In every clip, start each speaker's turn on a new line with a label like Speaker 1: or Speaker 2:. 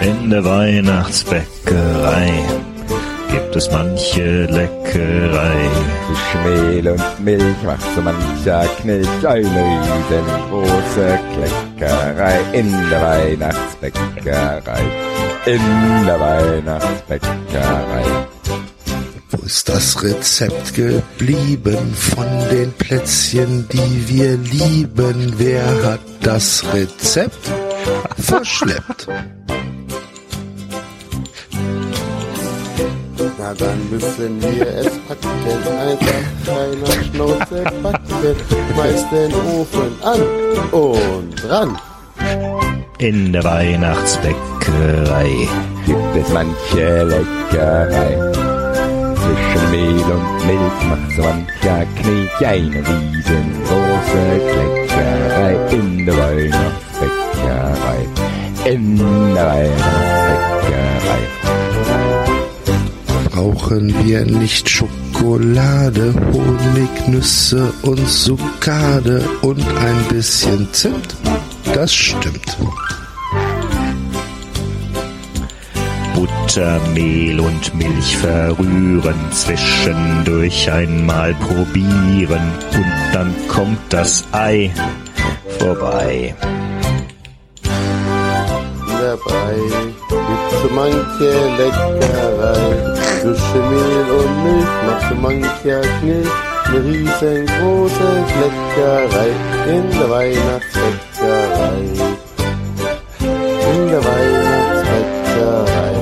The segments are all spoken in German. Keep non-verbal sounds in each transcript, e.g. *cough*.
Speaker 1: In der Weihnachtsbäckerei gibt es manche Leckerei.
Speaker 2: Zwischen Mehl und Milch macht so mancher Knilch eine riesengroße Kleckerei in der Weihnachtsbäckerei. In der Weihnachtsbäckerei.
Speaker 3: Wo ist das Rezept geblieben von den Plätzchen, die wir lieben? Wer hat das Rezept verschleppt?
Speaker 4: Na dann müssen wir es packen, einfach keiner Schnauze backen. Schmeiß den Ofen an und ran.
Speaker 1: In der Weihnachtsbäckerei
Speaker 2: Gibt es manche Leckerei. Zwischen Mehl und Milch macht so mancher Knilch eine riesengroße Kleckerei in der Weihnachtsbäckerei. In der Weihnachtsbäckerei.
Speaker 3: Brauchen wir nicht Schokolade, Honig, Nüsse und Zuckade und ein bisschen Zimt? Das stimmt.
Speaker 1: Butter, Mehl und Milch verrühren, zwischendurch einmal probieren und dann kommt das Ei vorbei.
Speaker 4: Dabei gibt's so manche Leckerei. Zwischen Mehl und Milch macht so mancher Knilch eine riesengroße Leckerei in der Weihnachtsbäckerei. In der Weihnachtsbäckerei.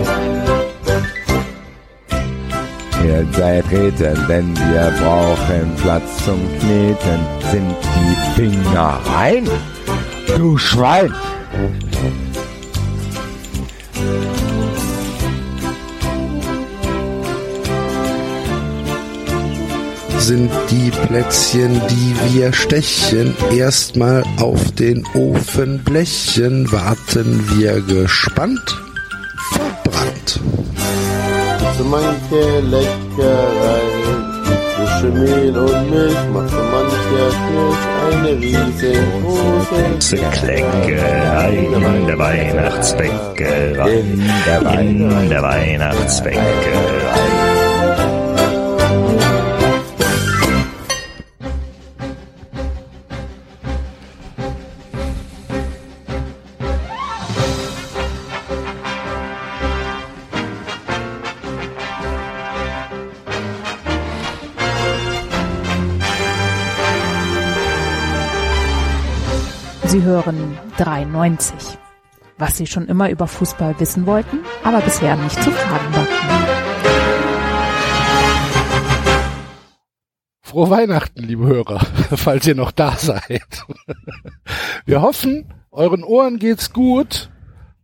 Speaker 2: Ihr seid treten, denn wir brauchen Platz zum Kneten. Sind die Finger rein? Du Schwein!
Speaker 3: Sind die Plätzchen, die wir stechen, erstmal auf den Ofenblechen, warten wir gespannt, verbrannt.
Speaker 4: So manche Leckerei. Zwischen Mehl und Milch macht so mancher Knilch eine riesengroße
Speaker 1: Kleckerei in der Weihnachtsbäckerei.
Speaker 2: In der
Speaker 1: In der Weihnachtsbäckerei.
Speaker 5: 93. Was Sie schon immer über Fußball wissen wollten, aber bisher nicht zu fragen wagten.
Speaker 6: Frohe Weihnachten, liebe Hörer, *laughs* falls ihr noch da seid. *laughs* Wir hoffen, euren Ohren geht's gut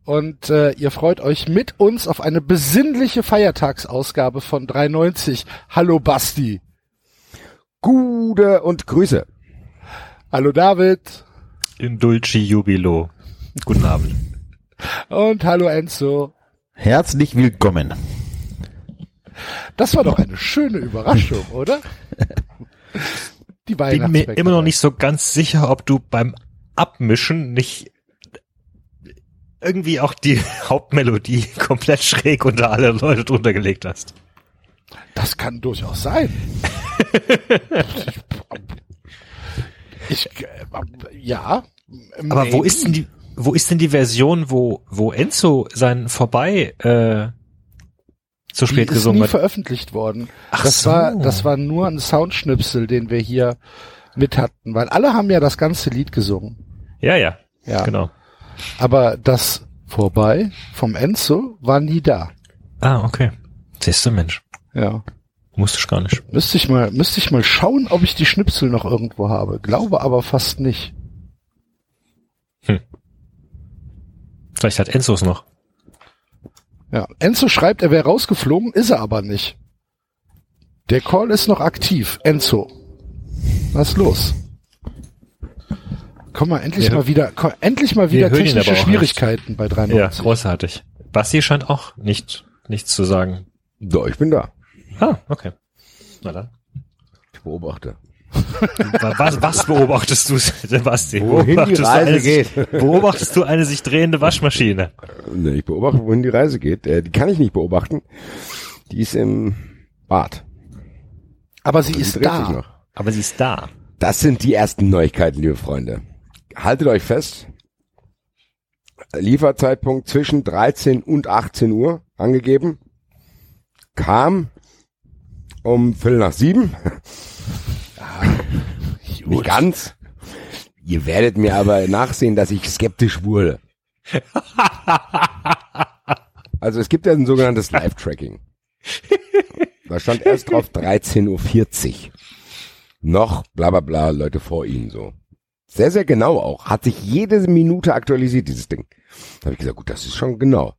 Speaker 6: und äh, ihr freut euch mit uns auf eine besinnliche Feiertagsausgabe von 93. Hallo Basti.
Speaker 2: Gude und Grüße.
Speaker 6: Hallo David.
Speaker 1: In Dulci Jubilo. Guten Abend.
Speaker 6: Und hallo Enzo.
Speaker 7: Herzlich willkommen.
Speaker 6: Das war doch eine schöne Überraschung, *laughs* oder? Die
Speaker 1: Bin mir immer noch nicht so ganz sicher, ob du beim Abmischen nicht irgendwie auch die *laughs* Hauptmelodie komplett schräg unter alle Leute drunter gelegt hast.
Speaker 6: Das kann durchaus sein. *laughs* ich, äh, ja.
Speaker 1: Aber wo ist denn die, wo ist denn die Version, wo, wo Enzo sein Vorbei äh, zu
Speaker 6: Die
Speaker 1: spät
Speaker 6: ist
Speaker 1: gesungen
Speaker 6: nie
Speaker 1: hat?
Speaker 6: veröffentlicht worden.
Speaker 1: Ach
Speaker 6: das
Speaker 1: so.
Speaker 6: war, das war nur ein Soundschnipsel, den wir hier mit hatten, weil alle haben ja das ganze Lied gesungen.
Speaker 1: Ja, ja,
Speaker 6: Ja.
Speaker 1: genau.
Speaker 6: Aber das vorbei vom Enzo war nie da.
Speaker 1: Ah, okay. Siehst du, Mensch.
Speaker 6: Ja.
Speaker 1: Musste ich gar nicht.
Speaker 6: Müsste ich mal, müsste ich mal schauen, ob ich die Schnipsel noch irgendwo habe. Glaube aber fast nicht.
Speaker 1: Vielleicht hat Enzo es noch.
Speaker 6: Ja. Enzo schreibt, er wäre rausgeflogen, ist er aber nicht. Der Call ist noch aktiv. Enzo. Was ist los? Komm mal, endlich
Speaker 1: Wir-
Speaker 6: mal wieder, komm, endlich mal
Speaker 1: wir
Speaker 6: wieder technische Schwierigkeiten bei
Speaker 1: Ja,
Speaker 6: 93.
Speaker 1: großartig. Basti scheint auch nicht, nichts zu sagen.
Speaker 2: So, ich bin da.
Speaker 1: Ah, okay. Na dann.
Speaker 2: Ich beobachte.
Speaker 1: Was, was beobachtest du, Sebastian?
Speaker 2: Wohin die
Speaker 1: Beobachtest du
Speaker 2: Reise
Speaker 1: eine,
Speaker 2: geht. *laughs*
Speaker 1: Beobachtest du eine sich drehende Waschmaschine?
Speaker 2: Nee, ich beobachte, wohin die Reise geht. Äh, die kann ich nicht beobachten. Die ist im Bad.
Speaker 6: Aber sie ist
Speaker 2: sich
Speaker 6: da.
Speaker 2: noch.
Speaker 1: Aber sie ist da.
Speaker 2: Das sind die ersten Neuigkeiten, liebe Freunde. Haltet euch fest. Lieferzeitpunkt zwischen 13 und 18 Uhr angegeben. Kam um Viertel nach sieben. Nicht ganz. Ihr werdet mir aber nachsehen, dass ich skeptisch wurde. *laughs* Also es gibt ja ein sogenanntes Live-Tracking. Da stand erst drauf 13.40 Uhr. Noch bla bla bla Leute vor ihnen so. Sehr, sehr genau auch. Hat sich jede Minute aktualisiert, dieses Ding. Da habe ich gesagt, gut, das ist schon genau.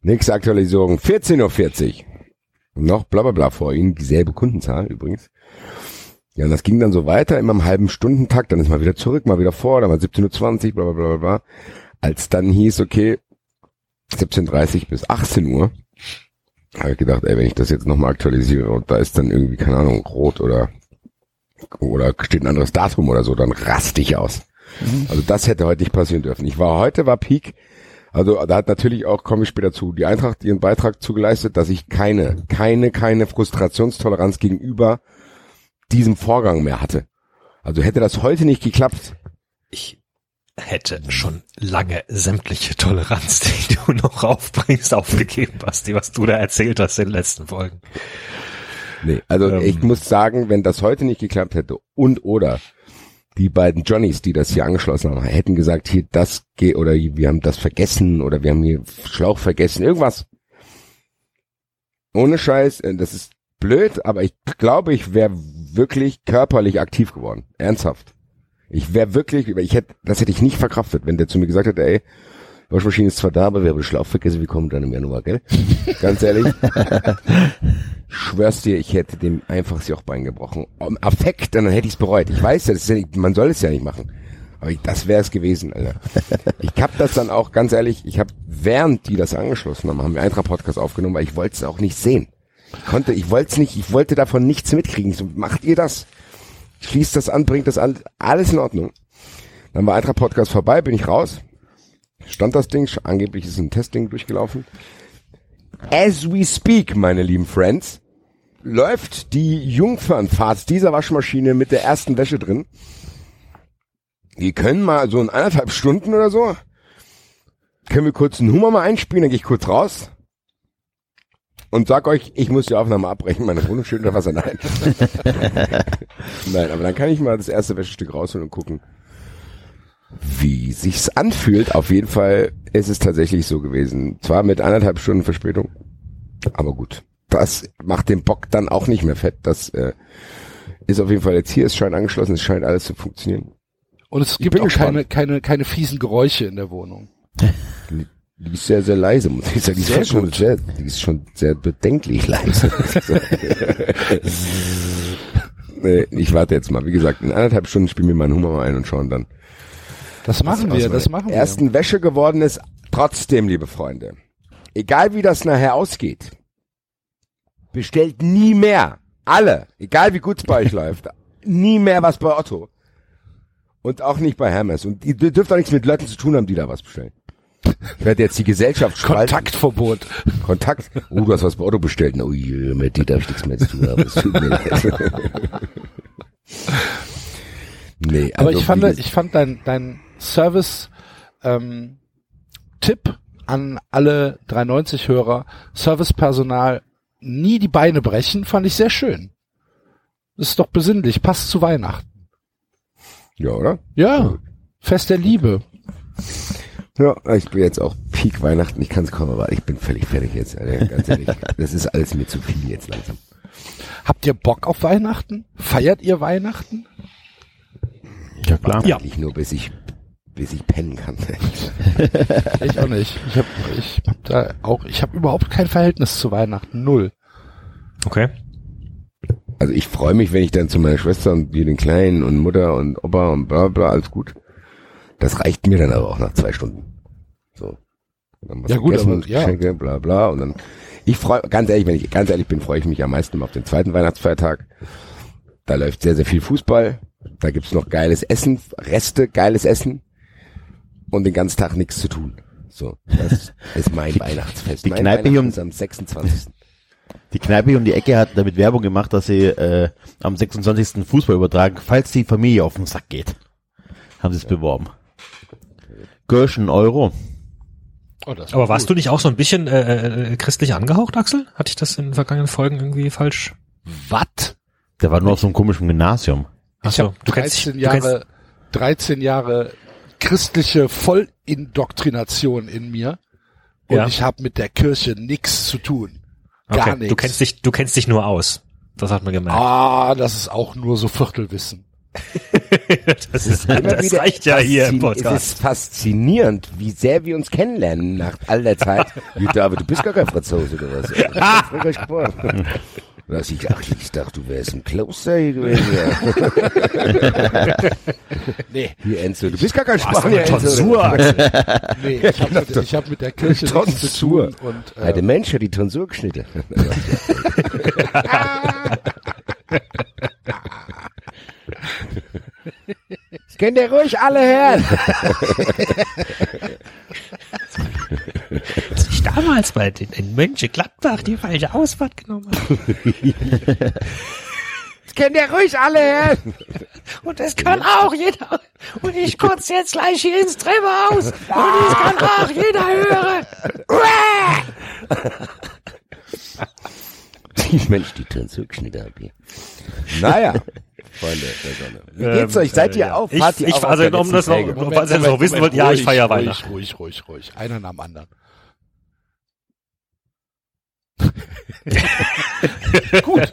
Speaker 2: Nächste Aktualisierung, 14.40 Uhr. Noch bla bla bla vor ihnen, dieselbe Kundenzahl übrigens. Ja, und das ging dann so weiter, immer im halben Stundentakt, dann ist mal wieder zurück, mal wieder vor, dann war 17.20 Uhr, bla bla bla bla. Als dann hieß, okay, 17.30 Uhr bis 18 Uhr, habe ich gedacht, ey, wenn ich das jetzt nochmal aktualisiere und da ist dann irgendwie, keine Ahnung, rot oder oder steht ein anderes Datum oder so, dann raste ich aus. Also das hätte heute nicht passieren dürfen. Ich war heute war Peak, also da hat natürlich auch, komme ich später zu, die Eintracht ihren Beitrag zugeleistet, dass ich keine, keine, keine Frustrationstoleranz gegenüber diesem Vorgang mehr hatte. Also hätte das heute nicht geklappt,
Speaker 1: Ich hätte schon lange sämtliche Toleranz, die du noch aufbringst, aufgegeben, Basti, was du da erzählt hast in den letzten Folgen.
Speaker 2: Nee, also
Speaker 1: Ähm.
Speaker 2: ich muss sagen, wenn das heute nicht geklappt hätte und oder die beiden Johnnies, die das hier angeschlossen haben, hätten gesagt, hier das geht oder wir haben das vergessen oder wir haben hier Schlauch vergessen, irgendwas. Ohne Scheiß, äh, das ist blöd, aber ich glaube, ich wäre wirklich körperlich aktiv geworden. Ernsthaft. Ich wäre wirklich, ich hätte, das hätte ich nicht verkraftet, wenn der zu mir gesagt hätte, ey, Waschmaschine ist zwar da, aber wir haben den Schlauch vergessen, wir kommen dann im Januar, gell? *laughs* Ganz ehrlich. Ich schwör's dir, ich hätte dem einfach das Jochbein gebrochen. Im Affekt, dann hätte ich's bereut. Ich weiß ja, ja nicht, man soll es ja nicht machen. Aber ich, das wäre es gewesen, Alter. Ich hab das dann auch, ganz ehrlich, ich habe während die das angeschlossen haben, haben wir Eintracht-Podcast aufgenommen, weil ich wollte es auch nicht sehen. Ich konnte, ich wollte es nicht, ich wollte davon nichts mitkriegen. Ich so, macht ihr das? Schließt das an, bringt das an, alles in Ordnung. Dann war Eintracht-Podcast vorbei, bin ich raus. Stand das Ding, angeblich ist ein Testing durchgelaufen. As we speak, meine lieben Friends, läuft die Jungfernfahrt dieser Waschmaschine mit der ersten Wäsche drin. Die können mal so in anderthalb Stunden oder so, können wir kurz einen Hummer mal einspielen, dann gehe ich kurz raus und sag euch, ich muss die Aufnahme abbrechen, meine Wohnung steht unter Wasser. Nein. *laughs* Nein, aber dann kann ich mal das erste Wäschestück rausholen und gucken, wie sich's anfühlt. Auf jeden Fall ist es tatsächlich so gewesen. Zwar mit anderthalb Stunden Verspätung, aber gut. Das macht den Bock dann auch nicht mehr fett. Das äh, ist auf jeden Fall jetzt hier. Es scheint angeschlossen. Es scheint alles zu funktionieren.
Speaker 6: Und es gibt auch
Speaker 2: gespannt.
Speaker 6: keine, keine, keine fiesen Geräusche in der Wohnung.
Speaker 2: Die ist sehr, sehr leise, muss ich sagen. Die ist,
Speaker 6: Sehr
Speaker 2: schon
Speaker 6: gut.
Speaker 2: sehr, die ist schon sehr bedenklich leise. *laughs* *laughs* nee, ich warte jetzt mal. Wie gesagt, in anderthalb Stunden spielen wir meinen Hummer mal ein und schauen dann.
Speaker 6: Das machen
Speaker 2: aus
Speaker 6: wir, das machen wir.
Speaker 2: ersten Wäsche geworden ist. Trotzdem, liebe Freunde, egal wie das nachher ausgeht, bestellt nie mehr. Alle, egal wie gut es bei euch *laughs* läuft, nie mehr was bei Otto. Und auch nicht bei Hermes. Und ihr dürft auch nichts mit Leuten zu tun haben, die da was bestellen. Ich werde jetzt die Gesellschaft spalten.
Speaker 6: Kontaktverbot.
Speaker 2: Kontakt. Oh, du hast was bei Otto bestellt. Ui, mit dir darf ich nichts mehr zu tun haben. *laughs* Nee,
Speaker 6: Aber
Speaker 2: also,
Speaker 6: ich fand, ich fand dein, dein Service ähm, Tipp an alle 390 Hörer, Servicepersonal nie die Beine brechen, fand ich sehr schön. Das ist doch besinnlich, passt zu Weihnachten.
Speaker 2: ja, oder?
Speaker 6: Ja, Fest der Liebe.
Speaker 2: Ja, ich bin jetzt auch Peak Weihnachten. Ich kann es kaum erwarten. Ich bin völlig fertig jetzt. Ganz ehrlich. *laughs* Das ist alles mir zu viel jetzt langsam.
Speaker 6: Habt ihr Bock auf Weihnachten? Feiert ihr Weihnachten?
Speaker 7: Ja, klar.
Speaker 1: Ja.
Speaker 2: Eigentlich nur bis ich, bis ich pennen kann. *laughs*
Speaker 6: Ich auch nicht. Ich habe ich hab da auch, ich habe überhaupt kein Verhältnis zu Weihnachten. Null.
Speaker 1: Okay.
Speaker 2: Also ich freue mich, wenn ich dann zu meiner Schwester und den Kleinen und Mutter und Opa und bla bla, alles gut. Das reicht mir dann aber auch nach zwei Stunden. So. Und dann was
Speaker 6: Ja, gut, aber- ja.
Speaker 2: Geschenke, bla bla. Und dann, ich freue, ganz ehrlich, wenn ich ganz ehrlich bin, freue ich mich am meisten immer auf den zweiten Weihnachtsfeiertag. da läuft sehr, sehr viel Fußball. Da gibt's noch geiles Essen, Reste, geiles Essen und den ganzen Tag nichts zu tun. So, das ist mein Weihnachtsfest.
Speaker 7: die
Speaker 2: mein
Speaker 7: Kneipe hier um-
Speaker 2: am 26.
Speaker 7: Die Kneipe hier um die Ecke hat damit Werbung gemacht, dass sie äh, am 26. Fußball übertragen, falls die Familie auf den Sack geht. Haben sie es beworben. Gürschen Euro.
Speaker 6: Oh, das
Speaker 1: Aber warst du nicht auch so ein bisschen äh, äh, christlich angehaucht, Axel? Hatte ich das in den vergangenen Folgen irgendwie falsch?
Speaker 6: Was?
Speaker 7: Der war nur auf so einem komischen Gymnasium.
Speaker 1: Ach
Speaker 6: Ich
Speaker 1: so,
Speaker 6: habe
Speaker 1: du kennst
Speaker 6: 13
Speaker 1: dich- du kennst-
Speaker 6: Jahre, 13 Jahre christliche Vollindoktrination in mir und
Speaker 1: Ja.
Speaker 6: ich habe mit der Kirche nichts zu tun. Gar
Speaker 1: Okay,
Speaker 6: nichts.
Speaker 1: Du kennst dich, du kennst dich nur aus. Das hat man gemerkt.
Speaker 6: Ah, das ist auch nur so Viertelwissen. *laughs*
Speaker 1: das ist,
Speaker 2: Immer
Speaker 1: das
Speaker 2: wieder
Speaker 1: reicht ja hier im
Speaker 2: faszin- Es
Speaker 1: Podcast.
Speaker 2: ist faszinierend, wie sehr wir uns kennenlernen nach all der Zeit. *laughs* Wie, David, du bist gar kein Franzose oder was? *laughs* Was ich, ach, ich dachte, du wärst im Kloster hier gewesen. *laughs*
Speaker 6: Nee,
Speaker 2: Hier, Enzo, du bist gar kein Spanier, Enzo. *laughs*
Speaker 6: Nee, ich habe mit, ich hab mit der Kirche nichts zu
Speaker 2: Tonsur.
Speaker 6: tun und
Speaker 2: Ja, der
Speaker 6: äh,
Speaker 2: Mensch hat die Tonsur geschnitten. Das könnt ihr ruhig alle hören. *laughs*
Speaker 1: Ich damals bei den in Mönchengladbach die falsche Ausfahrt genommen habe. *laughs*
Speaker 2: Das könnt ihr ruhig alle hören.
Speaker 1: Und das kann auch jeder. Und ich kotze jetzt gleich hier ins Treppenhaus. Und das kann auch jeder hören. *laughs*
Speaker 2: Mensch, die Tonsur geschnitten hat hier. Naja, Freunde der Sonne. Wie geht's
Speaker 1: Ähm,
Speaker 2: euch? Seid ihr
Speaker 1: ja.
Speaker 2: auf?
Speaker 1: Ich- ich- also um das noch- falls ihr das noch wissen wollt, ja, ich feier
Speaker 6: ruhig,
Speaker 1: Weihnachten.
Speaker 6: Ruhig, ruhig, ruhig. Einer nach dem anderen. *laughs* Gut.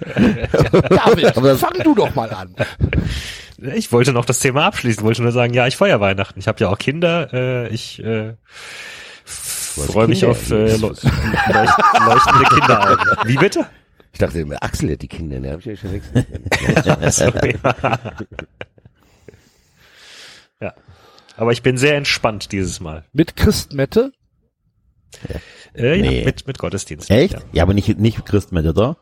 Speaker 6: David, *laughs* fang du doch mal an.
Speaker 1: Ich wollte noch das Thema abschließen, wollte nur sagen, ja, ich feiere Weihnachten. Ich habe ja auch Kinder. Äh, ich äh, freue mich
Speaker 2: Kinder
Speaker 1: auf äh, leucht, leuchtende Kinderaugen. Wie bitte?
Speaker 2: Ich dachte immer, Axel hat die Kinder, ne? Hab ich ja schon nichts. *laughs*
Speaker 1: Sorry. ja. Aber ich bin sehr entspannt dieses Mal.
Speaker 6: Mit Christmette?
Speaker 1: Äh,
Speaker 7: Nee.
Speaker 1: ja, mit, mit Gottesdienst.
Speaker 7: Echt?
Speaker 1: Ja.
Speaker 7: Ja, aber nicht, nicht Christmet, oder?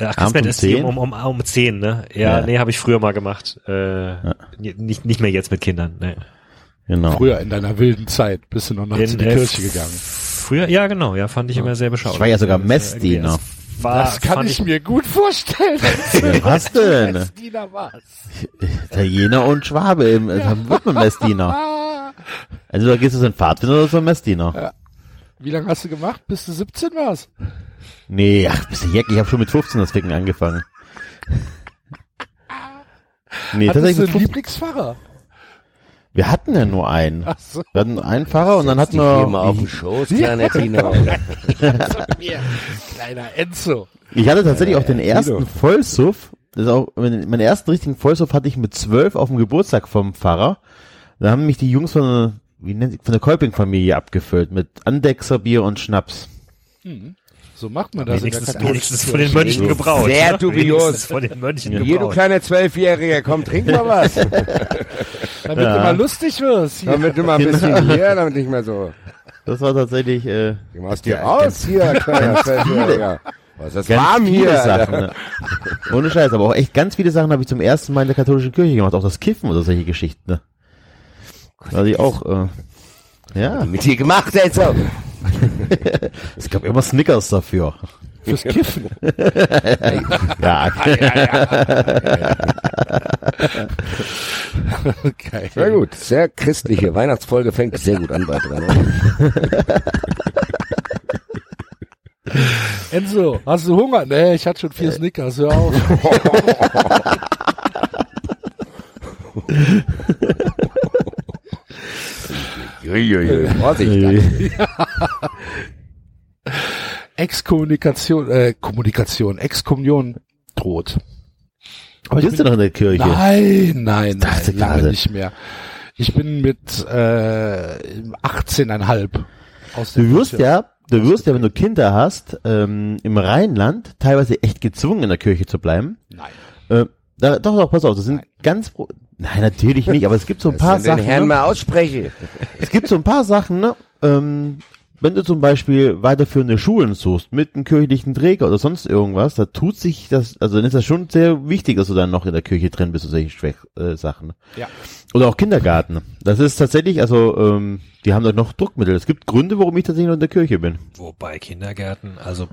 Speaker 1: Ach,
Speaker 7: Abends
Speaker 1: Christmet
Speaker 7: um
Speaker 1: ist die
Speaker 7: 10?
Speaker 1: um, um, um 10, ne? Ja,
Speaker 7: Ja.
Speaker 1: nee, habe ich früher mal gemacht. Äh, nicht, nicht mehr jetzt mit Kindern. Nee.
Speaker 7: Genau.
Speaker 6: Früher in deiner wilden Zeit bist du noch nachts in, die
Speaker 1: äh,
Speaker 6: Kirche gegangen.
Speaker 1: Früher, ja genau, ja, fand ich immer sehr beschaulich.
Speaker 7: Ich war ja sogar
Speaker 1: Äh,
Speaker 7: Messdiener.
Speaker 1: War,
Speaker 6: Das kann
Speaker 1: fand
Speaker 6: ich mir gut vorstellen. *laughs*
Speaker 7: Was denn?
Speaker 6: Messdiener war's.
Speaker 7: Italiener und Schwabe, im, dann wird man Messdiener. *laughs* Also da gehst du so ein Pfadfinder oder so ein Messdiener.
Speaker 6: Wie lange hast du gemacht? Bis du 17 warst?
Speaker 7: Nee, ach, bist du Jeck, ich habe schon mit 15 das Ficken angefangen. *laughs* Nee,
Speaker 6: Hattest du
Speaker 7: tatsächlich mit
Speaker 6: einen
Speaker 7: 15.
Speaker 6: Lieblingsfahrer?
Speaker 7: Wir hatten ja nur einen.
Speaker 6: Ach so.
Speaker 7: Wir hatten einen Fahrer und dann hatten
Speaker 2: hier mal
Speaker 7: wir,
Speaker 2: auf den Schoß, kleiner Tino. *laughs*
Speaker 6: Kleiner Enzo.
Speaker 7: ich hatte tatsächlich auch den ersten. Vollsuff. Das ist auch, meinen meinen ersten richtigen Vollsuff hatte ich mit zwölf auf dem Geburtstag vom Pfarrer. Da haben mich die Jungs von, wie nennt von der Kolping-Familie abgefüllt mit Andexer-Bier und Schnaps.
Speaker 6: So macht man das
Speaker 1: wenigstens,
Speaker 6: in der
Speaker 1: wenigstens
Speaker 6: katholischen
Speaker 1: von den. Mönchen gebraut.
Speaker 2: Sehr
Speaker 1: ne?
Speaker 2: dubios.
Speaker 1: Von den Mönchen
Speaker 2: Hier, du kleiner Zwölfjähriger, komm, trink mal was. *laughs*
Speaker 6: Damit du mal lustig wirst. Hier.
Speaker 2: Damit du mal ein bisschen hier, damit nicht mehr so.
Speaker 7: Das war tatsächlich, äh,
Speaker 2: Du machst dir raus hier, kleiner Zwölfjähriger. Was ist das
Speaker 7: ganz
Speaker 2: warm
Speaker 7: viele
Speaker 2: hier?
Speaker 7: Sachen. Ne? Ohne Scheiß, aber auch echt ganz viele Sachen habe ich zum ersten Mal in der katholischen Kirche gemacht, auch das Kiffen oder solche Geschichten. Ne? Also ich auch, äh, ja,
Speaker 2: Mit dir gemacht, Enzo.
Speaker 7: Es gab immer Snickers dafür.
Speaker 6: Fürs Kiffen. *laughs*
Speaker 7: Ja,
Speaker 6: Okay.
Speaker 2: Sehr gut, sehr christliche Weihnachtsfolge fängt sehr gut an bei dran.
Speaker 6: Enzo, hast du Hunger? Nee, ich hatte schon vier Snickers, hör auf. *laughs*
Speaker 2: Uiuiui, Vorsicht. *laughs*
Speaker 6: Exkommunikation, äh, Kommunikation, Exkommunion droht. Aber
Speaker 7: bist du noch in der Kirche?
Speaker 6: Nein, nein,
Speaker 7: Das ist
Speaker 6: nein, lange nicht mehr. Ich bin mit äh, 18,5 aus der
Speaker 7: Du wirst
Speaker 6: Kirche.
Speaker 7: ja, du wirst ja, wenn du Kinder hast, ähm, im Rheinland teilweise echt gezwungen, in der Kirche zu bleiben.
Speaker 6: Nein.
Speaker 7: Äh, da, doch, doch, pass auf, das sind ganz, pro nein, natürlich nicht, aber es gibt so ein paar
Speaker 2: Dass ich den
Speaker 7: Sachen,
Speaker 2: Herrn
Speaker 7: ne?
Speaker 2: mal ausspreche.
Speaker 7: es gibt so ein paar Sachen, ne? Ähm, wenn du zum Beispiel weiterführende Schulen suchst mit einem kirchlichen Träger oder sonst irgendwas, da tut sich das, also dann ist das schon sehr wichtig, dass du dann noch in der Kirche drin bist und solche Schwäch äh, Sachen.
Speaker 6: Ja.
Speaker 7: Oder auch Kindergarten. Das ist tatsächlich, also ähm, die haben da noch Druckmittel. Es gibt Gründe, warum ich tatsächlich noch in der Kirche bin.
Speaker 1: Wobei Kindergärten, also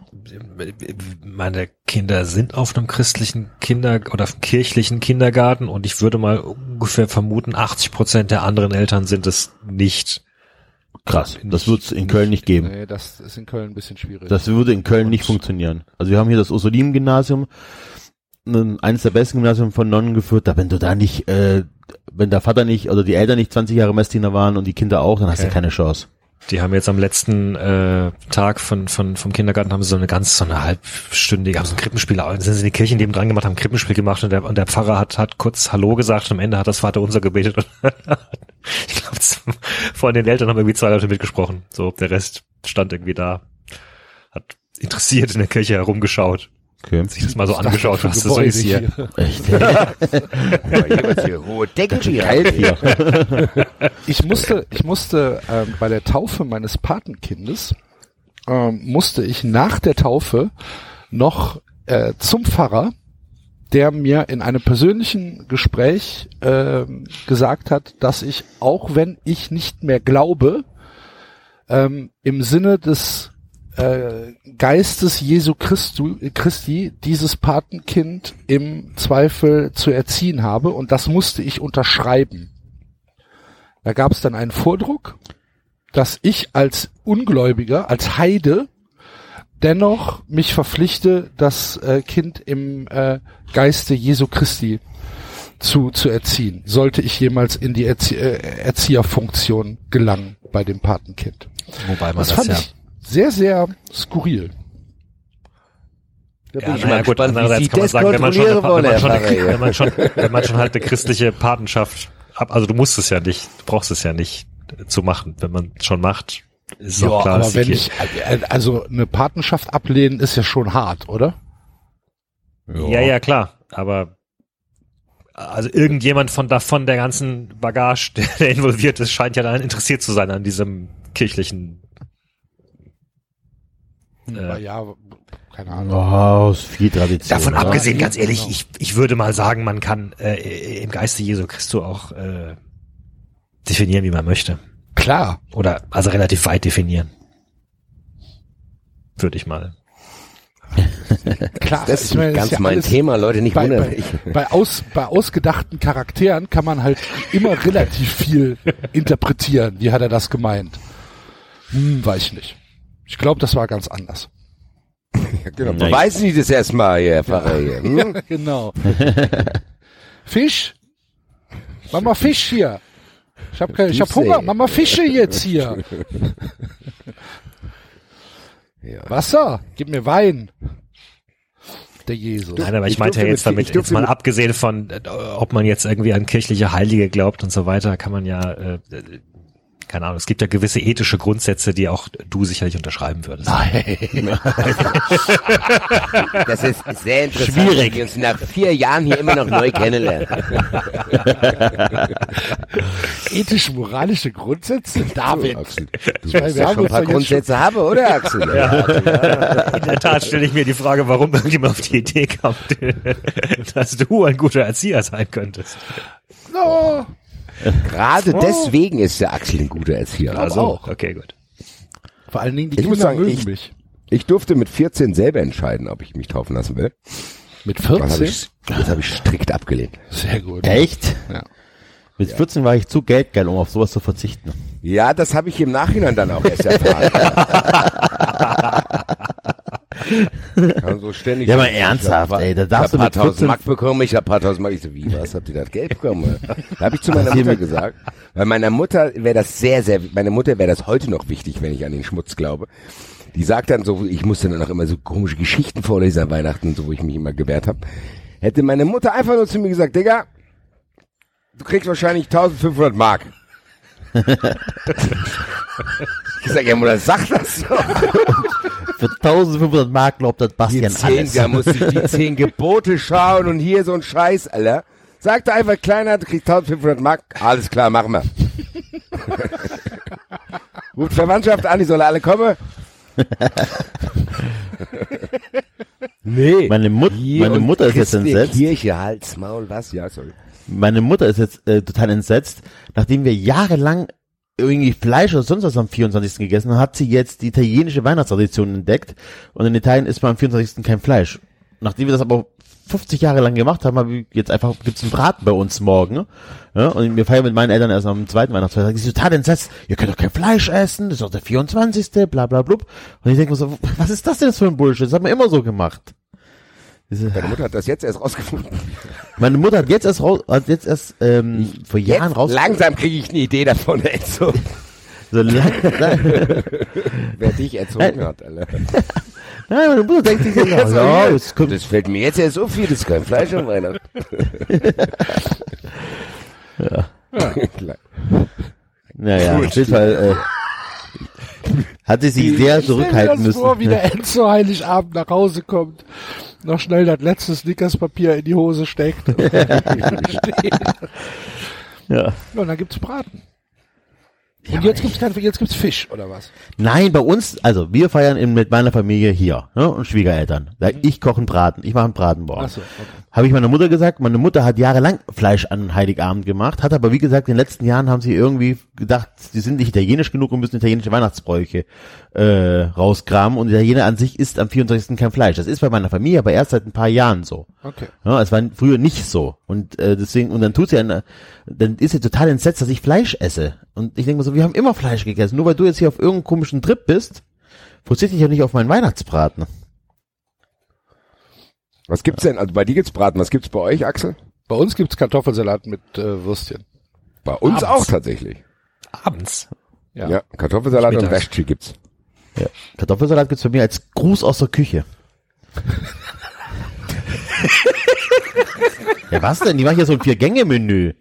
Speaker 1: meine Kinder sind auf einem christlichen Kinder- oder kirchlichen Kindergarten und ich würde mal ungefähr vermuten, 80 Prozent der anderen Eltern sind es nicht.
Speaker 7: Krass. Das wird es in Köln nicht geben.
Speaker 6: Nee, das ist in Köln ein bisschen schwierig.
Speaker 7: Das würde in Köln nicht funktionieren. Also wir haben hier das Ursulim-Gymnasium, eines der besten Gymnasien von Nonnen geführt. Da wenn du da nicht, äh, wenn der Vater nicht oder die Eltern nicht 20 Jahre Messdiener waren und die Kinder auch, dann hast du keine Chance.
Speaker 1: Die haben jetzt am letzten äh, Tag von, von vom Kindergarten haben sie so eine ganz so eine halbstündige, haben so ein Krippenspiel, sind sie in die Kirche neben dran gemacht, haben ein Krippenspiel gemacht und der, und der Pfarrer hat hat kurz Hallo gesagt und am Ende hat das Vater unser gebetet und *laughs* *laughs* ich glaube von den Eltern haben irgendwie zwei Leute mitgesprochen. So der Rest stand irgendwie da, hat interessiert in der Kirche herumgeschaut,
Speaker 7: Okay.
Speaker 1: sich das mal so
Speaker 6: das
Speaker 1: angeschaut, was das so ist hier.
Speaker 7: Echt? *laughs* *laughs*
Speaker 2: Hohe Deckel hier.
Speaker 6: Ich musste, ich musste ähm, bei der Taufe meines Patenkindes ähm, musste ich nach der Taufe noch äh, zum Pfarrer, der mir in einem persönlichen Gespräch ähm, gesagt hat, dass ich auch wenn ich nicht mehr glaube, ähm, im Sinne des äh, Geistes Jesu Christu, Christi dieses Patenkind im Zweifel zu erziehen habe und das musste ich unterschreiben. Da gab es dann einen Vordruck, dass ich als Ungläubiger, als Heide, dennoch mich verpflichte, das äh, Kind im äh, Geiste Jesu Christi zu, zu erziehen, sollte ich jemals in die Erzie äh, Erzieherfunktion gelangen bei dem Patenkind.
Speaker 1: Wobei man
Speaker 6: Das,
Speaker 1: das,
Speaker 6: fand
Speaker 1: ja.
Speaker 6: ich sehr, sehr skurril.
Speaker 2: Da
Speaker 1: Ja,
Speaker 2: ich
Speaker 1: naja, gut, andererseits kann man sagen, wenn man schon, eine, wenn, man schon, wenn man schon, wenn man schon halt eine christliche Patenschaft ab, also du musst es ja nicht, du brauchst es ja nicht zu machen. Wenn man schon macht, ist
Speaker 6: Ja,
Speaker 1: klar,
Speaker 6: aber wenn ich, äh, also eine Patenschaft ablehnen ist ja schon hart, oder?
Speaker 1: Ja, ja, klar. Aber also irgendjemand von davon der ganzen Bagage, *laughs* der, der involviert ist, scheint ja daran interessiert zu sein an diesem kirchlichen.
Speaker 6: Aber
Speaker 1: Äh,
Speaker 6: ja, keine Ahnung.
Speaker 7: Oh, ist viel Tradition.
Speaker 1: davon
Speaker 7: oder?
Speaker 1: abgesehen, ganz ehrlich,
Speaker 6: Genau.
Speaker 1: ich, ich würde mal sagen, man kann äh, im Geiste Jesu Christus auch äh, definieren, wie man möchte.
Speaker 6: Klar.
Speaker 1: Oder also relativ weit definieren. Würde ich mal. *laughs*
Speaker 6: Klar,
Speaker 2: Das ist
Speaker 6: ich meine,
Speaker 2: nicht ganz
Speaker 6: ja
Speaker 2: mein Thema, Leute, nicht
Speaker 6: bei,
Speaker 2: wundern.
Speaker 6: bei, bei, aus, bei ausgedachten Charakteren kann man halt immer *laughs* relativ viel interpretieren. Wie hat er das gemeint? Hm, weiß ich nicht. Ich glaube, das war ganz anders.
Speaker 2: genau,
Speaker 7: Nein.
Speaker 2: beweisen Sie das erstmal, Herr Pfarrer. Hier. *laughs* Hm?
Speaker 6: genau. Fisch? Mama Fisch hier. Ich habe ich hab. Hunger. Mama Fische *laughs* jetzt hier.
Speaker 2: Ja.
Speaker 6: Wasser. Gib mir Wein. Der Jesus.
Speaker 1: Nein, aber ich,
Speaker 2: ich
Speaker 1: meinte ja jetzt
Speaker 2: mit-
Speaker 1: damit, jetzt mal
Speaker 2: mit-
Speaker 1: abgesehen von, äh, ob man jetzt irgendwie an kirchliche Heilige glaubt und so weiter, kann man ja, äh, keine Ahnung, es gibt ja gewisse ethische Grundsätze, die auch du sicherlich unterschreiben würdest. *laughs*
Speaker 2: Das ist sehr interessant,
Speaker 7: Schwierig.
Speaker 2: dass wir uns nach vier Jahren hier immer noch neu kennenlernen.
Speaker 6: Ethisch-moralische Grundsätze? David.
Speaker 2: Axel,
Speaker 6: Ich
Speaker 2: du
Speaker 6: meine,
Speaker 2: wirst
Speaker 6: wir
Speaker 2: ja schon ein paar Grundsätze haben, oder Axel?
Speaker 1: In der Tat stelle ich mir die Frage, warum irgendjemand auf die Idee kam, *laughs* dass du ein guter Erzieher sein könntest.
Speaker 6: No.
Speaker 2: Gerade deswegen ist der Axel ein guter Erzieher.
Speaker 1: Also,
Speaker 6: auch.
Speaker 1: okay, gut.
Speaker 6: Vor allen Dingen die
Speaker 2: Ich muss
Speaker 6: Kinder
Speaker 2: sagen,
Speaker 6: mögen
Speaker 2: ich-
Speaker 6: mich.
Speaker 2: Ich durfte mit 14 selber entscheiden, ob ich mich taufen lassen will.
Speaker 6: Mit
Speaker 2: Das habe
Speaker 6: 14?
Speaker 2: ich, das hab ich strikt abgelehnt.
Speaker 6: Sehr gut.
Speaker 7: Echt?
Speaker 6: Ja.
Speaker 7: Mit 14 war ich zu geldgeil, um auf sowas zu verzichten.
Speaker 2: Ja, das habe ich im Nachhinein dann auch erst erfahren. *laughs* *laughs* Kann so ständig
Speaker 7: Ja, aber ernsthaft, ey, da darfst
Speaker 2: ich
Speaker 7: du
Speaker 2: hab
Speaker 7: mit
Speaker 2: paar tausend
Speaker 7: 14
Speaker 2: Mark bekommen, ich habe paar tausend Mark. Ich so, wie, was, habt ihr das Geld bekommen? *laughs* Da habe ich zu meiner Mutter gesagt, weil meiner Mutter wäre das sehr, sehr, meine Mutter wäre das heute noch wichtig, wenn ich an den Schmutz glaube. Die sagt dann so, ich musste dann auch immer so komische Geschichten vorlesen an Weihnachten, so wo ich mich immer gewehrt habe. Hätte meine Mutter einfach nur zu mir gesagt, Digga, du kriegst wahrscheinlich 1500 Mark. *laughs* ich sag, ja, Mutter, sag das doch.
Speaker 7: Für 1500 Mark glaubt das
Speaker 2: Die
Speaker 7: Bastian
Speaker 2: zehn,
Speaker 7: alles.
Speaker 2: da muss ich die *laughs* zehn Gebote schauen und hier so ein Scheiß, Alter. Sagt er einfach, kleiner, du kriegst 1500 Mark. Alles klar, machen wir. *laughs* Ruft Verwandtschaft an, die sollen alle kommen. nee.
Speaker 7: Meine, Mut
Speaker 2: Hier
Speaker 7: meine Mutter ist jetzt entsetzt.
Speaker 2: Kirche, Hals, Maul, was? Ja, sorry.
Speaker 7: Meine Mutter ist jetzt äh, total entsetzt. Nachdem wir jahrelang irgendwie Fleisch oder sonst was am 24. gegessen hat sie jetzt die italienische Weihnachtstradition entdeckt. Und in Italien isst man am 24. kein Fleisch. Nachdem wir das aber 50 Jahre lang gemacht haben, haben wir jetzt einfach, gibt's einen Braten bei uns morgen. Ja, und wir feiern mit meinen Eltern erst am zweiten Weihnachtsfeiertag. Sie ist total entsetzt. Ihr könnt doch kein Fleisch essen. Das ist doch der 24. bla bla blub. Und ich denke mir so, was ist das denn für ein Bullshit? Das haben wir immer so gemacht.
Speaker 2: Deine Mutter hat das jetzt erst rausgefunden. *laughs*
Speaker 7: meine Mutter hat jetzt erst raus, hat jetzt erst ähm, vor Jahren
Speaker 2: Jetzt
Speaker 7: raus.
Speaker 2: langsam kriege ich eine Idee davon, Enzo. *laughs*
Speaker 7: So lang, *laughs* nein,
Speaker 2: Wer dich erzogen hat, Alter.
Speaker 7: nein, meine Mutter denkt sich so, ja, ja, es kommt,
Speaker 2: Das fällt mir jetzt erst so viel, das ist kein Fleisch an Weihnachten. ja. Klar.
Speaker 7: naja, auf jeden Fall äh, hatte sie sehr zurückhalten müssen.
Speaker 6: vor, wie der Enzo Heiligabend nach Hause kommt, noch schnell das letzte Snickerspapier in die Hose steckt. *laughs* und
Speaker 7: ja.
Speaker 6: dann gibt's Braten. Und jetzt gibt's kein, jetzt gibt's Fisch, oder was?
Speaker 7: Nein, bei uns, also wir feiern in, mit meiner Familie hier ne, und Schwiegereltern. Da Ich koche einen Braten, ich mache einen Bratenborn.
Speaker 6: Ach so, okay.
Speaker 7: Habe ich meiner Mutter gesagt, meine Mutter hat jahrelang Fleisch an Heiligabend gemacht, hat aber wie gesagt, in den letzten Jahren haben sie irgendwie gedacht, sie sind nicht italienisch genug und müssen italienische Weihnachtsbräuche äh, rauskramen und Italiener an sich isst am 24. kein Fleisch. Das ist bei meiner Familie aber erst seit ein paar Jahren so.
Speaker 6: Okay.
Speaker 7: Ja, es war früher nicht so. Und äh, deswegen, und dann tut sie eine, dann ist sie total entsetzt, dass ich Fleisch esse. Und ich denke mir so, wir haben immer Fleisch gegessen. Nur weil du jetzt hier auf irgendeinem komischen Trip bist, fokussiert dich ja nicht auf meinen Weihnachtsbraten.
Speaker 2: Was gibt's denn? Also bei dir gibt's Braten. Was gibt's bei euch, Axel?
Speaker 6: Bei uns gibt's Kartoffelsalat mit äh, Würstchen.
Speaker 2: Bei uns
Speaker 1: Abends.
Speaker 2: auch tatsächlich.
Speaker 1: Abends.
Speaker 6: Ja.
Speaker 2: Ja, Kartoffelsalat und. Wäschchi gibt's.
Speaker 7: Ja. Kartoffelsalat gibt's bei mir als Gruß aus der Küche. *laughs* ja, was denn? Die machen ja so ein Vier-Gänge-Menü.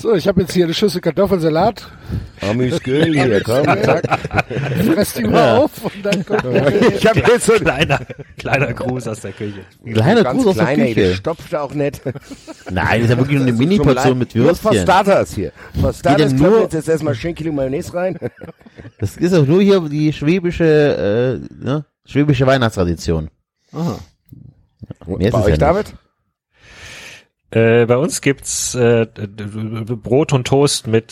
Speaker 6: So, ich habe jetzt hier eine Schüssel Kartoffelsalat.
Speaker 2: Amis Grill hier, komm. zack.
Speaker 6: Fress die mal auf und dann kommt
Speaker 2: Ich habe jetzt so ein
Speaker 1: Kleiner, kleiner Gruß aus der Küche.
Speaker 7: Kleiner Gruß aus der
Speaker 2: kleiner, ey,
Speaker 7: Küche.
Speaker 2: der stopft auch nicht.
Speaker 7: Nein, das ist ja wirklich nur eine Mini-Portion mit
Speaker 2: Nur
Speaker 7: Würstchen.
Speaker 2: Starters hier. For Starters
Speaker 7: nur-
Speaker 2: kommt jetzt, jetzt erstmal 10 Kilo Mayonnaise rein. *laughs*
Speaker 7: Das ist auch nur hier die schwäbische, äh, ne? schwäbische Weihnachtstradition.
Speaker 2: Und
Speaker 7: Mehr ist
Speaker 2: bei
Speaker 7: es
Speaker 2: euch,
Speaker 7: ja nicht.
Speaker 1: Äh, bei uns gibt's äh, Brot und Toast mit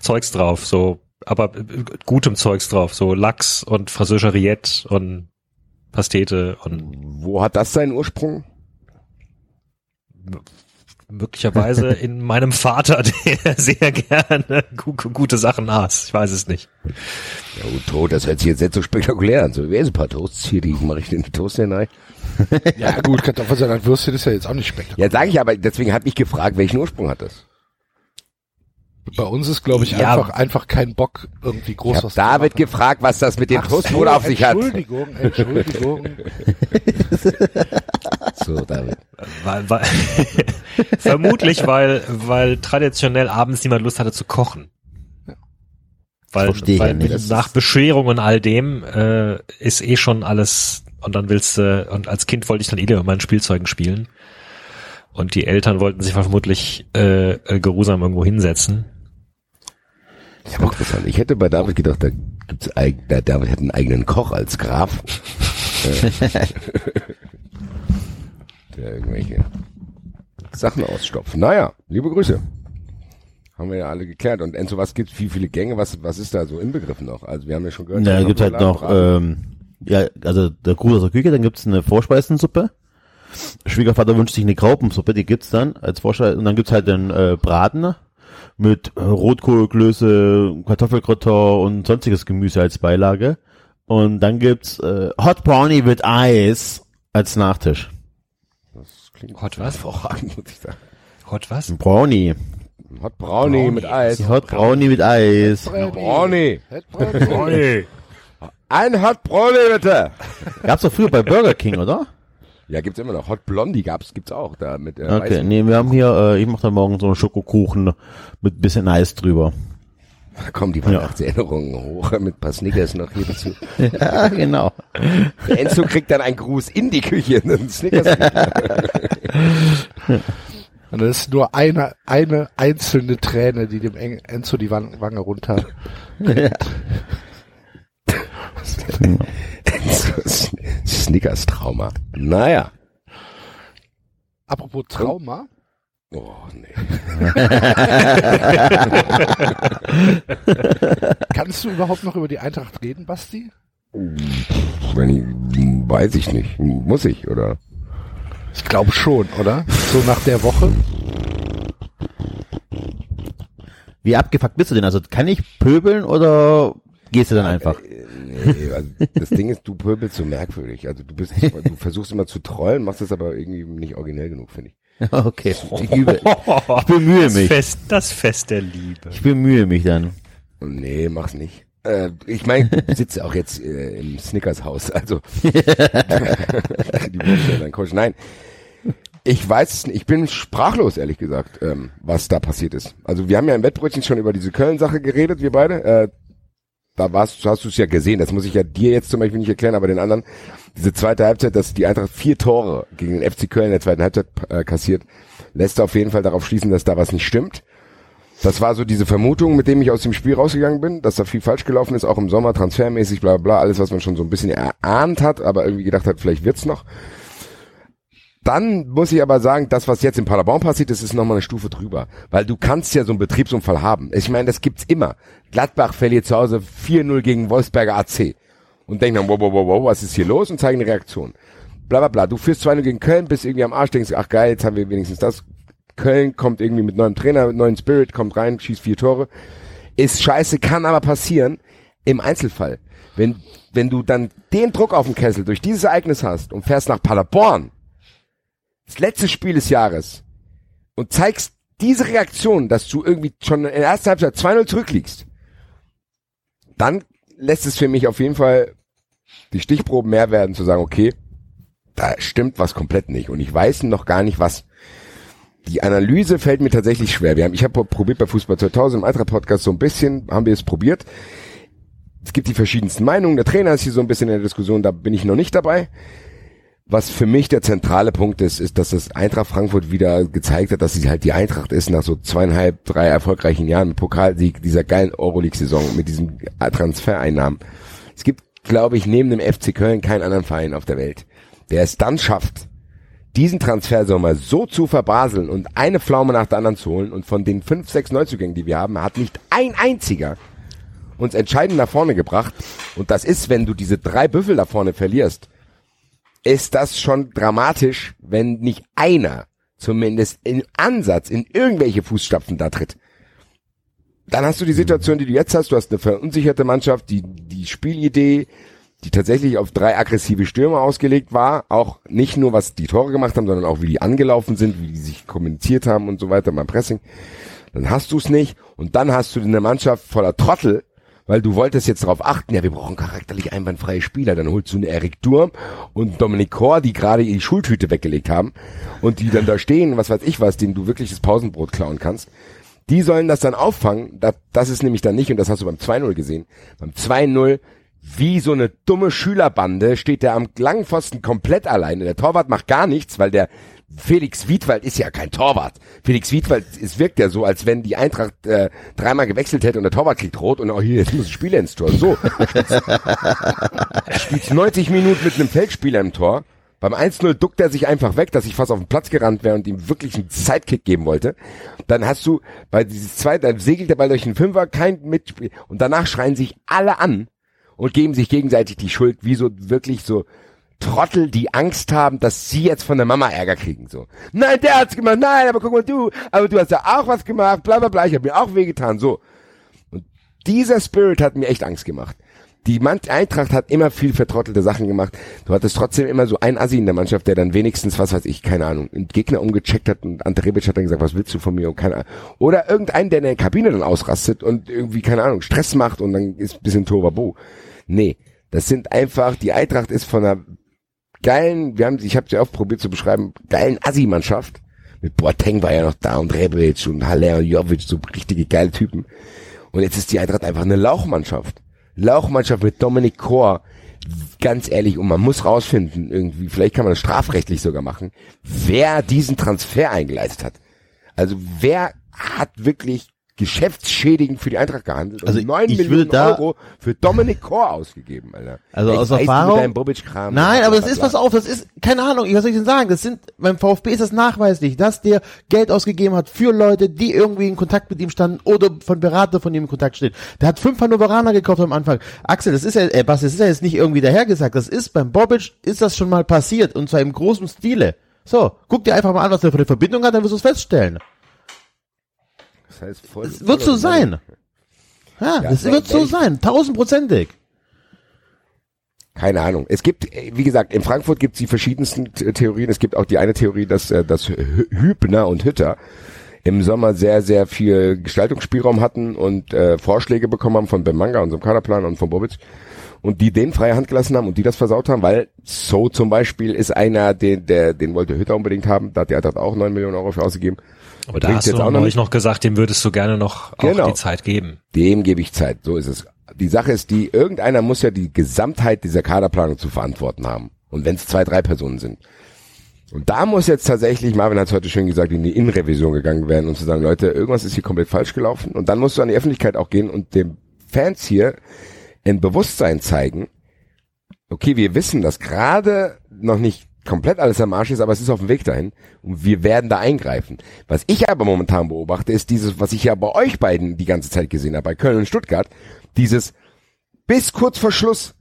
Speaker 1: Zeugs drauf, so, aber äh, gutem Zeugs drauf, so Lachs und französischer Rillette und Pastete und
Speaker 2: Wo hat das seinen Ursprung?
Speaker 1: möglicherweise *laughs* in meinem Vater, *laughs* der sehr gerne gu gute Sachen aß. Ich weiß es nicht.
Speaker 2: Ja gut, Tod, das hört sich jetzt nicht so spektakulär an. So, wer ist ein paar Toasts hier, die mache ich in die Toast hinein. *laughs*
Speaker 6: Ja gut, Kartoffelsalat Würstchen ist ja jetzt auch nicht spektakulär.
Speaker 2: Ja, sage ich aber, deswegen habe ich gefragt, welchen Ursprung hat das?
Speaker 6: Bei uns ist, glaube ich,
Speaker 1: Ja.
Speaker 6: einfach, einfach kein Bock, irgendwie
Speaker 2: Ich
Speaker 6: groß
Speaker 2: habe
Speaker 6: was
Speaker 2: David
Speaker 6: zu machen.
Speaker 2: gefragt, was das mit dem Toastbrot
Speaker 6: so,
Speaker 2: auf sich hat.
Speaker 6: Entschuldigung, Entschuldigung. *laughs*
Speaker 2: So, David.
Speaker 1: Weil, weil, *laughs* vermutlich, weil, weil traditionell abends niemand Lust hatte zu kochen. Weil,
Speaker 7: Verstehe ich
Speaker 1: weil.
Speaker 7: Das
Speaker 1: nach Bescherung und all dem äh, ist eh schon alles und dann willst du und als Kind wollte ich dann eh mit meinen Spielzeugen spielen und die Eltern wollten sich vermutlich äh, äh, geruhsam irgendwo hinsetzen.
Speaker 2: Ja, aber interessant. Ich hätte bei David gedacht, da gibt's eig- der David hätte einen eigenen Koch als Graf. *laughs* Äh, der irgendwelche Sachen ausstopft. Naja, liebe Grüße. Haben wir ja alle geklärt. Und Enzo, was gibt's? Wie viele Gänge? Was, was ist da so inbegriffen noch? Also wir haben ja schon gehört.
Speaker 7: Da gibt's halt noch, ähm, ja, also der Gruß aus der Küche, dann gibt's eine Vorspeisensuppe. Schwiegervater wünscht sich eine Graupensuppe, die gibt's dann als Vorspeise. Und dann gibt's halt den äh, Braten mit äh, Rotkohlklöße, Kartoffelgratin und sonstiges Gemüse als Beilage. Und dann gibt's äh, Hot Brownie mit Eis als Nachtisch.
Speaker 2: Das klingt
Speaker 1: Hot was?
Speaker 2: hervorragend, muss ich sagen.
Speaker 1: Hot was?
Speaker 7: Ein Brownie.
Speaker 2: Hot Brownie, mit Eis.
Speaker 7: Hot Brownie mit Eis.
Speaker 2: Brownie.
Speaker 1: Hey.
Speaker 2: Ein Hot Brownie, bitte. *laughs*
Speaker 7: Gab's doch früher bei Burger King, oder?
Speaker 2: Ja, gibt's immer noch. Hot Blondie gab's, gibt's auch da mit äh,
Speaker 7: Okay,
Speaker 2: weißen-
Speaker 7: nee, wir haben hier, äh, ich mache dann morgen so einen Schokokuchen mit bisschen Eis drüber. *laughs*
Speaker 2: Da kommen die Weihnachtserinnerungen hoch mit ein paar Snickers noch hier dazu. *laughs*
Speaker 7: Ja, genau.
Speaker 2: Der Enzo kriegt dann einen Gruß in die Küche, einen Snickers.
Speaker 6: Und das ist nur eine, eine einzelne Träne, die dem Enzo die Wan- Wange runter.
Speaker 2: Snickers-Trauma. Naja.
Speaker 6: Apropos Trauma.
Speaker 2: Oh, nee. *laughs*
Speaker 6: Kannst du überhaupt noch über die Eintracht reden, Basti?
Speaker 2: Wenn ich, weiß ich nicht. Muss ich, oder?
Speaker 6: Ich glaube schon, oder? So nach der Woche.
Speaker 7: Wie abgefuckt bist du denn? Also kann ich pöbeln oder gehst du dann einfach?
Speaker 2: Nee, also das Ding ist, du pöbelst so merkwürdig. Also du bist, du versuchst immer zu trollen, machst es aber irgendwie nicht originell genug, finde ich. *laughs*
Speaker 7: Okay, ich übe. Ich bemühe
Speaker 1: Das
Speaker 7: mich.
Speaker 1: Fest, das Fest der Liebe.
Speaker 7: Ich bemühe mich dann.
Speaker 2: Nee, mach's nicht. Äh, ich meine, ich sitze auch jetzt äh, im Snickers-Haus, also *laughs* die Coach. Nein, ich weiß es nicht. Ich bin sprachlos, ehrlich gesagt, ähm, was da passiert ist. Also wir haben ja im Wettbrötchen schon über diese Köln-Sache geredet, wir beide. Äh, da warst, hast du es ja gesehen. Das muss ich ja dir jetzt zum Beispiel nicht erklären, aber den anderen. Diese zweite Halbzeit, dass die Eintracht vier Tore gegen den FC Köln in der zweiten Halbzeit äh, kassiert, lässt auf jeden Fall darauf schließen, dass da was nicht stimmt. Das war so diese Vermutung, mit dem ich aus dem Spiel rausgegangen bin, dass da viel falsch gelaufen ist, auch im Sommer, transfermäßig, bla bla, alles, was man schon so ein bisschen erahnt hat, aber irgendwie gedacht hat, vielleicht wird's noch. Dann muss ich aber sagen, das, was jetzt in Paderborn passiert ist, ist nochmal eine Stufe drüber. Weil du kannst ja so einen Betriebsunfall haben. Ich meine, das gibt's immer. Gladbach verliert zu Hause 4-0 gegen Wolfsberger AC. Und denkt dann, wow, wow, wow, wow, was ist hier los? Und zeigen eine Reaktion. Bla bla bla. Du führst 2-0 gegen Köln, bist irgendwie am Arsch, denkst, ach geil, jetzt haben wir wenigstens das. Köln kommt irgendwie mit neuem Trainer, mit neuen Spirit, kommt rein, schießt vier Tore. Ist scheiße, kann aber passieren im Einzelfall. Wenn, wenn du dann den Druck auf dem Kessel durch dieses Ereignis hast und fährst nach Paderborn, das letzte Spiel des Jahres, und zeigst diese Reaktion, dass du irgendwie schon in der ersten Halbzeit 2-0 zurückliegst, dann lässt es für mich auf jeden Fall die Stichproben mehr werden, zu sagen, okay, da stimmt was komplett nicht. Und ich weiß noch gar nicht, was. Die Analyse fällt mir tatsächlich schwer. Wir haben, ich habe probiert bei Fußball 2000 im Eintracht Podcast so ein bisschen, haben wir es probiert. Es gibt die verschiedensten Meinungen. Der Trainer ist hier so ein bisschen in der Diskussion, da bin ich noch nicht dabei. Was für mich der zentrale Punkt ist, ist, dass das Eintracht Frankfurt wieder gezeigt hat, dass sie halt die Eintracht ist nach so zweieinhalb, drei erfolgreichen Jahren mit Pokalsieg, dieser geilen Euroleague-Saison, mit diesen Transfereinnahmen. Es gibt, glaube ich, neben dem FC Köln keinen anderen Verein auf der Welt, der es dann schafft, diesen Transfersommer so zu verbaseln und eine Pflaume nach der anderen zu holen und von den fünf, sechs Neuzugängen, die wir haben, hat nicht ein einziger uns entscheidend nach vorne gebracht. Und das ist, wenn du diese drei Büffel da vorne verlierst, ist das schon dramatisch, wenn nicht einer zumindest im Ansatz in irgendwelche Fußstapfen da tritt. Dann hast du die Situation, die du jetzt hast. Du hast eine verunsicherte Mannschaft, die, die Spielidee, die tatsächlich auf drei aggressive Stürmer ausgelegt war. Auch nicht nur, was die Tore gemacht haben, sondern auch, wie die angelaufen sind, wie die sich kommuniziert haben und so weiter beim Pressing. Dann hast du es nicht. Und dann hast du eine Mannschaft voller Trottel, weil du wolltest jetzt darauf achten, ja, wir brauchen charakterlich einwandfreie Spieler. Dann holst du eine Eric Durm und Dominik Kor, die gerade die Schultüte weggelegt haben und die dann da stehen, was weiß ich was, denen du wirklich das Pausenbrot klauen kannst. Die sollen das dann auffangen. Das, das ist nämlich dann nicht, und das hast du beim 2-0 gesehen. Beim 2-0, wie so eine dumme Schülerbande, steht der am langen Pfosten komplett alleine. Der Torwart macht gar nichts, weil der Felix Wiedwald ist ja kein Torwart. Felix Wiedwald, es wirkt ja so, als wenn die Eintracht äh, dreimal gewechselt hätte und der Torwart kriegt rot und oh hier, jetzt muss ein Spieler ins Tor. So. *laughs* Spielst 90 Minuten mit einem Feldspieler im Tor. Beim 1-0 duckt er sich einfach weg, dass ich fast auf den Platz gerannt wäre und ihm wirklich einen Sidekick geben wollte. Dann hast du bei dieses zweite, dann segelt der Ball durch den Fünfer, kein Mitspiel. Und danach schreien sich alle an und geben sich gegenseitig die Schuld, wie so wirklich so Trottel, die Angst haben, dass sie jetzt von der Mama Ärger kriegen. So, nein, der hat's gemacht, nein, aber guck mal du, aber du hast ja auch was gemacht, bla bla bla, ich habe mir auch wehgetan, so. Und dieser Spirit hat mir echt Angst gemacht. Die Eintracht hat immer viel vertrottelte Sachen gemacht. Du hattest trotzdem immer so ein Assi in der Mannschaft, der dann wenigstens, was weiß ich, keine Ahnung, einen Gegner umgecheckt hat und Ante Rebic hat dann gesagt, was willst du von mir? Und keine Ahnung. Oder irgendeinen, der in der Kabine dann ausrastet und irgendwie, keine Ahnung, Stress macht und dann ist bisschen Tovabo. Nee, das sind einfach, die Eintracht ist von einer geilen, wir haben, ich habe sie oft probiert zu beschreiben, geilen Assi-Mannschaft. Mit Boateng war ja noch da und Rebic und Haller und Jovic, so richtige geile Typen. Und jetzt ist die Eintracht einfach eine Lauchmannschaft. Lauchmannschaft mit Dominik Kor. Ganz ehrlich, und man muss rausfinden, irgendwie, vielleicht kann man das strafrechtlich sogar machen, wer diesen Transfer eingeleitet hat. Also wer hat wirklich geschäftsschädigend für die Eintracht gehandelt und
Speaker 7: Also
Speaker 2: 9
Speaker 7: ich
Speaker 2: Millionen
Speaker 7: würde da-
Speaker 2: Euro für Dominik Kor ausgegeben, Alter.
Speaker 7: Also
Speaker 2: Ich
Speaker 7: aus Erfahrung- Nein, aber das ist was auf, das ist, keine Ahnung, was soll ich denn sagen? Das sind, beim VfB ist das nachweislich, dass der Geld ausgegeben hat für Leute, die irgendwie in Kontakt mit ihm standen oder von Berater von ihm in Kontakt stehen. Der hat fünf Hannoveraner gekauft am Anfang. Axel, das ist ja, äh, Basti, das ist ja jetzt nicht irgendwie dahergesagt, das ist beim Bobic, ist das schon mal passiert und zwar im großen Stile. So, guck dir einfach mal an, was der für eine Verbindung hat, dann wirst du es feststellen.
Speaker 2: Das heißt, voll,
Speaker 7: Es wird so sein. Ja,
Speaker 2: Ja,
Speaker 7: das wird so sein, tausendprozentig.
Speaker 2: Keine Ahnung. Es gibt, wie gesagt, in Frankfurt gibt es die verschiedensten Theorien. Es gibt auch die eine Theorie, dass, äh, dass Hü- Hübner und Hütter im Sommer sehr, sehr viel Gestaltungsspielraum hatten und äh, Vorschläge bekommen haben von Bemanga, unserem Kaderplan und von Bobic und die den freie Hand gelassen haben und die das versaut haben, weil so zum Beispiel ist einer, den, der, den wollte Hütter unbedingt haben, da hat die Eintracht auch 9 Millionen Euro für ausgegeben.
Speaker 1: Aber da hast
Speaker 2: bringt's
Speaker 1: du
Speaker 2: jetzt auch noch nicht.
Speaker 1: noch gesagt, dem würdest du gerne noch auch
Speaker 2: Genau.
Speaker 1: die Zeit geben.
Speaker 2: Dem gebe ich Zeit, so ist es. Die Sache ist die, irgendeiner muss ja die Gesamtheit dieser Kaderplanung zu verantworten haben. Und wenn es zwei, drei Personen sind. Und da muss jetzt tatsächlich, Marvin hat es heute schön gesagt, in die Innenrevision gegangen werden und zu sagen, Leute, irgendwas ist hier komplett falsch gelaufen. Und dann musst du an die Öffentlichkeit auch gehen und den Fans hier ein Bewusstsein zeigen, okay, wir wissen, dass gerade noch nicht komplett alles am Arsch ist, aber es ist auf dem Weg dahin und wir werden da eingreifen. Was ich aber momentan beobachte, ist dieses, was ich ja bei euch beiden die ganze Zeit gesehen habe, bei Köln und Stuttgart, dieses bis kurz vor Schluss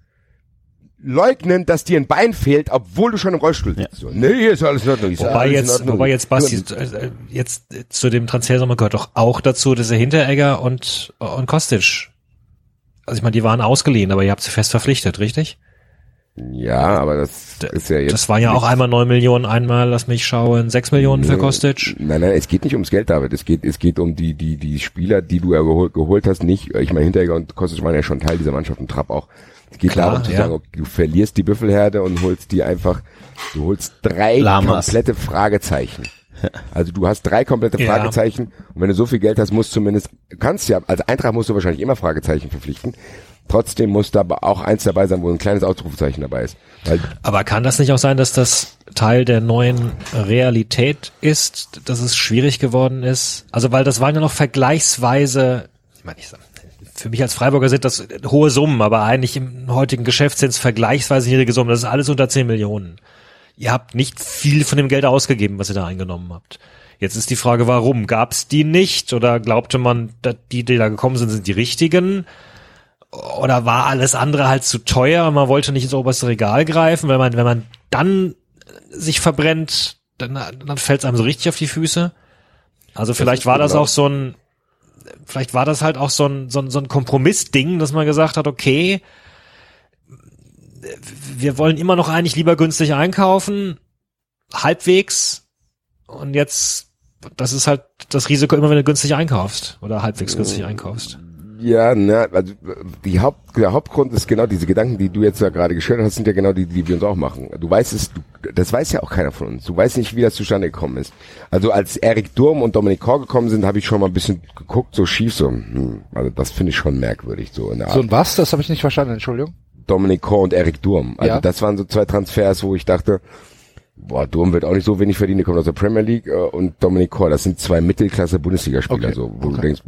Speaker 2: leugnen, dass dir ein Bein fehlt, obwohl du schon im Rollstuhl sitzt. So, nee, ist alles in Ordnung.
Speaker 1: Wobei
Speaker 2: alles
Speaker 1: jetzt,
Speaker 2: Ordnung.
Speaker 1: wobei jetzt Basti, äh, jetzt äh, zu dem Transfersommer gehört doch auch dazu, dass er Hinteregger und, und Kostic, also ich meine, die waren ausgeliehen, aber ihr habt sie fest verpflichtet, richtig?
Speaker 2: Ja, aber das ist ja jetzt.
Speaker 1: Das war ja auch einmal neun Millionen, einmal, lass mich schauen, sechs Millionen für Kostic.
Speaker 2: Nein, nein, es geht nicht ums Geld, David. Es geht, es geht um die, die, die Spieler, die du ja geholt, geholt hast. Nicht, ich meine, Hinteregger und Kostic waren ja schon Teil dieser Mannschaft und Trapp auch. Es geht
Speaker 1: Klar,
Speaker 2: darum zu
Speaker 1: ja.
Speaker 2: sagen, okay, du verlierst die Büffelherde und holst die einfach, du holst drei
Speaker 7: Lamas.
Speaker 2: komplette Fragezeichen. *laughs* Also du hast drei komplette
Speaker 1: Ja.
Speaker 2: Fragezeichen und wenn du so viel Geld hast, musst zumindest, kannst ja, als Eintracht musst du wahrscheinlich immer Fragezeichen verpflichten. Trotzdem muss da auch eins dabei sein, wo ein kleines Ausrufezeichen dabei ist. Weil
Speaker 1: Aber kann das nicht auch sein, dass das Teil der neuen Realität ist, dass es schwierig geworden ist? Also weil das waren ja noch vergleichsweise, ich meine, ich sag, für mich als Freiburger sind das hohe Summen, aber eigentlich im heutigen Geschäft sind es vergleichsweise niedrige Summen. Das ist alles unter 10 Millionen. Ihr habt nicht viel von dem Geld ausgegeben, was ihr da eingenommen habt. Jetzt ist die Frage, warum? Gab es die nicht? Oder glaubte man, dass die, die da gekommen sind, sind die richtigen? Oder war alles andere halt zu teuer man wollte nicht ins oberste Regal greifen, wenn man, wenn man dann sich verbrennt, dann, dann fällt es einem so richtig auf die Füße. Also vielleicht war das auch so ein, vielleicht war das halt auch so ein, so ein, so ein Kompromissding, dass man gesagt hat, okay, wir wollen immer noch eigentlich lieber günstig einkaufen, halbwegs, und jetzt, das ist halt das Risiko immer, wenn du günstig einkaufst oder halbwegs günstig einkaufst.
Speaker 2: Ja, na, also die Haupt, der Hauptgrund ist genau diese Gedanken, die du jetzt ja gerade geschildert hast, sind ja genau die, die wir uns auch machen. Du weißt es, du, das weiß ja auch keiner von uns. Du weißt nicht, wie das zustande gekommen ist. Also als Erik Durm und Dominik Kor gekommen sind, habe ich schon mal ein bisschen geguckt, so schief, so, hm, also das finde ich schon merkwürdig, so in der Art.
Speaker 6: So ein was? Das habe ich nicht verstanden, Entschuldigung.
Speaker 2: Dominik Kor und Erik Durm. Also
Speaker 6: Ja.
Speaker 2: das waren so zwei Transfers, wo ich dachte, boah, Durm wird auch nicht so wenig verdienen, der kommt aus der Premier League äh, und Dominik Kor, das sind zwei Mittelklasse-Bundesligaspieler,
Speaker 6: Okay,
Speaker 2: so, wo du
Speaker 6: okay.
Speaker 2: denkst,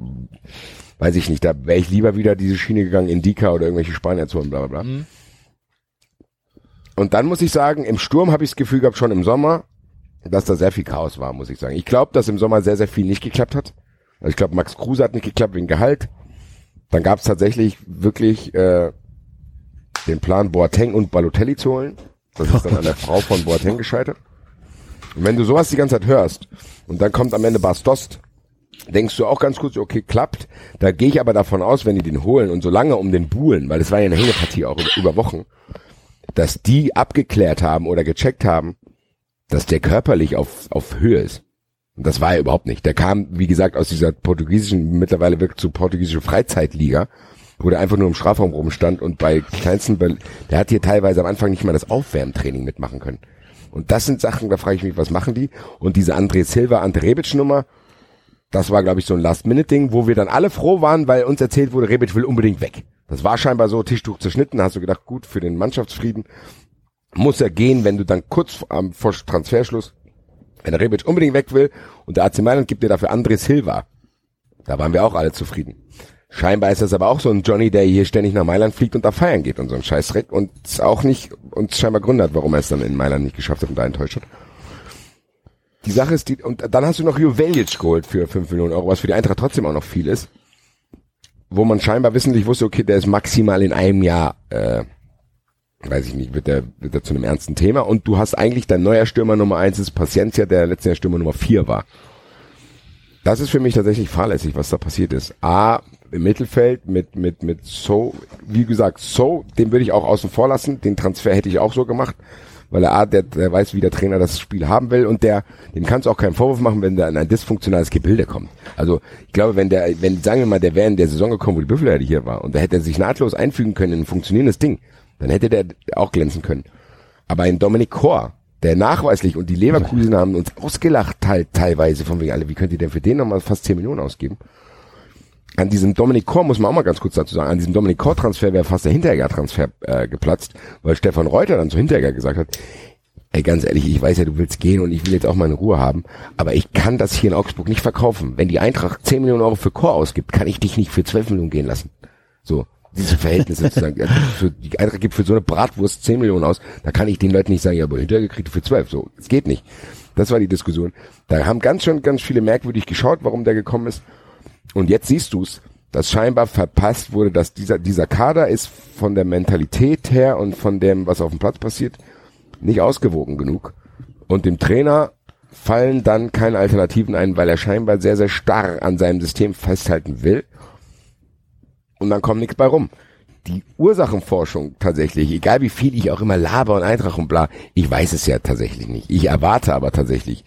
Speaker 2: weiß ich nicht, da wäre ich lieber wieder diese Schiene gegangen, Indika oder irgendwelche Spanier zu holen, bla bla bla.
Speaker 6: Mhm.
Speaker 2: Und dann muss ich sagen, im Sturm habe ich das Gefühl gehabt, schon im Sommer, dass da sehr viel Chaos war, muss ich sagen. Ich glaube, dass im Sommer sehr, sehr viel nicht geklappt hat. Also ich glaube, Max Kruse hat nicht geklappt wegen Gehalt. Dann gab es tatsächlich wirklich äh, den Plan, Boateng und Balotelli zu holen. Das ist dann an der Frau von Boateng gescheitert. Und wenn du sowas die ganze Zeit hörst und dann kommt am Ende Bas Dost, denkst du auch ganz kurz, okay, klappt. Da gehe ich aber davon aus, wenn die den holen und so lange um den buhlen, weil das war ja eine Hängepartie auch über, Wochen, dass die abgeklärt haben oder gecheckt haben, dass der körperlich auf, auf Höhe ist. Und das war er überhaupt nicht. Der kam, wie gesagt, aus dieser portugiesischen, mittlerweile wirklich zu portugiesischen Freizeitliga, wo der einfach nur im Strafraum rumstand und bei kleinsten, der hat hier teilweise am Anfang nicht mal das Aufwärmtraining mitmachen können. Und das sind Sachen, da frage ich mich, was machen die? Und diese André Silva, Ante Rebic Nummer, das war, glaube ich, so ein Last-Minute-Ding, wo wir dann alle froh waren, weil uns erzählt wurde, Rebic will unbedingt weg. Das war scheinbar so Tischtuch zerschnitten, hast du gedacht, gut, für den Mannschaftsfrieden muss er gehen, wenn du dann kurz am vor Transferschluss Wenn Rebic unbedingt weg will und der AC Mailand gibt dir dafür André Silva, da waren wir auch alle zufrieden. Scheinbar ist das aber auch so ein Johnny, der hier ständig nach Mailand fliegt und da feiern geht und so ein Scheißdreck und auch nicht uns scheinbar Gründe hat, warum er es dann in Mailand nicht geschafft hat und da enttäuscht hat. Die Sache ist die, und dann hast du noch Juvelic geholt für 5 Millionen Euro, was für die Eintracht trotzdem auch noch viel ist. Wo man scheinbar wissentlich wusste, okay, der ist maximal in einem Jahr, äh, weiß ich nicht, wird der, wird der zu einem ernsten Thema. Und du hast eigentlich dein neuer Stürmer Nummer eins ist Paciencia, der letztes Jahr Stürmer Nummer vier war. Das ist für mich tatsächlich fahrlässig, was da passiert ist. A, im Mittelfeld mit, mit, mit So, wie gesagt, So, den würde ich auch außen vor lassen. Den Transfer hätte ich auch so gemacht weil er A, der, der weiß, wie der Trainer das Spiel haben will und der, dem kannst du auch keinen Vorwurf machen, wenn in ein dysfunktionales Gebilde kommt. Also ich glaube, wenn der, wenn, sagen wir mal, der wäre in der Saison gekommen, wo die Büffel hier war und da hätte er sich nahtlos einfügen können in ein funktionierendes Ding, dann hätte der auch glänzen können. Aber in Dominik Kor, der nachweislich und die Leverkusen haben uns ausgelacht teil, teilweise von wegen alle, wie könnt ihr denn für den nochmal fast 10 Millionen ausgeben? An diesem Dominik Kor muss man auch mal ganz kurz dazu sagen, an diesem Dominik Kor Transfer wäre fast der Hinteregger-Transfer äh, geplatzt, weil Stefan Reuter dann zu Hinteregger gesagt hat, ey, ganz ehrlich, ich weiß ja, du willst gehen und ich will jetzt auch meine Ruhe haben, aber ich kann das hier in Augsburg nicht verkaufen. Wenn die Eintracht 10 Millionen Euro für Kor ausgibt, kann ich dich nicht für 12 Millionen gehen lassen. So, diese Verhältnisse sozusagen. Die Eintracht gibt für so eine Bratwurst 10 Millionen aus, da kann ich den Leuten nicht sagen, ja, aber Hinteregger kriegt für 12. So, es geht nicht. Das war die Diskussion. Da haben ganz schon ganz viele merkwürdig geschaut, warum der gekommen ist. Und jetzt siehst du's, dass scheinbar verpasst wurde, dass dieser, dieser Kader ist von der Mentalität her und von dem, was auf dem Platz passiert, nicht ausgewogen genug. Und dem Trainer fallen dann keine Alternativen ein, weil er scheinbar sehr, sehr starr an seinem System festhalten will. Und dann kommt nichts bei rum. Die Ursachenforschung tatsächlich, egal wie viel ich auch immer laber und Eintrag und bla, ich weiß es ja tatsächlich nicht. Ich erwarte aber tatsächlich,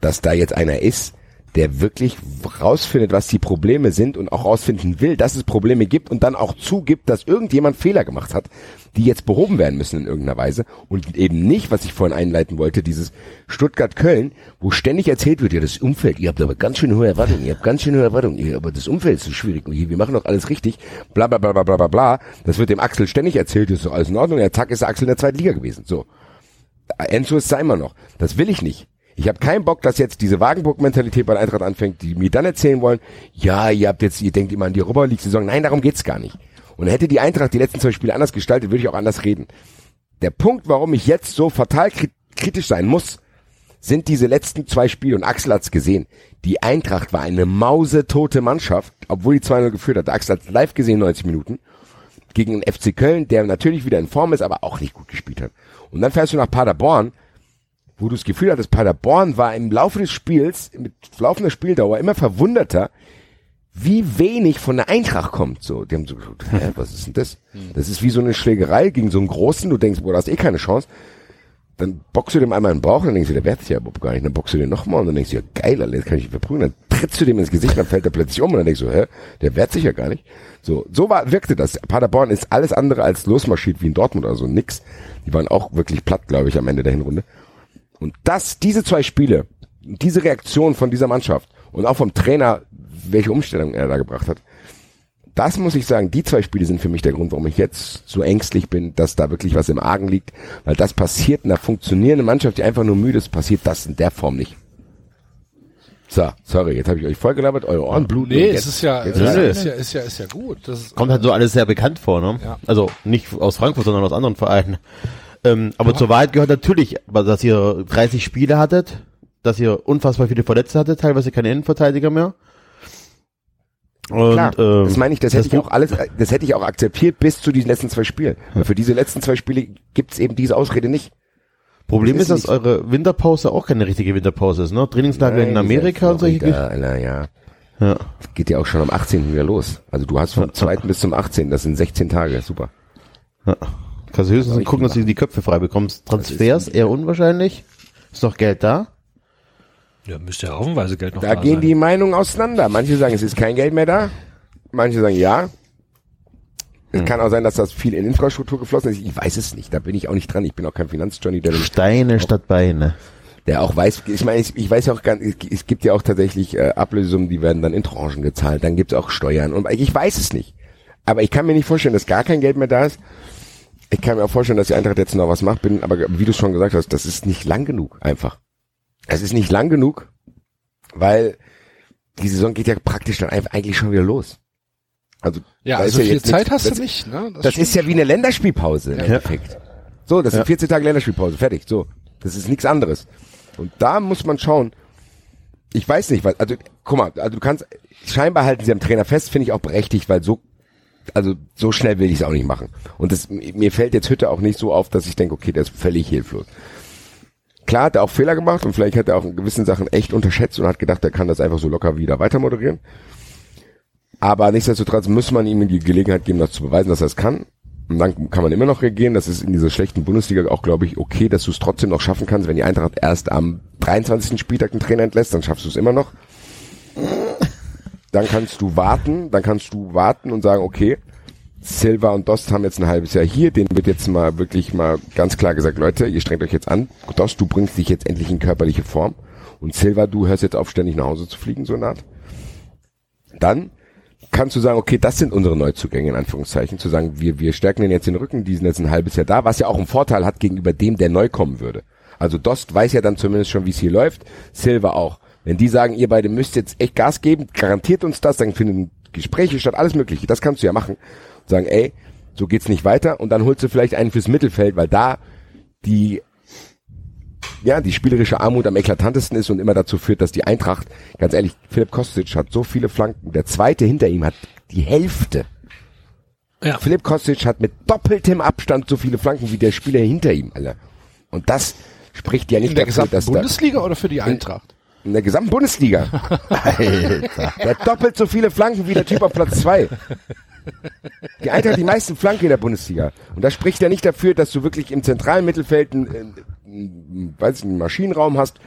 Speaker 2: dass da jetzt einer ist, der wirklich rausfindet, was die Probleme sind und auch rausfinden will, dass es Probleme gibt und dann auch zugibt, dass irgendjemand Fehler gemacht hat, die jetzt behoben werden müssen in irgendeiner Weise und eben nicht, was ich vorhin einleiten wollte, dieses Stuttgart-Köln, wo ständig erzählt wird, ja, das Umfeld, ihr habt aber ganz schön hohe Erwartungen, ihr habt ganz schön hohe Erwartungen, ihr, aber das Umfeld ist so schwierig und hier, wir machen doch alles richtig, bla bla bla bla bla bla bla, das wird dem Axel ständig erzählt, ist so alles in Ordnung, ja, zack, ist der Axel in der zweiten Liga gewesen, so. Enzo ist da immer noch. Das will ich nicht. Ich habe keinen Bock, dass jetzt diese Wagenburg-Mentalität bei Eintracht anfängt, die mir dann erzählen wollen, ja, ihr habt jetzt, ihr denkt immer an die Europa League-Saison. Nein, darum geht's gar nicht. Und hätte die Eintracht die letzten zwei Spiele anders gestaltet, würde ich auch anders reden. Der Punkt, warum ich jetzt so fatal kritisch sein muss, sind diese letzten zwei Spiele, und Axel hat's gesehen, die Eintracht war eine mausetote Mannschaft, obwohl die 2-0 geführt hat. Axel hat live gesehen, 90 Minuten, gegen den FC Köln, der natürlich wieder in Form ist, aber auch nicht gut gespielt hat. Und dann fährst du nach Paderborn, wo du das Gefühl hattest, Paderborn war im Laufe des Spiels, mit laufender Spieldauer, immer verwunderter, wie wenig von der Eintracht kommt. So, die haben so gesagt, hä, *laughs* was ist denn das? Das ist wie so eine Schlägerei gegen so einen Großen, du denkst, boah, da hast eh keine Chance. Dann boxst du dem einmal in den Bauch und dann denkst du, der wehrt sich ja überhaupt gar nicht. Dann boxst du den nochmal und dann denkst du, ja geil, Alter, jetzt kann ich ihn verprügeln. Dann trittst du dem ins Gesicht, dann fällt er plötzlich um und dann denkst du, hä, der wehrt sich ja gar nicht. So, so war, wirkte das. Paderborn ist alles andere als losmarschiert wie in Dortmund oder so, nix. Die waren auch wirklich platt, glaube ich, am Ende der Hinrunde. Und das, diese zwei Spiele, diese Reaktion von dieser Mannschaft und auch vom Trainer, welche Umstellung er da gebracht hat, das muss ich sagen, die zwei Spiele sind für mich der Grund, warum ich jetzt so ängstlich bin, dass da wirklich was im Argen liegt, weil das passiert in einer funktionierenden Mannschaft, die einfach nur müde ist, passiert das in der Form nicht. So, sorry, jetzt habe ich euch vollgelabert, eure Ohren bluten.
Speaker 6: Nee,
Speaker 2: jetzt,
Speaker 6: es ist ja,
Speaker 2: jetzt
Speaker 6: es
Speaker 2: ist
Speaker 6: ist,
Speaker 2: es-
Speaker 6: ja, ist ja, ist ja gut. Das ist,
Speaker 7: Kommt halt so alles sehr bekannt vor, ne?
Speaker 6: Ja.
Speaker 7: Also nicht aus Frankfurt, sondern aus anderen Vereinen. Ähm, aber zur Wahrheit gehört natürlich, dass ihr 30 Spiele hattet, dass ihr unfassbar viele Verletzte hattet, teilweise keine Innenverteidiger mehr. Und,
Speaker 2: Klar,
Speaker 7: ähm,
Speaker 2: das meine ich, das hätte ich auch alles, das hätte ich auch akzeptiert bis zu diesen letzten zwei Spielen. Weil für diese letzten zwei Spiele gibt's eben diese Ausrede nicht.
Speaker 7: Problem
Speaker 2: das
Speaker 7: ist, dass
Speaker 2: ist
Speaker 7: eure Winterpause auch keine richtige Winterpause ist, ne? Trainingslager in
Speaker 2: Nein,
Speaker 7: Amerika und solche Geschichten.
Speaker 2: Alter, ja.
Speaker 7: Ja.
Speaker 2: Geht ja auch schon am 18. wieder los. Also du hast vom 2. bis zum 18. Das sind 16 Tage. Super.
Speaker 7: ja. Kannst du höchstens gucken, dass du die Köpfe frei bekommst. Transfers eher unwahrscheinlich. Ist noch Geld da?
Speaker 1: Ja, müsste ja haufenweise Geld noch
Speaker 2: Da
Speaker 1: da
Speaker 2: gehen
Speaker 1: sein.
Speaker 2: die Meinungen auseinander. Manche sagen, es ist kein Geld mehr da. Manche sagen, ja. Es kann auch sein, dass das viel in Infrastruktur geflossen ist. Ich weiß es nicht. Da bin ich auch nicht dran. Ich bin auch kein Finanzjourney, der,
Speaker 7: Steine statt Beine.
Speaker 2: der auch weiß, ich meine, ich, ich weiß ja auch gar nicht, es gibt ja auch tatsächlich äh, Ablösungen, die werden dann in Tranchen gezahlt. Dann gibt's auch Steuern. Und ich weiß es nicht. Aber ich kann mir nicht vorstellen, dass gar kein Geld mehr da ist. Ich kann mir auch vorstellen, dass die Eintracht jetzt noch was macht, bin, aber wie du schon gesagt hast, das ist nicht lang genug, einfach. Es ist nicht lang genug, weil die Saison geht ja praktisch dann eigentlich schon wieder los. Also,
Speaker 6: Ja, also
Speaker 2: ist ja
Speaker 6: viel Zeit
Speaker 2: nichts-
Speaker 6: hast du
Speaker 2: das,
Speaker 6: nicht, ne?
Speaker 2: Das ist ja wie eine Länderspielpause im
Speaker 7: Ja.
Speaker 2: Endeffekt. So, das
Speaker 7: Ja.
Speaker 2: sind 14 Tage Länderspielpause, fertig. So, das ist nichts anderes. Und da muss man schauen. Ich weiß nicht, was, also guck mal, also du kannst, scheinbar halten sie am Trainer fest, finde ich auch berechtigt, weil so, also so schnell will ich es auch nicht machen. Und das, mir fällt jetzt Hütte auch nicht so auf, dass ich denke, okay, der ist völlig hilflos. Klar hat er auch Fehler gemacht und vielleicht hat er auch in gewissen Sachen echt unterschätzt und hat gedacht, er kann das einfach so locker wieder weiter moderieren. Aber nichtsdestotrotz muss man ihm die Gelegenheit geben, das zu beweisen, dass er es kann. Und dann kann man immer noch reagieren. Das ist in dieser schlechten Bundesliga auch, glaube ich, okay, dass du es trotzdem noch schaffen kannst. Wenn die Eintracht erst am 23. Spieltag den Trainer entlässt, dann schaffst du es immer noch. Dann kannst du warten, dann kannst du warten und sagen, okay, Silva und Dost haben jetzt ein halbes Jahr hier, denen wird jetzt mal wirklich mal ganz klar gesagt, Leute, ihr strengt euch jetzt an. Dost, du bringst dich jetzt endlich in körperliche Form. Und Silva, du hörst jetzt auf, ständig nach Hause zu fliegen, so eine Art. Dann kannst du sagen, okay, das sind unsere Neuzugänge, in Anführungszeichen, zu sagen, wir, wir stärken den jetzt den Rücken, die sind jetzt ein halbes Jahr da, was ja auch einen Vorteil hat gegenüber dem, der neu kommen würde. Also Dost weiß ja dann zumindest schon, wie es hier läuft, Silva auch. Wenn die sagen, ihr beide müsst jetzt echt Gas geben, garantiert uns das, dann finden Gespräche statt, alles mögliche, das kannst du ja machen. Und sagen, ey, so geht's nicht weiter und dann holst du vielleicht einen fürs Mittelfeld, weil da die ja, die spielerische Armut am eklatantesten ist und immer dazu führt, dass die Eintracht, ganz ehrlich, Philipp Kostic hat so viele Flanken, der zweite hinter ihm hat die Hälfte.
Speaker 1: Ja.
Speaker 2: Philipp Kostic hat mit doppeltem Abstand so viele Flanken wie der Spieler hinter ihm, Alter. Und das spricht ja nicht
Speaker 6: In der
Speaker 2: dafür,
Speaker 6: gesamten
Speaker 2: dass da,
Speaker 6: Bundesliga oder für die Eintracht?
Speaker 2: In der gesamten Bundesliga. *laughs* Alter. Der hat doppelt so viele Flanken wie der Typ auf Platz zwei. Die Eintracht hat die meisten Flanken in der Bundesliga. Und das spricht ja nicht dafür, dass du wirklich im zentralen Mittelfeld einen, einen, weiß ich, einen Maschinenraum hast,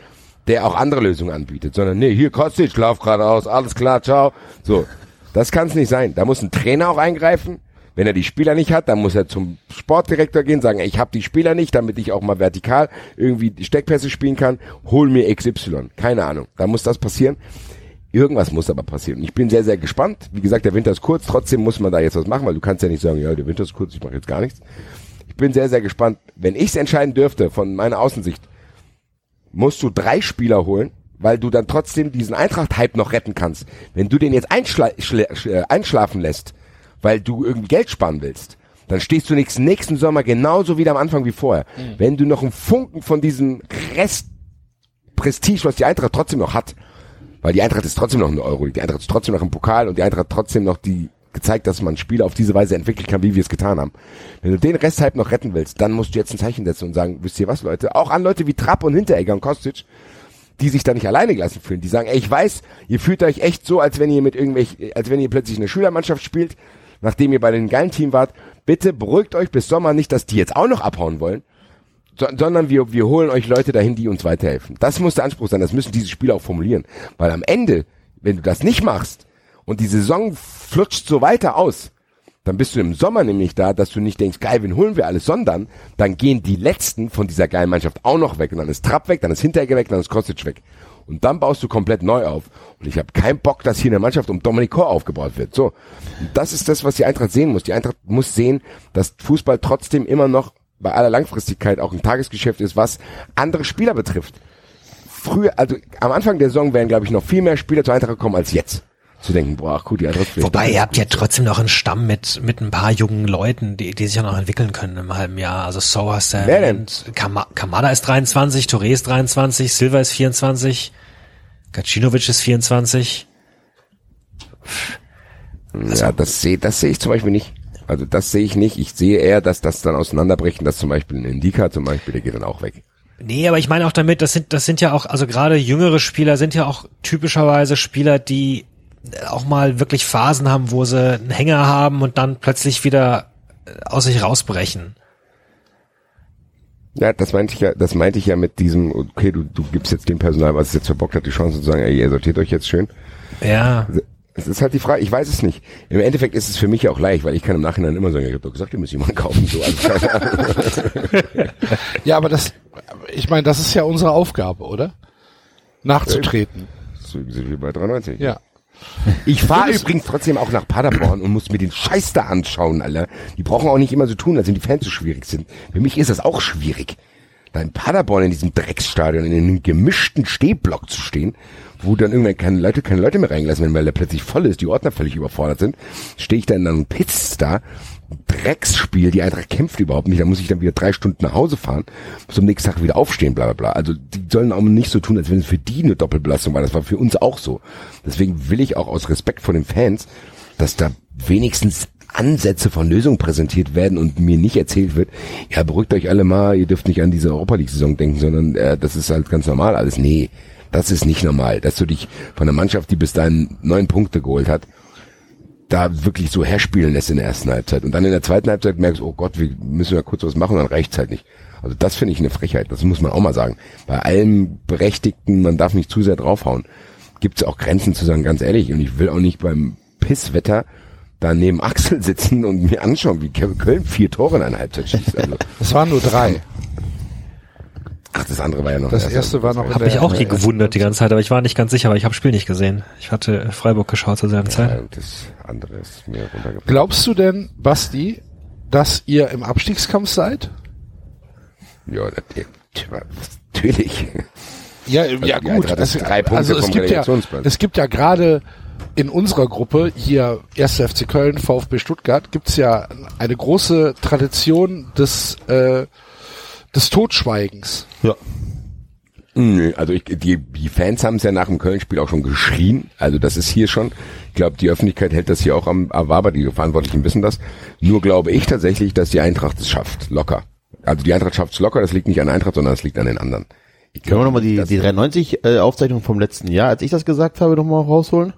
Speaker 2: der auch andere Lösungen anbietet, sondern nee, hier Kostic, lauf geradeaus, alles klar, ciao. So, das kann es nicht sein. Da muss ein Trainer auch eingreifen. Wenn er die Spieler nicht hat, dann muss er zum Sportdirektor gehen, sagen, ich habe die Spieler nicht, damit ich auch mal vertikal irgendwie die Steckpässe spielen kann. Hol mir XY. Keine Ahnung. Da muss das passieren. Irgendwas muss aber passieren. Ich bin sehr, sehr gespannt. Wie gesagt, der Winter ist kurz. Trotzdem muss man da jetzt was machen, weil du kannst ja nicht sagen, ja, der Winter ist kurz, ich mache jetzt gar nichts. Ich bin sehr, sehr gespannt. Wenn ich es entscheiden dürfte, von meiner Außensicht, musst du drei Spieler holen, weil du dann trotzdem diesen Eintracht-Hype noch retten kannst. Wenn du den jetzt einschla einschlafen lässt, weil du irgendwie Geld sparen willst, dann stehst du nächsten, nächsten Sommer genauso wieder am Anfang wie vorher. Wenn du noch einen Funken von diesem Rest Prestige, was die Eintracht trotzdem noch hat, weil die Eintracht ist trotzdem noch eine Euro, die Eintracht ist trotzdem noch im Pokal und die Eintracht hat trotzdem noch die gezeigt, dass man Spiele auf diese Weise entwickeln kann, wie wir es getan haben. Wenn du den Rest halt noch retten willst, dann musst du jetzt ein Zeichen setzen und sagen, wisst ihr was, Leute, auch an Leute wie Trapp und Hinteregger und Kostic, die sich da nicht alleine gelassen fühlen, die sagen, ey, ich weiß, ihr fühlt euch echt so, als wenn ihr mit irgendwelch, als wenn ihr plötzlich eine Schülermannschaft spielt, nachdem ihr bei den geilen Team wart, bitte beruhigt euch bis Sommer nicht, dass die jetzt auch noch abhauen wollen, so, sondern wir, wir holen euch Leute dahin, die uns weiterhelfen. Das muss der Anspruch sein, das müssen diese Spieler auch formulieren. Weil am Ende, wenn du das nicht machst und die Saison flutscht so weiter aus, dann bist du im Sommer nämlich da, dass du nicht denkst, geil, wen holen wir alles, sondern dann gehen die Letzten von dieser geilen Mannschaft auch noch weg. Und dann ist Trapp weg, dann ist Hinteregger weg, dann ist Kostic weg. Und dann baust du komplett neu auf. Und ich habe keinen Bock, dass hier eine Mannschaft um Dominik Kor aufgebaut wird. So, das ist das, was die Eintracht sehen muss. Die Eintracht muss sehen, dass Fußball trotzdem immer noch bei aller Langfristigkeit auch ein Tagesgeschäft ist, was andere Spieler betrifft. Früher, also am Anfang der Saison wären, glaube ich, noch viel mehr Spieler zur Eintracht gekommen als jetzt. Zu denken, boah, gut, die vielleicht
Speaker 1: Wobei, ihr habt ja trotzdem noch einen Stamm mit, mit ein paar jungen Leuten, die, die sich ja noch entwickeln können im halben Jahr. Also So hast du
Speaker 2: Wer denn?
Speaker 1: Kama- Kamada ist 23, Touré ist 23, Silva ist 24, Gacinovic ist 24.
Speaker 2: Ja, das sehe das sehe ich zum Beispiel nicht. Also das sehe ich nicht. Ich sehe eher, dass das dann auseinanderbrechen, dass zum Beispiel ein Indika zum Beispiel, der geht dann auch weg.
Speaker 1: Nee, aber ich meine auch damit, das sind, das sind ja auch, also gerade jüngere Spieler sind ja auch typischerweise Spieler, die auch mal wirklich Phasen haben, wo sie einen Hänger haben und dann plötzlich wieder äh, aus sich rausbrechen.
Speaker 2: Ja, das meinte ich ja, das meinte ich ja mit diesem, okay, du, du gibst jetzt dem Personal, was es jetzt verbockt hat, die Chance zu sagen, ey, ihr sortiert euch jetzt schön.
Speaker 1: Ja.
Speaker 2: Es ist halt die Frage, ich weiß es nicht. Im Endeffekt ist es für mich auch leicht, weil ich kann im Nachhinein immer sagen, ich habe doch gesagt, ihr müsst jemanden kaufen. So, also. *laughs*
Speaker 6: Ja, aber das, ich meine, das ist ja unsere Aufgabe, oder? Nachzutreten.
Speaker 2: so sind wir bei 93.
Speaker 6: Ja.
Speaker 2: Ich fahre übrigens trotzdem auch nach Paderborn und muss mir den Scheiß da anschauen, Alter. Die brauchen auch nicht immer so tun, als wenn die Fans so schwierig sind. Für mich ist das auch schwierig. da in Paderborn in diesem Drecksstadion in einem gemischten Stehblock zu stehen, wo dann irgendwann keine Leute, keine Leute mehr reingelassen werden, weil der plötzlich voll ist, die Ordner völlig überfordert sind, stehe ich dann in einem Pitz da, Drecksspiel, die Eintracht kämpft überhaupt nicht, da muss ich dann wieder drei Stunden nach Hause fahren, muss am nächsten Tag wieder aufstehen, bla bla bla. Also die sollen auch nicht so tun, als wenn es für die eine Doppelbelastung war, das war für uns auch so. Deswegen will ich auch aus Respekt vor den Fans, dass da wenigstens Ansätze von Lösungen präsentiert werden und mir nicht erzählt wird, ja, beruhigt euch alle mal, ihr dürft nicht an diese Europa League-Saison denken, sondern äh, das ist halt ganz normal alles. Nee, das ist nicht normal, dass du dich von einer Mannschaft, die bis dahin neun Punkte geholt hat, da wirklich so herspielen lässt in der ersten Halbzeit. Und dann in der zweiten Halbzeit merkst du, oh Gott, wir müssen ja kurz was machen, dann reicht's halt nicht. Also das finde ich eine Frechheit, das muss man auch mal sagen. Bei allem Berechtigten, man darf nicht zu sehr draufhauen, gibt's auch Grenzen zu sagen, ganz ehrlich. Und ich will auch nicht beim Pisswetter da neben Axel sitzen und mir anschauen, wie Köln vier Tore in einer Halbzeit schießt. Also,
Speaker 6: Es waren nur drei.
Speaker 2: Ach, das andere war ja noch.
Speaker 6: Das
Speaker 2: erst-
Speaker 6: erste war noch
Speaker 1: Habe ich auch die gewundert die ganze Zeit, aber ich war nicht ganz sicher, weil ich habe Spiel nicht gesehen. Ich hatte Freiburg geschaut zur selben
Speaker 2: Ja,
Speaker 1: Zeit.
Speaker 2: und das andere ist mir runtergefallen.
Speaker 6: Glaubst du denn, Basti, dass ihr im Abstiegskampf seid?
Speaker 2: Ja, natürlich.
Speaker 6: Ja,
Speaker 2: Also
Speaker 6: ja gut.
Speaker 2: Punkte
Speaker 6: also es gibt ja, es gibt ja gerade in unserer Gruppe hier 1. FC Köln, VfB Stuttgart, gibt's ja eine große Tradition des äh, des Totschweigens.
Speaker 7: Ja.
Speaker 2: Nö, also ich, die, die Fans haben es ja nach dem Köln-Spiel auch schon geschrien. Also das ist hier schon. Ich glaube, die Öffentlichkeit hält das hier auch am Awaber, die Verantwortlichen wissen das. Nur glaube ich tatsächlich, dass die Eintracht es schafft. Locker. Also die Eintracht schafft es locker, das liegt nicht an der Eintracht, sondern das liegt an den anderen. Ich
Speaker 7: Können wir nochmal die, die 93 äh, Aufzeichnung vom letzten Jahr, als ich das gesagt habe, nochmal rausholen?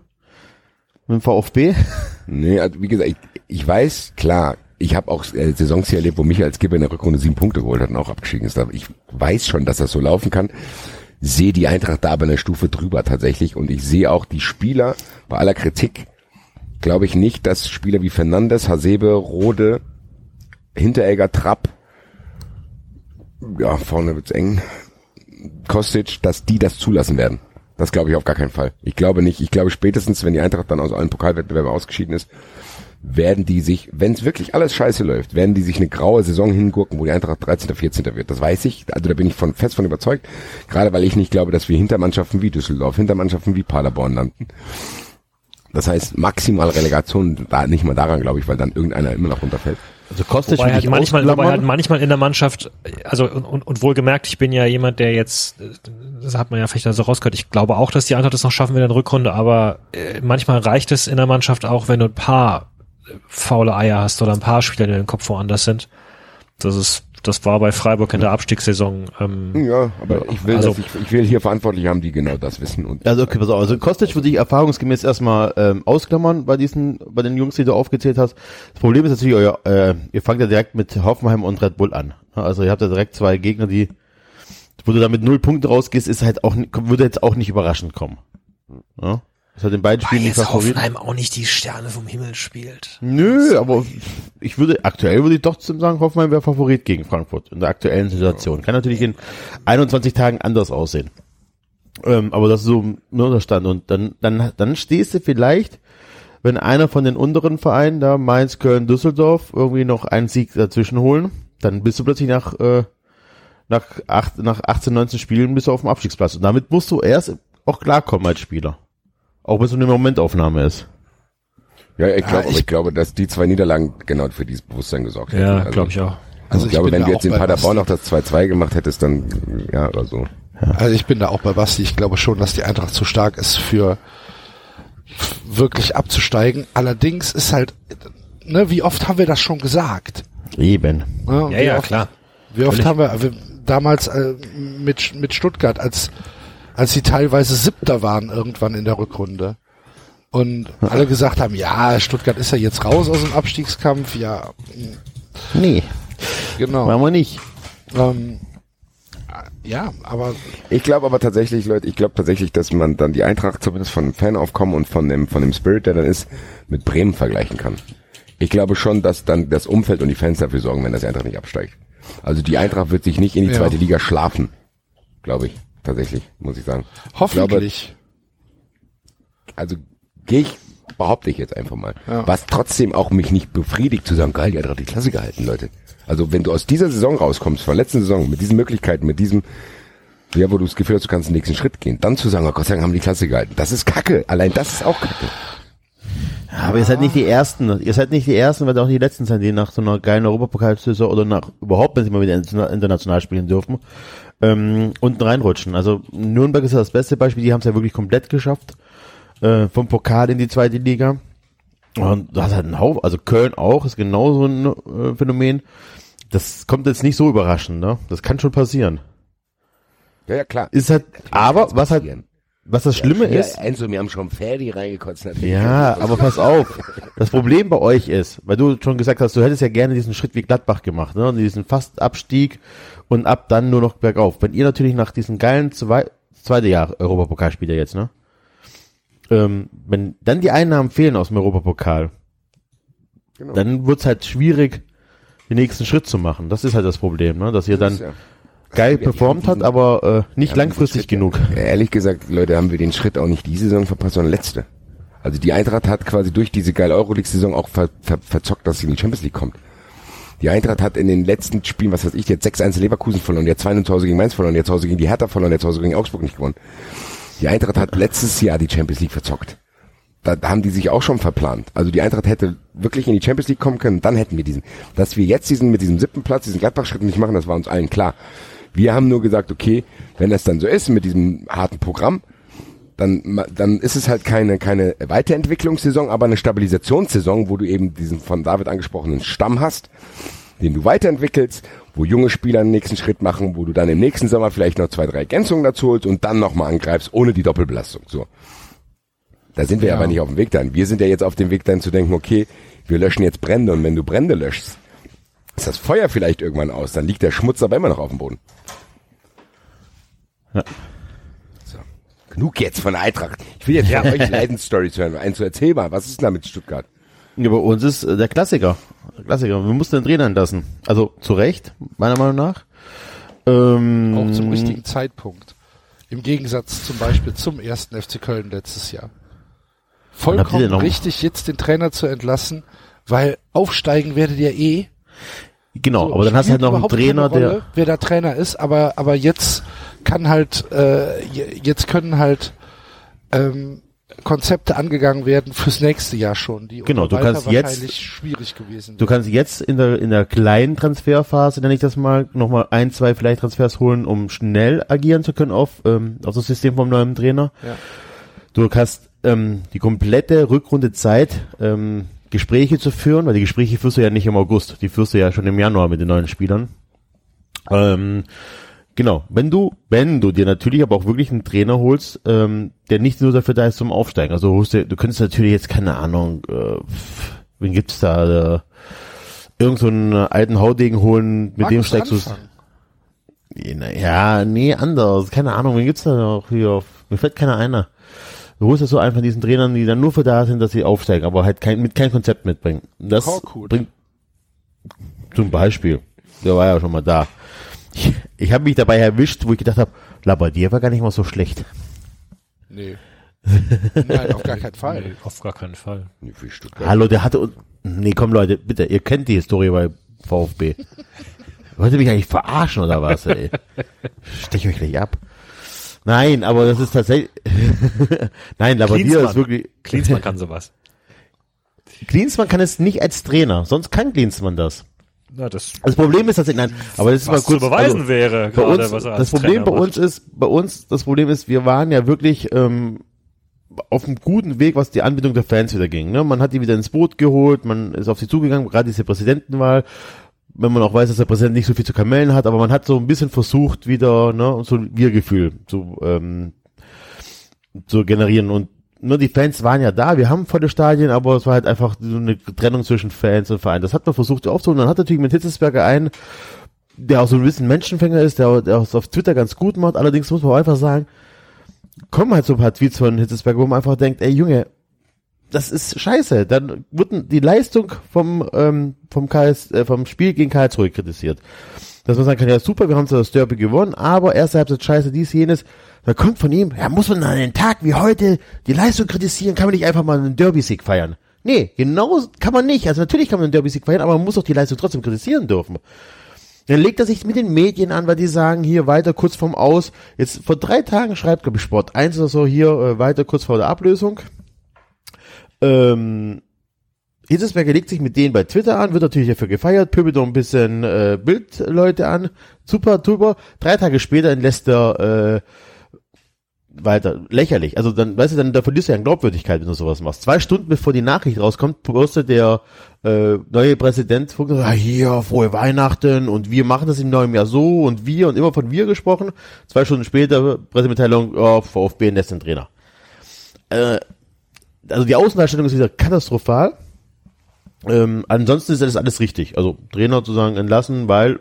Speaker 7: Mit dem VfB?
Speaker 2: Nee, also wie gesagt, ich, ich weiß, klar, ich habe auch äh, Saisons hier erlebt, wo Michael Skipper in der Rückrunde sieben Punkte geholt hat und auch abgestiegen ist. Ich weiß schon, dass das so laufen kann. Sehe die Eintracht da aber eine Stufe drüber tatsächlich und ich sehe auch die Spieler bei aller Kritik, glaube ich nicht, dass Spieler wie Fernandes, Hasebe, Rode, Hinteregger, Trapp, ja, vorne wird's eng, Kostic, dass die das zulassen werden. Das glaube ich auf gar keinen Fall. Ich glaube nicht. Ich glaube spätestens, wenn die Eintracht dann aus allen Pokalwettbewerben ausgeschieden ist, werden die sich, wenn es wirklich alles scheiße läuft, werden die sich eine graue Saison hingurken, wo die Eintracht 13. 14. wird. Das weiß ich. Also da bin ich von fest von überzeugt. Gerade weil ich nicht glaube, dass wir hinter Mannschaften wie Düsseldorf, hinter Mannschaften wie Paderborn landen. Das heißt, maximal Relegation, da nicht mal daran, glaube ich, weil dann irgendeiner immer noch runterfällt.
Speaker 7: Also Kostic
Speaker 1: Wobei halt manchmal, wobei halt manchmal in der Mannschaft, also und, und, und wohlgemerkt, ich bin ja jemand, der jetzt, das hat man ja vielleicht so rausgehört, ich glaube auch, dass die Eintracht es noch schaffen will in der Rückrunde, aber äh, manchmal reicht es in der Mannschaft auch, wenn du ein paar faule Eier hast oder ein paar Spieler, die in den Kopf woanders sind. Das ist, das war bei Freiburg in der Abstiegssaison. Ähm,
Speaker 2: Ja, aber ich will,
Speaker 1: Also-
Speaker 2: ich, ich will hier Verantwortliche haben, die genau das wissen und
Speaker 7: Also okay, pass auf. Also Kostic würde ich erfahrungsgemäß erstmal ähm, ausklammern bei diesen, bei den Jungs, die du aufgezählt hast. Das Problem ist natürlich, euer, äh, ihr fangt ja direkt mit Hoffenheim und Red Bull an. Also ihr habt ja direkt zwei Gegner, die, wo du da mit null Punkten rausgehst, ist halt auch, würde jetzt auch nicht überraschend kommen. Ja? Das hat in beiden Spielen nicht Favorit.
Speaker 1: auch nicht die Sterne vom Himmel spielt.
Speaker 7: Nö, aber ich würde, aktuell würde ich doch zum sagen, Hoffenheim wäre Favorit gegen Frankfurt in der aktuellen Situation. Kann natürlich in 21 Tagen anders aussehen. Ähm, aber das ist so nur der Stand. Und dann, dann, dann stehst du vielleicht, wenn einer von den unteren Vereinen, da Mainz, Köln, Düsseldorf, irgendwie noch einen Sieg dazwischen holen, dann bist du plötzlich nach, äh, nach, acht, nach 18, 19 Spielen bist du auf dem Abstiegsplatz. Und damit musst du erst auch klarkommen als Spieler. Auch wenn es nur eine Momentaufnahme ist.
Speaker 2: Ja, ich glaube,
Speaker 6: ich-
Speaker 2: aber ich glaube, dass die zwei Niederlagen genau für dieses Bewusstsein gesorgt hätten.
Speaker 1: Ja,
Speaker 2: Also,
Speaker 1: glaube ich auch.
Speaker 6: Also
Speaker 2: ich glaube, wenn du jetzt in Paderborn noch das 2-2 gemacht hättest, dann, ja, oder so.
Speaker 6: Also ich bin da auch bei Basti. Ich glaube schon, dass die Eintracht zu stark ist für wirklich abzusteigen. Allerdings ist halt, ne, wie oft haben wir das schon gesagt?
Speaker 7: Eben.
Speaker 6: Ne?
Speaker 1: Ja,
Speaker 6: wie
Speaker 1: ja,
Speaker 6: oft,
Speaker 1: klar.
Speaker 6: Wie oft
Speaker 1: Völlig.
Speaker 6: haben wir, wir damals äh, mit, mit Stuttgart, als, als sie teilweise Siebter waren irgendwann in der Rückrunde. Und alle gesagt haben, ja, Stuttgart ist ja jetzt raus aus dem Abstiegskampf. Ja,
Speaker 7: Nee,
Speaker 6: genau.
Speaker 7: machen wir nicht.
Speaker 6: Ähm, ja, aber
Speaker 2: Ich glaube aber tatsächlich, Leute, ich glaube tatsächlich, dass man dann die Eintracht zumindest von dem Fanaufkommen und von dem, von dem Spirit, der dann ist, mit Bremen vergleichen kann. Ich glaube schon, dass dann das Umfeld und die Fans dafür sorgen, wenn das Eintracht nicht absteigt. Also die Eintracht wird sich nicht in die
Speaker 6: Ja.
Speaker 2: zweite Liga schlafen. Glaube ich. Tatsächlich, muss ich sagen.
Speaker 6: hoffentlich.
Speaker 2: also gehe ich behaupte ich jetzt einfach mal.
Speaker 6: Ja.
Speaker 2: Was trotzdem auch mich nicht befriedigt zu sagen, geil, die hat die Klasse gehalten, Leute. Also wenn du aus dieser Saison rauskommst, von der letzten Saison, mit diesen Möglichkeiten, mit diesem, ja, wo du das Gefühl hast, du kannst den nächsten Schritt gehen, dann zu sagen, oh Gott sei Dank haben die Klasse gehalten. Das ist Kacke. Allein das ist auch Kacke.
Speaker 7: Ja, aber ihr seid nicht die Ersten. Ihr seid nicht die Ersten, weil auch die Letzten sind, die nach so einer geilen Europapokalsaison oder nach überhaupt, wenn sie mal wieder interna- international spielen dürfen, ähm, unten reinrutschen. Also Nürnberg ist ja das beste Beispiel. Die haben es ja wirklich komplett geschafft. Äh, vom Pokal in die zweite Liga. Und das hat einen Haufen, also Köln auch, ist genauso ein äh, Phänomen. Das kommt jetzt nicht so überraschend, ne? Das kann schon passieren.
Speaker 2: Ja, ja, klar.
Speaker 7: Ist halt, aber was halt, was das Schlimme
Speaker 2: ja,
Speaker 7: ist,
Speaker 2: Enzo, wir haben schon Ferdi reingekotzt. natürlich.
Speaker 7: Ja, aber pass auf. Das Problem bei euch ist, weil du schon gesagt hast, du hättest ja gerne diesen Schritt wie Gladbach gemacht, ne? Und diesen fast Abstieg und ab dann nur noch bergauf. Wenn ihr natürlich nach diesen geilen zwei, zweite Jahr Europapokalspieler jetzt, ne? Ähm, wenn dann die Einnahmen fehlen aus dem Europapokal,
Speaker 2: Genau.
Speaker 7: dann wird's halt schwierig, den nächsten Schritt zu machen. Das ist halt das Problem, ne? Dass ihr dann
Speaker 2: Das ist ja-
Speaker 7: geil
Speaker 2: die
Speaker 7: performt habt, aber äh, nicht langfristig
Speaker 2: Schritt,
Speaker 7: genug.
Speaker 2: Ehrlich gesagt, Leute, haben wir den Schritt auch nicht diese Saison verpasst, sondern letzte. Also die Eintracht hat quasi durch diese geile Euroleague-Saison auch ver, ver, verzockt, dass sie in die Champions League kommt. Die Eintracht hat in den letzten Spielen, was weiß ich, jetzt 6-1 Leverkusen verloren, jetzt 2 zu Hause gegen Mainz verloren, jetzt zu Hause gegen die Hertha verloren, jetzt zu Hause gegen Augsburg nicht gewonnen. Die Eintracht hat letztes Jahr die Champions League verzockt. Da haben die sich auch schon verplant. Also die Eintracht hätte wirklich in die Champions League kommen können, dann hätten wir diesen. Dass wir jetzt diesen mit diesem siebten Platz, diesen Gladbach-Schritt nicht machen, das war uns allen klar. Wir haben nur gesagt, okay, wenn das dann so ist mit diesem harten Programm, dann, dann ist es halt keine, keine Weiterentwicklungssaison, aber eine Stabilisationssaison, wo du eben diesen von David angesprochenen Stamm hast, den du weiterentwickelst, wo junge Spieler den nächsten Schritt machen, wo du dann im nächsten Sommer vielleicht noch zwei, drei Ergänzungen dazu holst und dann nochmal angreifst, ohne die Doppelbelastung. So. Da sind wir
Speaker 6: Ja.
Speaker 2: aber nicht auf dem Weg dahin. Wir sind ja jetzt auf dem Weg dahin zu denken, okay, wir löschen jetzt Brände und wenn du Brände löschst, ist das Feuer vielleicht irgendwann aus, dann liegt der Schmutz aber immer noch auf dem Boden.
Speaker 7: Ja.
Speaker 2: Genug jetzt von der Eintracht. Ich will jetzt von *laughs* euch Leidensstories hören. Eins zu erzählbar. Was ist denn da mit Stuttgart?
Speaker 7: Ja, bei uns ist äh, der Klassiker. Der Klassiker. Wir mussten den Trainer entlassen. Also zu Recht, meiner Meinung nach. Ähm,
Speaker 6: Auch zum richtigen Zeitpunkt. Im Gegensatz zum Beispiel zum ersten FC Köln letztes Jahr. Vollkommen richtig, jetzt den Trainer zu entlassen, weil aufsteigen werdet ihr eh.
Speaker 7: Genau,
Speaker 6: So,
Speaker 7: aber dann hast du halt noch einen Trainer,
Speaker 6: keine
Speaker 7: der.
Speaker 6: Rolle, wer der Trainer ist, aber aber jetzt kann halt äh, je- jetzt können halt ähm, Konzepte angegangen werden fürs nächste Jahr schon, die
Speaker 7: Genau, du kannst jetzt-
Speaker 6: schwierig gewesen.
Speaker 7: Du kannst jetzt in der in der kleinen Transferphase, nenne ich das mal, nochmal ein, zwei vielleicht Transfers holen, um schnell agieren zu können auf, ähm, auf das System vom neuen Trainer.
Speaker 6: Ja.
Speaker 7: Du hast ähm, die komplette Rückrunde Zeit, ähm, Gespräche zu führen, weil die Gespräche führst du ja nicht im August, die führst du ja schon im Januar mit den neuen Spielern. Ähm, genau, wenn du, wenn du dir natürlich aber auch wirklich einen Trainer holst, ähm, der nicht nur dafür da ist zum Aufsteigen. Also holst du, du könntest natürlich jetzt keine Ahnung, äh, wen gibt's da? Äh, irgend so einen alten Haudegen holen, mit dem
Speaker 6: Markus
Speaker 7: steigst du. Ja, nee, anders. Keine Ahnung, wen gibt's da noch hier? Auf, mir fällt keiner einer. Du holst das so einfach diesen Trainern, die dann nur für da sind, dass sie aufsteigen, aber halt kein, mit kein Konzept mitbringen. Das
Speaker 6: Korkut.
Speaker 7: bringt zum Beispiel. Der war ja schon mal da. Ich, ich habe mich dabei erwischt, wo ich gedacht habe, Labadier war gar nicht mal so schlecht.
Speaker 6: Nee. *laughs* Nein, auf gar keinen Fall.
Speaker 1: Nee, auf gar keinen Fall.
Speaker 2: Nee, für Stuttgart.
Speaker 7: Hallo, der hatte. Nee, komm Leute, bitte, ihr kennt die Historie bei VfB. Wollt ihr mich eigentlich verarschen oder was, ey? Stech euch gleich ab. Nein, aber das ist tatsächlich. *laughs* Nein, Labadier ist wirklich.
Speaker 1: Klinsmann kann sowas.
Speaker 7: Klinsmann kann es nicht als Trainer, sonst kann Klinsmann das.
Speaker 1: Na, das,
Speaker 7: Das Problem ist tatsächlich, nein, aber das ist mal kurz.
Speaker 1: zu beweisen
Speaker 7: also,
Speaker 1: wäre,
Speaker 7: bei
Speaker 1: gerade,
Speaker 7: uns, das Problem
Speaker 1: Trainer
Speaker 7: bei
Speaker 1: macht.
Speaker 7: uns ist, bei uns, das Problem ist, wir waren ja wirklich ähm, auf einem guten Weg, was die Anbindung der Fans wieder ging. Ne? Man hat die wieder ins Boot geholt, man ist auf sie zugegangen, gerade diese Präsidentenwahl, wenn man auch weiß, dass der Präsident nicht so viel zu kamellen hat, aber man hat so ein bisschen versucht, wieder ne, so ein Wir-Gefühl zu, ähm, zu generieren und nur die Fans waren ja da, wir haben volle Stadien, aber es war halt einfach so eine Trennung zwischen Fans und Verein. Das hat man versucht aufzuholen. Dann hat natürlich mit Hitzesberger einen, der auch so ein bisschen Menschenfänger ist, der, der es auf Twitter ganz gut macht. Allerdings muss man auch einfach sagen, kommen halt so ein paar Tweets von Hitzesberger, wo man einfach denkt, ey Junge, das ist scheiße. Dann wird die Leistung vom, ähm, vom, KS, äh, vom Spiel gegen Karlsruhe kritisiert. Dass man sagen kann, ja super, wir haben zwar das Derby gewonnen, aber erste Halbzeit scheiße, dies, jenes. Da kommt von ihm, ja, muss man an einem Tag wie heute die Leistung kritisieren, kann man nicht einfach mal einen Derby-Sieg feiern. Nee, genau kann man nicht. Also natürlich kann man einen Derby-Sieg feiern, aber man muss doch die Leistung trotzdem kritisieren dürfen. Dann legt er sich mit den Medien an, weil die sagen, hier weiter kurz vorm Aus. Jetzt vor drei Tagen schreibt, glaube ich, Sport 1 oder so, hier äh, weiter kurz vor der Ablösung. Ähm, Hitzesberger legt sich mit denen bei Twitter an, wird natürlich dafür gefeiert, pöbelt noch ein bisschen äh, Bildleute an. Super, super. Drei Tage später lässt er äh, weiter. Lächerlich. Also dann, weißt du, dann da verlierst du ja an Glaubwürdigkeit, wenn du sowas machst. Zwei Stunden bevor die Nachricht rauskommt, postet der äh, neue Präsident, ah, hier, frohe Weihnachten und wir machen das im neuen Jahr so und wir und immer von wir gesprochen. Zwei Stunden später, Pressemitteilung, oh, VfB lässt den Trainer. Äh, also die Außendarstellung ist wieder katastrophal. Ähm, ansonsten ist das alles richtig. Also Trainer sozusagen entlassen, weil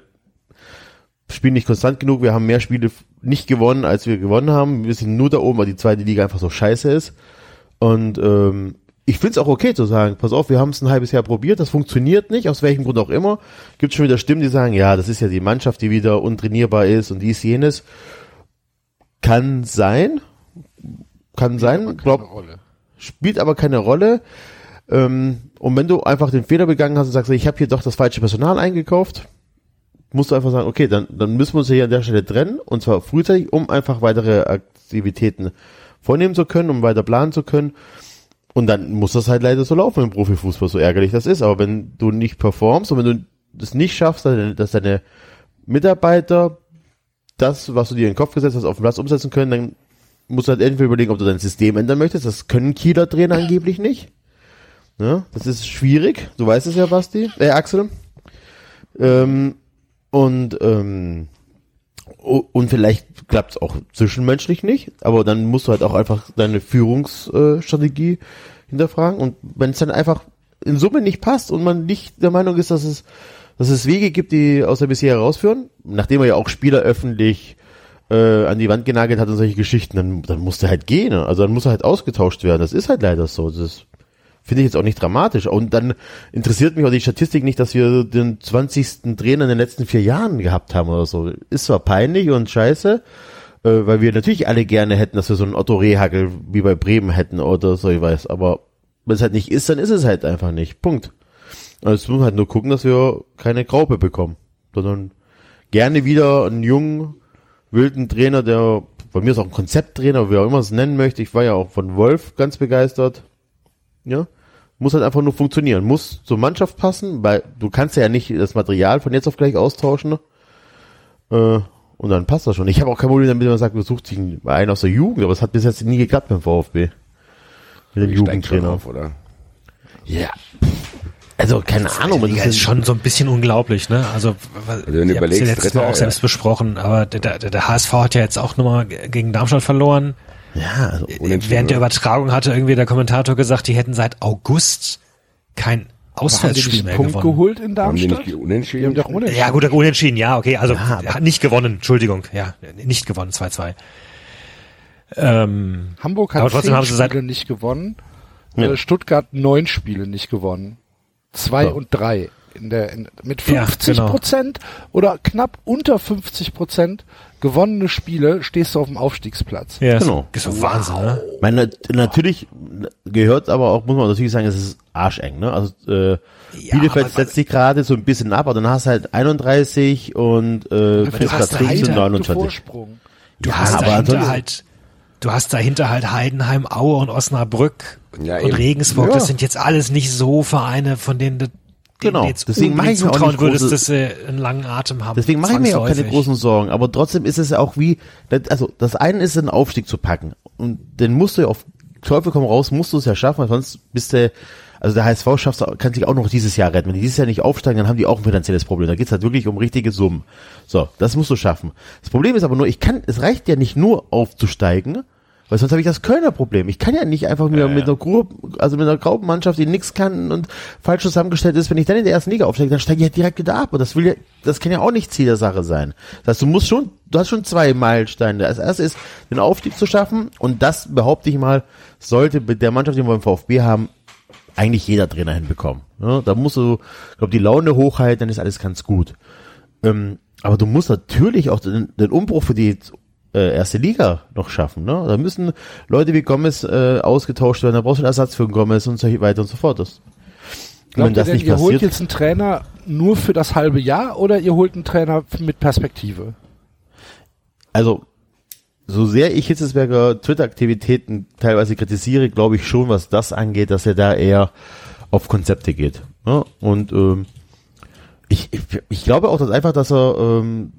Speaker 7: spielen nicht konstant genug. Wir haben mehr Spiele nicht gewonnen, als wir gewonnen haben. Wir sind nur da oben, weil die zweite Liga einfach so scheiße ist. Und ähm, ich finde es auch okay zu sagen, pass auf, wir haben es ein halbes Jahr probiert, das funktioniert nicht, aus welchem Grund auch immer. Gibt schon wieder Stimmen, die sagen, ja, das ist ja die Mannschaft, die wieder untrainierbar ist und dies, jenes. Kann sein. Kann sein. Glaub,
Speaker 6: Rolle.
Speaker 7: spielt aber keine Rolle. Ähm, und wenn du einfach den Fehler begangen hast und sagst, ich habe hier doch das falsche Personal eingekauft, musst du einfach sagen, okay, dann, dann müssen wir uns hier an der Stelle trennen und zwar frühzeitig, um einfach weitere Aktivitäten vornehmen zu können, um weiter planen zu können. Und dann muss das halt leider so laufen im Profifußball, so ärgerlich das ist. Aber wenn du nicht performst und wenn du das nicht schaffst, dass deine Mitarbeiter das, was du dir in den Kopf gesetzt hast, auf den Platz umsetzen können, dann musst du halt entweder überlegen, ob du dein System ändern möchtest. Das können Kieler Trainer angeblich nicht. Ja, das ist schwierig. Du weißt es ja, Basti. Äh, Axel. Ähm, und ähm, und vielleicht klappt es auch zwischenmenschlich nicht, aber dann musst du halt auch einfach deine Führungsstrategie hinterfragen. Und wenn es dann einfach in Summe nicht passt und man nicht der Meinung ist, dass es, dass es Wege gibt, die aus der bisher herausführen, nachdem er ja auch Spieler öffentlich äh, an die Wand genagelt hat und solche Geschichten, dann, dann muss er halt gehen. Ne? Also dann muss er halt ausgetauscht werden. Das ist halt leider so. Das ist, finde ich jetzt auch nicht dramatisch. Und dann interessiert mich auch die Statistik nicht, dass wir den 20. Trainer in den letzten vier Jahren gehabt haben oder so. Ist zwar peinlich und scheiße, äh, weil wir natürlich alle gerne hätten, dass wir so einen Otto Rehagel wie bei Bremen hätten oder so, ich weiß. Aber wenn es halt nicht ist, dann ist es halt einfach nicht. Punkt. Also es muss halt nur gucken, dass wir keine Graupe bekommen, sondern gerne wieder einen jungen, wilden Trainer, der von mir ist auch ein Konzepttrainer, wie auch immer es nennen möchte. Ich war ja auch von Wolf ganz begeistert. Ja, muss halt einfach nur funktionieren, muss zur Mannschaft passen, weil du kannst ja nicht das Material von jetzt auf gleich austauschen. Äh, und dann passt das schon. Ich habe auch kein Problem damit, wenn man sagt, man sucht sich einen aus der Jugend, aber es hat bis jetzt nie geklappt beim VfB. Mit dem Jugendtrainer.
Speaker 2: auf, oder?
Speaker 7: Ja. Also, keine Ahnung,
Speaker 1: Das
Speaker 7: das
Speaker 1: ist schon so ein bisschen unglaublich, ne? Also,
Speaker 2: wenn du überlegst,
Speaker 1: ja letztes Mal auch selbst besprochen, aber der, der, der HSV hat ja jetzt auch nochmal gegen Darmstadt verloren.
Speaker 7: Ja, also,
Speaker 2: Unentschieden,
Speaker 1: Während der
Speaker 2: oder?
Speaker 1: Übertragung hatte irgendwie der Kommentator gesagt, die hätten seit August kein Auswärtsspiel mehr
Speaker 6: einen Punkt
Speaker 1: gewonnen.
Speaker 6: geholt in
Speaker 2: Haben die
Speaker 6: Darmstadt?
Speaker 2: nicht unentschieden?
Speaker 6: Die haben doch unentschieden.
Speaker 1: Ja, gut, unentschieden, ja, okay, also
Speaker 7: Ja,
Speaker 1: nicht gewonnen, Entschuldigung, ja, nicht gewonnen, 2-2. Ähm,
Speaker 6: Hamburg hat
Speaker 1: Aber trotzdem
Speaker 6: zehn
Speaker 1: haben sie seit-
Speaker 6: Spiele nicht gewonnen.
Speaker 7: Ja.
Speaker 6: Äh, Stuttgart neun Spiele nicht gewonnen. Zwei
Speaker 7: Ja.
Speaker 6: und drei. In der, in, mit
Speaker 1: Ja,
Speaker 6: 50
Speaker 1: genau.
Speaker 6: Prozent oder knapp unter 50 Prozent gewonnene Spiele stehst du auf dem Aufstiegsplatz.
Speaker 1: ja,
Speaker 7: Genau.
Speaker 1: ist so Wahnsinn, ne?
Speaker 7: meine, natürlich gehört aber auch, muss man natürlich sagen, es ist arscheng, ne? Also, äh,
Speaker 1: Ja,
Speaker 7: Bielefeld setzt sich gerade so ein bisschen ab, aber dann hast du halt 31 und, äh,
Speaker 1: hast
Speaker 7: 13
Speaker 1: dahinter-
Speaker 7: und
Speaker 6: Punkte
Speaker 7: 29.
Speaker 6: Vorsprung.
Speaker 1: Du
Speaker 7: Ja,
Speaker 1: hast
Speaker 7: aber
Speaker 1: dahinter halt, du hast dahinter halt Heidenheim, Aue und Osnabrück
Speaker 2: Ja,
Speaker 1: und
Speaker 2: eben.
Speaker 1: Regensburg.
Speaker 7: Ja.
Speaker 1: Das sind jetzt alles nicht so Vereine, von denen du denen
Speaker 7: Genau. Deswegen mache ich mir auch
Speaker 1: zutrauen
Speaker 7: nicht
Speaker 1: würdest,
Speaker 7: große-
Speaker 1: dass sie einen langen Atem haben.
Speaker 7: Deswegen mache ich mir auch keine großen Sorgen. Aber trotzdem ist es ja auch wie, also das eine ist, einen Aufstieg zu packen. Und den musst du ja auf Teufel komm raus, musst du es ja schaffen, weil sonst bist du, also der HSV schafft, kann sich auch noch dieses Jahr retten. Wenn die dieses Jahr nicht aufsteigen, dann haben die auch ein finanzielles Problem. Da geht's halt wirklich um richtige Summen. So, das musst du schaffen. Das Problem ist aber nur, ich kann, es reicht ja nicht nur aufzusteigen, weil sonst habe ich das Kölner Problem. Ich kann ja nicht einfach nur mit einer Gruppe, also mit einer Graupenmannschaft, die nichts kann und falsch zusammengestellt ist, wenn ich dann in der ersten Liga aufsteige, dann steige ich halt direkt wieder ab. Und das will ja, das kann ja auch nicht Ziel der Sache sein. Das heißt, du musst schon, du hast schon zwei Meilensteine. Das erste ist, den Aufstieg zu schaffen und das behaupte ich mal, sollte mit der Mannschaft, die wir beim VfB haben, eigentlich jeder Trainer hinbekommen. Ja, da musst du, glaub, die Laune hochhalten, dann ist alles ganz gut. Ähm, aber du musst natürlich auch den, den Umbruch für die äh, erste Liga noch schaffen. Ne? Da müssen Leute wie Gomez äh, ausgetauscht werden, da brauchst du einen Ersatz für Gomez und so weiter und so fort. Das,
Speaker 6: Glaubt
Speaker 7: wenn das
Speaker 6: ihr denn,
Speaker 7: nicht
Speaker 6: ihr holt
Speaker 7: passiert,
Speaker 6: jetzt einen Trainer nur für das halbe Jahr oder ihr holt einen Trainer mit Perspektive?
Speaker 7: also so sehr ich Hitzesberger Twitter-Aktivitäten teilweise kritisiere, glaube ich schon, was das angeht, dass er da eher auf Konzepte geht. Ne? Und ähm, ich, ich, ich glaube auch, dass einfach, dass er ähm,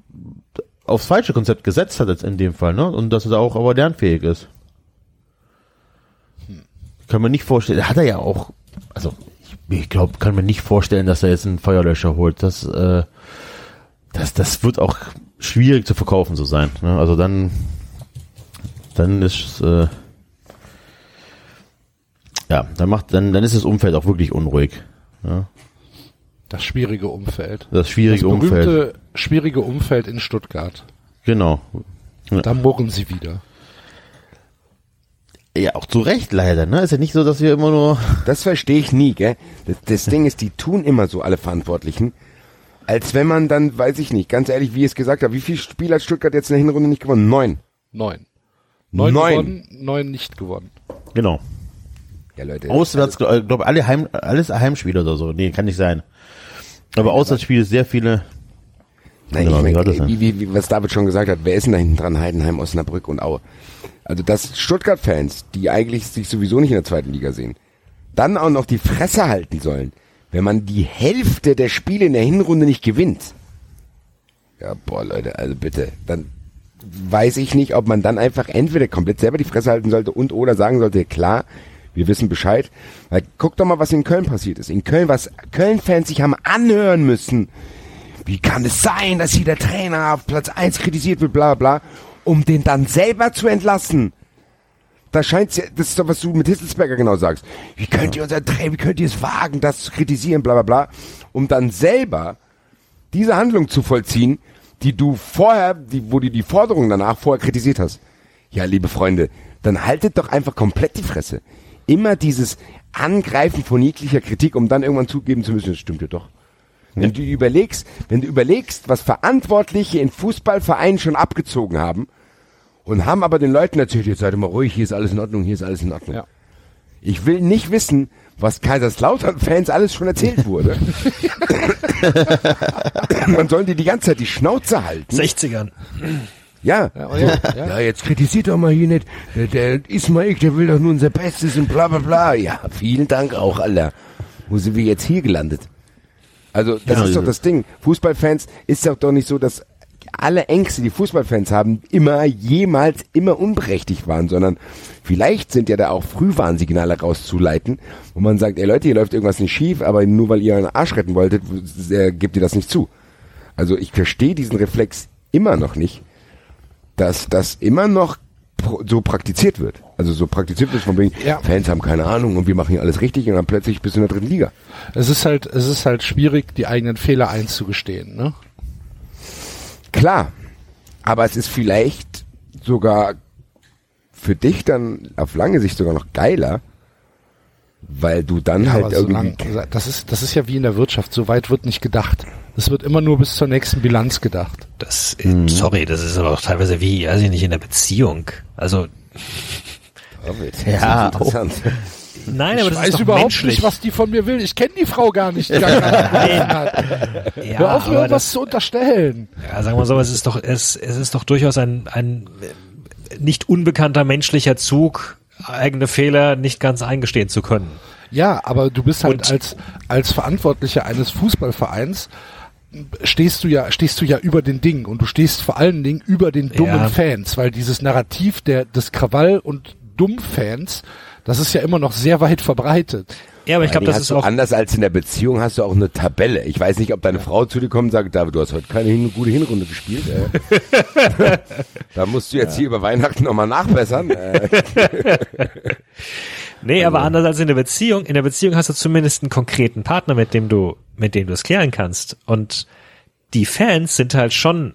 Speaker 7: aufs falsche Konzept gesetzt hat jetzt in dem Fall, ne? Und dass er da auch aber lernfähig ist. Kann man nicht vorstellen. Hat er ja auch, also ich, ich glaube, kann man nicht vorstellen, dass er jetzt einen Feuerlöscher holt. Das, äh, das, das wird auch schwierig zu verkaufen so sein. Ne? Also dann, dann ist äh, ja, dann macht, dann, dann ist das Umfeld auch wirklich unruhig. Ja?
Speaker 6: Das schwierige Umfeld.
Speaker 7: Das schwierige
Speaker 6: das
Speaker 7: Umfeld.
Speaker 6: berühmte schwierige Umfeld in Stuttgart.
Speaker 7: Genau.
Speaker 6: Da murren sie wieder.
Speaker 7: Ja, auch zu Recht leider, ne? Ist ja nicht so, dass wir immer nur.
Speaker 2: Das verstehe ich nie, gell? Das, das Ding ist, die tun immer so, alle Verantwortlichen. Als wenn man dann, weiß ich nicht, ganz ehrlich, wie ich es gesagt habe, wie viel Spiel hat Stuttgart jetzt in der Hinrunde nicht gewonnen? Neun.
Speaker 6: Neun. Neun,
Speaker 2: Neun.
Speaker 6: gewonnen, neun nicht gewonnen.
Speaker 7: Genau.
Speaker 2: Ja, Leute.
Speaker 7: Auswärts, glaube glaub, alle Heim, alles Heimspiele oder so. Nee, kann nicht sein. Aber Auswärtsspiele sehr viele.
Speaker 2: Nein,
Speaker 7: Genau,
Speaker 2: ich
Speaker 7: wie das
Speaker 2: meine,
Speaker 7: denn?
Speaker 2: wie, wie, was David schon gesagt hat, wer ist denn da hinten dran? Heidenheim, Osnabrück und Aue. Also das Stuttgart-Fans, die eigentlich sich sowieso nicht in der zweiten Liga sehen, dann auch noch die Fresse halten sollen, wenn man die Hälfte der Spiele in der Hinrunde nicht gewinnt. Ja, boah, Leute, also bitte, dann weiß ich nicht, ob man dann einfach entweder komplett selber die Fresse halten sollte und oder sagen sollte, klar, wir wissen Bescheid. Weil guck doch mal, was in Köln passiert ist. In Köln, was Köln-Fans sich haben anhören müssen. Wie kann es sein, dass hier der Trainer auf Platz 1 kritisiert wird, bla bla, um den dann selber zu entlassen? Da scheint's ja, das ist doch, was du mit Hitzelsberger genau sagst. Wie könnt ihr unser Trainer, wie könnt ihr es wagen, das zu kritisieren, bla bla bla, um dann selber diese Handlung zu vollziehen, die du vorher, die, wo du die Forderung danach vorher kritisiert hast. Ja, liebe Freunde, dann haltet doch einfach komplett die Fresse. Immer dieses Angreifen von jeglicher Kritik, um dann irgendwann zugeben zu müssen, das stimmt ja doch. Wenn du überlegst, wenn du überlegst, was Verantwortliche in Fußballvereinen schon abgezogen haben und haben aber den Leuten erzählt, jetzt seid ihr mal ruhig, hier ist alles in Ordnung, hier ist alles in Ordnung.
Speaker 6: Ja.
Speaker 2: Ich will nicht wissen, was Kaiserslautern-Fans alles schon erzählt wurde. *laughs* Man soll die die ganze Zeit die Schnauze halten.
Speaker 1: 60ern.
Speaker 2: Ja.
Speaker 6: Ja, oh ja, ja. *laughs*
Speaker 2: Ja, jetzt kritisiert doch mal hier nicht. Der, der Ismail, der will doch nur unser Bestes und bla bla bla. Ja, vielen Dank auch, Alter. Wo sind wir jetzt hier gelandet? Also, das ist doch
Speaker 7: diese-
Speaker 2: das Ding. Fußballfans ist doch doch nicht so, dass alle Ängste, die Fußballfans haben, immer, jemals, immer unberechtigt waren, sondern vielleicht sind ja da auch Frühwarnsignale rauszuleiten, wo man sagt, ey Leute, hier läuft irgendwas nicht schief, aber nur weil ihr euren Arsch retten wolltet, äh, gebt ihr das nicht zu. Also ich verstehe diesen Reflex immer noch nicht, dass das immer noch so praktiziert wird. Also so praktiziert wird von wegen,
Speaker 6: Ja.
Speaker 2: Fans haben keine Ahnung und wir machen hier alles richtig und dann plötzlich bist du in der dritten Liga.
Speaker 6: Es ist halt, es ist halt schwierig, die eigenen Fehler einzugestehen, ne?
Speaker 2: Klar, aber es ist vielleicht sogar für dich dann auf lange Sicht sogar noch geiler, weil du dann halt
Speaker 6: aber
Speaker 2: irgendwie...
Speaker 6: solange, das ist, das ist ja wie in der Wirtschaft. So weit wird nicht gedacht. Es wird immer nur bis zur nächsten Bilanz gedacht.
Speaker 1: Das, äh, sorry, das ist aber auch teilweise wie, weiß ich nicht, in der Beziehung. Also,
Speaker 7: Ja,
Speaker 2: interessant.
Speaker 1: nein, aber
Speaker 6: ich
Speaker 1: das
Speaker 6: weiß
Speaker 1: ist doch
Speaker 6: überhaupt
Speaker 1: menschlich.
Speaker 6: nicht, was die von mir will. Ich kenne die Frau gar nicht. Die gar keine *laughs* hat.
Speaker 1: ja,
Speaker 6: Hör auf, mir irgendwas
Speaker 1: das,
Speaker 6: zu unterstellen.
Speaker 1: ja, sagen wir so, es ist doch, es, es ist doch durchaus ein, ein nicht unbekannter menschlicher Zug, eigene Fehler nicht ganz eingestehen zu können.
Speaker 6: Ja, aber du bist halt
Speaker 1: Und-
Speaker 6: als, als Verantwortlicher eines Fußballvereins stehst du ja, stehst du ja über den Dingen und du stehst vor allen Dingen über den dummen
Speaker 1: Ja.
Speaker 6: Fans, weil dieses Narrativ der, des Krawall und Dummfans, das ist ja immer noch sehr weit verbreitet.
Speaker 1: Ja, aber ich glaube, das ist auch,
Speaker 2: anders als in der Beziehung hast du auch eine Tabelle. Ich weiß nicht, ob deine Frau zu dir kommt und sagt, David, du hast heute keine hin gute Hinrunde gespielt. Äh. *laughs* da musst du jetzt hier über Weihnachten nochmal nachbessern. *laughs*
Speaker 1: Nee, aber anders als in der Beziehung. In der Beziehung hast du zumindest einen konkreten Partner, mit dem du, mit dem du es klären kannst. Und die Fans sind halt schon,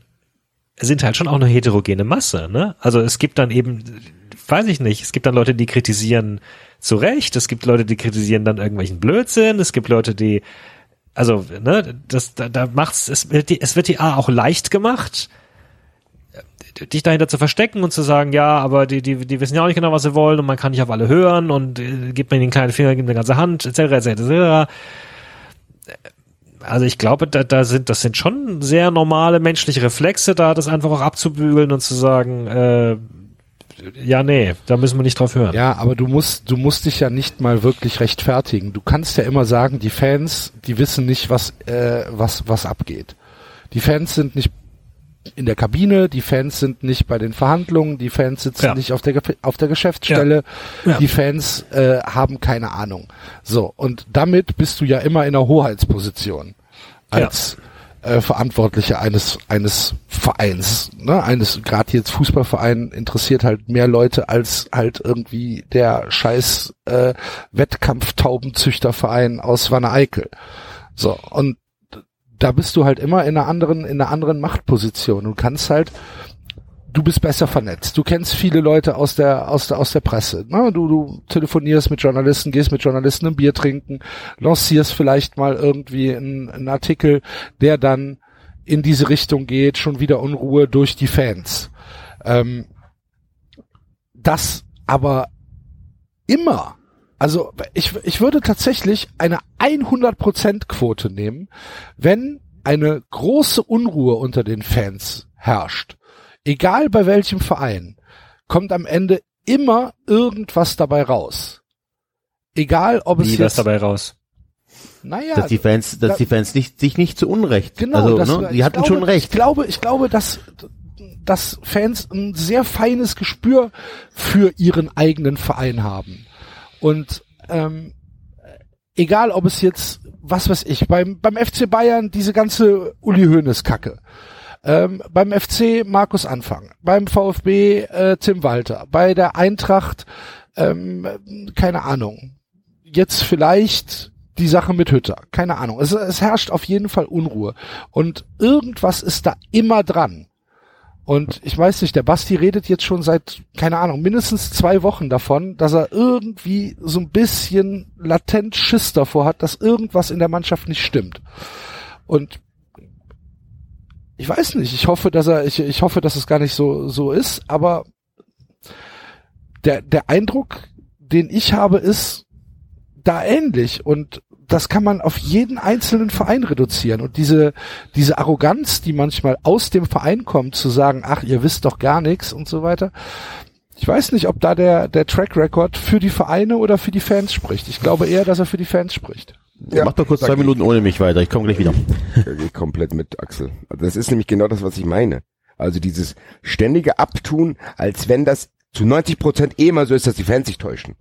Speaker 1: sind halt schon auch eine heterogene Masse, ne? Also es gibt dann eben, weiß ich nicht, es gibt dann Leute, die kritisieren zu Recht, es gibt Leute, die kritisieren dann irgendwelchen Blödsinn, es gibt Leute, die, also, ne, das, da, da macht's, es wird die, es wird die A auch leicht gemacht. Dich dahinter zu verstecken und zu sagen, ja, aber die, die, die wissen ja auch nicht genau, was sie wollen und man kann nicht auf alle hören und äh, gibt mir den kleinen Finger, gibt mir eine ganze Hand, etc., etc., etc. Also ich glaube, da, da sind, das sind schon sehr normale menschliche Reflexe, da das einfach auch abzubügeln und zu sagen, äh, ja, nee, da müssen wir nicht drauf hören.
Speaker 6: Ja, aber du musst, du musst dich ja nicht mal wirklich rechtfertigen. Du kannst ja immer sagen, die Fans, die wissen nicht, was, äh, was, was abgeht. Die Fans sind nicht in der Kabine, die Fans sind nicht bei den Verhandlungen, die Fans sitzen
Speaker 1: Ja.
Speaker 6: nicht auf der, auf der Geschäftsstelle,
Speaker 1: Ja.
Speaker 6: die Fans äh, haben keine Ahnung. So, und damit bist du ja immer in einer Hoheitsposition als äh, Verantwortlicher eines eines Vereins, ne? eines gerade jetzt Fußballverein interessiert halt mehr Leute als halt irgendwie der scheiß äh, Wettkampftaubenzüchterverein aus Wanne-Eickel. So und da bist du halt immer in einer anderen in einer anderen Machtposition. Du kannst halt du bist besser vernetzt. Du kennst viele Leute aus der aus der aus der Presse. Ne? Du du telefonierst mit Journalisten, gehst mit Journalisten ein Bier trinken, lancierst vielleicht mal irgendwie einen, einen Artikel, der dann in diese Richtung geht, schon wieder Unruhe durch die Fans. Ähm, das aber immer, also ich, ich würde tatsächlich eine 100% Quote nehmen, wenn eine große Unruhe unter den Fans herrscht, egal bei welchem Verein, kommt am Ende immer irgendwas dabei raus. Egal, ob es
Speaker 1: Wie
Speaker 6: jetzt,
Speaker 1: das dabei raus?
Speaker 6: naja,
Speaker 7: dass die Fans, dass
Speaker 6: da-
Speaker 7: die Fans nicht, sich nicht zu Unrecht.
Speaker 6: Genau,
Speaker 7: also,
Speaker 6: das,
Speaker 7: ne, die hatten
Speaker 6: glaube,
Speaker 7: schon recht.
Speaker 6: Ich glaube, ich glaube, dass, dass Fans ein sehr feines Gespür für ihren eigenen Verein haben. Und ähm, egal, ob es jetzt, was weiß ich, beim, beim FC Bayern diese ganze Uli Hoeneß Kacke. Ähm, beim FC Markus Anfang, beim VfB äh, Tim Walter, bei der Eintracht, ähm, keine Ahnung, jetzt vielleicht die Sache mit Hütter, keine Ahnung. Es, es herrscht auf jeden Fall Unruhe und irgendwas ist da immer dran. Und ich weiß nicht, der Basti redet jetzt schon seit, keine Ahnung, mindestens zwei Wochen davon, dass er irgendwie so ein bisschen latent Schiss davor hat, dass irgendwas in der Mannschaft nicht stimmt. Und ich weiß nicht, ich hoffe, dass er, ich, ich hoffe, dass es gar nicht so, so ist, aber der, der Eindruck, den ich habe, ist da ähnlich und das kann man auf jeden einzelnen Verein reduzieren und diese, diese Arroganz, die manchmal aus dem Verein kommt, zu sagen, ach, ihr wisst doch gar nichts und so weiter. Ich weiß nicht, ob da der, der Track Record für die Vereine oder für die Fans spricht. Ich glaube eher, dass er für die Fans spricht.
Speaker 2: Ja,
Speaker 7: Mach doch kurz zwei. Minuten ohne mich weiter. Ich komme gleich wieder.
Speaker 2: Da gehe ich komplett mit, Axel. Also das ist nämlich genau das, was ich meine. Also dieses ständige Abtun, als wenn das zu 90 Prozent eh mal so ist, dass die Fans sich täuschen.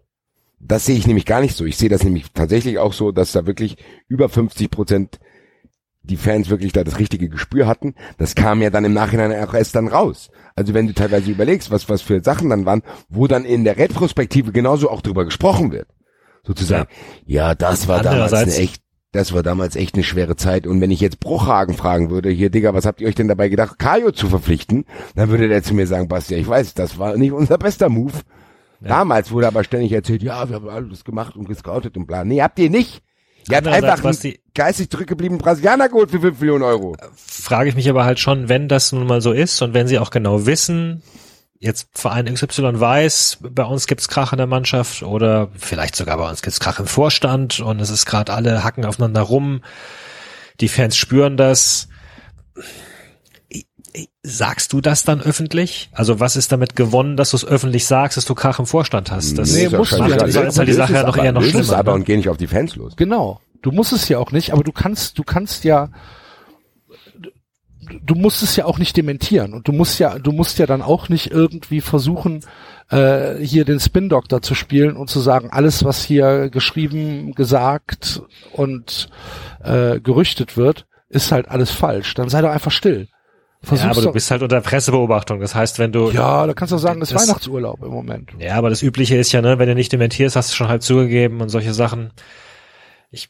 Speaker 2: Das sehe ich nämlich gar nicht so. Ich sehe das nämlich tatsächlich auch so, dass da wirklich über 50 Prozent die Fans wirklich da das richtige Gespür hatten. Das kam ja dann im Nachhinein auch erst dann raus. Also wenn du teilweise überlegst, was, was für Sachen dann waren, wo dann in der Retrospektive genauso auch drüber gesprochen wird. Sozusagen. Ja, das war damals eine echt, das war damals echt eine schwere Zeit. Und wenn ich jetzt Bruchhagen fragen würde, hier, Digga, was habt ihr euch denn dabei gedacht, Kajo zu verpflichten? Dann würde der zu mir sagen, Basti, ich weiß, das war nicht unser bester Move. Damals wurde aber ständig erzählt, ja, wir haben alles gemacht und gescoutet und bla. Nee, habt ihr nicht. Ihr habt einfach einen geistig zurückgebliebenen Brasilianer geholt für 5 Millionen Euro.
Speaker 1: Frage ich mich aber halt schon, wenn das nun mal so ist und wenn sie auch genau wissen, jetzt Verein XY weiß, bei uns gibt's Krach in der Mannschaft oder vielleicht sogar bei uns gibt's Krach im Vorstand und es ist gerade alle hacken aufeinander rum, die Fans spüren das. Sagst du das dann öffentlich? Also was ist damit gewonnen, dass du es öffentlich sagst, dass du Krach im Vorstand hast? Das
Speaker 6: Nee,
Speaker 2: ist ja
Speaker 6: musst ja nicht.
Speaker 1: Das ist halt die Sache ja noch eher noch schlimmer,
Speaker 2: aber
Speaker 1: ne?
Speaker 2: und geh nicht auf die Fans los.
Speaker 6: Genau. Du musst es ja auch nicht, aber du kannst, du kannst ja, du musst es ja auch nicht dementieren und du musst ja, du musst ja dann auch nicht irgendwie versuchen, äh, hier den Spin-Doctor zu spielen und zu sagen, alles, was hier geschrieben, gesagt und äh, gerüchtet wird, ist halt alles falsch. Dann sei doch einfach still. Versuch's
Speaker 1: ja, aber du bist halt unter Pressebeobachtung. Das heißt, wenn du
Speaker 6: ja, da kannst du sagen, das ist Weihnachtsurlaub im Moment.
Speaker 1: Ja, aber das Übliche ist ja, ne, wenn du nicht dementierst, hast du schon halt zugegeben und solche Sachen. Ich,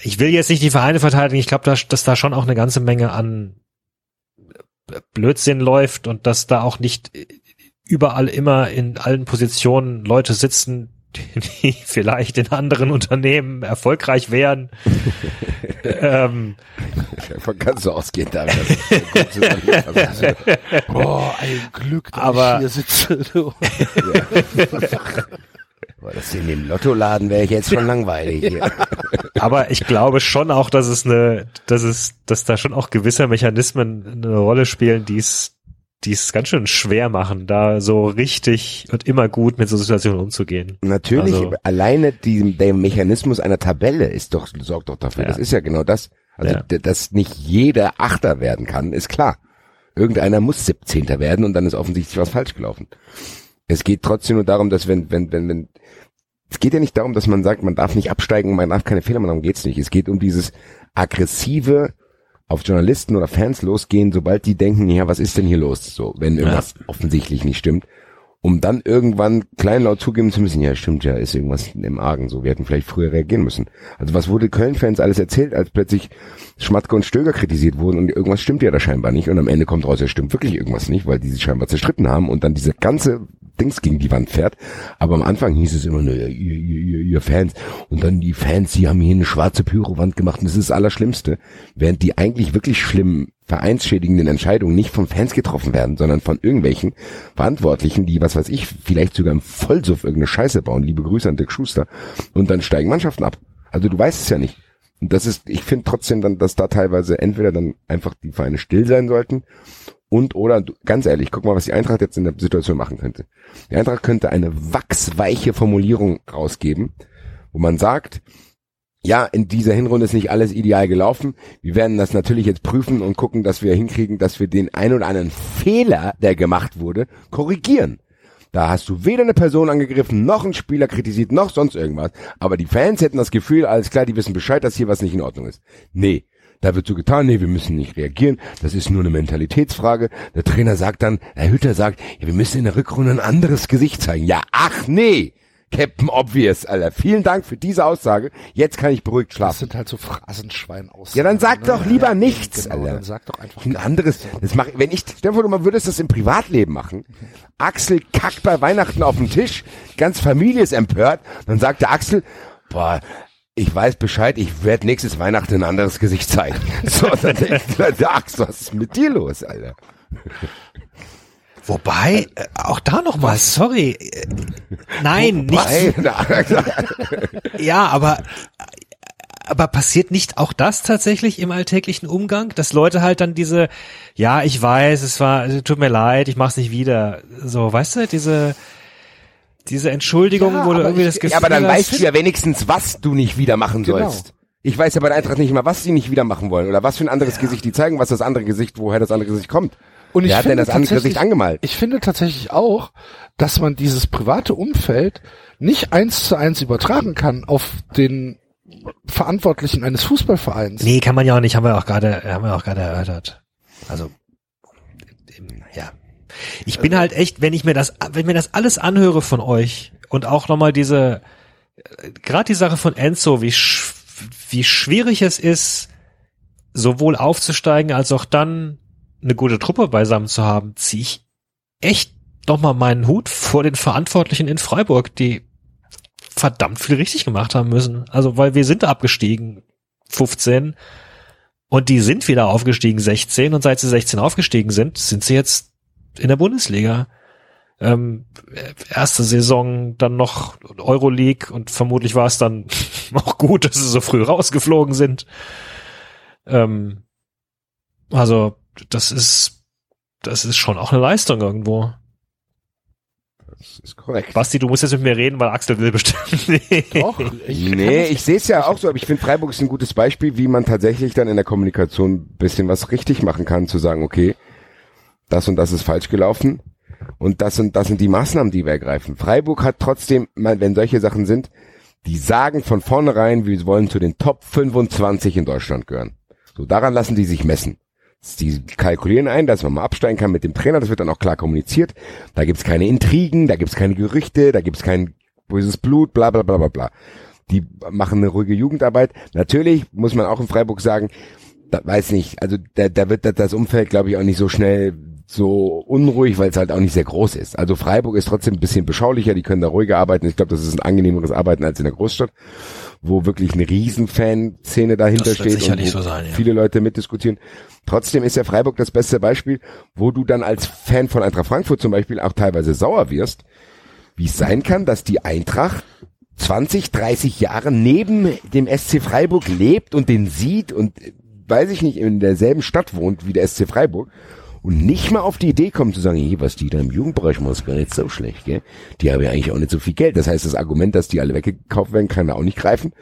Speaker 1: ich will jetzt nicht die Vereine verteidigen. Ich glaube, dass, dass da schon auch eine ganze Menge an Blödsinn läuft und dass da auch nicht überall immer in allen Positionen Leute sitzen, *laughs* die vielleicht in anderen Unternehmen erfolgreich wären. *laughs* ähm,
Speaker 2: Davon kannst du ausgehen, David. Zusammengefasst.
Speaker 6: Boah, *laughs* ein Glück, dass
Speaker 1: Aber-
Speaker 6: ich hier sitze.
Speaker 2: Boah, das in dem Lottoladen wäre ich jetzt schon langweilig hier.
Speaker 1: aber ich glaube schon auch, dass es eine, dass es, dass da schon auch gewisse Mechanismen eine Rolle spielen, die es, die es ganz schön schwer machen, da so richtig und immer gut mit so Situationen umzugehen.
Speaker 2: Natürlich,
Speaker 1: Also-
Speaker 2: alleine die, der Mechanismus einer Tabelle ist doch, sorgt doch dafür.
Speaker 1: Ja.
Speaker 2: Das ist ja genau das. Also,
Speaker 1: Ja.
Speaker 2: dass nicht jeder Achter werden kann, ist klar. Irgendeiner muss 17. werden und dann ist offensichtlich was falsch gelaufen. Es geht trotzdem nur darum, dass wenn, wenn, wenn, wenn, es geht ja nicht darum, dass man sagt, man darf nicht absteigen, man darf keine Fehler machen, darum geht's nicht. Es geht um dieses aggressive auf Journalisten oder Fans losgehen, sobald die denken, ja, was ist denn hier los? So, wenn irgendwas offensichtlich nicht stimmt um dann irgendwann kleinlaut zugeben zu müssen, ja stimmt, ja, ist irgendwas im Argen so, wir hätten vielleicht früher reagieren müssen. Also was wurde Köln-Fans alles erzählt, als plötzlich Schmatke und Stöger kritisiert wurden und irgendwas stimmt ja da scheinbar nicht und am Ende kommt raus, ja stimmt wirklich irgendwas nicht, weil die sich scheinbar zerstritten haben und dann diese ganze Dings gegen die Wand fährt. Aber am Anfang hieß es immer nur, ihr, ihr, ihr Fans und dann die Fans, die haben hier eine schwarze Pyrowand gemacht und das ist das Allerschlimmste. Während die eigentlich wirklich schlimmen vereinsschädigenden Entscheidungen nicht von Fans getroffen werden, sondern von irgendwelchen Verantwortlichen, die, was weiß ich, vielleicht sogar im Vollsuff irgendeine Scheiße bauen. Liebe Grüße an Dirk Schuster. Und dann steigen Mannschaften ab. Also du weißt es ja nicht. Und das ist, ich finde trotzdem dann, dass da teilweise entweder dann einfach die Vereine still sein sollten und oder, ganz ehrlich, guck mal, was die Eintracht jetzt in der Situation machen könnte. Die Eintracht könnte eine wachsweiche Formulierung rausgeben, wo man sagt, ja, in dieser Hinrunde ist nicht alles ideal gelaufen. Wir werden das natürlich jetzt prüfen und gucken, dass wir hinkriegen, dass wir den ein oder anderen Fehler, der gemacht wurde, korrigieren. Da hast du weder eine Person angegriffen, noch einen Spieler kritisiert, noch sonst irgendwas. Aber die Fans hätten das Gefühl, alles klar, die wissen Bescheid, dass hier was nicht in Ordnung ist. Nee. Da wird so getan, nee, wir müssen nicht reagieren. Das ist nur eine Mentalitätsfrage. Der Trainer sagt dann, Herr Hütter sagt, ja, wir müssen in der Rückrunde ein anderes Gesicht zeigen. Ja, ach nee. Captain Obvious, Alter. Vielen Dank für diese Aussage. Jetzt kann ich beruhigt
Speaker 6: Das
Speaker 2: schlafen.
Speaker 6: sind halt so Phrasenschwein aus.
Speaker 2: Ja, dann sag doch lieber nichts,
Speaker 6: genau,
Speaker 2: Alter.
Speaker 6: Dann sag doch einfach
Speaker 2: Ein anderes, das mach, wenn ich, stell dir vor, du mal würdest das im Privatleben machen. Axel kackt bei Weihnachten auf den Tisch, ganz Familie ist empört, dann sagt der Axel, boah, ich weiß Bescheid, ich werde nächstes Weihnachten ein anderes Gesicht zeigen. *laughs* So, dann denkt der der Axel, was ist mit dir los, Alter?
Speaker 1: Wobei, äh, auch da nochmal, sorry. äh, Nein, nicht.
Speaker 2: Hey, na, *laughs*
Speaker 1: Ja, aber, aber passiert nicht auch das tatsächlich im alltäglichen Umgang, dass Leute halt dann diese, ja, ich weiß, es war, tut mir leid, ich mach's nicht wieder. So, weißt du, diese, diese Entschuldigung,
Speaker 6: Ja,
Speaker 1: wo du
Speaker 6: aber
Speaker 1: irgendwie
Speaker 6: ich-
Speaker 1: das Gefühl
Speaker 2: ja, aber dann weißt du ja wenigstens, was du nicht wieder machen
Speaker 6: Genau.
Speaker 2: sollst. Ich weiß ja bei der Eintracht nicht mal, was sie nicht wieder machen wollen oder was für ein anderes Gesicht die zeigen, was das andere Gesicht, woher das andere Gesicht kommt.
Speaker 6: Und ich
Speaker 2: Wer hat denn
Speaker 6: finde
Speaker 2: das andere
Speaker 6: tatsächlich-
Speaker 2: Gesicht angemalt?
Speaker 6: Ich finde tatsächlich auch, dass man dieses private Umfeld nicht eins zu eins übertragen kann auf den Verantwortlichen eines Fußballvereins.
Speaker 1: Nee, kann man ja auch nicht, haben wir auch gerade, haben wir auch gerade erörtert. Also, ja. Ich bin halt echt, wenn ich mir das, wenn mir das alles anhöre von euch und auch nochmal diese, gerade die Sache von Enzo, wie, sch, wie schwierig es ist, sowohl aufzusteigen als auch dann eine gute Truppe beisammen zu haben, ziehe ich echt nochmal meinen Hut vor den Verantwortlichen in Freiburg, die verdammt viel richtig gemacht haben müssen. Also, weil wir sind abgestiegen, 15, und die sind wieder aufgestiegen, 16, und seit sie 16 aufgestiegen sind, sind sie jetzt in der Bundesliga. Ähm, erste Saison dann noch Euroleague und vermutlich war es dann *laughs* auch gut, dass sie so früh rausgeflogen sind. Ähm, also das ist das ist schon auch eine Leistung irgendwo.
Speaker 2: Das ist korrekt.
Speaker 1: Basti, du musst jetzt mit mir reden, weil Axel will bestimmt. *laughs*
Speaker 6: Doch, ich
Speaker 2: Nee, ich sehe es ja auch so, aber ich finde Freiburg ist ein gutes Beispiel, wie man tatsächlich dann in der Kommunikation ein bisschen was richtig machen kann, zu sagen, okay, das und das ist falsch gelaufen und das und das sind die Maßnahmen, die wir ergreifen. Freiburg hat trotzdem, wenn solche Sachen sind, die sagen von vornherein, wir wollen zu den Top 25 in Deutschland gehören. So, daran lassen die sich messen. Die kalkulieren ein, dass man mal absteigen kann mit dem Trainer, das wird dann auch klar kommuniziert. Da gibt's keine Intrigen, da gibt's keine Gerüchte, da gibt's kein böses Blut, bla bla bla bla bla. Die machen eine ruhige Jugendarbeit. Natürlich muss man auch in Freiburg sagen, da weiß nicht, also da, da wird das Umfeld, glaube ich, auch nicht so schnell so unruhig, weil es halt auch nicht sehr groß ist. Also Freiburg ist trotzdem ein bisschen beschaulicher, die können da ruhiger arbeiten. Ich glaube, das ist ein angenehmeres Arbeiten als in der Großstadt, wo wirklich eine riesen Fanszene dahinter
Speaker 1: Das
Speaker 2: steht und
Speaker 1: so sein, ja.
Speaker 2: viele Leute mitdiskutieren. Trotzdem ist ja Freiburg das beste Beispiel, wo du dann als Fan von Eintracht Frankfurt zum Beispiel auch teilweise sauer wirst, wie es sein kann, dass die Eintracht 20, 30 Jahre neben dem SC Freiburg lebt und den sieht und äh, weiß ich nicht, in derselben Stadt wohnt wie der SC Freiburg und nicht mal auf die Idee kommt zu sagen, hey, was die da im Jugendbereich machen, ist gar nicht so schlecht, gell? Die haben ja eigentlich auch nicht so viel Geld. Das heißt, das Argument, dass die alle weggekauft werden, kann da auch nicht greifen.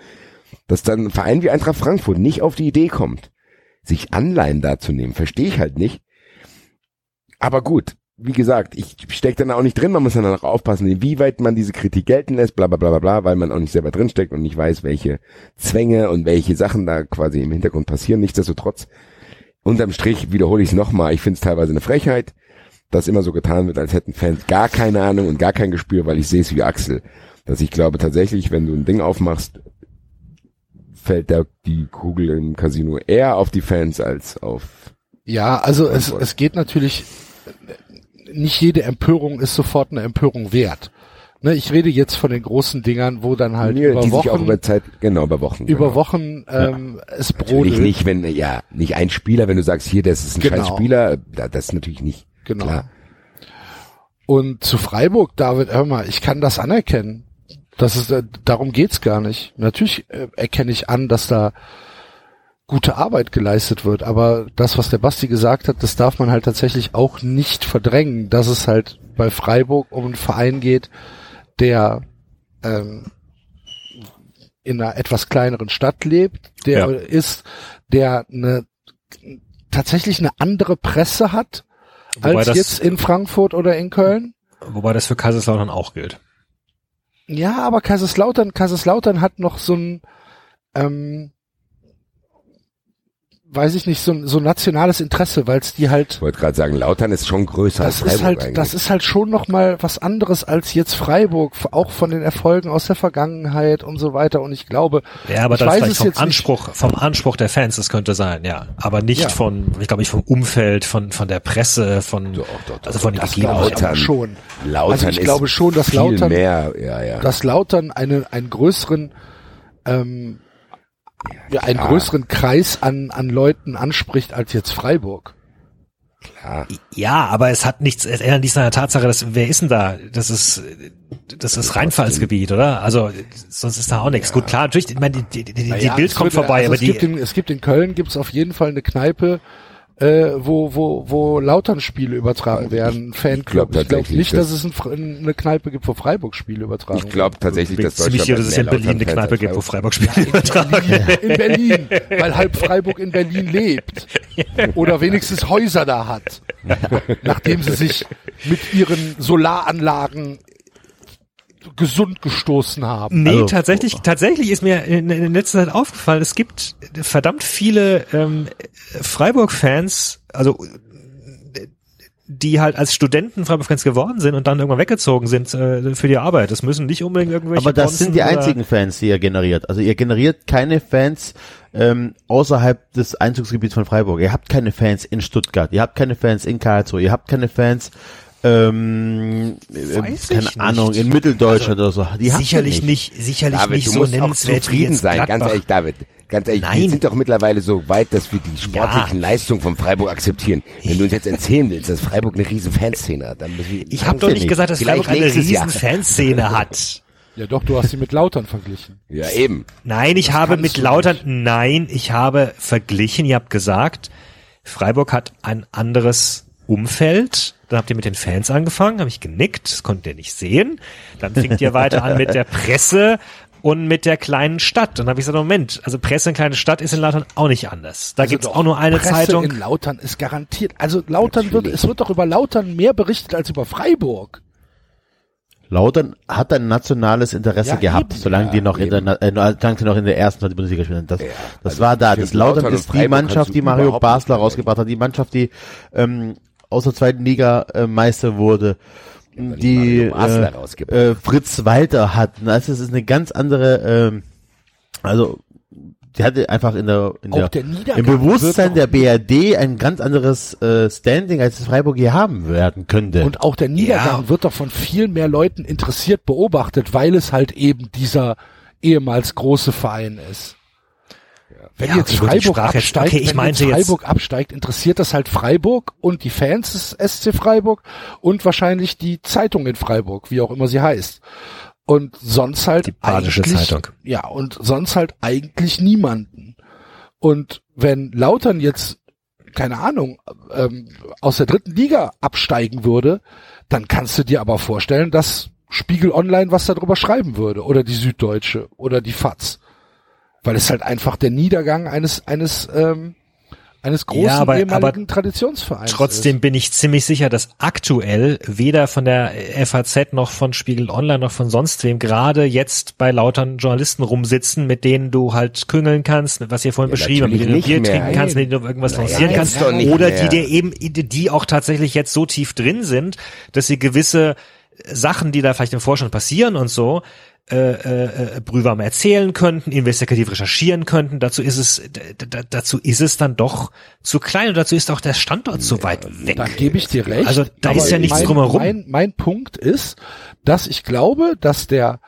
Speaker 2: Dass dann ein Verein wie Eintracht Frankfurt nicht auf die Idee kommt, sich Anleihen da zu nehmen, verstehe ich halt nicht. Aber gut, wie gesagt, ich stecke dann auch nicht drin, man muss dann auch aufpassen, inwieweit man diese Kritik gelten lässt, bla bla bla bla weil man auch nicht selber drin steckt und nicht weiß, welche Zwänge und welche Sachen da quasi im Hintergrund passieren. Nichtsdestotrotz, unterm Strich wiederhole ich es nochmal, ich finde es teilweise eine Frechheit, dass immer so getan wird, als hätten Fans gar keine Ahnung und gar kein Gespür, weil ich sehe es wie Axel. Dass ich glaube tatsächlich, wenn du ein Ding aufmachst, fällt da die Kugel im Casino eher auf die Fans als auf
Speaker 6: Ja, also es, es geht natürlich, nicht jede Empörung ist sofort eine Empörung wert. Ne, ich rede jetzt von den großen Dingern, wo dann halt
Speaker 2: Nee,
Speaker 6: über
Speaker 2: die sich auch
Speaker 6: Wochen,
Speaker 2: über Zeit, genau, über Wochen.
Speaker 6: über
Speaker 2: genau.
Speaker 6: Wochen ähm, es
Speaker 2: Natürlich
Speaker 6: brodelt.
Speaker 2: nicht, wenn, ja, nicht ein Spieler, wenn du sagst, hier, das ist ein
Speaker 6: Genau.
Speaker 2: scheiß Spieler, da- das ist natürlich nicht.
Speaker 6: Genau.
Speaker 2: Klar.
Speaker 6: Und zu Freiburg, David, hör mal, ich kann das anerkennen. Das ist, äh, darum geht's gar nicht. Natürlich äh, erkenne ich an, dass da gute Arbeit geleistet wird, aber das, was der Basti gesagt hat, das darf man halt tatsächlich auch nicht verdrängen, dass es halt bei Freiburg um einen Verein geht, der ähm, in einer etwas kleineren Stadt lebt, der
Speaker 1: Ja.
Speaker 6: ist, der eine tatsächlich eine andere Presse hat
Speaker 1: Wobei
Speaker 6: als
Speaker 1: das-
Speaker 6: jetzt in Frankfurt oder in Köln.
Speaker 1: Wobei das für Kaiserslautern auch gilt.
Speaker 6: Ja, aber Kaiserslautern, Kaiserslautern hat noch so ein, ähm, weiß ich nicht, so ein so ein nationales Interesse, weil es die halt,
Speaker 2: Ich wollte gerade sagen, Lautern ist schon größer als
Speaker 6: das
Speaker 2: Freiburg
Speaker 6: ist halt,
Speaker 2: eigentlich.
Speaker 6: das ist halt schon noch mal was anderes als jetzt Freiburg, auch von den Erfolgen aus der Vergangenheit und so weiter. Und ich glaube,
Speaker 1: Ja, aber
Speaker 6: ich
Speaker 1: das
Speaker 6: weiß
Speaker 1: vom
Speaker 6: jetzt nicht.
Speaker 1: Anspruch, vom Anspruch der Fans, das könnte sein, ja. Aber nicht
Speaker 6: Ja.
Speaker 1: von, ich glaube nicht vom Umfeld, von, von der Presse, von,
Speaker 2: Doch, doch, doch.
Speaker 1: also von den Gegebenheiten.
Speaker 6: schon.
Speaker 2: Lautern
Speaker 6: also ich
Speaker 2: ist
Speaker 6: glaube schon, dass
Speaker 2: viel
Speaker 6: Lautern-
Speaker 2: mehr, ja, ja.
Speaker 6: dass Lautern eine, einen größeren, ähm, ja, einen größeren Kreis an, an Leuten anspricht als jetzt Freiburg.
Speaker 2: klar.
Speaker 1: Ja, aber es hat nichts, es ändert nichts an der Tatsache, dass, wer ist denn da? Das ist, das ist Rheinfallsgebiet, oder? Also, sonst ist da auch nichts. Gut, klar, natürlich, ich meine, die, die, die, die
Speaker 6: Naja,
Speaker 1: Bild kommt
Speaker 6: wird-
Speaker 1: vorbei,
Speaker 6: also
Speaker 1: aber
Speaker 6: es
Speaker 1: die,
Speaker 6: gibt in, es gibt in Köln gibt's auf jeden Fall eine Kneipe, äh, wo wo wo Lautern-Spiele übertragen werden, Fanclub.
Speaker 2: glaub
Speaker 6: Ich glaube nicht,
Speaker 2: dass-
Speaker 6: es ein, eine Kneipe gibt, wo Freiburg-Spiele übertragen
Speaker 2: Ich glaube tatsächlich,
Speaker 1: ich
Speaker 2: dass
Speaker 1: ziemlich sicher, dass es in Berlin eine Kneipe gibt, wo
Speaker 2: Freiburg-
Speaker 1: Freiburg Spiele *laughs* übertragen.
Speaker 6: werden. In Berlin, weil halb Freiburg in Berlin lebt. Oder wenigstens Häuser da hat. *laughs* Nachdem sie sich mit ihren Solaranlagen gesund gestoßen haben.
Speaker 1: Nee,
Speaker 7: Also-
Speaker 1: tatsächlich, tatsächlich ist mir in, in letzter Zeit aufgefallen, es gibt verdammt viele ähm, Freiburg-Fans, also die halt als Studenten Freiburg-Fans geworden sind und dann irgendwann weggezogen sind äh, für die Arbeit. Das müssen nicht unbedingt irgendwelche
Speaker 7: Aber das
Speaker 1: Bonzen
Speaker 7: sind die einzigen Fans, die ihr generiert. Also ihr generiert keine Fans ähm, außerhalb des Einzugsgebiets von Freiburg. Ihr habt keine Fans in Stuttgart, ihr habt keine Fans in Karlsruhe, ihr habt keine Fans ähm, äh,
Speaker 1: Weiß
Speaker 7: keine
Speaker 1: ich
Speaker 7: Ahnung,
Speaker 1: nicht. Also,
Speaker 7: in Mitteldeutschland oder so. Die
Speaker 1: sicherlich
Speaker 7: nicht.
Speaker 1: nicht, sicherlich
Speaker 2: David,
Speaker 1: nicht
Speaker 2: du
Speaker 1: so nennenswert
Speaker 2: zufrieden sein, ganz
Speaker 1: Gladbach.
Speaker 2: ehrlich, David. Ganz ehrlich, wir
Speaker 1: Nein.
Speaker 2: sind doch mittlerweile so weit, dass wir die sportlichen Leistungen von Freiburg akzeptieren. Wenn du uns jetzt erzählen willst, dass Freiburg eine riesen Fanszene hat, dann müssen wir...
Speaker 1: Ich habe doch nicht gesagt, dass
Speaker 2: Vielleicht
Speaker 1: Freiburg eine riesen
Speaker 2: Jahr.
Speaker 1: Fanszene hat. *laughs*
Speaker 6: Ja doch, du hast sie mit Lautern verglichen.
Speaker 2: Ja, eben.
Speaker 1: Nein, ich habe
Speaker 6: kannst
Speaker 1: mit Lautern,
Speaker 6: nicht.
Speaker 1: nein, ich habe verglichen, ihr habt gesagt, Freiburg hat ein anderes Umfeld. Dann habt ihr mit den Fans angefangen, habe ich genickt, das konntet ihr nicht sehen. Dann fingt ihr weiter an mit der Presse und mit der kleinen Stadt. Dann habe ich gesagt, Moment, also Presse in kleine Stadt ist in Lautern auch nicht anders. Da gibt's
Speaker 6: Also doch,
Speaker 1: auch nur eine
Speaker 6: Presse
Speaker 1: Zeitung.
Speaker 6: in Lautern ist garantiert. Also Lautern wird,
Speaker 2: Natürlich.
Speaker 6: es wird doch über Lautern mehr berichtet als über Freiburg.
Speaker 7: Lautern hat ein nationales Interesse
Speaker 6: Ja,
Speaker 7: gehabt,
Speaker 6: eben.
Speaker 7: solange die noch in der, äh, solange sie noch in der ersten zweiten Bundesliga spielen. Das, das war da. Das Lautern ist die Mannschaft, die Mario Basler rausgebracht hat, die Mannschaft, die ähm, aus der zweiten Liga äh, Meister wurde, die
Speaker 2: Mario Basler
Speaker 7: äh, äh, Fritz Walter hat. Das ist eine ganz andere, ähm, also die hatte einfach in der, in der,
Speaker 6: der
Speaker 7: im Bewusstsein der BRD ein ganz anderes äh, Standing, als es Freiburg hier haben werden könnte.
Speaker 6: Und auch der Niedergang wird doch von viel mehr Leuten interessiert beobachtet, weil es halt eben dieser ehemals große Verein ist. Wenn
Speaker 1: Ja,
Speaker 6: jetzt Freiburg
Speaker 1: jetzt-
Speaker 6: absteigt,
Speaker 1: okay,
Speaker 6: wenn jetzt
Speaker 1: jetzt-
Speaker 6: Freiburg absteigt, interessiert das halt Freiburg und die Fans des SC Freiburg und wahrscheinlich die Zeitung in Freiburg, wie auch immer sie heißt. Und sonst halt
Speaker 1: Die Badische
Speaker 6: eigentlich,
Speaker 1: Zeitung.
Speaker 6: Ja, und sonst halt eigentlich niemanden. Und wenn Lautern jetzt, keine Ahnung, ähm, aus der dritten Liga absteigen würde, dann kannst du dir aber vorstellen, dass Spiegel Online was darüber schreiben würde oder die Süddeutsche oder die FAZ. Weil es halt einfach der Niedergang eines, eines, ähm, eines großen
Speaker 1: Ja, aber-
Speaker 6: ehemaligen
Speaker 1: aber
Speaker 6: Traditionsvereins
Speaker 1: Trotzdem bin ich ziemlich sicher, dass aktuell weder von der FAZ noch von Spiegel Online noch von sonst wem gerade jetzt bei lautern Journalisten rumsitzen, mit denen du halt küngeln kannst, was ihr vorhin
Speaker 2: Ja,
Speaker 1: beschrieben habt, mit denen du Bier
Speaker 2: mehr.
Speaker 1: trinken kannst, mit denen du irgendwas
Speaker 2: Naja,
Speaker 1: lancieren
Speaker 2: jetzt
Speaker 1: kannst, oder
Speaker 2: mehr.
Speaker 1: die dir eben, die auch tatsächlich jetzt so tief drin sind, dass sie gewisse Sachen, die da vielleicht im Vorstand passieren und so, äh, äh, äh, brühwarm erzählen könnten, investigativ recherchieren könnten. Dazu ist es, dazu ist es dann doch zu klein und dazu ist auch der Standort so weit weg.
Speaker 6: Da gebe ich dir recht.
Speaker 1: Also da ist ja nichts
Speaker 6: mein,
Speaker 1: drumherum.
Speaker 6: Mein, mein Punkt ist, dass ich glaube, dass der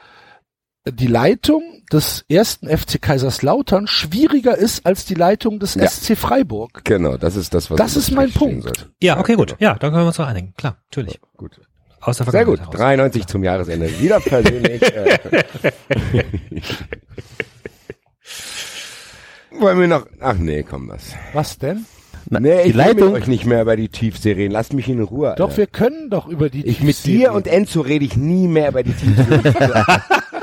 Speaker 6: die Leitung des ersten FC Kaiserslautern schwieriger ist als die Leitung des
Speaker 2: Ja.
Speaker 6: SC Freiburg.
Speaker 2: Genau, das ist das, was
Speaker 6: Das ist mein Punkt.
Speaker 2: sollte.
Speaker 1: Ja, okay, gut. Ja, dann können wir uns einigen. Klar, natürlich.
Speaker 2: Gut.
Speaker 1: Aus der
Speaker 2: Sehr gut.
Speaker 1: Vergangenheit heraus.
Speaker 2: 93 zum Jahresende. Wieder persönlich. äh, *laughs* Wollen wir noch, ach nee, komm was.
Speaker 6: Was denn?
Speaker 7: Na,
Speaker 2: Nee, ich will
Speaker 7: Leitung,
Speaker 2: mit euch nicht mehr über die Tiefsee reden. Lasst mich in Ruhe.
Speaker 6: Doch,
Speaker 2: Alter.
Speaker 6: wir können doch über die
Speaker 2: ich mit
Speaker 6: Tiefsee
Speaker 2: dir und
Speaker 6: reden.
Speaker 2: Enzo rede ich nie mehr über die Tiefsee. *laughs*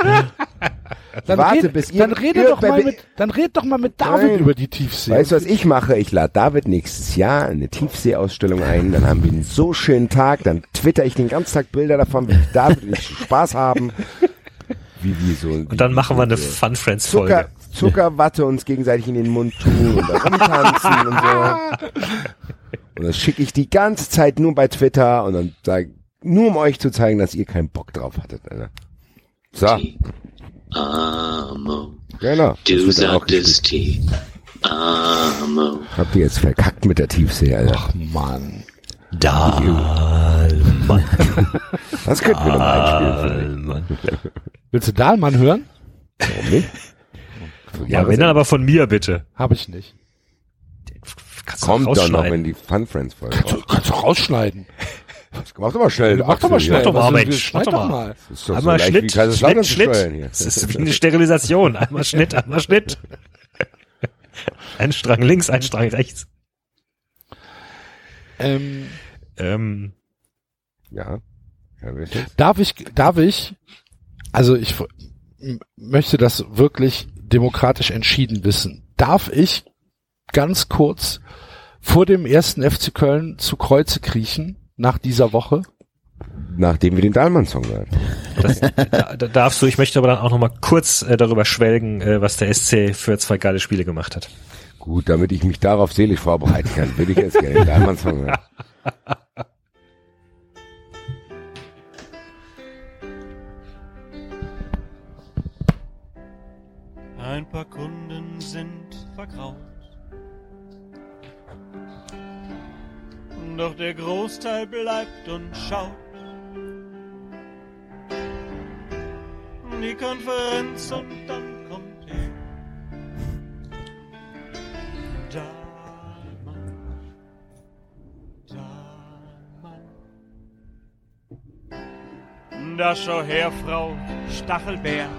Speaker 2: *laughs*
Speaker 6: dann
Speaker 2: warte,
Speaker 6: red,
Speaker 2: bis ihr-
Speaker 6: dann rede
Speaker 2: ihr
Speaker 6: doch mal mit, dann red doch mal mit David
Speaker 2: Nein.
Speaker 6: über die Tiefsee.
Speaker 2: weißt du, was ich mache? Ich lade David nächstes Jahr eine Tiefseeausstellung ein. Dann haben wir einen so schönen Tag. Dann twitter ich den ganzen Tag Bilder davon, wie David und ich Spaß haben. Wie, wie so,
Speaker 1: Und dann machen wir eine Fun Friends Folge.
Speaker 2: Zucker, Zuckerwatte uns gegenseitig in den Mund tun und da rumtanzen und so. Und das schicke ich die ganze Zeit nur bei Twitter und dann sag, nur um euch zu zeigen, dass ihr keinen Bock drauf hattet. Alter. So,
Speaker 8: Amo,
Speaker 2: genau.
Speaker 8: Du sagtest. Tee. Amo.
Speaker 2: Habt ihr jetzt verkackt mit der Tiefsee, Alter.
Speaker 6: Ach Mann.
Speaker 1: Dahlmann.
Speaker 2: Das könnten wir nochmal einspielen.
Speaker 1: Dahlmann.
Speaker 6: Willst du Dahlmann hören?
Speaker 2: Warum nicht?
Speaker 1: Ja, wenn dann aber von mir bitte.
Speaker 6: Habe ich nicht.
Speaker 1: Kannst du
Speaker 2: Kommt doch noch, wenn die Fun Friends Folge
Speaker 6: Du kannst doch rausschneiden.
Speaker 2: Mach doch mal schnell.
Speaker 6: Mach doch mal schnell.
Speaker 2: hier.
Speaker 1: doch mal,
Speaker 6: Was-
Speaker 1: Mensch, mach doch mal.
Speaker 2: Das ist doch
Speaker 1: Einmal
Speaker 2: so leicht wie
Speaker 1: Schnitt,
Speaker 2: Kaiserslautern
Speaker 1: Schnitt. Schnitt. Das ist wie eine Sterilisation. Einmal Schnitt, einmal Schnitt. Ein Strang links, ein Strang rechts.
Speaker 6: Ähm,
Speaker 1: Ähm,
Speaker 2: Ja. Ja?
Speaker 6: Darf ich, darf ich, also ich möchte das wirklich demokratisch entschieden wissen. Darf ich ganz kurz vor dem ersten FC Köln zu Kreuze kriechen nach dieser Woche?
Speaker 2: Nachdem wir den Dahlmann-Song gehört haben.
Speaker 1: das, da, da darfst du, ich möchte aber dann auch noch mal kurz äh, darüber schwelgen, äh, was der SC für zwei geile Spiele gemacht hat.
Speaker 2: Gut, damit ich mich darauf seelisch vorbereiten kann, würde ich jetzt gerne den Dahlmann-Song hören.
Speaker 9: Ein paar Kunden sind vergraut. Doch der Großteil bleibt und schaut. Die Konferenz und dann kommt er. Dahlmann. Dahlmann. Da schau her, Frau Stachelbär.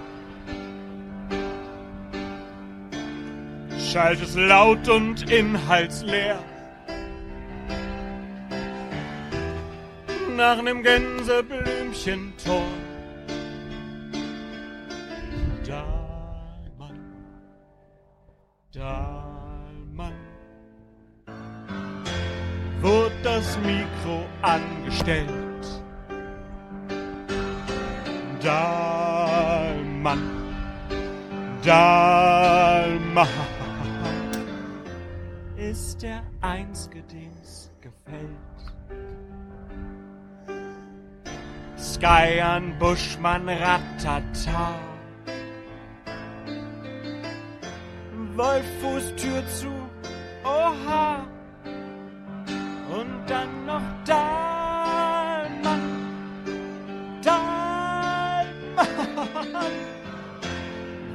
Speaker 9: Schalt es laut und inhaltsleer. Nach nem Gänseblümchentor. Dahlmann, Dahlmann. Wurde das Mikro angestellt. Dahlmann, Dahlmann ist der Einzige, dem's gefällt. Sky an Buschmann Ratata Wolf Fußtür zu, oha. Und dann noch Dahlmann, Dahlmann.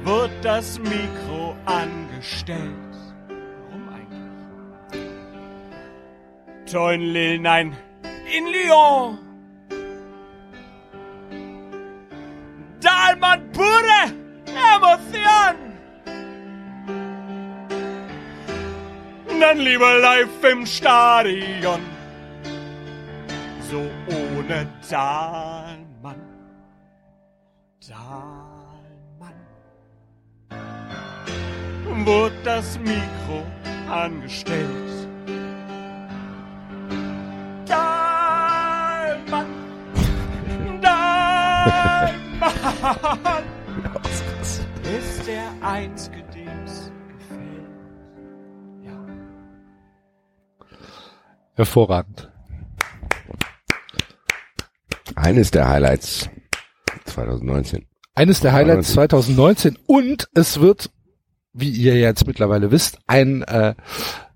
Speaker 9: Wird das Mikro angestellt? Warum eigentlich? Teunlil, nein, in Lyon. Dahlmann pure Emotion. Dann lieber live im Stadion. So ohne Dahlmann. Dahlmann. Wurde das Mikro angestellt. Dahlmann. Dahlmann. Ist der einzige, dem's gefällt. Ja.
Speaker 6: Hervorragend.
Speaker 2: Eines der Highlights 2019.
Speaker 6: Eines der Highlights 2019 und es wird, wie ihr jetzt mittlerweile wisst, ein, äh,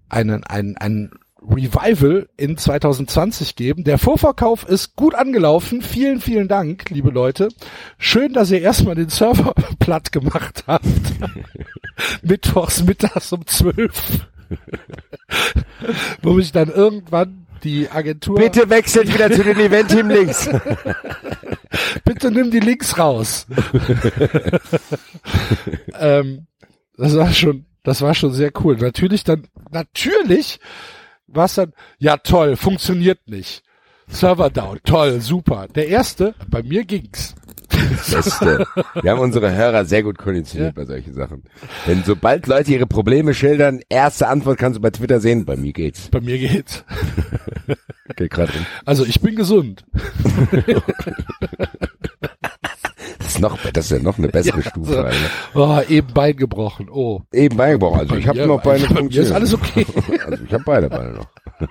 Speaker 6: einen, ein, ein Revival in 2020 geben. Der Vorverkauf ist gut angelaufen. Vielen, vielen Dank, liebe Leute. Schön, dass ihr erstmal den Server *laughs* platt gemacht habt. *laughs* Mittwochs mittags um 12. *laughs* Wo mich dann irgendwann die Agentur...
Speaker 2: Bitte wechselt wieder zu den Event-Team links.
Speaker 6: Bitte nimm die Links raus. ähm, das war schon, das war schon sehr cool. Natürlich dann, natürlich war es dann, ja toll, funktioniert nicht. Server down, toll, super. Der erste, bei mir ging's.
Speaker 2: Beste. Wir haben unsere Hörer sehr gut konditioniert bei solchen Sachen. Denn sobald Leute ihre Probleme schildern, erste Antwort kannst du bei Twitter sehen, bei mir geht's.
Speaker 6: Bei mir geht's. *laughs*
Speaker 2: Geht gerade.
Speaker 6: Also ich bin gesund. *laughs* *laughs*
Speaker 2: Das ist noch, das ist ja noch eine bessere Stufe.
Speaker 6: so.
Speaker 2: Alter.
Speaker 6: Oh, eben Bein gebrochen. Oh.
Speaker 2: Eben beigebracht. Also ich habe noch Beine
Speaker 6: bei mir ist alles okay. *laughs*
Speaker 2: Also ich habe beide Beine noch. *laughs*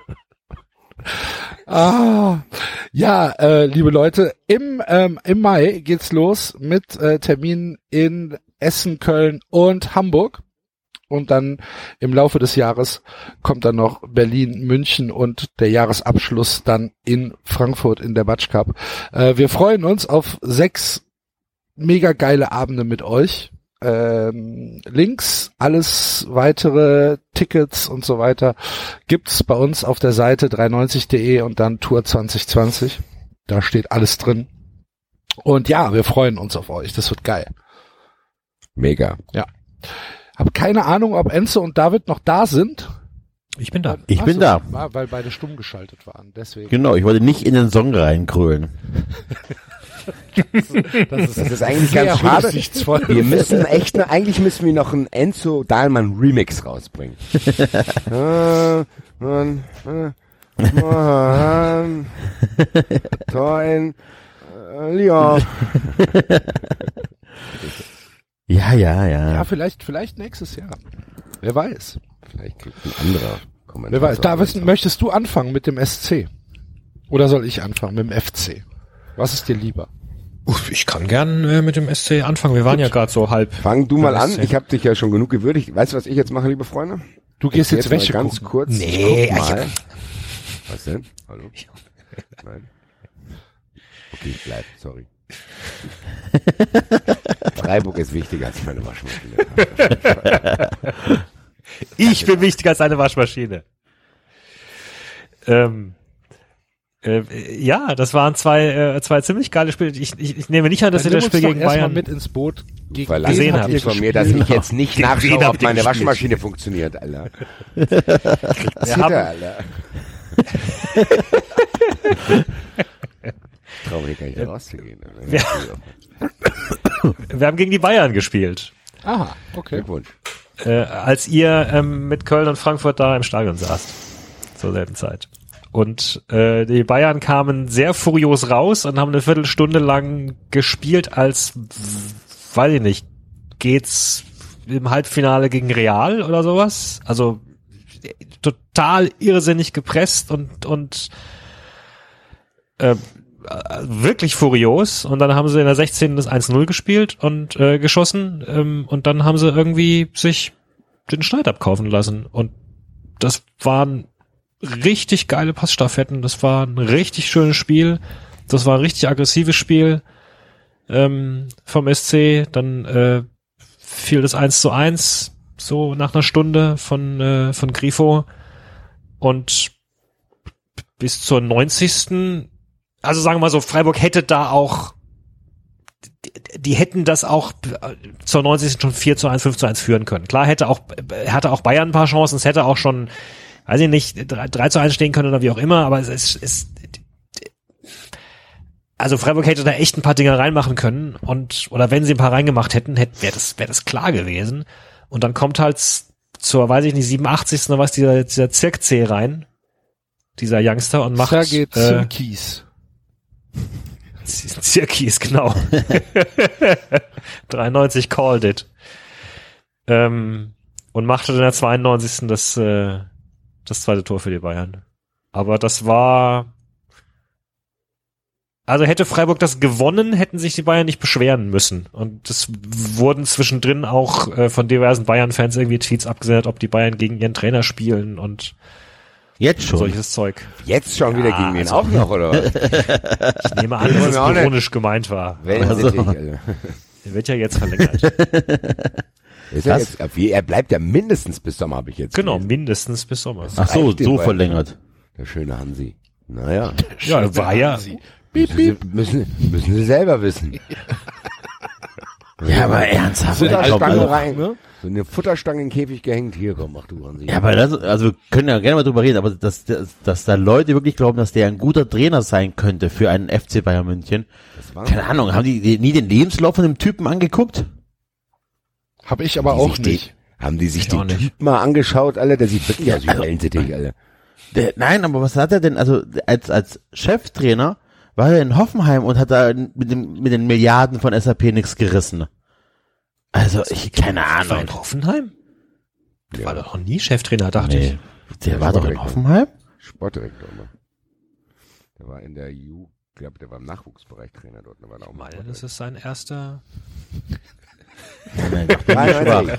Speaker 6: Ah, ja, äh, liebe Leute, im, ähm, im Mai geht's los mit äh, Terminen in Essen, Köln und Hamburg. Und dann im Laufe des Jahres kommt dann noch Berlin, München und der Jahresabschluss dann in Frankfurt in der Batsch Cup. Äh, wir freuen uns auf sechs mega geile Abende mit euch. Ähm, Links, alles weitere Tickets und so weiter gibt's bei uns auf der Seite 390.de und dann Tour 2020. Da steht alles drin. Und ja, wir freuen uns auf euch. Das wird geil.
Speaker 2: Mega.
Speaker 6: Hab keine Ahnung, ob Enzo und David noch da sind.
Speaker 1: Ich bin da.
Speaker 7: Ich
Speaker 6: Ach
Speaker 7: bin
Speaker 6: so,
Speaker 7: da.
Speaker 6: War, weil beide stumm geschaltet waren. Deswegen.
Speaker 7: Genau, ich wollte nicht in den Song reinkrölen. *laughs*
Speaker 6: Das ist,
Speaker 2: Das ist eigentlich ganz schade. Wir müssen echt, noch- eigentlich müssen wir noch einen Enzo Dahlmann Remix rausbringen. *laughs* Toin, äh, Lyon.
Speaker 7: Ja, ja, ja.
Speaker 6: Ja, vielleicht, vielleicht nächstes Jahr. Wer weiß.
Speaker 2: Vielleicht kriegt ein anderer Kommentar.
Speaker 6: Wer weiß. David, möchtest du anfangen mit dem SC? Oder soll ich anfangen mit dem FC? Was ist dir lieber?
Speaker 1: Uff, ich kann gern äh, mit dem SC anfangen. Wir waren ja gerade so halb.
Speaker 2: Fang du mal an. Ich habe dich ja schon genug gewürdigt. Weißt du, was ich jetzt mache, liebe Freunde?
Speaker 6: Du gehst
Speaker 2: Ich
Speaker 6: jetzt
Speaker 2: mal
Speaker 6: Wäsche
Speaker 2: ganz
Speaker 6: gucken.
Speaker 2: kurz.
Speaker 1: Nee,
Speaker 2: ich guck
Speaker 1: ich-
Speaker 2: mal. Was denn? Hallo? Nein. Okay, bleib, sorry. *laughs* Freiburg ist wichtiger als meine Waschmaschine.
Speaker 1: Ich bin wichtiger als eine Waschmaschine. Ähm, äh, ja, das waren zwei, äh, zwei ziemlich geile Spiele. Ich, ich, ich nehme nicht an, dass
Speaker 6: Dann
Speaker 1: ihr das Spiel gegen Bayern
Speaker 6: mit ins Boot. Gegen
Speaker 2: Verlangt
Speaker 1: gesehen habt.
Speaker 6: ihr
Speaker 2: von mir, dass ich jetzt nicht
Speaker 1: wen
Speaker 2: nachschaue,
Speaker 1: habt
Speaker 2: ob meine? Waschmaschine funktioniert, Alter. *laughs*
Speaker 1: Wir
Speaker 2: Zitter,
Speaker 1: haben,
Speaker 2: Alter. *laughs* Traurig, gar nicht rauszugehen.
Speaker 1: Ja. wir haben gegen die Bayern gespielt,
Speaker 6: Aha, okay.
Speaker 2: Glückwunsch.
Speaker 1: äh, als ihr ähm, mit Köln und Frankfurt da im Stadion saßt. Zur selben Zeit. Und äh, die Bayern kamen sehr furios raus und haben eine Viertelstunde lang gespielt, als, weiß ich nicht, geht's im Halbfinale gegen Real oder sowas? Also total irrsinnig gepresst und und äh, wirklich furios und dann haben sie in der 16. das 1-0 gespielt und äh, geschossen ähm, und dann haben sie irgendwie sich den Schneid abkaufen lassen. Und das waren richtig geile Passstaffetten. Das war ein richtig schönes Spiel. Das war ein richtig aggressives Spiel ähm, vom SC. Dann äh, fiel das 1 zu 1 so nach einer Stunde von, äh, von Grifo. Und bis zur 90. Also sagen wir mal so, Freiburg hätte da auch die, hätten das auch äh, zur 90. schon 4 zu 1, 5 zu 1 führen können. Klar hätte auch, hatte auch Bayern ein paar Chancen, es hätte auch schon, weiß ich nicht, 3, 3 zu 1 stehen können oder wie auch immer, aber es ist, es, also Freiburg hätte da echt ein paar Dinger reinmachen können und, oder wenn sie ein paar reingemacht hätten, hätte, wäre das, wäre das klar gewesen. Und dann kommt halt zur, weiß ich nicht, 87. oder was, dieser, dieser Zirkzee rein, dieser Youngster und macht,
Speaker 6: Sergei
Speaker 1: äh,
Speaker 6: Zimkis. *laughs*
Speaker 1: Zirkis, genau. *laughs* 93 called it. Ähm, und machte dann in der 92. das, äh, das zweite Tor für die Bayern. Aber das war, also hätte Freiburg das gewonnen, hätten sich die Bayern nicht beschweren müssen. Und es wurden zwischendrin auch äh, von diversen Bayern-Fans irgendwie Tweets abgesendet, ob die Bayern gegen ihren Trainer spielen und
Speaker 7: Jetzt schon.
Speaker 1: solches Zeug.
Speaker 2: Jetzt schon wieder gegen den
Speaker 1: also-
Speaker 2: auch noch, oder? was? *laughs*
Speaker 1: Ich nehme an, dass es ironisch gemeint war.
Speaker 2: Wellensittich, Alter.
Speaker 1: Der wird ja jetzt verlängert. *laughs*
Speaker 2: Ist er, jetzt, er bleibt ja mindestens bis Sommer, habe ich jetzt
Speaker 1: genau,
Speaker 2: gelesen.
Speaker 1: mindestens bis Sommer.
Speaker 7: Ach so, so verlängert.
Speaker 2: Der schöne Hansi. Naja,
Speaker 1: Ja, war ja.
Speaker 6: Piep.
Speaker 2: Sie, müssen, müssen Sie selber wissen. *laughs*
Speaker 7: Ja, aber ernsthaft.
Speaker 2: Sind da
Speaker 7: ey, komm,
Speaker 2: Stange
Speaker 7: also,
Speaker 2: rein,
Speaker 6: ne?
Speaker 2: So eine Futterstange in den Käfig gehängt. Hier, komm, mach du, Hansi.
Speaker 7: Ja, aber das, also wir können ja gerne mal drüber reden, aber dass, dass, dass da Leute wirklich glauben, dass der ein guter Trainer sein könnte für einen FC Bayern München.
Speaker 2: Das war-
Speaker 7: Keine Ahnung, haben die nie den Lebenslauf von dem Typen angeguckt?
Speaker 6: Habe ich aber auch nicht.
Speaker 2: Den, haben die sich
Speaker 1: Ich
Speaker 2: den. Typ mal angeschaut, Alter? Der sieht wirklich aus wie *laughs* Wellensittich, Alter.
Speaker 7: Der, nein, aber was hat er denn, also als, als Cheftrainer war er in Hoffenheim und hat da mit, dem, mit den Milliarden von SAP nichts gerissen. Also, ich, keine
Speaker 1: War
Speaker 7: Ahnung.
Speaker 1: in Hoffenheim? Der war doch noch nie Cheftrainer, dachte
Speaker 7: Nee,
Speaker 1: ich.
Speaker 7: der
Speaker 2: Ja,
Speaker 7: war doch in. Hoffenheim?
Speaker 2: Sportdirektor immer. Der war in der Ju, ich glaube, der war im Nachwuchsbereich Trainer dort. Der war da auch
Speaker 1: Ich meine, das ist sein erster.
Speaker 7: Nein,
Speaker 2: Nein, *laughs* nein, nein.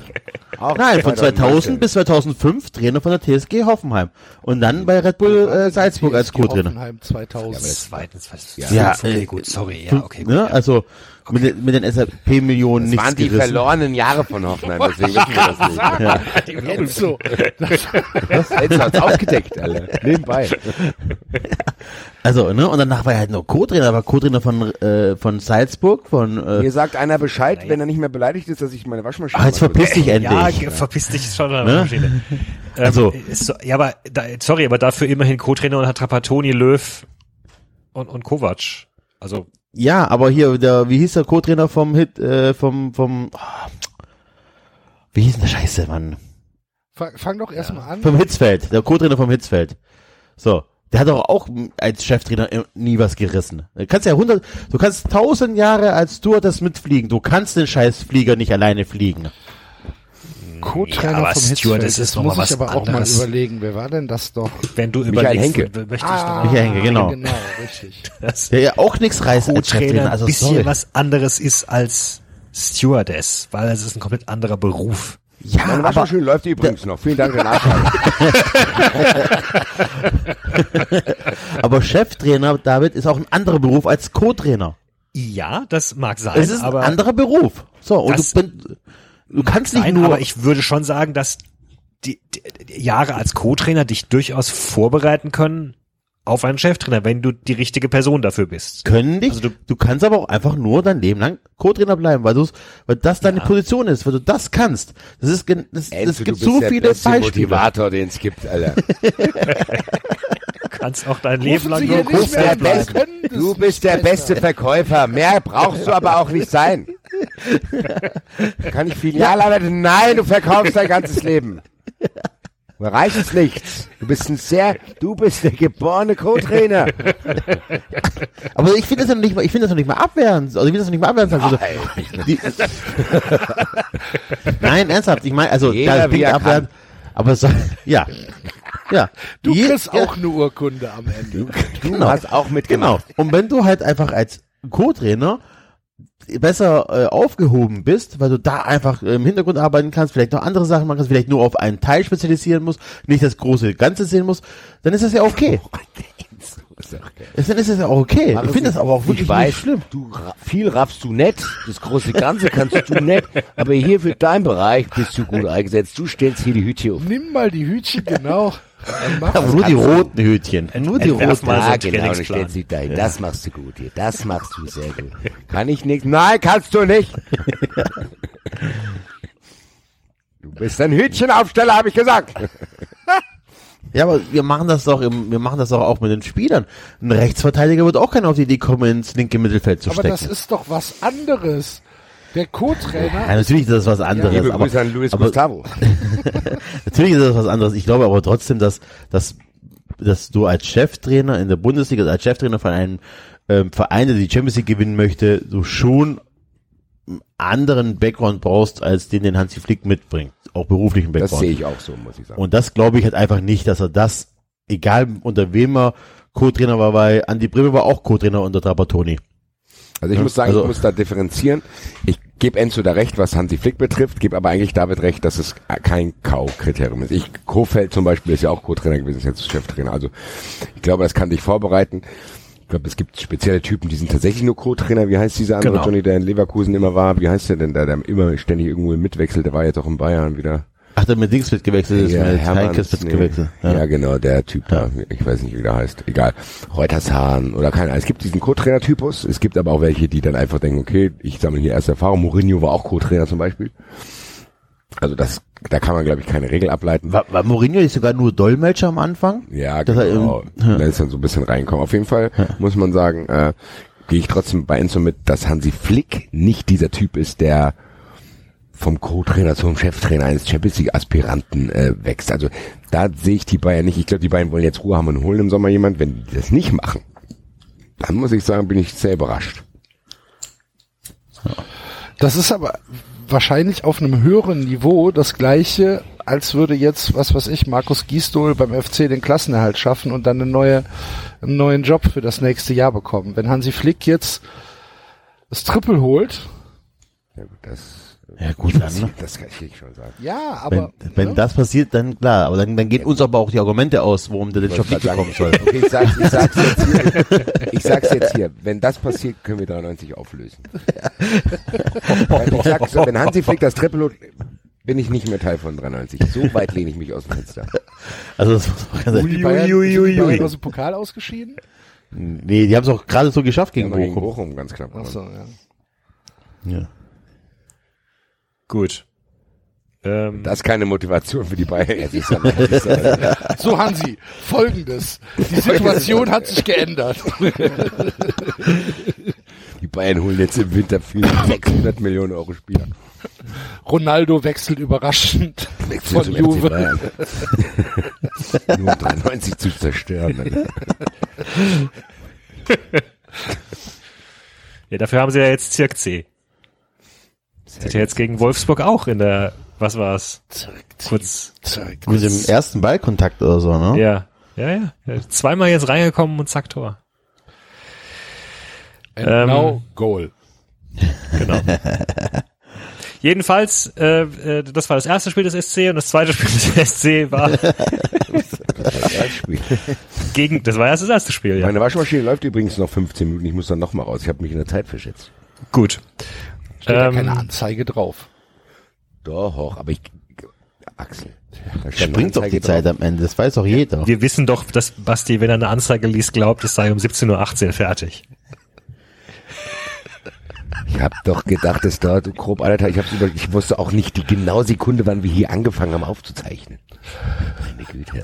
Speaker 2: Auch
Speaker 7: Nein, von 2000
Speaker 2: 2019.
Speaker 7: bis 2005 Trainer von der TSG Hoffenheim. Und dann bei Red Bull äh, Salzburg als Co-Trainer.
Speaker 6: Hoffenheim 2000.
Speaker 1: Zweitens, was?
Speaker 2: Ja,
Speaker 7: Ja,
Speaker 1: okay,
Speaker 7: äh,
Speaker 1: gut, sorry, ja, okay, gut.
Speaker 7: Ne? Also mit, den- mit den SAP-Millionen
Speaker 2: Das
Speaker 7: nichts
Speaker 2: waren die
Speaker 7: gerissen.
Speaker 2: verlorenen Jahre von Hoffenheim, deswegen wissen wir das nicht.
Speaker 7: Ja.
Speaker 6: Und so.
Speaker 2: Das *laughs* jetzt hat's aufgedeckt, Alter. Nebenbei.
Speaker 7: Also, ne? Und danach war er halt nur Co-Trainer, war Co-Trainer von, äh, von Salzburg, von, äh,
Speaker 2: Mir sagt einer Bescheid, wenn er nicht mehr beleidigt ist, dass ich meine Waschmaschine
Speaker 7: ah, jetzt verpiss dich endlich.
Speaker 1: Ja, verpiss dich schon
Speaker 7: Ne?
Speaker 1: Maschine. *laughs* Ähm,
Speaker 7: Also-
Speaker 1: so, ja, aber da, sorry, aber dafür immerhin Co-Trainer und hat Trapattoni, Löw und, und Kovac. Also
Speaker 7: Ja, aber hier, der, wie hieß der Co-Trainer vom Hit, äh, vom, vom, oh, wie hieß denn der Scheiße, Mann?
Speaker 6: Fang, fang doch erstmal an.
Speaker 7: Vom Hitzfeld, der Co-Trainer vom Hitzfeld. So. Der hat doch auch als Cheftrainer nie was gerissen. Du kannst ja hundert, du kannst tausend Jahre als Stewardess mitfliegen. Du kannst den Scheißflieger nicht alleine fliegen.
Speaker 6: Co-Trainer
Speaker 1: Ja, aber
Speaker 6: vom Hitzfeld.
Speaker 1: das ist
Speaker 6: muss
Speaker 1: mal
Speaker 6: ich
Speaker 1: was
Speaker 6: aber auch mal
Speaker 1: anderes.
Speaker 6: überlegen. Wer war denn das doch?
Speaker 1: wenn du
Speaker 2: Michael
Speaker 1: überlegst,
Speaker 2: Henke.
Speaker 1: möchte ich
Speaker 6: Ah,
Speaker 7: Michael Henke, genau. *laughs*
Speaker 6: Genau, richtig.
Speaker 7: Der ja auch nichts reißt als
Speaker 1: Co-Trainer
Speaker 7: Cheftrainer.
Speaker 1: ein
Speaker 7: Also
Speaker 1: bisschen
Speaker 7: sorry.
Speaker 1: was anderes ist als Stewardess, weil es ist ein komplett anderer Beruf.
Speaker 7: Ja,
Speaker 2: Meine
Speaker 7: aber,
Speaker 2: Waschmaschine läuft übrigens noch. Vielen Dank für Nachfrage. *laughs*
Speaker 7: aber Cheftrainer, David, ist auch ein anderer Beruf als Co-Trainer.
Speaker 1: Ja, das mag sein,
Speaker 7: Es ist ein
Speaker 1: aber
Speaker 7: anderer Beruf. So, und du, bin, du kannst nicht
Speaker 1: Nein,
Speaker 7: nur,
Speaker 1: aber ich würde schon sagen, dass die, die, die Jahre als Co-Trainer dich durchaus vorbereiten können auf einen Cheftrainer, wenn du die richtige Person dafür bist.
Speaker 7: können dich,
Speaker 1: Also du-
Speaker 7: du, kannst aber auch einfach nur dein Leben lang Co-Trainer bleiben, weil du weil das deine Position ist, weil du das kannst. Das ist, das,
Speaker 2: Enzo,
Speaker 7: es gibt
Speaker 2: du bist
Speaker 7: so
Speaker 2: der
Speaker 7: viele
Speaker 2: beste
Speaker 7: Beispiele.
Speaker 2: Motivator, den es gibt, Alter.
Speaker 1: Du *laughs* kannst auch dein Leben lang nur Co-Trainer bleiben.
Speaker 2: Du bist der beste Verkäufer. Mehr brauchst du aber auch nicht sein. Kann ich Filialleiter? Nein, du verkaufst dein ganzes Leben. Mir reicht es nichts. Du bist ein sehr, du bist der geborene Co-Trainer.
Speaker 7: Aber ich finde das ja noch nicht mal, ich finde das noch nicht mal abwehren. Also ich finde das noch nicht mal abwehren. Also, Nein, ernsthaft. Ich meine, also
Speaker 2: Jeder, wie
Speaker 7: klingt
Speaker 2: er
Speaker 7: abwehren, aber so, *laughs* ja, ja.
Speaker 6: Du
Speaker 7: Je-
Speaker 6: kriegst
Speaker 7: ja,
Speaker 6: auch eine Urkunde am Ende.
Speaker 2: Du
Speaker 7: Genau.
Speaker 2: hast auch
Speaker 7: Genau.
Speaker 2: mitgemacht.
Speaker 7: Und wenn du halt einfach als Co-Trainer besser äh, aufgehoben bist, weil du da einfach im Hintergrund arbeiten kannst, vielleicht noch andere Sachen machen kannst, vielleicht nur auf einen Teil spezialisieren musst, nicht das große Ganze sehen musst, dann ist das ja okay. *laughs* Dann ist das ja auch okay. Ich finde das aber auch wirklich
Speaker 2: ich weiß,
Speaker 7: nicht schlimm.
Speaker 2: Du, viel raffst du nicht, das große Ganze kannst du nicht, aber hier für deinen Bereich bist du gut eingesetzt. Du stellst hier die Hütchen um.
Speaker 6: Nimm mal die Hütchen, genau. Dann mach
Speaker 7: Aber nur die roten Hütchen. Nur die roten.
Speaker 1: so
Speaker 2: Ah,
Speaker 1: einen
Speaker 2: genau, du
Speaker 1: Trainingsplan.
Speaker 2: stellst dich dahin. Das machst du gut hier. Das machst du sehr gut. Kann ich nicht? Nein, kannst du nicht. *laughs* Du bist ein Hütchenaufsteller, habe ich gesagt. *laughs*
Speaker 7: Ja, aber wir machen das doch im, wir machen das doch auch mit den Spielern. Ein Rechtsverteidiger wird auch keiner auf die Idee kommen, ins linke Mittelfeld zu
Speaker 6: Aber
Speaker 7: stecken.
Speaker 6: das ist doch was anderes. Der Co-Trainer,
Speaker 7: ja, natürlich ist das was anderes.
Speaker 2: Liebe
Speaker 7: aber,
Speaker 2: Grüße an Luis
Speaker 7: aber-
Speaker 2: Gustavo. *laughs*
Speaker 7: Natürlich ist das was anderes. Ich glaube aber trotzdem, dass, dass, dass du als Cheftrainer in der Bundesliga, als Cheftrainer von einem ähm, Verein, der die Champions League gewinnen möchte, du schon einen anderen Background brauchst, als den den Hansi Flick mitbringt. Auch beruflichen
Speaker 2: Das
Speaker 7: Background.
Speaker 2: sehe ich auch so, muss ich sagen.
Speaker 7: Und das glaube ich halt einfach nicht, dass er das, egal unter wem er Co-Trainer war, weil Andi Bremme war auch Co-Trainer unter Trapattoni.
Speaker 2: Also ich muss sagen,
Speaker 7: Also-
Speaker 2: ich muss da differenzieren. Ich gebe Enzo da recht, was Hansi Flick betrifft, gebe aber eigentlich David recht, dass es kein Kau-Kriterium ist. Ich, Kofeld zum Beispiel ist ja auch Co-Trainer gewesen, ist jetzt Cheftrainer. Also ich glaube, das kann dich vorbereiten. Ich glaube, es gibt spezielle Typen, die sind tatsächlich nur Co-Trainer. Wie heißt dieser andere
Speaker 1: Genau.
Speaker 2: Johnny, der in Leverkusen immer war? Wie heißt der denn, der, der immer ständig irgendwo mitwechselt? Der war jetzt auch in Bayern wieder.
Speaker 7: Ach, der mit Dings wird gewechselt, ist mit Heinkes wird
Speaker 2: nee.
Speaker 7: gewechselt.
Speaker 2: Ja. genau, der Typ da. Ich weiß nicht, wie der heißt. Egal. Reutershahn oder keine Ahnung. Es gibt diesen Co-Trainer-Typus. Es gibt aber auch welche, die dann einfach denken, okay, ich sammle hier erste Erfahrung. Mourinho war auch Co-Trainer zum Beispiel. Also das, da kann man, glaube ich, keine Regel ableiten.
Speaker 7: War, war Mourinho nicht sogar nur Dolmetscher am Anfang?
Speaker 2: Ja,
Speaker 7: Dass er
Speaker 2: genau.
Speaker 7: im-
Speaker 2: Da ist dann so ein bisschen reinkommen. Auf jeden Fall muss man sagen, äh, gehe ich trotzdem bei Enzo mit, dass Hansi Flick nicht dieser Typ ist, der vom Co-Trainer zum Cheftrainer eines Champions League Aspiranten äh, wächst. Also da sehe ich die Bayern nicht. Ich glaube, die Bayern wollen jetzt Ruhe haben und holen im Sommer jemand. Wenn die das nicht machen, dann muss ich sagen, bin ich sehr überrascht.
Speaker 6: das ist aber wahrscheinlich auf einem höheren Niveau das gleiche, als würde jetzt, was weiß ich, Markus Gisdol beim FC den Klassenerhalt schaffen und dann eine neue, einen neuen Job für das nächste Jahr bekommen. Wenn Hansi Flick jetzt das Triple holt,
Speaker 2: Ja, das,
Speaker 7: Ja gut, dann, ne? *laughs*
Speaker 2: das kann ich schon sagen.
Speaker 6: ja, aber
Speaker 7: Wenn, wenn
Speaker 6: ne?
Speaker 7: das passiert, dann klar. Aber dann, dann gehen uns aber auch die Argumente aus, warum der Job nicht
Speaker 2: Wollte
Speaker 7: bekommen soll.
Speaker 2: sagen, Okay, ich, sag, ich sag's jetzt hier. *laughs* Ich sag's jetzt hier. Wenn das passiert, können wir 93 auflösen. *laughs* Ich sag, so, wenn Hansi Flick das Triple holt, bin ich nicht mehr Teil von 93. So weit lehne ich mich aus dem Fenster.
Speaker 7: Also das muss man ganz
Speaker 6: Sind die
Speaker 7: ehrlich-
Speaker 6: Bayern,
Speaker 1: ui,
Speaker 6: sind
Speaker 1: ui,
Speaker 6: die Bayern
Speaker 1: ui.
Speaker 6: aus dem Pokal ausgeschieden?
Speaker 7: Nee, die haben es auch gerade so geschafft gegen
Speaker 2: gegen
Speaker 7: Bochum.
Speaker 2: Bochum ganz knapp.
Speaker 6: Ach so, ja.
Speaker 7: Ja.
Speaker 1: Gut. Ähm,
Speaker 2: Das ist keine Motivation für die Bayern.
Speaker 6: So, Hansi, folgendes. Die Situation hat sich geändert.
Speaker 2: Die Bayern holen jetzt im Winter für 600 Millionen Euro Spieler.
Speaker 6: Ronaldo wechselt überraschend von
Speaker 2: Zum FC
Speaker 6: Juve.
Speaker 2: Bayern. Nur um 93 zu zerstören.
Speaker 1: Ja, dafür haben sie ja jetzt Zirk C. Das hat ja jetzt gegen Wolfsburg auch in der, was war's? Kurz,
Speaker 7: Mit dem ersten Ballkontakt oder so, ne?
Speaker 1: ja. Ja, ja. Zweimal jetzt reingekommen und zack, Tor.
Speaker 6: And
Speaker 1: Ähm,
Speaker 6: now goal.
Speaker 1: Genau. *laughs* Jedenfalls, äh, äh, das war das erste Spiel des SC und das zweite Spiel des *laughs* SC war
Speaker 2: Spiel. *laughs*
Speaker 1: gegen, das war erst das erste Spiel, ja.
Speaker 2: Meine Waschmaschine läuft übrigens noch 15 Minuten. Ich muss dann noch mal raus. Ich habe mich in der Zeit verschätzt.
Speaker 1: Gut.
Speaker 6: Steht da
Speaker 1: Ähm,
Speaker 6: keine Anzeige drauf.
Speaker 2: Doch, hoch, aber ich, Axel. da
Speaker 7: Springt doch die
Speaker 2: Anzeige
Speaker 7: Zeit am Ende, das weiß doch jeder.
Speaker 1: Wir wissen doch, dass Basti, wenn er eine Anzeige liest, glaubt, es sei um 17.18 Uhr fertig.
Speaker 2: Ich habe doch gedacht, es dauert grob anderthalb. Ich, hab's über, ich wusste auch nicht die genaue Sekunde, wann wir hier angefangen haben aufzuzeichnen. Meine Güte.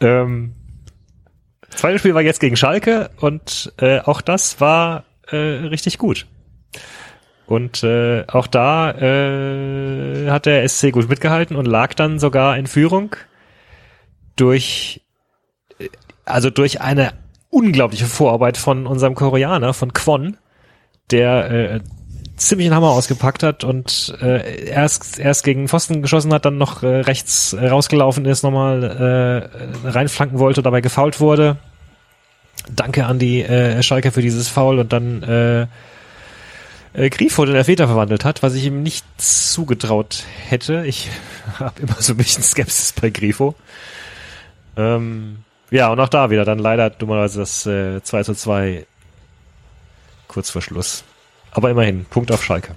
Speaker 1: Ähm, zweites Spiel war jetzt gegen Schalke und äh, auch das war äh, richtig gut. Und äh, auch da äh, hat der SC gut mitgehalten und lag dann sogar in Führung durch äh, also durch eine unglaubliche Vorarbeit von unserem Koreaner, von Kwon, der äh, ziemlich einen Hammer ausgepackt hat und äh, erst erst gegen Pfosten geschossen hat, dann noch äh, rechts äh, rausgelaufen ist, nochmal äh, reinflanken wollte, dabei gefault wurde. Danke an die äh, Schalker für dieses Foul und dann äh, äh, Grifo den Elfmeter verwandelt hat, was ich ihm nicht zugetraut hätte. Ich *laughs* habe immer so ein bisschen Skepsis bei Grifo. Ähm, ja, und auch da wieder dann leider dummerweise das äh, 2 zu 2 kurz vor Schluss. Aber immerhin, Punkt auf Schalke.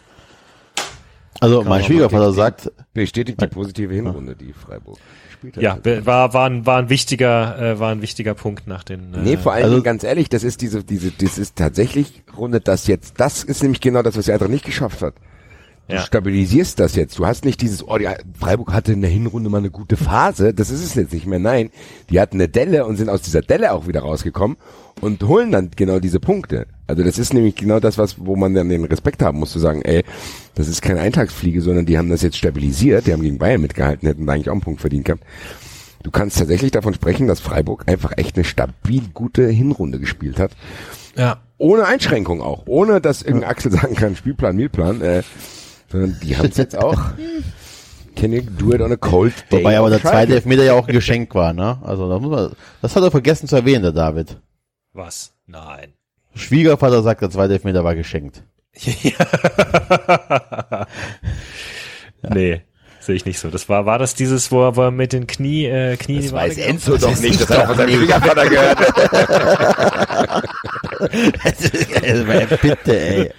Speaker 7: Also
Speaker 2: Kann
Speaker 7: mein Schwiegervater sagt,
Speaker 2: Bestätigt die positive Hinrunde, die Freiburg gespielt hat.
Speaker 1: Ja, be- war, war, ein, war ein wichtiger, äh, war ein wichtiger Punkt nach den. Äh,
Speaker 2: Nee, vor allen
Speaker 7: Also-
Speaker 2: Dingen ganz ehrlich, das ist diese, diese, das ist tatsächlich rundet das jetzt. Das ist nämlich genau das, was die Eintracht nicht geschafft hat. Du
Speaker 1: Ja.
Speaker 2: stabilisierst das jetzt. Du hast nicht dieses, oh, die Freiburg hatte in der Hinrunde mal eine gute Phase. Das ist es jetzt nicht mehr. Nein, die hatten eine Delle und sind aus dieser Delle auch wieder rausgekommen und holen dann genau diese Punkte. Also das ist nämlich genau das, was, wo man dann den Respekt haben muss, zu sagen, ey, das ist keine Eintagsfliege, sondern die haben das jetzt stabilisiert. Die haben gegen Bayern mitgehalten, hätten da eigentlich auch einen Punkt verdient gehabt. Du kannst tatsächlich davon sprechen, dass Freiburg einfach echt eine stabil gute Hinrunde gespielt hat
Speaker 1: ja.
Speaker 2: ohne Einschränkung auch, ohne dass irgendein Axel sagen kann, Spielplan, Mealplan, äh, sondern die haben es jetzt auch. Can you do it on a cold day?
Speaker 7: wobei aber der zweite Elfmeter ja auch ein Geschenk war, ne? Also da muss man, das hat er vergessen zu erwähnen, der David.
Speaker 1: Was? Nein.
Speaker 7: Schwiegervater sagt, der zweite Elfmeter war geschenkt. *laughs*
Speaker 1: nee, sehe ich nicht so. Das war, war das dieses, wo er, wo er mit den Knie, äh, Knie
Speaker 2: Das weiß Enzo
Speaker 1: hat?
Speaker 2: doch nicht, das hat er von seinem Schwiegervater gehört. *laughs*
Speaker 7: Also, Bitte, ey.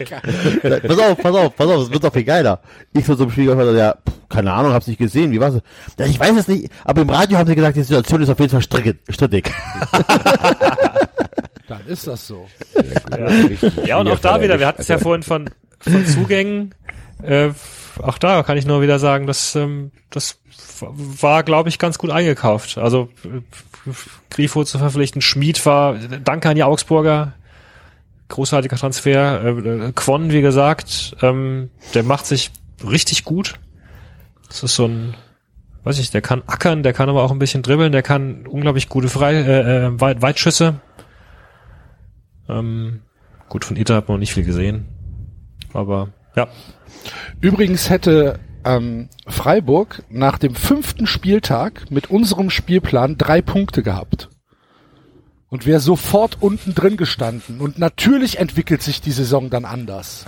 Speaker 7: pass auf, pass auf, pass auf, es wird doch viel geiler. Ich so zum Schwiegervater, ja, pff, keine Ahnung, hab's nicht gesehen, wie war's? Ja, ich weiß es nicht, aber im Radio haben sie gesagt, die Situation ist auf jeden Fall strickig- strittig. *laughs*
Speaker 6: Dann ist das so.
Speaker 1: Ja, und auch da wieder, wir hatten es ja vorhin von, von Zugängen. Äh, auch da kann ich nur wieder sagen, dass ähm, das war, glaube ich, ganz gut eingekauft. Also Grifo zu verpflichten, Schmied war, danke an die Augsburger, großartiger Transfer. Äh, Quon, wie gesagt, ähm, der macht sich richtig gut. Das ist so ein, weiß ich, der kann ackern, der kann aber auch ein bisschen dribbeln, der kann unglaublich gute Frei, äh, äh, Weit Weitschüsse. Ähm, gut, von Ita hat man noch nicht viel gesehen. Aber ja,
Speaker 6: Übrigens hätte ähm, Freiburg nach dem fünften Spieltag mit unserem Spielplan drei Punkte gehabt. Und wäre sofort unten drin gestanden. Und natürlich entwickelt sich die Saison dann anders.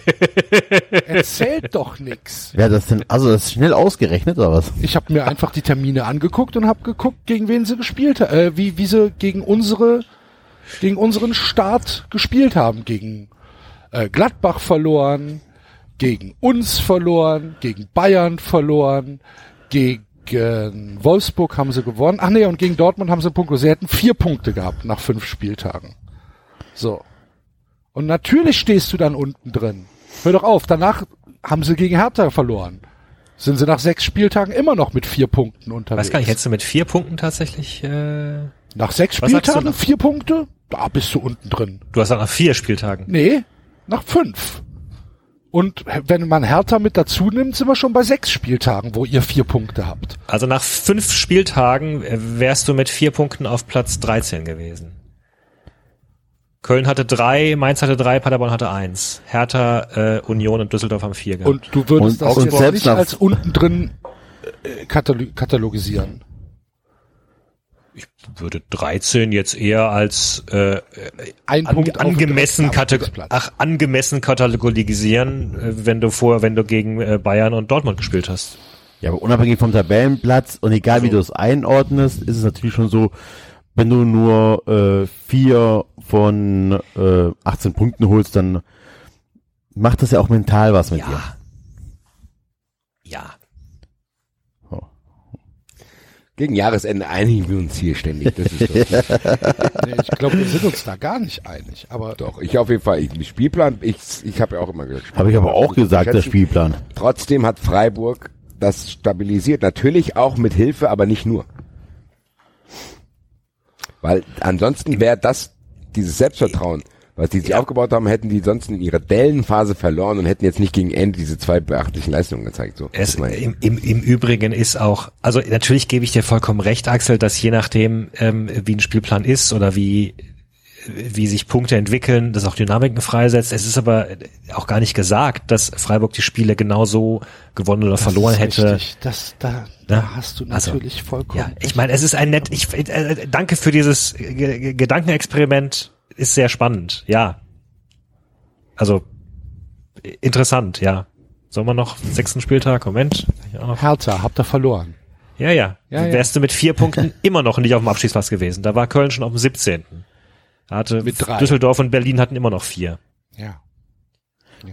Speaker 6: *laughs* Erzählt doch nix.
Speaker 7: Wer das denn, also das ist schnell ausgerechnet, oder was?
Speaker 6: Ich habe mir einfach die Termine angeguckt und habe geguckt, gegen wen sie gespielt haben, äh, wie, wie sie gegen unsere, gegen unseren Start gespielt haben. Gegen äh, Gladbach verloren, gegen uns verloren, gegen Bayern verloren, gegen Wolfsburg haben sie gewonnen. Ach nee, und gegen Dortmund haben sie Punkte. Sie hätten vier Punkte gehabt nach fünf Spieltagen. So. Und natürlich stehst du dann unten drin. Hör doch auf, danach haben sie gegen Hertha verloren. Sind sie nach sechs Spieltagen immer noch mit vier Punkten unterwegs.
Speaker 1: weiß gar nicht, hättest du mit vier Punkten tatsächlich, äh,
Speaker 6: nach sechs
Speaker 1: Was
Speaker 6: Spieltagen vier Punkte? Da bist du unten drin.
Speaker 1: du hast nach vier Spieltagen.
Speaker 6: Nee, nach fünf. Und wenn man Hertha mit dazu nimmt, sind wir schon bei sechs Spieltagen, wo ihr vier Punkte habt.
Speaker 1: Also nach fünf Spieltagen äh, wärst du mit vier Punkten auf Platz 13 gewesen. Köln hatte drei, Mainz hatte drei, Paderborn hatte eins. Hertha, äh, Union und Düsseldorf haben vier gehabt.
Speaker 6: Und du würdest
Speaker 7: Und-
Speaker 6: das
Speaker 7: und
Speaker 6: jetzt
Speaker 7: selbst
Speaker 6: nicht als unten drin äh, katalo katalogisieren.
Speaker 1: Würde 13 jetzt eher als äh,
Speaker 6: Ein
Speaker 1: an,
Speaker 6: Punkt
Speaker 1: angemessen,
Speaker 6: direkten
Speaker 1: kate
Speaker 6: Abstiegsplatz.
Speaker 1: ach, angemessen katalogisieren, äh, wenn du vor, wenn du gegen äh, Bayern und Dortmund gespielt hast.
Speaker 7: Ja, aber unabhängig vom Tabellenplatz und egal wie du es einordnest, ist es natürlich schon so, wenn du nur äh, vier von äh, 18 Punkten holst, dann macht das ja auch mental was mit dir.
Speaker 1: Ja.
Speaker 2: Gegen Jahresende einigen wir uns hier ständig. Das ist doch, *laughs*
Speaker 6: Nee, ich glaube, wir sind uns da gar nicht einig. Aber
Speaker 2: doch. Ich auf jeden Fall, ich, Spielplan, ich, ich habe ja auch immer gesagt.
Speaker 7: Habe ich aber auch gesagt, der. Spielplan.
Speaker 2: Trotzdem hat Freiburg das stabilisiert. Natürlich auch mit Hilfe, aber nicht nur. Weil ansonsten wäre das, dieses Selbstvertrauen, was die sich aufgebaut haben, hätten die sonst in ihrer Dellenphase verloren und hätten jetzt nicht gegen Ende diese zwei beachtlichen Leistungen gezeigt. So,
Speaker 1: Es, im, im, Im Übrigen ist auch, also natürlich gebe ich dir vollkommen recht, Axel, dass je nachdem, ähm, wie ein Spielplan ist oder wie wie sich Punkte entwickeln, das auch Dynamiken freisetzt. Es ist aber auch gar nicht gesagt, dass Freiburg die Spiele genauso gewonnen oder
Speaker 6: Das
Speaker 1: verloren
Speaker 6: ist
Speaker 1: hätte.
Speaker 6: Richtig. Das, da,
Speaker 1: Ja.
Speaker 6: da hast du
Speaker 1: Also,
Speaker 6: natürlich vollkommen.
Speaker 1: Ja, ich meine, es ist ein nett, ich, äh, danke für dieses G G- Gedankenexperiment, ist sehr spannend, ja. Also, interessant, ja. Sollen wir noch sechsten Spieltag? Moment.
Speaker 6: Hertha, habt ihr verloren.
Speaker 1: ja. ja.
Speaker 6: Ja, ja.
Speaker 1: Wärst du mit vier Punkten *laughs* immer noch nicht auf dem Abschießplatz gewesen. Da war Köln schon auf dem 17. Da hatte
Speaker 6: Mit drei.
Speaker 1: Düsseldorf und Berlin hatten immer noch vier.
Speaker 6: Ja.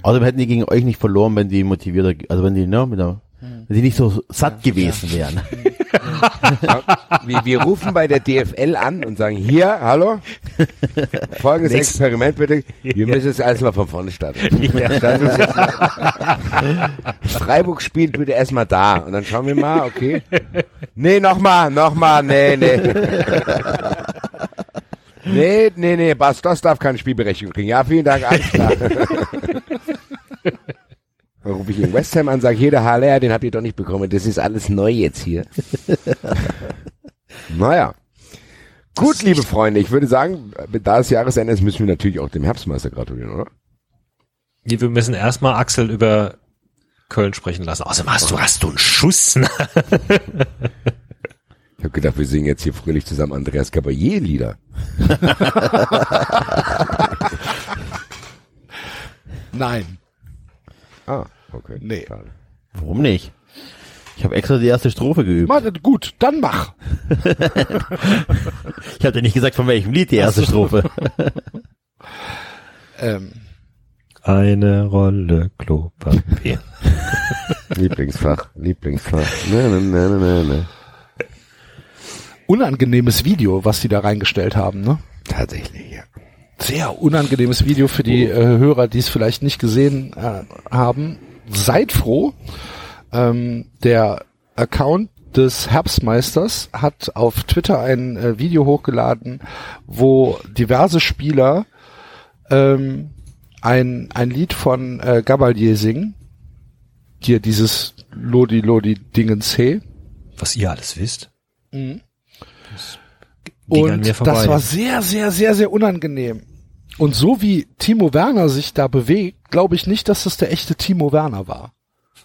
Speaker 7: Außerdem hätten die gegen euch nicht verloren, wenn die motivierter, also wenn die, ne, mit der, wenn die nicht so satt gewesen wären. *laughs*
Speaker 2: Wir, wir rufen bei der DFL an und sagen, hier, hallo, folgendes
Speaker 1: Nächst-
Speaker 2: Experiment bitte, wir müssen jetzt alles mal von vorne starten.
Speaker 1: Ja.
Speaker 2: Freiburg spielt bitte erstmal da und dann schauen wir mal, okay. Nee, nochmal, nochmal, nee, nee. Nee, nee, nee, Bastos darf keine Spielberechtigung kriegen. Ja, vielen Dank, alles klar. Dann rufe ich in West Ham an, sage, hier der HLR, den habt ihr doch nicht bekommen. Das ist alles neu jetzt hier. *laughs* naja. Gut, liebe Freunde, ich würde sagen, da es Jahresende ist, müssen wir natürlich auch dem Herbstmeister gratulieren, oder?
Speaker 1: Wir müssen erstmal Axel über Köln sprechen lassen. Außerdem hast du, hast du einen Schuss. ne? *laughs*
Speaker 2: Ich habe gedacht, wir singen jetzt hier fröhlich zusammen Andreas Caballé-Lieder. *laughs*
Speaker 6: Nein.
Speaker 2: Ah, okay.
Speaker 6: Nee.
Speaker 2: Schade.
Speaker 7: Warum nicht? Ich habe extra die erste Strophe geübt.
Speaker 6: Mal, gut, dann mach. *laughs*
Speaker 7: Ich habe dir nicht gesagt, von welchem Lied die erste Strophe. *laughs*
Speaker 6: Ähm,
Speaker 1: Eine Rolle Klopapier. *laughs*
Speaker 2: Lieblingsfach, Lieblingsfach. Ne, ne, ne, ne, ne, ne.
Speaker 6: unangenehmes Video, was die da reingestellt haben, ne?
Speaker 2: Tatsächlich, ja.
Speaker 6: Sehr unangenehmes Video für die äh, Hörer, die es vielleicht nicht gesehen äh, haben. Seid froh. Ähm, der Account des Herbstmeisters hat auf Twitter ein äh, Video hochgeladen, wo diverse Spieler ähm, ein, ein Lied von äh, Gabalier singen. Hier dieses Lodi Lodi Dingens he.
Speaker 1: Was ihr alles wisst.
Speaker 6: Mhm. Und das war sehr, sehr, sehr, sehr unangenehm. Und so wie Timo Werner sich da bewegt, glaube ich nicht, dass das der echte Timo Werner war.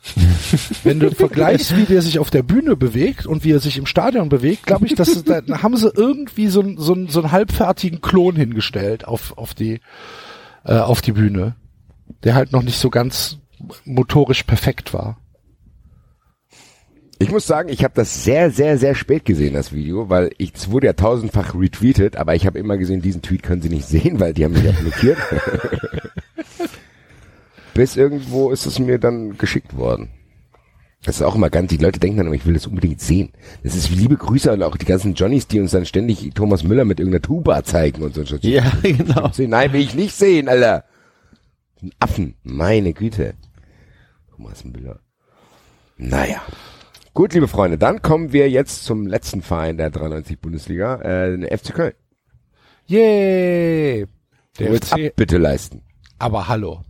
Speaker 6: *laughs* Wenn du vergleichst, wie der sich auf der Bühne bewegt und wie er sich im Stadion bewegt, glaube ich, dass da haben sie irgendwie so, einen- so, so einen halbfertigen Klon hingestellt auf, auf die äh, auf die Bühne, der halt noch nicht so ganz motorisch perfekt war.
Speaker 2: Ich muss sagen, ich habe das sehr, sehr, sehr spät gesehen, das Video, weil ich, es wurde ja tausendfach retweetet, aber ich habe immer gesehen, diesen Tweet können Sie nicht sehen, weil die haben mich ja blockiert. *laughs* Bis irgendwo ist es mir dann geschickt worden. Das ist auch immer ganz, die Leute denken dann immer, ich will das unbedingt sehen. Das ist wie liebe Grüße an auch die ganzen Johnnies, die uns dann ständig Thomas Müller mit irgendeiner Tuba zeigen und so.
Speaker 7: ja, genau.
Speaker 2: Nein, will ich nicht sehen, Alter. Ein Affen, meine Güte. Thomas Müller. Naja. Gut, liebe Freunde, dann kommen wir jetzt zum letzten Verein der 93 Bundesliga, äh, den FC Köln.
Speaker 6: Yay!
Speaker 2: Der wird
Speaker 6: FC,
Speaker 2: bitte leisten.
Speaker 6: aber hallo.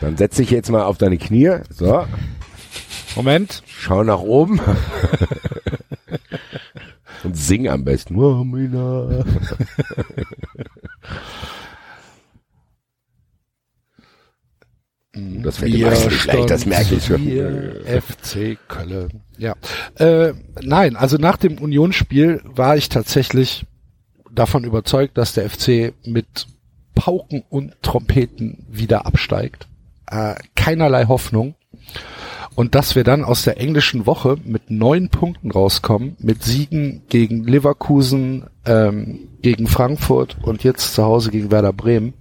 Speaker 2: Dann setz dich jetzt mal auf deine Knie. So,
Speaker 6: Moment.
Speaker 2: schau nach oben. *laughs* Und sing am besten. *laughs* Das fällt nicht leicht, das merke ich schon.
Speaker 6: FC Köln. Ja. Äh, nein, also nach dem Unionsspiel war ich tatsächlich davon überzeugt, dass der FC mit Pauken und Trompeten wieder absteigt. Äh, keinerlei Hoffnung. Und dass wir dann aus der englischen Woche mit neun Punkten rauskommen, mit Siegen gegen Leverkusen, ähm, gegen Frankfurt und jetzt zu Hause gegen Werder Bremen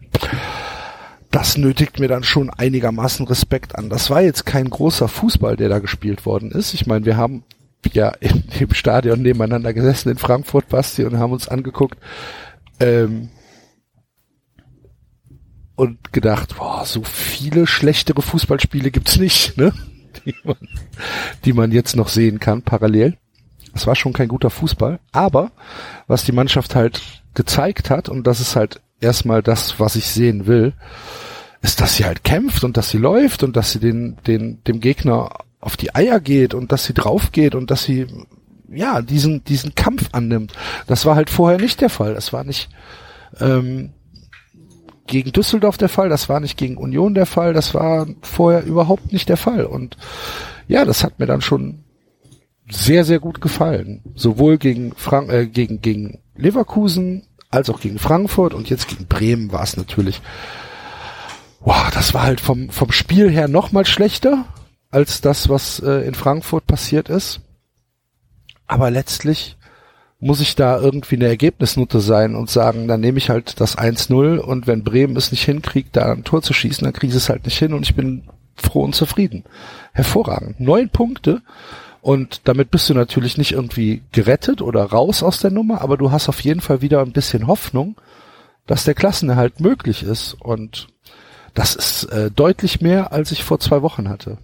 Speaker 6: das nötigt mir dann schon einigermaßen Respekt an. Das war jetzt kein großer Fußball, der da gespielt worden ist. Ich meine, wir haben ja im, im Stadion nebeneinander gesessen in Frankfurt, Basti, und haben uns angeguckt ähm, und gedacht, boah, so viele schlechtere Fußballspiele gibt's nicht, ne? *laughs* Die man, die man jetzt noch sehen kann, parallel. Es war schon kein guter Fußball, aber was die Mannschaft halt gezeigt hat, und das ist halt erstmal das, was ich sehen will, ist, dass sie halt kämpft und dass sie läuft und dass sie den, den, dem Gegner auf die Eier geht und dass sie drauf geht und dass sie, ja, diesen, diesen Kampf annimmt. Das war halt vorher nicht der Fall. Es war nicht, ähm, gegen Düsseldorf der Fall, das war nicht gegen Union der Fall, das war vorher überhaupt nicht der Fall. Und ja, das hat mir dann schon sehr, sehr gut gefallen. Sowohl gegen, Frank äh, gegen, gegen Leverkusen als auch gegen Frankfurt und jetzt gegen Bremen war es natürlich, wow, das war halt vom, vom Spiel her noch mal schlechter als das, was äh, in Frankfurt passiert ist. Aber letztlich muss ich da irgendwie eine Ergebnisnote sein und sagen, dann nehme ich halt das 1-0 und wenn Bremen es nicht hinkriegt, da ein Tor zu schießen, dann kriege ich es halt nicht hin und ich bin froh und zufrieden. Hervorragend. Neun Punkte und damit bist du natürlich nicht irgendwie gerettet oder raus aus der Nummer, aber du hast auf jeden Fall wieder ein bisschen Hoffnung, dass der Klassenerhalt möglich ist und das ist äh, deutlich mehr, als ich vor zwei Wochen hatte.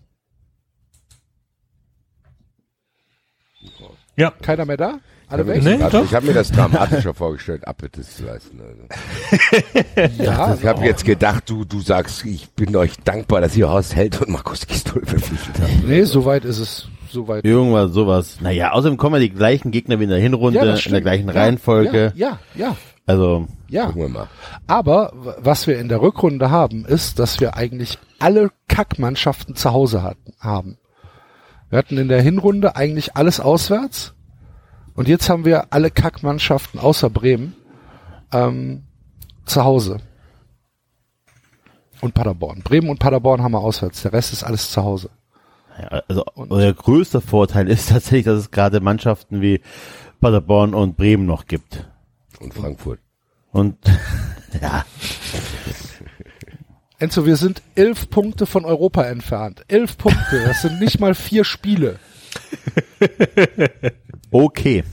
Speaker 1: Ja.
Speaker 6: Keiner mehr da? Alle
Speaker 2: Ich hab
Speaker 6: weg?
Speaker 2: mir
Speaker 1: Nee,
Speaker 2: das-
Speaker 1: doch.
Speaker 2: ich habe mir das dramatischer vorgestellt, Abbittes zu leisten. Also. *laughs*
Speaker 6: Ja,
Speaker 2: Ich habe jetzt gedacht, du, du sagst, ich bin euch dankbar, dass ihr Horst Held und Markus Gistol verpflichtet habt.
Speaker 6: nee, soweit ist es. Soweit.
Speaker 7: Irgendwas, sowas. Naja, außerdem kommen ja die gleichen Gegner wie in der Hinrunde,
Speaker 6: das
Speaker 7: in der gleichen
Speaker 6: Ja,
Speaker 7: Reihenfolge.
Speaker 6: Ja, ja,
Speaker 7: Also,
Speaker 6: ja. ja.
Speaker 2: Gucken wir mal.
Speaker 6: Aber was wir in der Rückrunde haben, ist, dass wir eigentlich alle Kackmannschaften zu Hause hatten, haben. Wir hatten in der Hinrunde eigentlich alles auswärts und jetzt haben wir alle Kackmannschaften außer Bremen ähm, zu Hause. Und Paderborn. Bremen und Paderborn haben wir auswärts. Der Rest ist alles zu Hause.
Speaker 7: ja, also euer größter Vorteil ist *laughs* tatsächlich, dass es gerade Mannschaften wie Paderborn und Bremen noch gibt.
Speaker 2: Und Frankfurt.
Speaker 7: Und *laughs* ja,
Speaker 6: Enzo, wir sind elf Punkte von Europa entfernt. Elf Punkte. Das sind nicht mal vier Spiele. *laughs*
Speaker 7: okay.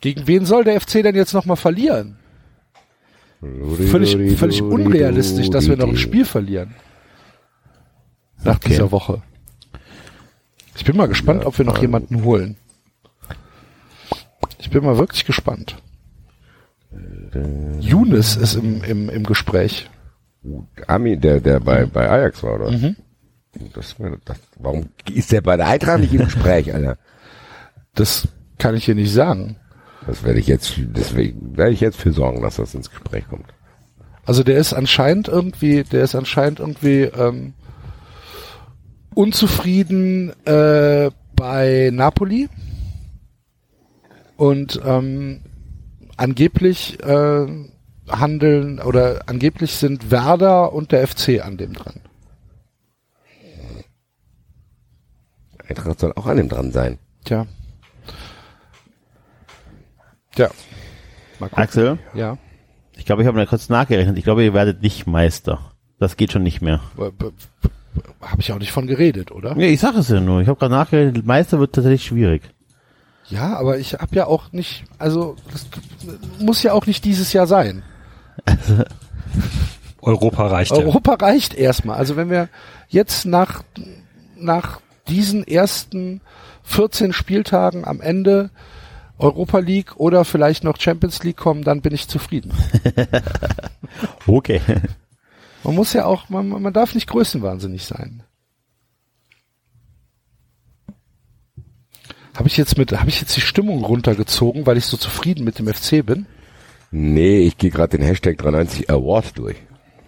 Speaker 6: Gegen wen soll der FC denn jetzt nochmal verlieren? Völlig, völlig unrealistisch, dass wir noch ein Spiel verlieren. Nach
Speaker 7: Okay.
Speaker 6: dieser Woche. Ich bin mal gespannt, ob wir noch jemanden holen. Ich bin mal wirklich gespannt. Younes ist im, im, im Gespräch.
Speaker 2: Ami, der, der bei, bei Ajax war, oder? Das, das, warum ist der bei der Eintracht nicht im Gespräch, Alter?
Speaker 6: Das kann ich hier nicht sagen.
Speaker 2: Das werde ich jetzt, deswegen werde ich jetzt für sorgen, dass das ins Gespräch kommt.
Speaker 6: Also der ist anscheinend irgendwie, der ist anscheinend irgendwie ähm, unzufrieden äh, bei Napoli und ähm, angeblich äh, handeln oder angeblich sind Werder und der FC an dem dran.
Speaker 2: Eintracht soll auch an dem dran sein.
Speaker 6: Tja. Tja.
Speaker 7: Axel,
Speaker 6: Ja.
Speaker 7: ich glaube, ich habe mal kurz nachgerechnet. Ich glaube, ihr werdet nicht Meister. Das geht schon nicht mehr.
Speaker 6: Habe ich auch nicht von geredet, oder?
Speaker 7: Ja, ich sage es ja nur. Ich habe gerade nachgerechnet, Meister wird tatsächlich schwierig.
Speaker 6: Ja, aber ich habe ja auch nicht, also das muss ja auch nicht dieses Jahr sein.
Speaker 1: Europa reicht ja.
Speaker 6: Europa reicht erstmal. Also wenn wir jetzt nach, nach diesen ersten 14 Spieltagen am Ende Europa League oder vielleicht noch Champions League kommen, dann bin ich zufrieden. *laughs*
Speaker 7: Okay.
Speaker 6: Man muss ja auch, man, man darf nicht größenwahnsinnig sein. Habe ich jetzt mit, habe ich jetzt die Stimmung runtergezogen, weil ich so zufrieden mit dem FC bin?
Speaker 2: Nee, ich gehe gerade den Hashtag 93 Award durch,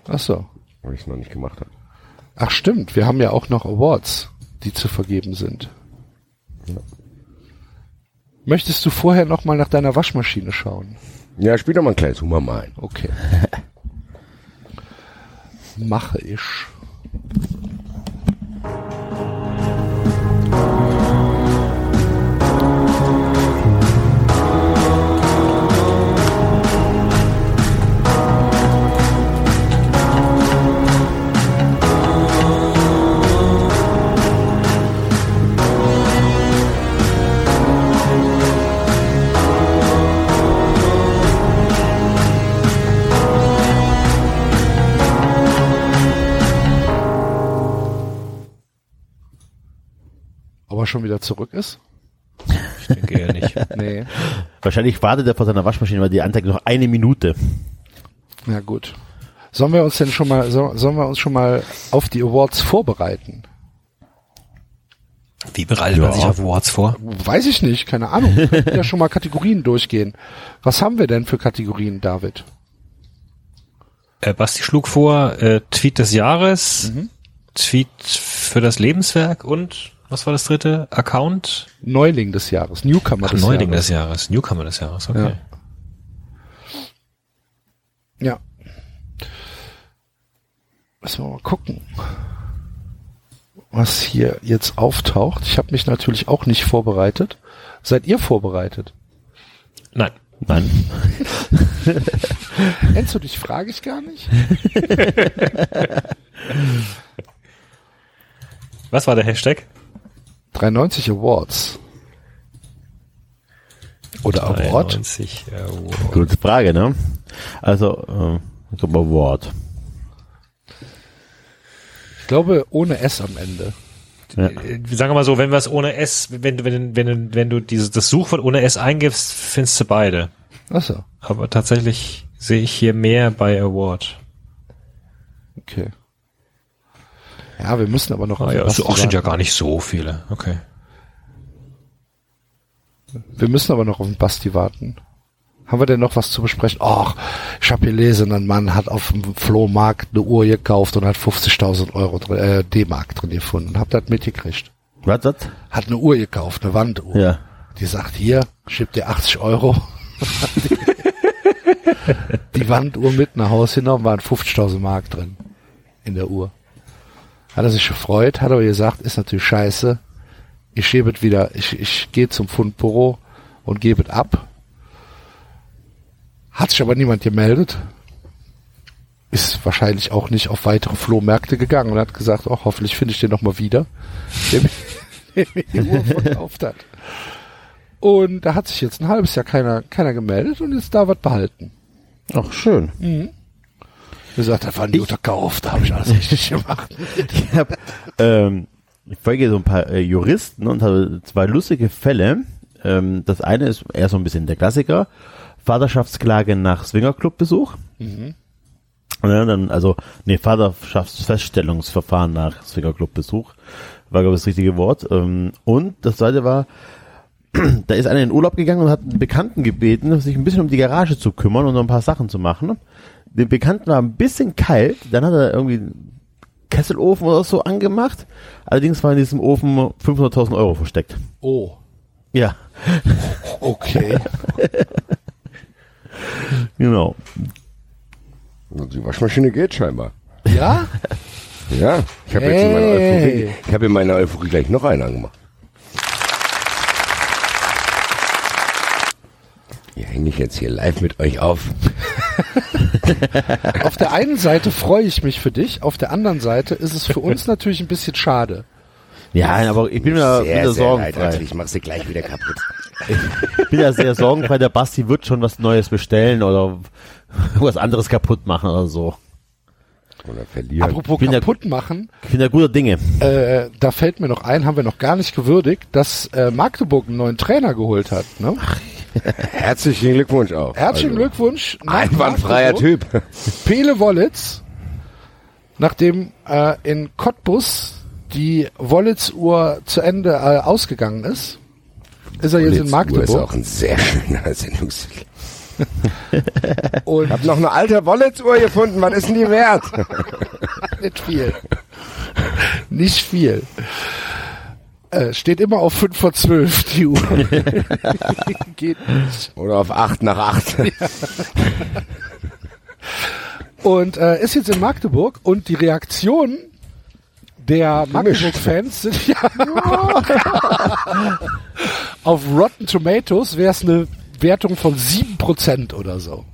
Speaker 6: Ach so.
Speaker 2: weil ich es noch nicht gemacht habe.
Speaker 6: Ach stimmt, wir haben ja auch noch Awards, die zu vergeben sind. Möchtest du vorher noch mal nach deiner Waschmaschine schauen?
Speaker 2: Ja, spiel doch mal ein kleines Hummer mal ein.
Speaker 6: Okay. *laughs* Mache ich. Er schon wieder zurück ist?
Speaker 1: Ich denke eher nicht. *laughs*
Speaker 6: Nee.
Speaker 7: Wahrscheinlich wartet er vor seiner Waschmaschine, weil die Anzeige noch eine Minute.
Speaker 6: Na gut. Sollen wir uns denn schon mal, so, sollen wir uns schon mal auf die Awards vorbereiten?
Speaker 1: Wie bereitet man sich auf Awards vor?
Speaker 6: Weiß ich nicht, keine Ahnung. Wir könnten ja schon mal Kategorien durchgehen. Was haben wir denn für Kategorien, David?
Speaker 1: Äh, Basti schlug vor, äh, Tweet des Jahres,
Speaker 6: Mhm.
Speaker 1: Tweet für das Lebenswerk und was war das dritte? Account?
Speaker 6: Neuling des Jahres, Newcomer
Speaker 1: Ach,
Speaker 6: des
Speaker 1: Neuling
Speaker 6: Jahres.
Speaker 1: des Jahres, Newcomer des Jahres, okay.
Speaker 6: Ja. Müssen wir mal gucken, was hier jetzt auftaucht. Ich habe mich natürlich auch nicht vorbereitet. Seid ihr vorbereitet?
Speaker 1: Nein.
Speaker 7: Nein. *laughs*
Speaker 6: Enzo, dich frage ich gar nicht. *laughs*
Speaker 1: Was war der Hashtag?
Speaker 6: 93 Awards. Oder Award?
Speaker 1: 93 Award.
Speaker 7: Gute Frage, ne? Also, äh, ich glaube Award.
Speaker 6: Ich glaube, ohne S am Ende.
Speaker 1: Äh, Sagen wir mal so, wenn wir es ohne S, wenn du, wenn, wenn, wenn du dieses, das Suchwort ohne S eingibst, findest du beide.
Speaker 6: Achso,
Speaker 1: Aber tatsächlich sehe ich hier mehr bei Award.
Speaker 6: okay. Ja, wir müssen aber noch
Speaker 1: Ah
Speaker 6: auf
Speaker 1: ja,
Speaker 6: den
Speaker 1: so,
Speaker 6: Basti
Speaker 1: auch sind ja
Speaker 6: warten.
Speaker 1: gar nicht so viele. Okay.
Speaker 6: Wir müssen aber noch auf den Basti warten. Haben wir denn noch was zu besprechen? Ach, ich habe gelesen, ein Mann hat auf dem Flohmarkt eine Uhr gekauft und hat 50.000 Euro äh, D-Mark drin gefunden. Habt ihr das mitgekriegt?
Speaker 7: Was, was?
Speaker 6: Hat eine Uhr gekauft, eine Wanduhr.
Speaker 7: Ja.
Speaker 6: Die sagt, hier, schieb dir 80 Euro. *laughs* die Wanduhr mit nach Hause genommen, waren 50.000 Mark drin. In der Uhr. Hat er sich gefreut, hat aber gesagt, ist natürlich scheiße. Ich schiebe es wieder, ich, ich gehe zum Fundbüro und gebe es ab. Hat sich aber niemand gemeldet. Ist wahrscheinlich auch nicht auf weitere Flohmärkte gegangen und hat gesagt, oh, hoffentlich finde ich den noch mal wieder. Der mir, *laughs* der mir die Uhr verkauft hat. Und da hat sich jetzt ein halbes Jahr keiner, keiner gemeldet und jetzt da was behalten.
Speaker 7: Ach, schön.
Speaker 6: Gesagt, das war ein guter Kauf, da habe ich alles richtig *laughs* gemacht.
Speaker 7: Ich hab, ähm, ich folge so ein paar äh, Juristen und habe zwei lustige Fälle. Ähm, das eine ist eher so ein bisschen der Klassiker. Vaterschaftsklage nach Swingerclub-Besuch. Ja, dann, also, nee, Vaterschaftsfeststellungsverfahren nach Swingerclub-Besuch. War, glaube ich, das richtige Wort. Ähm, und das zweite war, *clears throat* da ist einer in Urlaub gegangen und hat einen Bekannten gebeten, sich ein bisschen um die Garage zu kümmern und noch ein paar Sachen zu machen. Dem Bekannten war ein bisschen kalt, dann hat er irgendwie einen Kesselofen oder so angemacht. Allerdings war in diesem Ofen 500.000 Euro versteckt.
Speaker 6: Oh,
Speaker 7: Ja,
Speaker 6: okay. *laughs*
Speaker 7: genau.
Speaker 2: Die Waschmaschine geht scheinbar.
Speaker 6: Ja?
Speaker 2: Ja, ich habe jetzt in meiner
Speaker 6: Hey.
Speaker 2: Euphorie, ich habe in meiner Euphorie gleich noch einen angemacht. Hier hänge ich jetzt hier live mit euch auf. *laughs* *laughs*
Speaker 6: Auf der einen Seite freue ich mich für dich, auf der anderen Seite ist es für uns natürlich ein bisschen schade.
Speaker 7: Ja, aber ich bin mir
Speaker 2: sehr,
Speaker 7: wieder
Speaker 2: sehr leid,
Speaker 7: sorgenfrei.
Speaker 2: Axel, ich mach sie gleich wieder kaputt.
Speaker 7: Ich bin ja sehr sorgenfrei. Der Basti wird schon was Neues bestellen oder was anderes kaputt machen oder so.
Speaker 2: Oder verlieren.
Speaker 6: Apropos
Speaker 7: bin ja-
Speaker 6: kaputt machen,
Speaker 7: Ich bin ja guter Dinge.
Speaker 6: äh, da fällt mir noch ein, haben wir noch gar nicht gewürdigt, dass äh, Magdeburg einen neuen Trainer geholt hat. Ne? *laughs*
Speaker 2: Herzlichen Glückwunsch auch.
Speaker 6: Herzlichen
Speaker 2: Also,
Speaker 6: Glückwunsch.
Speaker 2: Einwandfreier
Speaker 6: Magdeburg.
Speaker 2: Typ. *laughs*
Speaker 6: Pele Wollitz, nachdem äh, in Cottbus die Wollitz-Uhr zu Ende äh, ausgegangen ist, ist er jetzt in
Speaker 2: Uhr ist
Speaker 6: Magdeburg.
Speaker 2: auch ein sehr schöner *laughs* Sendungstitel.
Speaker 6: Und
Speaker 2: Hab noch eine alte Wollitz-Uhr gefunden. Was ist denn die wert?
Speaker 6: nicht viel. Nicht viel. Äh, steht immer auf 5 vor 12 die Uhr. *laughs* Geht nicht.
Speaker 2: Oder auf 8 nach 8.
Speaker 6: Und äh, ist jetzt in Magdeburg und die Reaktionen der Magdeburg-Fans sind *laughs* ja *laughs* auf Rotten Tomatoes wäre es eine Wertung von 7% oder so.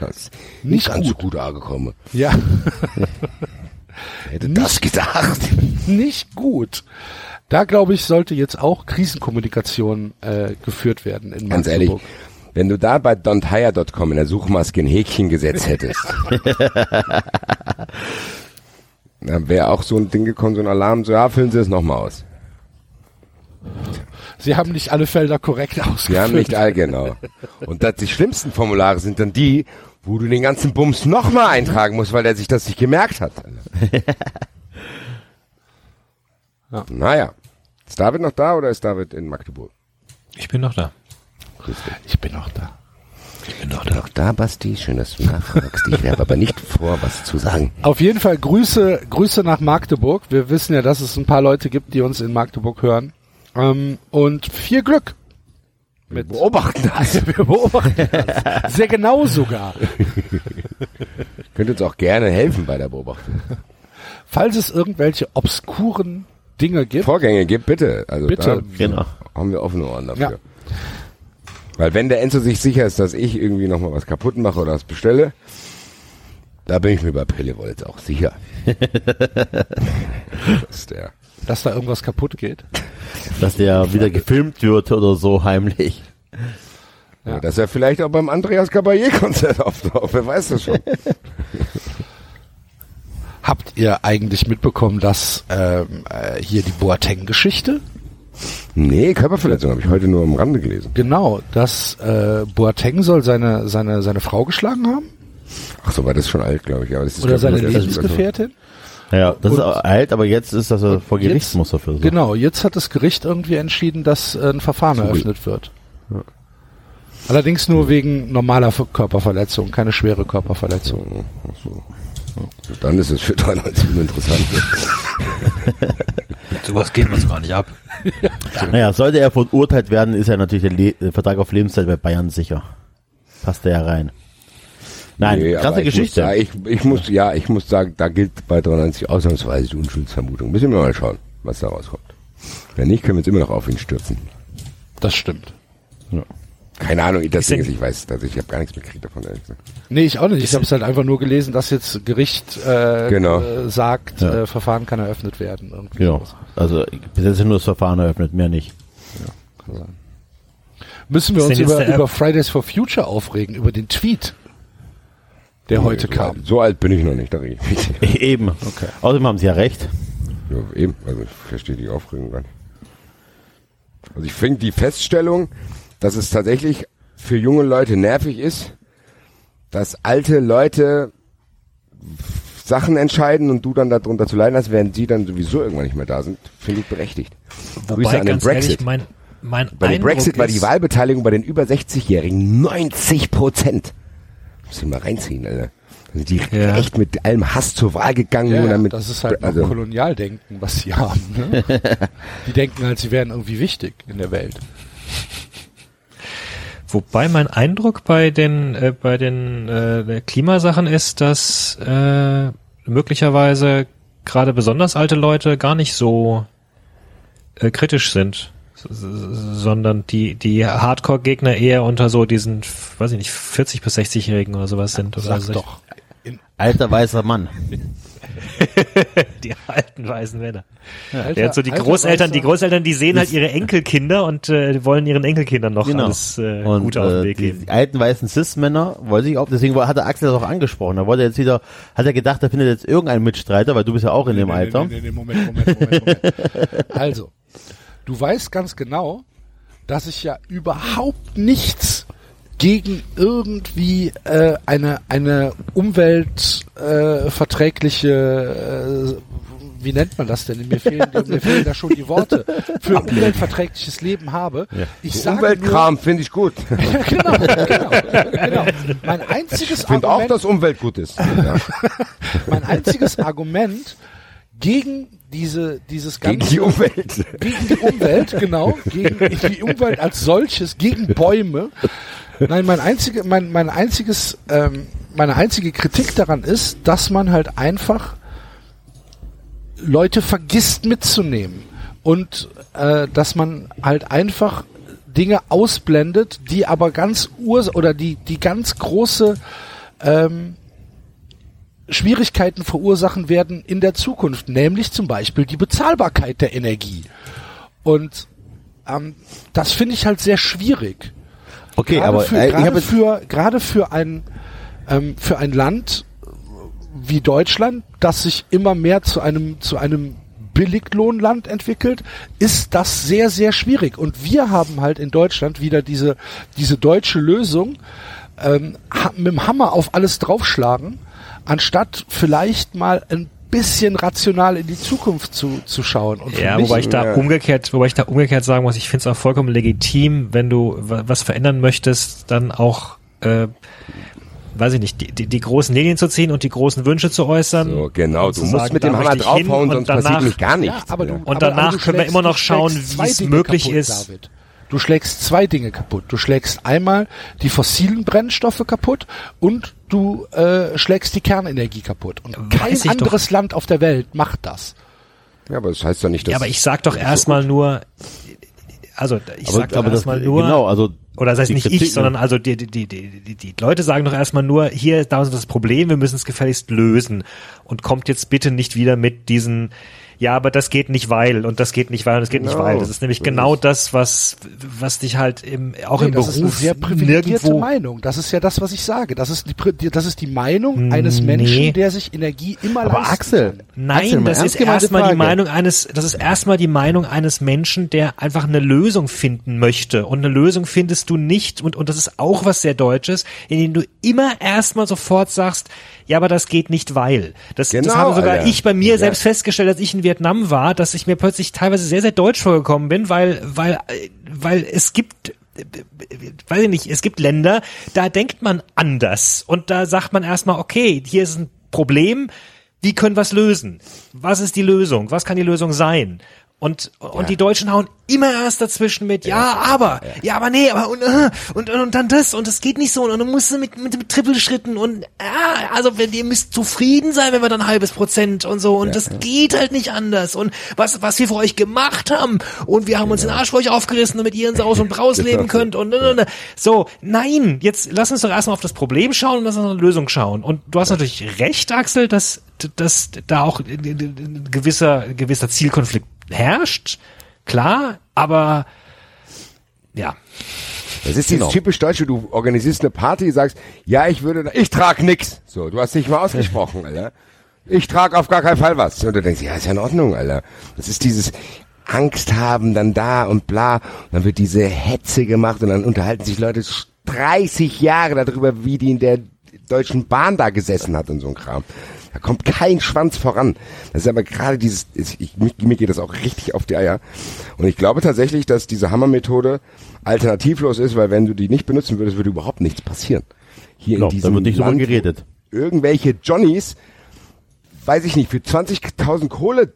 Speaker 2: Das
Speaker 6: Nicht
Speaker 2: ganz so
Speaker 6: gut.
Speaker 2: gut angekommen.
Speaker 6: Ja,
Speaker 2: Hätte das gedacht.
Speaker 6: nicht gut. Da glaube ich, sollte jetzt auch Krisenkommunikation äh, geführt werden in
Speaker 2: Ganz ehrlich, wenn du da bei don'thire.com in der Suchmaske ein Häkchen gesetzt hättest, *laughs* dann wäre auch so ein Ding gekommen, so ein Alarm, so, ja, füllen Sie es nochmal aus.
Speaker 6: Sie haben nicht alle Felder korrekt ausgefüllt.
Speaker 2: Wir haben nicht all genau. Und das, die schlimmsten Formulare sind dann die, wo du den ganzen Bums nochmal eintragen musst, weil er sich das nicht gemerkt hat. *laughs*
Speaker 6: Ja.
Speaker 2: Naja. Ist David noch da oder ist David in Magdeburg?
Speaker 1: Ich bin noch da.
Speaker 6: Ich bin auch da.
Speaker 1: Ich bin noch
Speaker 2: Ich bin auch da, Basti. Schön, dass du nachfragst. Ich habe aber nicht vor, was zu sagen.
Speaker 6: Auf jeden Fall Grüße, Grüße nach Magdeburg. Wir wissen ja, dass es ein paar Leute gibt, die uns in Magdeburg hören. Ähm, und viel Glück. Mit
Speaker 2: Beobachten das. *laughs*
Speaker 6: Wir beobachten das. Sehr genau sogar.
Speaker 2: Könnt uns auch gerne helfen bei der Beobachtung.
Speaker 6: Falls es irgendwelche obskuren Dinge gibt,
Speaker 2: Vorgänge gibt, bitte. Also
Speaker 6: Bitte.
Speaker 2: da
Speaker 7: Genau.
Speaker 2: haben wir offene Ohren dafür.
Speaker 6: Ja.
Speaker 2: Weil wenn der Enzo sich sicher ist, dass ich irgendwie noch mal was kaputt mache oder was bestelle, da bin ich mir bei Pillewoll jetzt auch sicher. *laughs* das ist der.
Speaker 6: dass da irgendwas kaputt geht.
Speaker 7: Dass der wieder gefilmt wird oder so heimlich.
Speaker 2: Ja. Dass er vielleicht auch beim Andreas Caballé-Konzert auftaucht, wer weiß das schon. *laughs*
Speaker 6: Habt ihr eigentlich mitbekommen, dass ähm, äh, hier die Boateng-Geschichte?
Speaker 2: Nee, Körperverletzung habe ich heute nur am Rande gelesen.
Speaker 6: Genau, dass äh, Boateng soll seine seine seine Frau geschlagen haben
Speaker 2: Ach so, war das schon alt, glaube ich. Aber das ist,
Speaker 6: oder seine Lebensgefährtin.
Speaker 7: Ja, das ist
Speaker 6: Und-
Speaker 7: alt, aber jetzt ist das er vor Gericht
Speaker 6: jetzt-
Speaker 7: muss dafür. So.
Speaker 6: Genau, jetzt hat das Gericht irgendwie entschieden, dass äh, ein Verfahren eröffnet wird. Allerdings nur wegen normaler Ver- Körperverletzung, keine schwere Körperverletzung.
Speaker 2: Dann ist es für 93 uninteressant. *laughs*
Speaker 1: Sowas geht uns gar nicht ab.
Speaker 7: Naja, sollte er verurteilt werden, ist ja natürlich der, Le der Vertrag auf Lebenszeit bei Bayern sicher. Passt der ja rein. Nein,
Speaker 2: Nee,
Speaker 7: krasse Geschichte.
Speaker 2: Muss, sagen, ich, ich muss, ja, ich muss sagen, da gilt bei 93 ausnahmsweise die Unschuldsvermutung. Müssen wir mal schauen, was da rauskommt. Wenn nicht, können wir uns immer noch auf ihn stürzen.
Speaker 6: Das stimmt.
Speaker 2: Keine Ahnung, das
Speaker 1: Ist
Speaker 2: Ding ist, ich weiß, dass ich habe gar nichts mitgekriegt davon. ehrlich gesagt.
Speaker 6: Nee, ich auch nicht. Ich habe es halt einfach nur gelesen, dass jetzt Gericht äh,
Speaker 2: Genau.
Speaker 6: äh, sagt,
Speaker 7: Ja.
Speaker 6: äh, Verfahren kann eröffnet werden. Irgendwie
Speaker 7: Genau.
Speaker 6: sowas.
Speaker 7: Also bis jetzt ist nur das Verfahren eröffnet, mehr nicht.
Speaker 6: Kann sein. Müssen wir uns über, über Fridays for Future aufregen, über den Tweet, der heute
Speaker 2: so,
Speaker 6: kam.
Speaker 2: Alt, so alt bin ich noch nicht, da rede ich nicht. *laughs*
Speaker 7: Eben.
Speaker 6: Okay.
Speaker 7: Außerdem haben sie ja recht.
Speaker 2: Ja, eben, also ich verstehe die Aufregung gar nicht. Also ich finde die Feststellung, dass es tatsächlich für junge Leute nervig ist, dass alte Leute Sachen entscheiden und du dann darunter zu leiden hast, während sie dann sowieso irgendwann nicht mehr da sind, finde ich berechtigt. Grüße an den Brexit.
Speaker 1: ehrlich, mein, mein
Speaker 2: bei dem Brexit war die Wahlbeteiligung bei den über 60-Jährigen 90 Prozent. Muss ich mal reinziehen, Alter. Also die
Speaker 1: Ja.
Speaker 2: echt mit allem Hass zur Wahl gegangen
Speaker 6: Ja,
Speaker 2: und
Speaker 6: ja,
Speaker 2: dann mit,
Speaker 6: das ist halt
Speaker 2: also,
Speaker 6: noch Kolonialdenken, was sie haben. Ne? *laughs* Die denken halt, sie wären irgendwie wichtig in der Welt.
Speaker 1: Wobei mein Eindruck bei den äh, bei den äh, Klimasachen ist, dass äh, möglicherweise gerade besonders alte Leute gar nicht so äh, kritisch sind, sondern die die Hardcore-Gegner eher unter so diesen, weiß ich nicht, 40 bis 60-Jährigen oder sowas sind. Oder
Speaker 6: Sag
Speaker 1: so.
Speaker 6: doch.
Speaker 7: Alter weißer Mann. *laughs*
Speaker 1: Die alten weißen Männer.
Speaker 6: Alter,
Speaker 1: Während so die
Speaker 6: alter
Speaker 1: Großeltern, die Großeltern, die sehen halt ihre Enkelkinder und äh, wollen ihren Enkelkindern noch alles äh,
Speaker 7: Genau. Und
Speaker 1: Gute auf den
Speaker 7: äh,
Speaker 1: Weg
Speaker 7: die,
Speaker 1: geben.
Speaker 7: die alten weißen Cis-Männer wollte ich auch, deswegen war- hat der Axel das auch angesprochen. Da wollte er jetzt wieder, hat er gedacht, er findet jetzt irgendeinen Mitstreiter, weil du bist ja auch in dem
Speaker 6: Nee, nee,
Speaker 7: Alter.
Speaker 6: Nee, nee, nee, Moment, Moment, Moment, Moment. *laughs* Also, du weißt ganz genau, dass ich ja überhaupt nichts gegen irgendwie äh, eine eine umweltverträgliche äh, äh, wie nennt man das denn? Mir fehlen, mir fehlen da schon die Worte. Für umweltverträgliches Leben habe. Ich
Speaker 2: so
Speaker 6: sage
Speaker 2: Umweltkram finde ich gut. *laughs*
Speaker 6: Genau, genau, genau. Mein einziges
Speaker 2: Ich finde auch, dass Umwelt gut ist. *laughs* Ja.
Speaker 6: mein einziges Argument gegen diese, dieses ganze,
Speaker 2: Gegen die Umwelt.
Speaker 6: gegen die Umwelt, genau, gegen die Umwelt als solches, gegen Bäume. Nein, mein einzige, mein, mein einziges, ähm, meine einzige Kritik daran ist, dass man halt einfach Leute vergisst mitzunehmen und äh, dass man halt einfach Dinge ausblendet, die aber ganz urs oder die die ganz große ähm, Schwierigkeiten verursachen werden in der Zukunft, nämlich zum Beispiel die Bezahlbarkeit der Energie. Und ähm, das finde ich halt sehr schwierig.
Speaker 7: Okay,
Speaker 6: Gerade
Speaker 7: aber
Speaker 6: für,
Speaker 7: äh,
Speaker 6: gerade für gerade für ein ähm, für ein Land wie Deutschland, das sich immer mehr zu einem zu einem Billiglohnland entwickelt, ist das sehr sehr schwierig. Und wir haben halt in Deutschland wieder diese diese deutsche Lösung ähm, mit dem Hammer auf alles draufschlagen, anstatt vielleicht mal ein bisschen rational in die Zukunft zu, zu schauen. Und
Speaker 1: Ja, wobei ich da
Speaker 2: ja.
Speaker 1: umgekehrt, wobei ich da umgekehrt sagen muss, ich finde es auch vollkommen legitim, wenn du wa- was verändern möchtest, dann auch, äh, weiß ich nicht, die, die, die großen Linien zu ziehen und die großen Wünsche zu äußern.
Speaker 2: So, genau. Du musst
Speaker 1: sagen,
Speaker 2: mit dem Hammer draufhauen,
Speaker 1: und
Speaker 2: sonst
Speaker 1: danach,
Speaker 2: passiert nicht gar nichts.
Speaker 6: Ja, aber du,
Speaker 1: Und
Speaker 6: aber,
Speaker 1: danach
Speaker 6: aber du
Speaker 1: können wir immer noch schauen, wie es möglich
Speaker 6: kaputt,
Speaker 1: ist.
Speaker 6: David. Du schlägst zwei Dinge kaputt. Du schlägst einmal die fossilen Brennstoffe kaputt und du äh, schlägst die Kernenergie kaputt. Und
Speaker 1: Weiß
Speaker 6: kein
Speaker 1: ich doch.
Speaker 6: anderes Land auf der Welt macht das.
Speaker 2: Ja, aber das heißt doch nicht, dass...
Speaker 1: Ja, aber ich sag doch erstmal nur, also ich sag doch
Speaker 7: aber das,
Speaker 1: erstmal nur,
Speaker 7: genau, also
Speaker 1: oder das heißt nicht
Speaker 7: Kritik-
Speaker 1: ich, sondern also die, die, die, die, die, die Leute sagen doch erstmal nur, hier, da ist das Problem, wir müssen es gefälligst lösen und kommt jetzt bitte nicht wieder mit diesen, ja, aber das geht nicht weil und das geht nicht weil und das geht nicht
Speaker 2: Genau.
Speaker 1: weil. Das ist nämlich genau das, was, was dich halt im, auch im
Speaker 6: das ist eine
Speaker 1: Beruf
Speaker 6: sehr privilegierte
Speaker 1: nirgendwo
Speaker 6: Meinung. Das ist ja das, was ich sage. Das ist die, das ist die Meinung eines Menschen,
Speaker 1: Nee.
Speaker 6: der sich Energie immer
Speaker 7: aber
Speaker 6: leisten
Speaker 7: Axel,
Speaker 6: kann.
Speaker 1: Nein,
Speaker 7: Axel,
Speaker 1: das ist erstmal die. Meinung eines, das ist erstmal die Meinung eines Menschen, der einfach eine Lösung finden möchte. Und eine Lösung findest du nicht, und, und das ist auch was sehr Deutsches, indem du immer erstmal sofort sagst, ja, aber das geht nicht, weil. Das, das
Speaker 2: Genau,
Speaker 1: habe sogar
Speaker 2: Alter.
Speaker 1: ich bei mir
Speaker 2: Ja.
Speaker 1: selbst festgestellt, als ich in Vietnam war, dass ich mir plötzlich teilweise sehr, sehr deutsch vorgekommen bin, weil, weil, weil es gibt weiß ich nicht, es gibt Länder, da denkt man anders und da sagt man erstmal, okay, hier ist ein Problem, wie können wir es lösen? Was ist die Lösung? Was kann die Lösung sein? Und, und die Deutschen hauen immer erst dazwischen mit, ja, aber, ja, aber nee, aber und, äh, und, und, und dann das und es geht nicht so und dann musst du mit, mit, mit Trippelschritten und ja, also wenn ihr müsst zufrieden sein, wenn wir dann ein halbes Prozent und so und das geht halt nicht anders. Und was, was wir für euch gemacht haben und wir haben uns den Arsch für euch aufgerissen, damit ihr in Saus und *laughs* Braus leben könnt und äh, äh, so, nein, jetzt lass uns doch erstmal auf das Problem schauen und lass uns auf eine Lösung schauen. Und du hast natürlich recht, Axel, dass, dass da auch ein gewisser, gewisser Zielkonflikt herrscht, klar, aber ja,
Speaker 2: Das ist dieses
Speaker 7: Genau.
Speaker 2: typisch Deutsche, du organisierst eine Party, sagst, ja, ich würde, ich trag nix. So, du hast nicht mal ausgesprochen, Alter. Ich trag auf gar keinen Fall was. Und du denkst, ja, ist ja in Ordnung, Alter. Das ist dieses Angst haben, dann da und bla. Und dann wird diese Hetze gemacht und dann unterhalten sich Leute 30 Jahre darüber, wie die in der Deutschen Bahn da gesessen hat und so ein Kram. Da kommt kein Schwanz voran. Das ist aber gerade dieses, ich, ich, mir geht das auch richtig auf die Eier. Und ich glaube tatsächlich, dass diese Hammermethode alternativlos ist, weil wenn du die nicht benutzen würdest, würde überhaupt nichts passieren. Hier
Speaker 7: Genau,
Speaker 2: in diesem
Speaker 7: da wird nicht
Speaker 2: Land,
Speaker 7: geredet.
Speaker 2: Irgendwelche Johnnies, weiß ich nicht, für 20.000 Kohle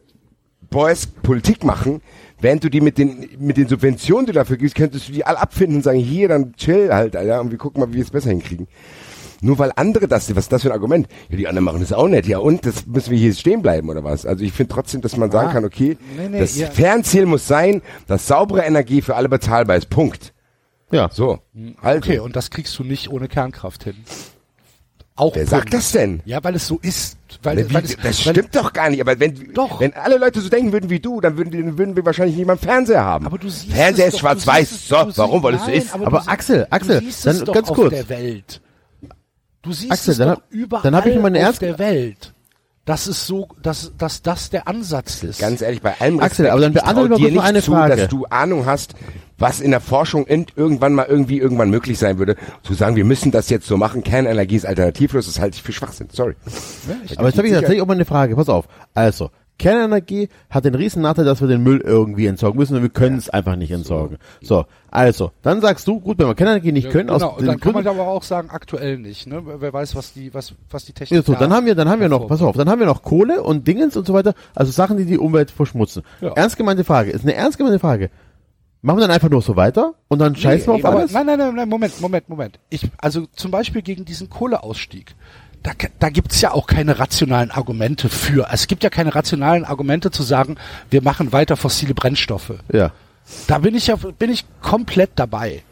Speaker 2: Boys Politik machen, während du die mit den, mit den Subventionen, die du dafür gibst, könntest du die alle abfinden und sagen, hier, dann chill halt, Alter, und wir gucken mal, wie wir es besser hinkriegen. Nur weil andere das, was ist das für ein Argument? Ja, die anderen machen das auch nicht. Ja, und das müssen wir hier stehen bleiben oder was? Also ich finde trotzdem, dass man sagen
Speaker 6: Ah.
Speaker 2: kann, okay,
Speaker 6: Nee, nee,
Speaker 2: das
Speaker 6: ihr-
Speaker 2: Fernziel muss sein, dass saubere Energie für alle bezahlbar ist. Punkt.
Speaker 7: Ja.
Speaker 2: So. Also,
Speaker 6: Okay, und das kriegst du nicht ohne Kernkraft hin. Auch
Speaker 2: wer
Speaker 6: Punkt.
Speaker 2: sagt das denn?
Speaker 6: Ja, weil es so ist. Weil,
Speaker 2: Wie,
Speaker 6: weil es,
Speaker 2: das
Speaker 6: weil,
Speaker 2: stimmt doch gar nicht, aber wenn,
Speaker 6: Doch.
Speaker 2: wenn alle Leute so denken würden wie du, dann würden, die- würden wir wahrscheinlich nicht mal einen Fernseher haben.
Speaker 6: Aber du siehst
Speaker 2: Fernseher
Speaker 6: es
Speaker 2: ist schwarz-weiß. So, warum? Weil es so ist.
Speaker 6: Aber,
Speaker 7: Aber
Speaker 6: du,
Speaker 7: Axel, Axel, dann
Speaker 6: es doch
Speaker 7: ganz
Speaker 6: auf
Speaker 7: kurz.
Speaker 6: Du siehst
Speaker 7: Axel,
Speaker 6: es
Speaker 7: dann
Speaker 6: doch
Speaker 7: hab-
Speaker 6: überall
Speaker 7: dann hab ich mal eine
Speaker 6: auf
Speaker 7: ernst-
Speaker 6: der Welt. Das ist so, dass, dass das der Ansatz ist.
Speaker 2: Ganz ehrlich, bei allem
Speaker 7: Axel, aber dann
Speaker 2: ich
Speaker 7: beantworte
Speaker 2: dir nicht
Speaker 7: eine
Speaker 2: zu,
Speaker 7: Frage.
Speaker 2: dass du Ahnung hast, was in der Forschung in, irgendwann mal irgendwie irgendwann möglich sein würde, zu sagen, wir müssen das jetzt so machen, Kernenergie ist alternativlos, das halte ich für Schwachsinn. Sorry.
Speaker 7: Aber jetzt habe ich tatsächlich auch mal eine Frage. Pass auf. Also, Kernenergie hat den riesen Nachteil, dass wir den Müll irgendwie entsorgen müssen und wir können es einfach nicht entsorgen. So, also, dann sagst du, gut, wenn wir Kernenergie nicht können,
Speaker 6: genau,
Speaker 7: aus den
Speaker 6: dann kann man
Speaker 7: Gründen,
Speaker 6: aber auch sagen, aktuell nicht, ne? Wer weiß, was die, was, was die
Speaker 7: ja,
Speaker 6: Technik
Speaker 7: so,
Speaker 6: da
Speaker 7: dann haben wir, dann haben wir noch, pass auf, dann haben wir noch Kohle und Dingens und so weiter, also Sachen, die die Umwelt verschmutzen.
Speaker 6: Ja.
Speaker 7: Ernst gemeinte Frage, ist eine ernst gemeinte Frage. Machen wir dann einfach nur so weiter und dann scheißen wir auf
Speaker 6: Aber
Speaker 7: alles?
Speaker 6: nein, nein, nein, nein, Moment, Moment, Moment. Ich, also zum Beispiel gegen diesen Kohleausstieg. Da, da gibt's ja auch keine rationalen Argumente für. Es gibt ja keine rationalen Argumente zu sagen, wir machen weiter fossile Brennstoffe.
Speaker 7: Ja.
Speaker 6: Da bin ich ja, bin ich komplett dabei.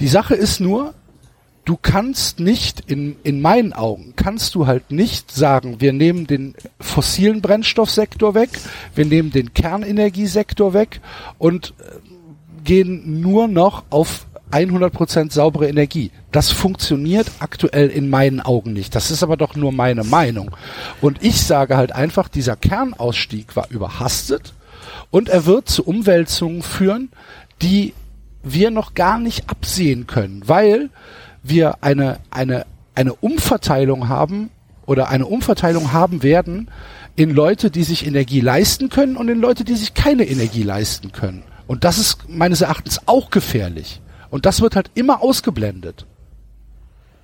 Speaker 6: Die Sache ist nur, du kannst nicht, in, in meinen Augen, kannst du halt nicht sagen, wir nehmen den fossilen Brennstoffsektor weg, wir nehmen den Kernenergiesektor weg und äh, gehen nur noch auf 100% saubere Energie. Das funktioniert aktuell in meinen Augen nicht. Das ist aber doch nur meine Meinung. Und ich sage halt einfach, dieser Kernausstieg war überhastet und er wird zu Umwälzungen führen, die wir noch gar nicht absehen können, weil wir eine, eine, eine Umverteilung haben oder eine Umverteilung haben werden in Leute, die sich Energie leisten können und in Leute, die sich keine Energie leisten können. Und das ist meines Erachtens auch gefährlich. Und das wird halt immer ausgeblendet.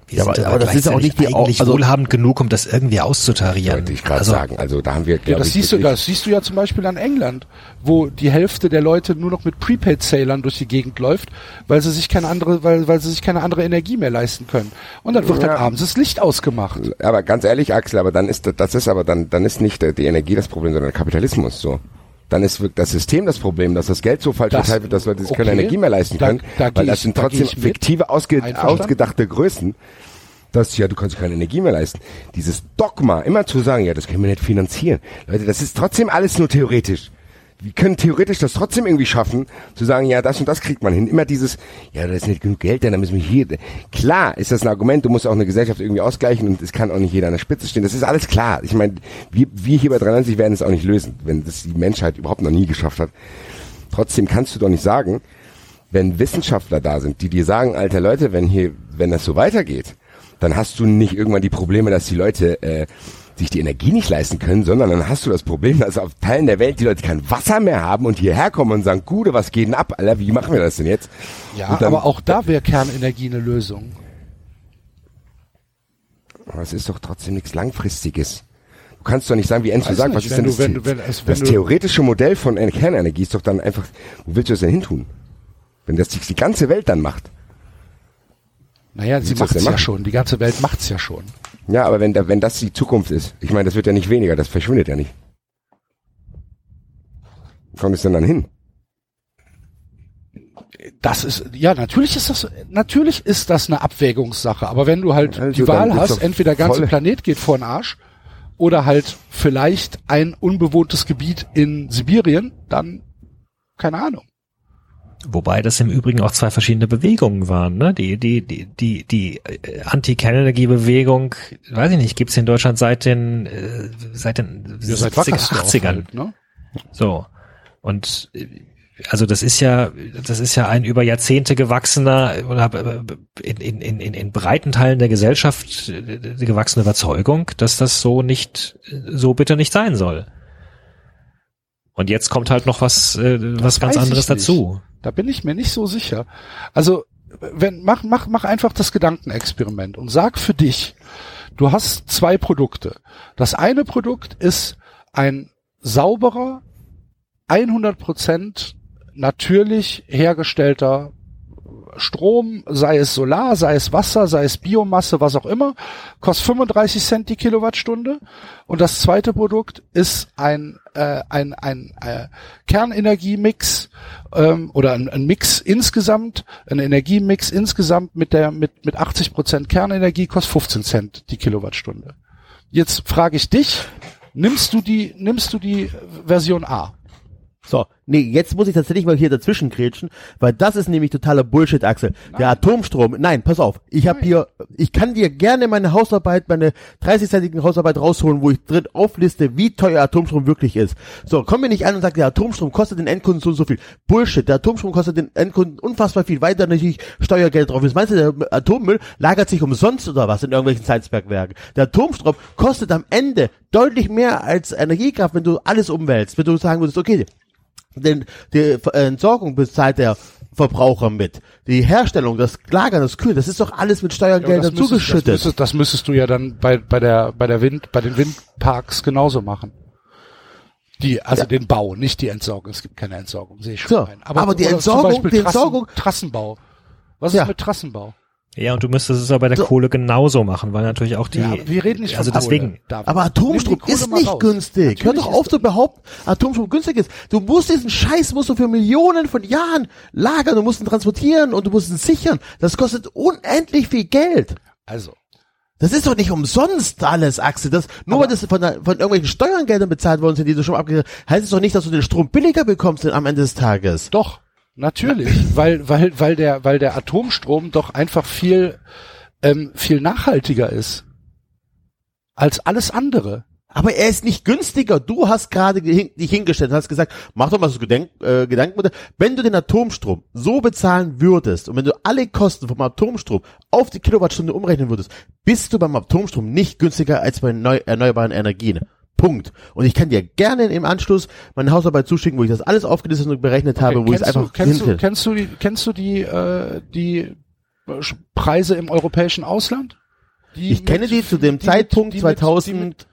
Speaker 1: Wir
Speaker 7: Ja, aber- aber das ist ja auch nicht die-
Speaker 1: eigentlich
Speaker 7: also-
Speaker 1: wohlhabend genug, um das irgendwie auszutarieren.
Speaker 2: Wollte ich gerade
Speaker 1: also,
Speaker 2: sagen. Also da haben wir,
Speaker 6: Ja, das
Speaker 2: ich,
Speaker 6: siehst du, das siehst du ja zum Beispiel an England, wo die Hälfte der Leute nur noch mit Prepaid-Sailern durch die Gegend läuft, weil sie sich keine andere, weil, weil sie sich keine andere Energie mehr leisten können. Und dann wird
Speaker 2: Ja.
Speaker 6: halt abends das Licht ausgemacht.
Speaker 2: Aber ganz ehrlich, Axel, aber dann ist das- das ist aber dann dann ist nicht die Energie das Problem, sondern der Kapitalismus so. Dann ist das System das Problem, dass das Geld so falsch
Speaker 6: Das-
Speaker 2: verteilt wird, dass Leute sich keine
Speaker 6: okay.
Speaker 2: Energie mehr leisten
Speaker 6: Da-
Speaker 2: können,
Speaker 6: da geh
Speaker 2: weil das
Speaker 6: ich-
Speaker 2: sind
Speaker 6: da
Speaker 2: trotzdem fiktive ausgedachte Größen. Das ja, du kannst keine Energie mehr leisten. Dieses Dogma, immer zu sagen, ja, das können wir nicht finanzieren. Leute, das ist trotzdem alles nur theoretisch. Wir können theoretisch das trotzdem irgendwie schaffen, zu sagen, ja, das und das kriegt man hin. Immer dieses, ja, da ist nicht genug Geld, da, dann müssen wir hier. Klar ist das ein Argument, du musst auch eine Gesellschaft irgendwie ausgleichen und es kann auch nicht jeder an der Spitze stehen. Das ist alles klar. Ich meine, wir, wir hier bei 93 werden es auch nicht lösen, wenn das die Menschheit überhaupt noch nie geschafft hat. Trotzdem kannst du doch nicht sagen, wenn Wissenschaftler da sind, die dir sagen, alter Leute, wenn hier, wenn das so weitergeht, dann hast du nicht irgendwann die Probleme, dass die Leute äh, sich die Energie nicht leisten können, sondern dann hast du das Problem, dass auf Teilen der Welt die Leute kein Wasser mehr haben und hierher kommen und sagen, Gude, was geht denn ab, Alter, wie machen wir das denn jetzt?
Speaker 6: Ja,
Speaker 2: dann-
Speaker 6: aber auch da wäre Kernenergie eine Lösung.
Speaker 2: Aber es ist doch trotzdem nichts Langfristiges. Du kannst doch nicht sagen, wie Enzo sagt, was ist denn
Speaker 6: du-
Speaker 2: das,
Speaker 6: wenn du- wenn
Speaker 2: das theoretische Modell von Ener- Kernenergie ist doch dann einfach, wo willst du das denn hin tun? Wenn das die ganze Welt dann macht.
Speaker 6: Naja, sie macht's
Speaker 2: denn
Speaker 6: ja schon. Die ganze Welt macht's ja schon.
Speaker 2: Ja, aber wenn, wenn das die Zukunft ist, ich meine, das wird ja nicht weniger, das verschwindet ja nicht. Wo kommt es denn dann hin?
Speaker 6: Das ist, ja, natürlich ist das, natürlich ist das eine Abwägungssache. Aber wenn du halt
Speaker 2: Also
Speaker 6: die Wahl hast, entweder der ganze Planet geht vor den Arsch oder halt vielleicht ein unbewohntes Gebiet in Sibirien, dann keine Ahnung.
Speaker 1: Wobei das im Übrigen auch zwei verschiedene Bewegungen waren. Ne? Die, die, die, die, die äh, Anti-Kernenergie-Bewegung, weiß ich nicht, gibt's in Deutschland seit den, äh, seit den 70er,
Speaker 6: wackerste
Speaker 1: 80ern.
Speaker 6: Halt, ne?
Speaker 1: So. Und äh, also das ist ja, das ist ja ein über Jahrzehnte gewachsener oder äh, in, in, in, in- in breiten Teilen der Gesellschaft gewachsene Überzeugung, dass das so nicht, so bitte nicht sein soll. Und jetzt kommt halt noch was, äh, was ganz anderes dazu.
Speaker 6: Da bin ich mir nicht so sicher. Also, wenn, mach, mach, mach einfach das Gedankenexperiment und sag für dich, du hast zwei Produkte. Das eine Produkt ist ein sauberer, 100% natürlich hergestellter Strom, sei es Solar, sei es Wasser, sei es Biomasse, was auch immer, kostet 35 Cent die Kilowattstunde. Und das zweite Produkt ist ein, äh, ein, ein äh, Kernenergiemix ähm, oder ein, ein Mix insgesamt, ein Energiemix insgesamt mit der mit mit 80 Prozent Kernenergie kostet 15 Cent die Kilowattstunde. Jetzt frage ich dich, nimmst du die nimmst du die Version A?
Speaker 7: So, nee, jetzt muss ich tatsächlich mal hier dazwischen grätschen, weil das ist nämlich totaler Bullshit, Axel. Der Atomstrom, nein, pass auf, ich habe hier, ich kann dir gerne meine Hausarbeit, meine 30-seitige Hausarbeit rausholen, wo ich drin aufliste, wie teuer Atomstrom wirklich ist. So, komm mir nicht an und sag, der Atomstrom kostet den Endkunden so und so viel. Bullshit, der Atomstrom kostet den Endkunden unfassbar viel, weil da natürlich Steuergeld drauf ist. Meinst du, der Atommüll lagert sich umsonst oder was in irgendwelchen Salzbergwerken? Der Atomstrom kostet am Ende deutlich mehr als Energiekraft, wenn du alles umwälzt. Wenn du sagen würdest, okay, denn die äh, Entsorgung bezahlt der Verbraucher mit. Die Herstellung, das Lagern, das Kühlen, das ist doch alles mit Steuergeldern
Speaker 6: das, müsstest, das,
Speaker 7: zugeschüttet.
Speaker 6: müsstest, das müsstest du ja dann bei, bei der, bei der Wind, bei den Windparks genauso machen. Die, also den Bau, nicht die Entsorgung. Es gibt keine Entsorgung, sehe ich schon
Speaker 7: So,
Speaker 6: ein.
Speaker 7: aber die Entsorgung- die
Speaker 6: Trassen,
Speaker 7: Entsorgung-
Speaker 6: Trassenbau. Was
Speaker 7: Ja.
Speaker 6: ist mit Trassenbau?
Speaker 1: Ja, und du müsstest es aber bei der
Speaker 7: So.
Speaker 1: Kohle genauso machen, weil natürlich auch die,
Speaker 6: ja, wir reden nicht
Speaker 1: also
Speaker 6: von
Speaker 1: deswegen,
Speaker 6: Kohle.
Speaker 7: Aber Atomstrom ist nicht
Speaker 6: raus.
Speaker 7: günstig. Hör
Speaker 6: Natürlich
Speaker 7: doch auf zu behaupten, Atomstrom günstig ist. Du musst diesen Scheiß musst du für Millionen von Jahren lagern, du musst ihn transportieren und du musst ihn sichern. Das kostet unendlich viel Geld.
Speaker 6: Also,
Speaker 7: Das ist doch nicht umsonst alles, Axel. Das, nur weil das von, der, von irgendwelchen Steuergeldern bezahlt worden sind, die du schon abgegeben hast, heißt es doch nicht, dass du den Strom billiger bekommst am Ende des Tages.
Speaker 6: doch, natürlich, weil, weil, weil der, weil der Atomstrom doch einfach viel, ähm, viel nachhaltiger ist als alles andere.
Speaker 7: Aber er ist nicht günstiger. Du hast gerade dich hingestellt und hast gesagt, mach doch mal so Gedenk, äh, Gedanken, bitte. wenn du den Atomstrom so bezahlen würdest und wenn du alle Kosten vom Atomstrom auf die Kilowattstunde umrechnen würdest, bist du beim Atomstrom nicht günstiger als bei neu, erneuerbaren Energien. Punkt. Und ich kann dir gerne im Anschluss meine Hausarbeit zuschicken, wo ich das alles aufgelistet und berechnet habe, wo ich es
Speaker 6: kennst, du,
Speaker 7: einfach
Speaker 6: kennst, du, kennst du die, kennst du die, äh, die äh, Preise im europäischen Ausland? Die
Speaker 7: Ich kenne
Speaker 6: mit-
Speaker 7: die zu dem
Speaker 6: mit-
Speaker 7: Zeitpunkt
Speaker 6: die mit-
Speaker 7: 2000
Speaker 6: die mit-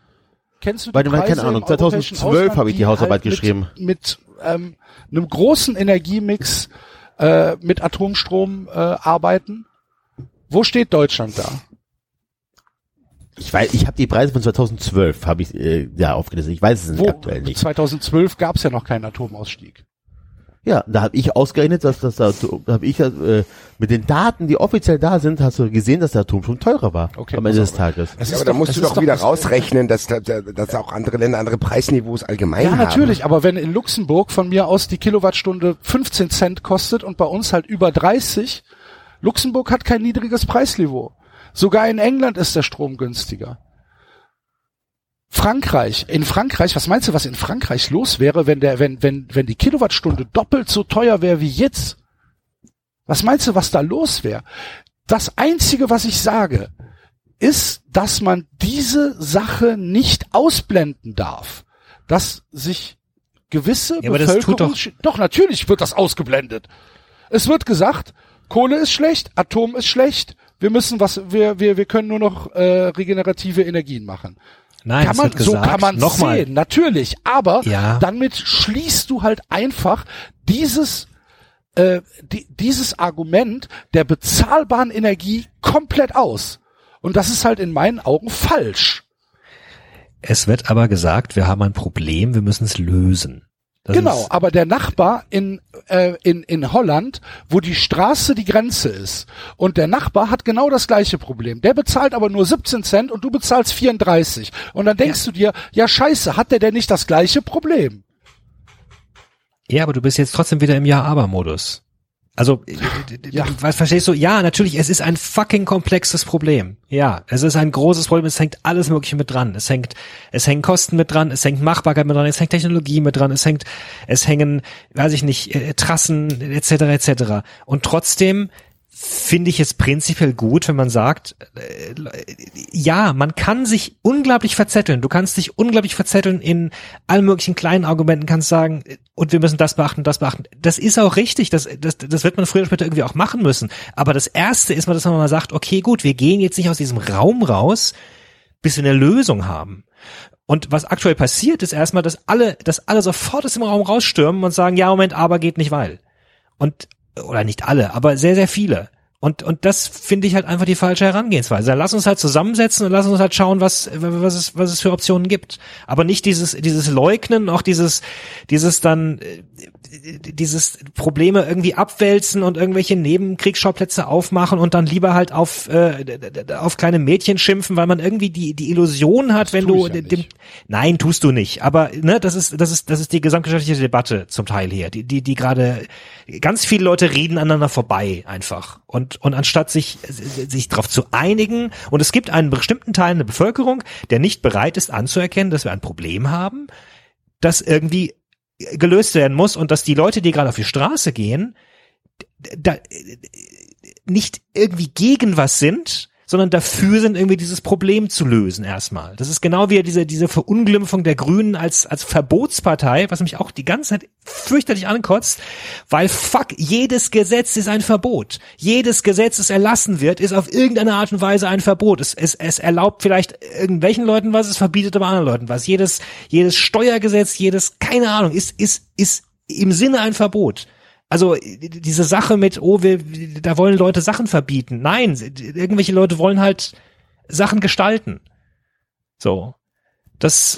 Speaker 6: Kennst du die
Speaker 7: Warte mal, keine Ahnung,
Speaker 6: im europäischen
Speaker 7: 2012
Speaker 6: Ausland,
Speaker 7: habe ich die Hausarbeit
Speaker 6: halt mit,
Speaker 7: geschrieben.
Speaker 6: Mit ähm, einem großen Energiemix äh, mit Atomstrom äh, arbeiten. Wo steht Deutschland da?
Speaker 7: Ich weiß, ich habe die Preise von 2012 habe ich äh, ja aufgelistet. Ich weiß es nicht
Speaker 6: Wo?
Speaker 7: aktuell nicht.
Speaker 6: 2012 gab es ja noch keinen Atomausstieg.
Speaker 7: Ja, da habe ich ausgerechnet, dass das da, da habe ich äh, mit den Daten, die offiziell da sind, hast du gesehen, dass der Atomstrom teurer war
Speaker 6: Okay,
Speaker 7: am Ende des. Tages.
Speaker 6: Es
Speaker 2: Ja, aber da
Speaker 6: doch-
Speaker 2: musst du
Speaker 6: ist
Speaker 2: doch wieder rausrechnen, dass, dass, dass auch andere Länder andere Preisniveaus allgemein
Speaker 6: Ja,
Speaker 2: haben.
Speaker 6: natürlich, aber wenn in Luxemburg von mir aus die Kilowattstunde 15 Cent kostet und bei uns halt über 30, Luxemburg hat kein niedriges Preisniveau. Sogar in England ist der Strom günstiger. Frankreich, in Frankreich, was meinst du, was in Frankreich los wäre, wenn der, wenn, wenn, wenn die Kilowattstunde doppelt so teuer wäre wie jetzt? Was meinst du, was da los wäre? Das einzige, was ich sage, ist, dass man diese Sache nicht ausblenden darf. Dass sich gewisse
Speaker 1: Ja,
Speaker 6: Bevölkerung,
Speaker 1: doch-
Speaker 6: doch natürlich wird das ausgeblendet. Es wird gesagt, Kohle ist schlecht, Atom ist schlecht, wir müssen was, wir, wir, wir können nur noch äh, regenerative Energien machen.
Speaker 1: Nein,
Speaker 6: kann man, so
Speaker 1: gesagt,
Speaker 6: kann man
Speaker 1: nochmal,
Speaker 6: sehen, natürlich. Aber
Speaker 1: Ja.
Speaker 6: damit schließt du halt einfach dieses äh, die, dieses Argument der bezahlbaren Energie komplett aus. Und das ist halt in meinen Augen falsch.
Speaker 1: es wird aber gesagt, wir haben ein Problem, wir müssen es lösen. Das
Speaker 6: genau, aber der Nachbar in, äh, in, in Holland, wo die Straße die Grenze ist, und der Nachbar hat genau das gleiche Problem. Der bezahlt aber nur 17 Cent und du bezahlst 34. Und dann denkst du dir, ja scheiße, hat der denn nicht das gleiche Problem?
Speaker 1: Ja, aber du bist jetzt trotzdem wieder im Ja-Aber-Modus. Also,
Speaker 6: Ja.
Speaker 1: ja. was verstehst du? Ja, natürlich, es ist ein fucking komplexes Problem. Ja, es ist ein großes Problem, es hängt alles Mögliche mit dran. Es hängt, es hängen Kosten mit dran, es hängt Machbarkeit mit dran, es hängt Technologie mit dran, es hängt, es hängen, weiß ich nicht, äh, Trassen, etc., etc. Und trotzdem finde ich es prinzipiell gut, wenn man sagt, äh, ja, man kann sich unglaublich verzetteln. Du kannst dich unglaublich verzetteln in allen möglichen kleinen Argumenten, kannst sagen, äh, und wir müssen das beachten, das beachten. Das ist auch richtig, das, das, das wird man früher oder später irgendwie auch machen müssen. Aber das Erste ist mal, dass man mal sagt, okay, gut, wir gehen jetzt nicht aus diesem Raum raus, bis wir eine Lösung haben. Und was aktuell passiert, ist erstmal, dass alle, dass alle sofort aus dem Raum rausstürmen und sagen, ja, Moment, aber geht nicht, weil. Und, oder nicht alle, aber sehr, sehr viele. Und, und das finde ich halt einfach die falsche Herangehensweise. Lass uns halt zusammensetzen und lass uns halt schauen, was, was es, was es für Optionen gibt. Aber nicht dieses, dieses Leugnen, auch dieses, dieses dann, äh, dieses Probleme irgendwie abwälzen und irgendwelche Nebenkriegsschauplätze aufmachen und dann lieber halt auf, äh, auf kleine Mädchen schimpfen, weil man irgendwie die, die Illusion hat, wenn
Speaker 6: tue
Speaker 1: du
Speaker 6: ja
Speaker 1: dem. Nein, tust du nicht. Aber ne, das ist das ist das ist die gesamtgesellschaftliche Debatte zum Teil hier, die die die gerade ganz viele Leute reden aneinander vorbei einfach und und anstatt sich sich darauf zu einigen und es gibt einen bestimmten Teil der Bevölkerung, der nicht bereit ist anzuerkennen, dass wir ein Problem haben, das irgendwie gelöst werden muss und dass die Leute, die gerade auf die Straße gehen, da nicht irgendwie gegen was sind, sondern dafür sind, irgendwie dieses Problem zu lösen erstmal. Das ist genau wie diese, diese Verunglimpfung der Grünen als, als Verbotspartei, was mich auch die ganze Zeit fürchterlich ankotzt, weil fuck, jedes Gesetz ist ein Verbot. Jedes Gesetz, das erlassen wird, ist auf irgendeine Art und Weise ein Verbot. Es, es, es erlaubt vielleicht irgendwelchen Leuten was, es verbietet aber anderen Leuten was. Jedes, jedes Steuergesetz, jedes, keine Ahnung, ist, ist, ist im Sinne ein Verbot. Also diese Sache mit, oh, wir, da wollen Leute Sachen verbieten. Nein, irgendwelche Leute wollen halt Sachen gestalten. So. Das,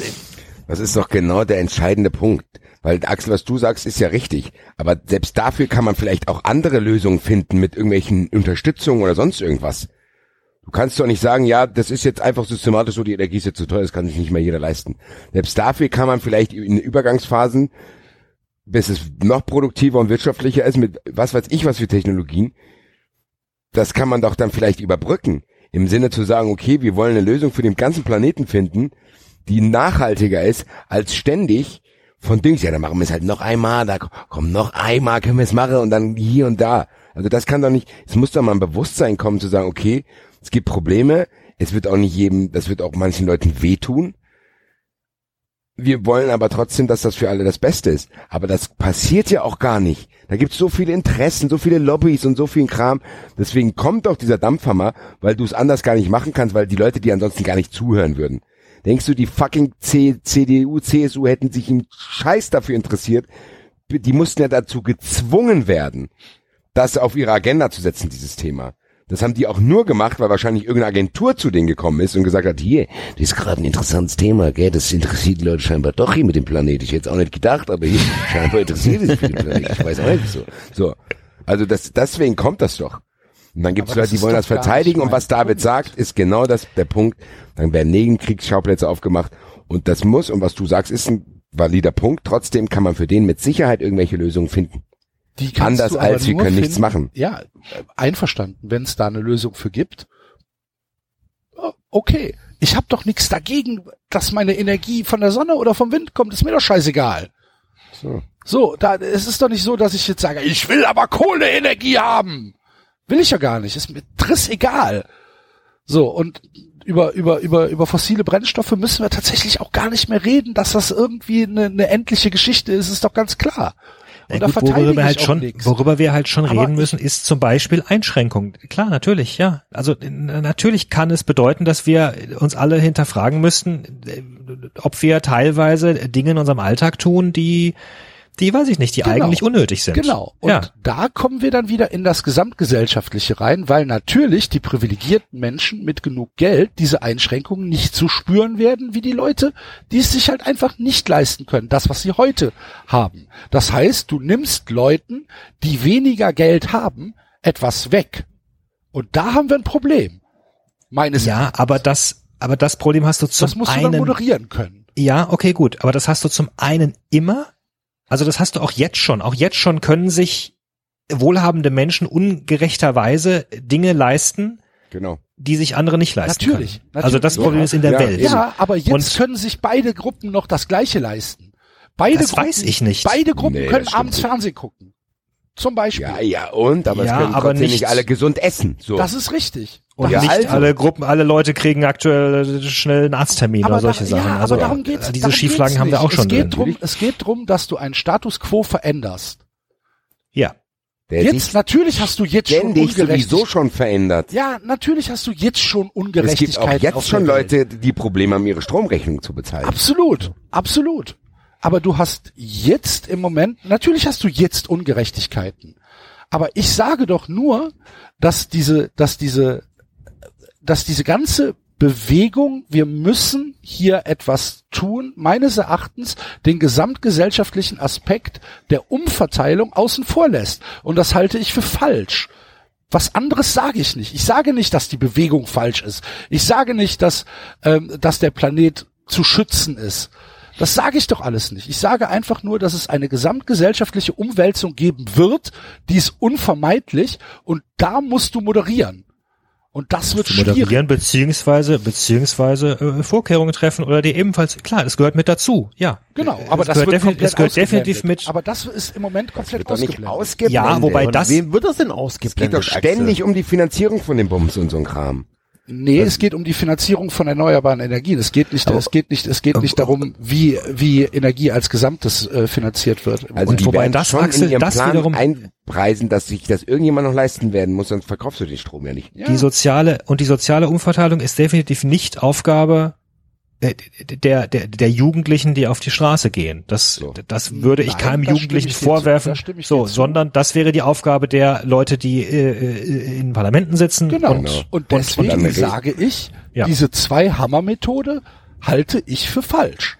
Speaker 2: Das ist doch genau der entscheidende Punkt. Weil Axel, was du sagst, ist ja richtig. Aber selbst dafür kann man vielleicht auch andere Lösungen finden mit irgendwelchen Unterstützungen oder sonst irgendwas. Du kannst doch nicht sagen, ja, das ist jetzt einfach systematisch so, die Energie ist jetzt zu teuer, das kann sich nicht mehr jeder leisten. Selbst dafür kann man vielleicht in Übergangsphasen, bis es noch produktiver und wirtschaftlicher ist, mit was weiß ich was für Technologien, das kann man doch dann vielleicht überbrücken. Im Sinne zu sagen, okay, wir wollen eine Lösung für den ganzen Planeten finden, die nachhaltiger ist, als ständig von Dings, ja, dann machen wir es halt noch einmal, da komm, noch einmal können wir es machen und dann hier und da. Also das kann doch nicht, es muss doch mal ein Bewusstsein kommen zu sagen, okay, es gibt Probleme, es wird auch nicht jedem, das wird auch manchen Leuten wehtun. Wir wollen aber trotzdem, dass das für alle das Beste ist. Aber das passiert ja auch gar nicht. Da gibt's so viele Interessen, so viele Lobbys und so viel Kram. Deswegen kommt auch dieser Dampfhammer, weil du es anders gar nicht machen kannst, weil die Leute dir ansonsten gar nicht zuhören würden. Denkst du, die fucking C CDU, CSU hätten sich im Scheiß dafür interessiert? Die mussten ja dazu gezwungen werden, das auf ihre Agenda zu setzen, dieses Thema. Das haben die auch nur gemacht, weil wahrscheinlich irgendeine Agentur zu denen gekommen ist und gesagt hat, hier, das ist gerade ein interessantes Thema, gell, das interessiert die Leute scheinbar doch hier mit dem Planet. Ich hätte es auch nicht gedacht, aber hier, *laughs* scheinbar interessiert es dem Planet. Ich weiß auch nicht so. So. Also das, deswegen kommt das doch. Und dann gibt es Leute, die wollen das verteidigen und was David
Speaker 6: Punkt.
Speaker 2: sagt, ist genau das der Punkt. Dann werden Nebenkriegsschauplätze aufgemacht und das muss, und was du sagst, ist ein valider Punkt. Trotzdem kann man für den mit Sicherheit irgendwelche Lösungen finden.
Speaker 6: Die kannst
Speaker 2: Anders
Speaker 6: du
Speaker 2: als wir können nichts
Speaker 6: finden-
Speaker 2: machen.
Speaker 6: Ja, äh, einverstanden, wenn es da eine Lösung für gibt. Oh, Okay, ich habe doch nichts dagegen, dass meine Energie von der Sonne oder vom Wind kommt, ist mir doch scheißegal.
Speaker 2: So.
Speaker 6: So, da es ist doch nicht so, dass ich jetzt sage, ich will aber Kohleenergie haben. Will ich ja gar nicht, ist mir triss egal. So, und über, über, über, über fossile Brennstoffe müssen wir tatsächlich auch gar nicht mehr reden, dass das irgendwie eine, eine endliche Geschichte ist, ist doch ganz klar. Und
Speaker 1: Ja, gut, worüber, wir halt schon, worüber wir halt schon
Speaker 6: Aber
Speaker 1: reden müssen, ist zum Beispiel Einschränkung. Klar, natürlich, ja. Also natürlich kann es bedeuten, dass wir uns alle hinterfragen müssten, äh, ob wir teilweise Dinge in unserem Alltag tun, die, die weiß ich nicht, die
Speaker 6: Genau.
Speaker 1: eigentlich unnötig sind.
Speaker 6: Genau. Und
Speaker 1: ja.
Speaker 6: da kommen wir dann wieder in das Gesamtgesellschaftliche rein, weil natürlich die privilegierten Menschen mit genug Geld diese Einschränkungen nicht so spüren werden wie die Leute, die es sich halt einfach nicht leisten können, das, was sie heute haben. Das heißt, du nimmst Leuten, die weniger Geld haben, etwas weg. Und da haben wir ein Problem. Meines
Speaker 1: Ja, aber das, aber das Problem hast du zum
Speaker 6: das musst du
Speaker 1: einen.
Speaker 6: dann moderieren können.
Speaker 1: Ja, okay, gut. Aber das hast du zum einen immer. Also das hast du auch jetzt schon. Auch jetzt schon können sich wohlhabende Menschen ungerechterweise Dinge leisten,
Speaker 2: Genau.
Speaker 1: die sich andere nicht leisten
Speaker 6: Natürlich,
Speaker 1: können. Also das
Speaker 6: natürlich.
Speaker 1: Problem ist in der
Speaker 2: Ja,
Speaker 1: Welt.
Speaker 6: Ja, aber jetzt
Speaker 1: Und-
Speaker 6: können sich beide Gruppen noch das Gleiche leisten. Beide
Speaker 1: Das
Speaker 6: Gruppen,
Speaker 1: weiß ich nicht.
Speaker 6: Beide Gruppen
Speaker 2: Nee,
Speaker 6: können abends
Speaker 2: nicht.
Speaker 6: Fernsehen gucken. Zum Beispiel.
Speaker 2: Ja, ja, und, aber
Speaker 1: Ja,
Speaker 2: es können
Speaker 1: aber
Speaker 2: trotzdem nicht,
Speaker 1: nicht-
Speaker 2: alle gesund essen. So.
Speaker 6: Das ist richtig.
Speaker 1: Und
Speaker 2: Ja,
Speaker 1: nicht
Speaker 2: also.
Speaker 1: alle Gruppen, alle Leute kriegen aktuell schnell einen Arzttermin
Speaker 6: Aber
Speaker 1: oder solche
Speaker 6: da,
Speaker 1: Sachen.
Speaker 6: ja,
Speaker 1: also
Speaker 6: aber darum geht's.
Speaker 1: diese
Speaker 6: darum
Speaker 1: Schieflagen
Speaker 6: geht's
Speaker 1: haben wir auch schon
Speaker 6: es geht
Speaker 1: drin.
Speaker 6: drum, Es geht drum, dass du einen Status quo veränderst.
Speaker 1: Ja.
Speaker 2: der
Speaker 6: jetzt, natürlich hast du jetzt schon
Speaker 2: ständig sowieso
Speaker 6: Ungerechtigkeit.
Speaker 2: schon verändert.
Speaker 6: Ja, natürlich hast du jetzt schon
Speaker 2: Es
Speaker 6: Ungerechtigkeit.
Speaker 2: gibt auch jetzt schon. Leute, die Probleme haben, ihre Stromrechnung zu bezahlen.
Speaker 6: Absolut, absolut. Aber du hast jetzt im Moment, natürlich hast du jetzt Ungerechtigkeiten. Aber ich sage doch nur, dass diese, dass diese, dass diese ganze Bewegung, wir müssen hier etwas tun, meines Erachtens den gesamtgesellschaftlichen Aspekt der Umverteilung außen vor lässt. Und das halte ich für falsch. Was anderes sage ich nicht. Ich sage nicht, dass die Bewegung falsch ist. Ich sage nicht, dass, ähm, dass der Planet zu schützen ist. Das sage ich doch alles nicht. Ich sage einfach nur, dass es eine gesamtgesellschaftliche Umwälzung geben wird, die ist unvermeidlich und da musst du moderieren. Und das wird schwierig.
Speaker 1: moderieren beziehungsweise beziehungsweise äh, Vorkehrungen treffen oder die ebenfalls klar, das gehört mit dazu. Ja,
Speaker 6: Genau, aber
Speaker 1: es
Speaker 6: das
Speaker 1: gehört,
Speaker 6: wird
Speaker 1: defini- es gehört definitiv
Speaker 6: ausgeblendet.
Speaker 1: mit.
Speaker 6: Aber das ist im Moment komplett
Speaker 2: Wird doch nicht
Speaker 6: ausgeblendet.
Speaker 2: ausgeblendet.
Speaker 1: Ja, wobei das-
Speaker 7: wem wird das denn
Speaker 2: Es geht
Speaker 7: ausgeblendet?
Speaker 2: doch ständig um die Finanzierung von dem Bums und so ein Kram.
Speaker 6: Nee, es geht um die Finanzierung von erneuerbaren Energien. Es geht nicht, es geht nicht, es geht nicht darum, wie, wie Energie als Gesamtes äh, finanziert wird.
Speaker 2: Also
Speaker 1: Und
Speaker 2: die
Speaker 1: wobei das,
Speaker 2: schon
Speaker 1: Axel,
Speaker 2: in ihrem
Speaker 1: das
Speaker 2: Plan
Speaker 1: wiederum-
Speaker 2: einpreisen, dass sich das irgendjemand noch leisten werden muss, sonst verkaufst du den Strom ja nicht.
Speaker 6: ja.
Speaker 1: Die soziale und die soziale Umverteilung ist definitiv nicht Aufgabe der, der, der Jugendlichen, die auf die Straße gehen. Das,
Speaker 2: So.
Speaker 1: das würde ich
Speaker 6: Nein,
Speaker 1: keinem Jugendlichen
Speaker 6: ich
Speaker 1: vorwerfen. So, sondern das wäre die Aufgabe der Leute, die äh, äh, in Parlamenten sitzen.
Speaker 6: Genau.
Speaker 1: Und,
Speaker 6: Und,
Speaker 1: und,
Speaker 6: deswegen
Speaker 2: und
Speaker 6: sage ich,
Speaker 1: Ja.
Speaker 6: diese Zwei-Hammer-Methode halte ich für falsch.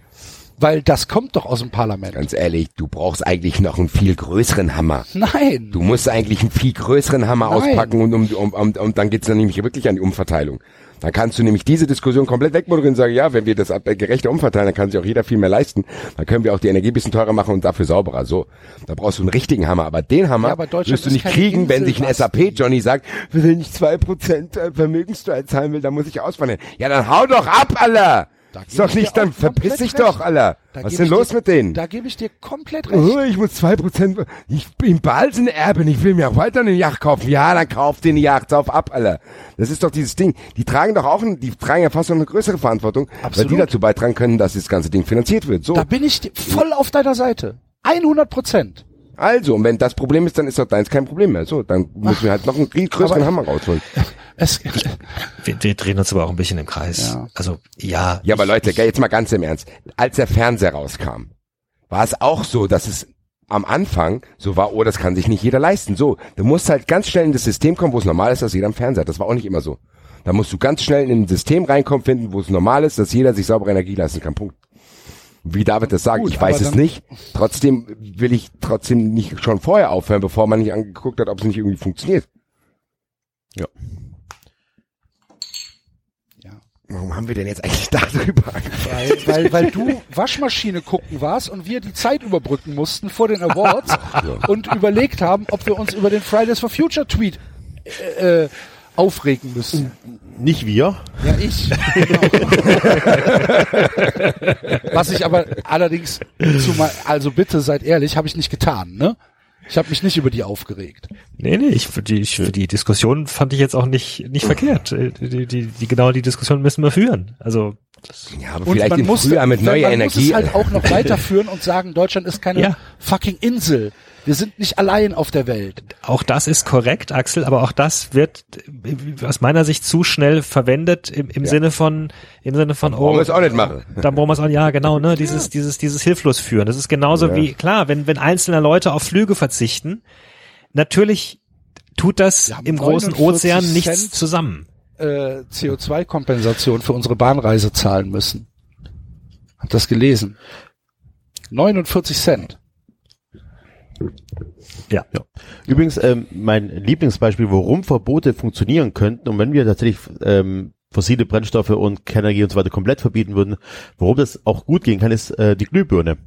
Speaker 6: Weil das kommt doch aus dem Parlament.
Speaker 2: Ganz ehrlich, du brauchst eigentlich noch einen viel größeren Hammer.
Speaker 6: Nein.
Speaker 2: Du musst eigentlich einen viel größeren Hammer
Speaker 6: Nein.
Speaker 2: auspacken und, um, um, um, und dann geht's dann nämlich wirklich an die Umverteilung. Dann kannst du nämlich diese Diskussion komplett wegmoderieren und sagen, ja, wenn wir das äh, gerechter umverteilen, dann kann sich auch jeder viel mehr leisten. Dann können wir auch die Energie ein bisschen teurer machen und dafür sauberer. So, da brauchst du einen richtigen Hammer. Aber den Hammer
Speaker 6: Ja, aber
Speaker 2: wirst du nicht kriegen, wenn
Speaker 6: Insel,
Speaker 2: sich ein? SAP-Johnny sagt, wenn ich zwei Prozent äh, Vermögenssteuer zahlen will, dann muss ich auswandern. Ja, dann hau doch ab, Alter!
Speaker 6: Dir
Speaker 2: nicht, dann verpiss dich doch, Alter. Was ist denn los
Speaker 6: dir-
Speaker 2: mit denen?
Speaker 6: Da gebe ich dir komplett recht.
Speaker 2: Oh, ich muss zwei Prozent, ich bin bald ein Erben, ich will mir auch weiter eine Yacht kaufen. Ja, dann kauf dir eine Yacht, auf ab, Alter. Das ist doch dieses Ding. Die tragen doch auch, die tragen ja fast noch eine größere Verantwortung,
Speaker 6: Absolut.
Speaker 2: weil die dazu beitragen können, dass das ganze Ding finanziert wird. So.
Speaker 6: Da bin ich voll auf deiner Seite. 100 Prozent.
Speaker 2: Also, und wenn das Problem ist, dann ist doch deins kein Problem mehr. So, dann müssen wir halt noch einen viel größeren Hammer rausholen. *laughs*
Speaker 6: Es,
Speaker 1: Wir, wir drehen uns aber auch ein bisschen im Kreis.
Speaker 6: Ja.
Speaker 1: Also ja.
Speaker 2: Ja, aber
Speaker 1: ich-
Speaker 2: Leute,
Speaker 1: ich,
Speaker 2: jetzt mal ganz im Ernst. Als der Fernseher rauskam, war es auch so, dass es am Anfang so war, oh, das kann sich nicht jeder leisten. So, du musst halt ganz schnell in das System kommen, wo es normal ist, dass jeder einen Fernseher hat. Das war auch nicht immer so. Da musst du ganz schnell in ein System reinkommen, finden, wo es normal ist, dass jeder sich saubere Energie leisten kann. Punkt. Wie David das sagt,
Speaker 6: Gut,
Speaker 2: ich weiß es nicht. Trotzdem will ich trotzdem nicht schon vorher aufhören, bevor man nicht angeguckt hat, ob es nicht irgendwie funktioniert.
Speaker 7: Ja.
Speaker 2: Warum haben wir denn jetzt eigentlich *laughs* darüber angefangen?
Speaker 6: weil, weil, weil du Waschmaschine gucken warst und wir die Zeit überbrücken mussten vor den Awards und überlegt haben, ob wir uns über den Fridays for Future Tweet äh, äh, aufregen müssen.
Speaker 7: Nicht wir.
Speaker 6: Ja, ich. Genau. *laughs* Was ich aber allerdings zumal, also bitte seid ehrlich, habe ich nicht getan, ne? Ich habe mich nicht über die aufgeregt.
Speaker 1: Nee, nee, ich, für die, ich, für die Diskussion fand ich jetzt auch nicht, nicht verkehrt. Äh, Die, die, die, genau die Diskussion müssen wir führen. Also, das,
Speaker 2: Ja, aber
Speaker 6: Und
Speaker 2: vielleicht
Speaker 6: man
Speaker 2: im
Speaker 6: muss,
Speaker 2: Frühjahr mit
Speaker 6: man
Speaker 2: neuer
Speaker 6: muss
Speaker 2: Energie.
Speaker 6: es halt auch noch weiterführen und sagen, Deutschland ist keine
Speaker 1: Ja.
Speaker 6: fucking Insel. Wir sind nicht allein auf der Welt.
Speaker 1: auch das ist korrekt, Axel, aber auch das wird aus meiner Sicht zu schnell verwendet im, im Sinne von, im Sinne von,
Speaker 2: Wollen wir es auch nicht machen.
Speaker 1: Dann brauchen wir es auch, ja, genau, ne, dieses, dieses, dieses hilflos führen. Das ist genauso
Speaker 2: Ja.
Speaker 1: wie, klar, wenn, wenn einzelne Leute auf Flüge verzichten, natürlich tut das im großen
Speaker 6: 49
Speaker 1: Ozean nichts
Speaker 6: Cent.
Speaker 1: zusammen.
Speaker 6: Äh, CO2-Kompensation für unsere Bahnreise zahlen müssen. Hab das gelesen. 49 Cent.
Speaker 1: Ja.
Speaker 7: Ja. Übrigens, ähm, mein Lieblingsbeispiel, warum Verbote funktionieren könnten und wenn wir tatsächlich ähm, fossile Brennstoffe und Kernenergie und so weiter komplett verbieten würden, warum das auch gut gehen kann, ist äh, die Glühbirne.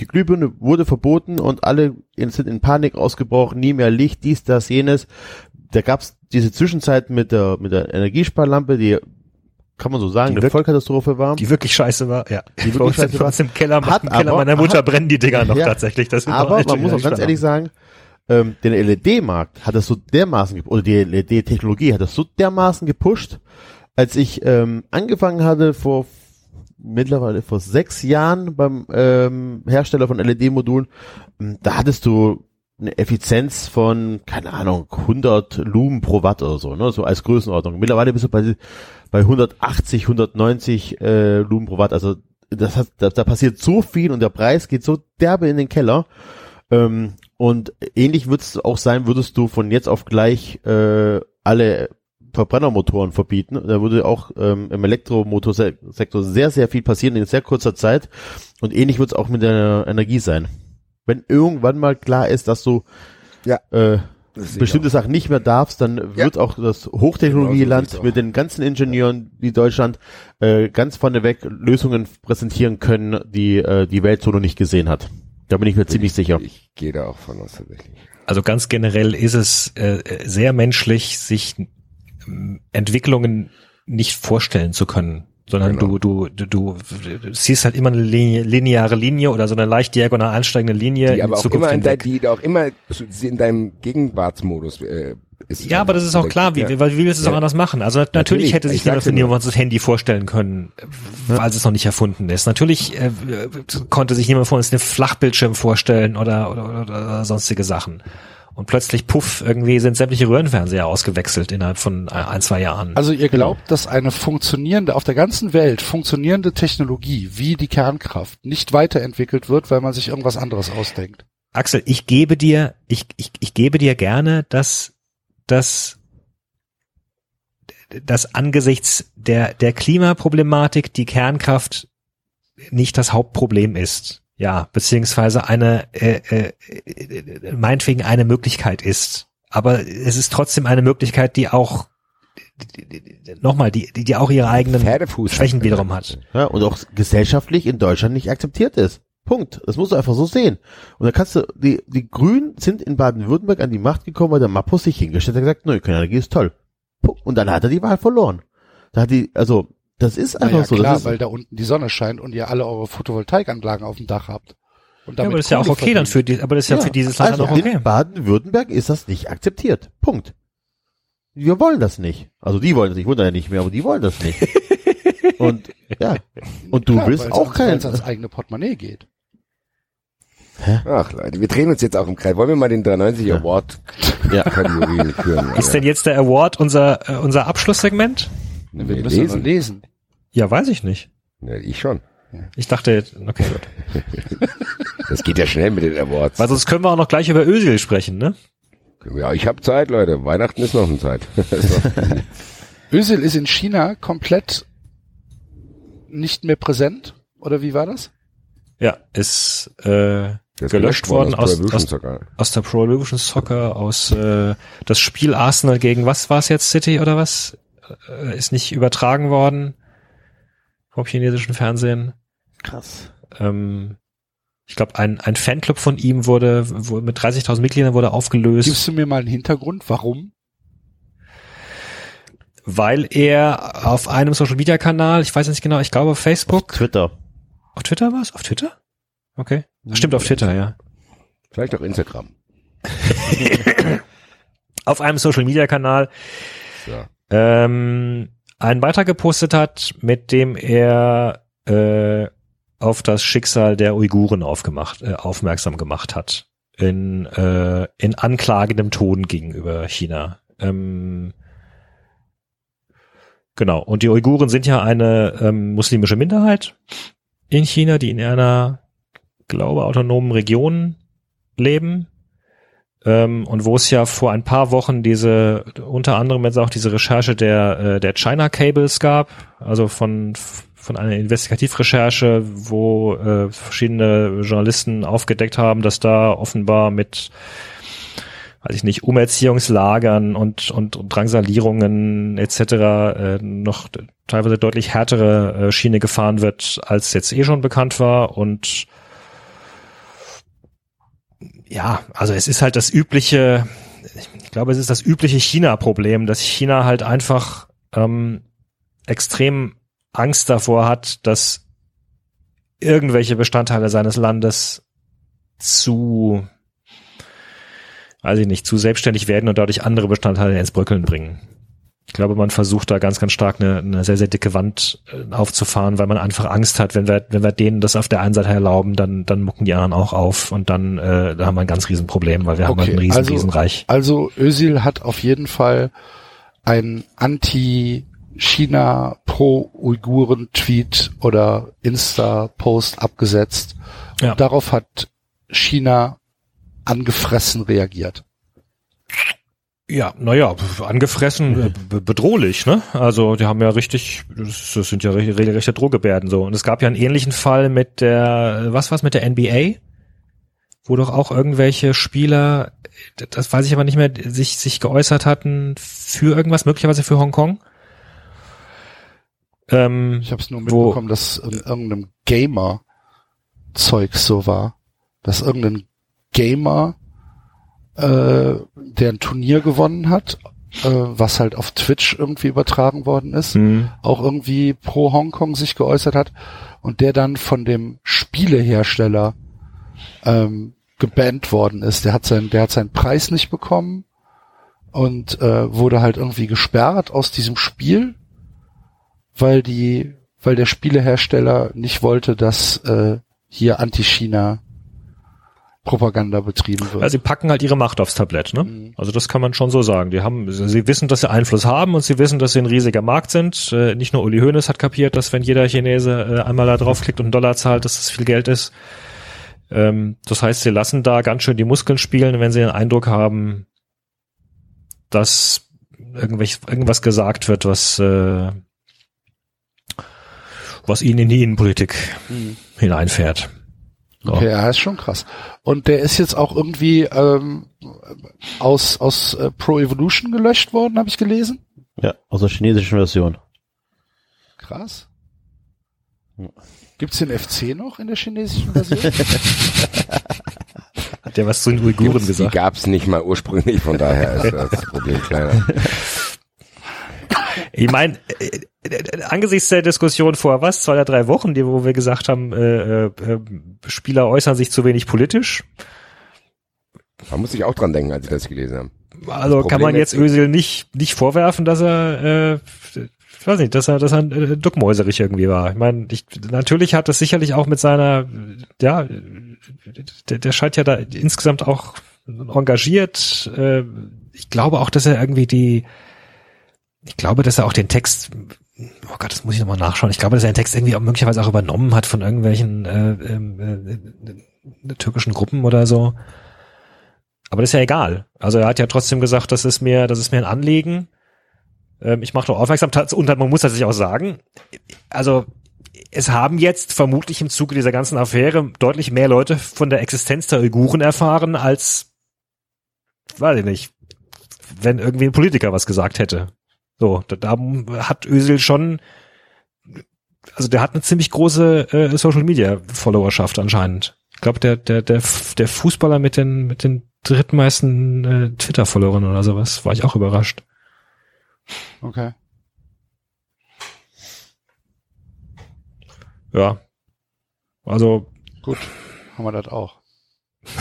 Speaker 7: Die Glühbirne wurde verboten und alle in- sind in Panik ausgebrochen, nie mehr Licht, dies, das, jenes. Da gab's diese Zwischenzeit mit der mit der Energiesparlampe, die kann man so sagen,
Speaker 1: Die
Speaker 7: eine Vollkatastrophe war.
Speaker 1: Die wirklich scheiße war, ja.
Speaker 7: Die wirklich scheiße
Speaker 1: uns im Keller,
Speaker 7: Hat
Speaker 1: im Keller
Speaker 7: aber-
Speaker 1: meiner Mutter
Speaker 7: hat-
Speaker 1: brennen die Dinger noch
Speaker 7: Ja.
Speaker 1: tatsächlich. Das
Speaker 7: Aber man muss auch ganz ehrlich sagen, ähm, den LED-Markt hat das so dermaßen, oder die LED-Technologie hat das so dermaßen gepusht, als ich ähm, angefangen hatte vor mittlerweile vor sechs Jahren beim ähm, Hersteller von LED-Modulen, ähm, da hattest du eine Effizienz von, keine Ahnung, 100 Lumen pro Watt oder so, ne, so als Größenordnung. Mittlerweile bist du bei, bei 180, 190 äh, Lumen pro Watt, also das hat, da, da passiert so viel und der Preis geht so derbe in den Keller. Ähm, und ähnlich wird es auch sein, würdest du von jetzt auf gleich äh, alle Verbrennermotoren verbieten. Da würde auch ähm, im Elektromotorsektor sehr, sehr viel passieren in sehr kurzer Zeit. Und ähnlich wird es auch mit der Energie sein. Wenn irgendwann mal klar ist, dass du
Speaker 2: Ja.
Speaker 7: äh,
Speaker 2: ich
Speaker 7: bestimmte Sachen nicht mehr darfst, dann wird auch das Hochtechnologieland
Speaker 2: Genau so
Speaker 7: mit den ganzen Ingenieuren wie Deutschland äh, ganz vorneweg Lösungen präsentieren können, die äh, die Welt so noch nicht gesehen hat. Da bin ich mir ziemlich sicher.
Speaker 2: Ich gehe da auch von aus tatsächlich.
Speaker 1: Also ganz generell ist es äh, sehr menschlich, sich ähm, Entwicklungen nicht vorstellen zu können, sondern
Speaker 2: Genau.
Speaker 1: du, du, du, du siehst halt immer eine lineare Linie oder so eine leicht diagonal ansteigende Linie
Speaker 2: Die
Speaker 1: in
Speaker 2: aber
Speaker 1: die
Speaker 2: auch immer in, dein,
Speaker 1: hinweg.
Speaker 2: die auch immer in deinem Gegenwartsmodus äh, ist.
Speaker 1: Ja, aber das ist auch klar, wie,
Speaker 2: Ja.
Speaker 1: wie, willst du es auch anders machen? Also nat- natürlich,
Speaker 2: Natürlich,
Speaker 1: hätte sich niemand, niemand das Handy vorstellen können, weil es noch nicht erfunden ist. Natürlich äh, konnte sich niemand von uns den Flachbildschirm vorstellen oder, oder, oder, oder sonstige Sachen. Und plötzlich, puff, irgendwie sind sämtliche Röhrenfernseher ausgewechselt innerhalb von ein, ein zwei Jahren.
Speaker 6: Also ihr glaubt, dass eine funktionierende, auf der ganzen Welt funktionierende Technologie wie die Kernkraft nicht weiterentwickelt wird, weil man sich irgendwas anderes ausdenkt.
Speaker 1: Axel, ich gebe dir, ich, ich, ich gebe dir gerne, dass, dass, dass angesichts der, der Klimaproblematik die Kernkraft nicht das Hauptproblem ist. Ja, beziehungsweise eine, äh, äh, meinetwegen eine Möglichkeit ist. Aber es ist trotzdem eine Möglichkeit, die auch, nochmal, die, die, die auch ihre eigenen
Speaker 2: Pferdefuß
Speaker 1: Schwächen
Speaker 2: hat.
Speaker 1: wiederum hat.
Speaker 7: Ja, und auch gesellschaftlich in Deutschland nicht akzeptiert ist. Punkt. Das musst du einfach so sehen. Und dann kannst du, die, die Grünen sind in Baden-Württemberg an die Macht gekommen, weil der Mappus sich hingestellt hat und gesagt, neue Energie ist toll. Punkt. Und dann hat er die Wahl verloren. Da hat die, also, Das ist einfach
Speaker 6: ja,
Speaker 7: so.
Speaker 6: klar,
Speaker 7: das ist,
Speaker 6: weil da unten die Sonne scheint und ihr alle eure Photovoltaikanlagen auf dem Dach habt. Und
Speaker 1: Ja,
Speaker 6: damit
Speaker 1: aber das ist ja auch okay dann
Speaker 6: verdient.
Speaker 1: für die, aber das ist ja, für dieses Land
Speaker 7: also
Speaker 1: dann auch okay.
Speaker 7: in Baden-Württemberg ist das nicht akzeptiert. Punkt. Wir wollen das nicht. Also die wollen das, ich wundere ja nicht mehr, aber die wollen das nicht. *laughs* Und ja, und du
Speaker 6: Klar,
Speaker 7: willst
Speaker 6: weil's
Speaker 7: auch
Speaker 6: ans-
Speaker 7: keinen.
Speaker 6: weil's ans eigene Portemonnaie geht.
Speaker 2: Ach Leute, wir drehen uns jetzt auch im Kreis. Wollen wir mal den 390
Speaker 7: Ja.
Speaker 2: Award
Speaker 7: Ja.
Speaker 2: Kategorie führen?
Speaker 1: Ist denn jetzt der Award unser, äh, unser Abschlusssegment?
Speaker 6: Wir
Speaker 2: Wir
Speaker 6: müssen
Speaker 2: lesen.
Speaker 6: lesen.
Speaker 1: Ja, weiß ich nicht.
Speaker 2: Ja, ich schon.
Speaker 1: Ich dachte, okay, gut. *laughs*
Speaker 2: Das geht ja schnell mit den Awards.
Speaker 1: Weil sonst können wir auch noch gleich über Özil sprechen, ne?
Speaker 2: Ja, ich habe Zeit, Leute. Weihnachten ist noch eine Zeit. Noch- *laughs* *laughs*
Speaker 6: Özil ist in China komplett nicht mehr präsent. Oder wie war das?
Speaker 1: Ja, ist äh,
Speaker 2: ist
Speaker 1: gelöscht worden aus, aus,
Speaker 2: Soccer.
Speaker 1: aus der Pro Evolution Soccer, aus äh, das Spiel Arsenal gegen was war es jetzt, City oder was? Äh, ist nicht übertragen worden vom chinesischen Fernsehen.
Speaker 7: Krass.
Speaker 1: Ähm, ich glaube, ein, ein Fanclub von ihm wurde, wurde mit 30.000 Mitgliedern wurde aufgelöst.
Speaker 6: Gibst du mir mal einen Hintergrund? Warum?
Speaker 1: weil er auf einem Social Media Kanal, ich weiß nicht genau, ich glaube auf Facebook,
Speaker 7: Twitter.
Speaker 1: auf Twitter war es? Auf Twitter? Okay. Stimmt, auf Twitter, ja.
Speaker 2: Vielleicht auch Instagram. *laughs*
Speaker 1: Auf einem Social Media Kanal
Speaker 2: Ja.
Speaker 1: Ähm, einen Beitrag gepostet hat, mit dem er äh, auf das Schicksal der Uiguren aufgemacht, äh, aufmerksam gemacht hat. In, äh, in anklagendem Ton gegenüber China. Ähm, genau. Und die Uiguren sind ja eine ähm, muslimische Minderheit in China, die in einer, glaube, autonomen Region leben. Ähm, und wo es ja vor ein paar Wochen diese, unter anderem jetzt auch diese Recherche der, äh, der China Cables gab, also von, von einer Investigativrecherche, wo äh, verschiedene Journalisten aufgedeckt haben, dass da offenbar mit weiß ich nicht, Umerziehungslagern und, und, und Drangsalierungen etc. Äh, noch teilweise deutlich härtere äh, Schiene gefahren wird, als jetzt eh schon bekannt war. Und ja, also es ist halt das übliche, ich glaube, es ist das übliche China-Problem, dass China halt einfach ähm, extrem Angst davor hat, dass irgendwelche Bestandteile seines Landes zu, weiß ich nicht, zu selbstständig werden und dadurch andere Bestandteile ins Bröckeln bringen. Ich glaube, man versucht da ganz, ganz stark eine, eine sehr, sehr dicke Wand äh, aufzufahren, weil man einfach Angst hat, wenn wir, wenn wir denen das auf der einen Seite erlauben, dann, dann mucken die anderen auch auf und dann äh, da haben wir ein ganz riesen Problem, weil wir haben halt ein riesen,
Speaker 6: also,
Speaker 1: Riesenreich.
Speaker 6: Also Özil hat auf jeden Fall ein Anti-China pro-Uiguren-Tweet oder Insta-Post abgesetzt. Und
Speaker 1: Ja.
Speaker 6: darauf hat China angefressen reagiert.
Speaker 1: Ja, naja, angefressen, äh, be- bedrohlich, ne? Also die haben ja richtig, das, sind ja re- regelrechte Drohgebärden so. Und es gab ja einen ähnlichen Fall mit der, was war's mit der NBA? Wo doch auch irgendwelche Spieler, das weiß ich aber nicht mehr, sich, sich geäußert hatten für irgendwas, möglicherweise für Hongkong. Ähm,
Speaker 6: Ich habe es nur
Speaker 1: Wo-
Speaker 6: mitbekommen, dass in irgendeinem Gamer-Zeug so war. Dass irgendein Gamer, äh, der ein Turnier gewonnen hat, äh, was halt auf Twitch irgendwie übertragen worden ist,
Speaker 1: hm,
Speaker 6: auch irgendwie pro Hongkong sich geäußert hat und der dann von dem Spielehersteller ähm, gebannt worden ist. Der hat seinen, der hat seinen Preis nicht bekommen und äh, wurde halt irgendwie gesperrt aus diesem Spiel, weil die, weil der Spielehersteller nicht wollte, dass äh, hier Anti-China Propaganda betrieben wird.
Speaker 1: also sie packen halt ihre Macht aufs Tablett, ne?
Speaker 6: Mhm.
Speaker 1: Also das kann man schon so sagen. Die haben, sie wissen, dass sie Einfluss haben und sie wissen, dass sie ein riesiger Markt sind. Äh, nicht nur Uli Hoeneß hat kapiert, dass wenn jeder Chinese äh, einmal da draufklickt und einen Dollar zahlt, dass das viel Geld ist. Ähm, das heißt, sie lassen da ganz schön die Muskeln spielen, wenn sie den Eindruck haben, dass irgendwelch, irgendwas gesagt wird, was, äh, was ihnen in die Innenpolitik
Speaker 6: Mhm.
Speaker 1: hineinfährt.
Speaker 6: Okay, ja, ist schon krass. Und der ist jetzt auch irgendwie ähm, aus, aus äh, Pro Evolution gelöscht worden, habe ich gelesen.
Speaker 7: Ja, aus der chinesischen Version.
Speaker 6: Krass. Gibt's den FC noch in der chinesischen Version? *laughs*
Speaker 1: Hat der was zu den Uiguren
Speaker 2: Die
Speaker 1: gesagt?
Speaker 2: gab's nicht mal ursprünglich, von daher ist das Problem kleiner. *laughs*
Speaker 1: Ich meine, äh, äh, angesichts der Diskussion vor was, zwei oder drei Wochen, die, wo wir gesagt haben, äh, äh, Spieler äußern sich zu wenig politisch.
Speaker 2: Da muss ich auch dran denken, als ich das gelesen habe.
Speaker 1: Also kann man jetzt Özil nicht nicht vorwerfen, dass er, äh, ich weiß nicht, dass er, dass er äh, duckmäuserig irgendwie war. Ich meine, ich, natürlich hat das sicherlich auch mit seiner, ja, der, der scheint ja da insgesamt auch engagiert. Äh, ich glaube auch, dass er irgendwie die, ich glaube, dass er auch den Text, oh Gott, das muss ich nochmal nachschauen. Ich glaube, dass er den Text irgendwie auch möglicherweise auch übernommen hat von irgendwelchen äh, ähm, äh, türkischen Gruppen oder so. Aber das ist ja egal. Also er hat ja trotzdem gesagt, das ist mir, das ist mir ein Anliegen. Ähm, ich mache doch aufmerksam und man muss tatsächlich auch sagen, also es haben jetzt vermutlich im Zuge dieser ganzen Affäre deutlich mehr Leute von der Existenz der Uiguren erfahren, als, weiß ich nicht, wenn irgendwie ein Politiker was gesagt hätte. So, da, da hat Özil schon, also der hat eine ziemlich große äh, Social Media Followerschaft anscheinend. Ich glaube, der, der, der, der Fußballer mit den, mit den drittmeisten äh, Twitter-Followern oder sowas, war ich auch überrascht.
Speaker 6: Okay.
Speaker 1: Ja. Also,
Speaker 6: Gut. Haben wir das auch. *laughs*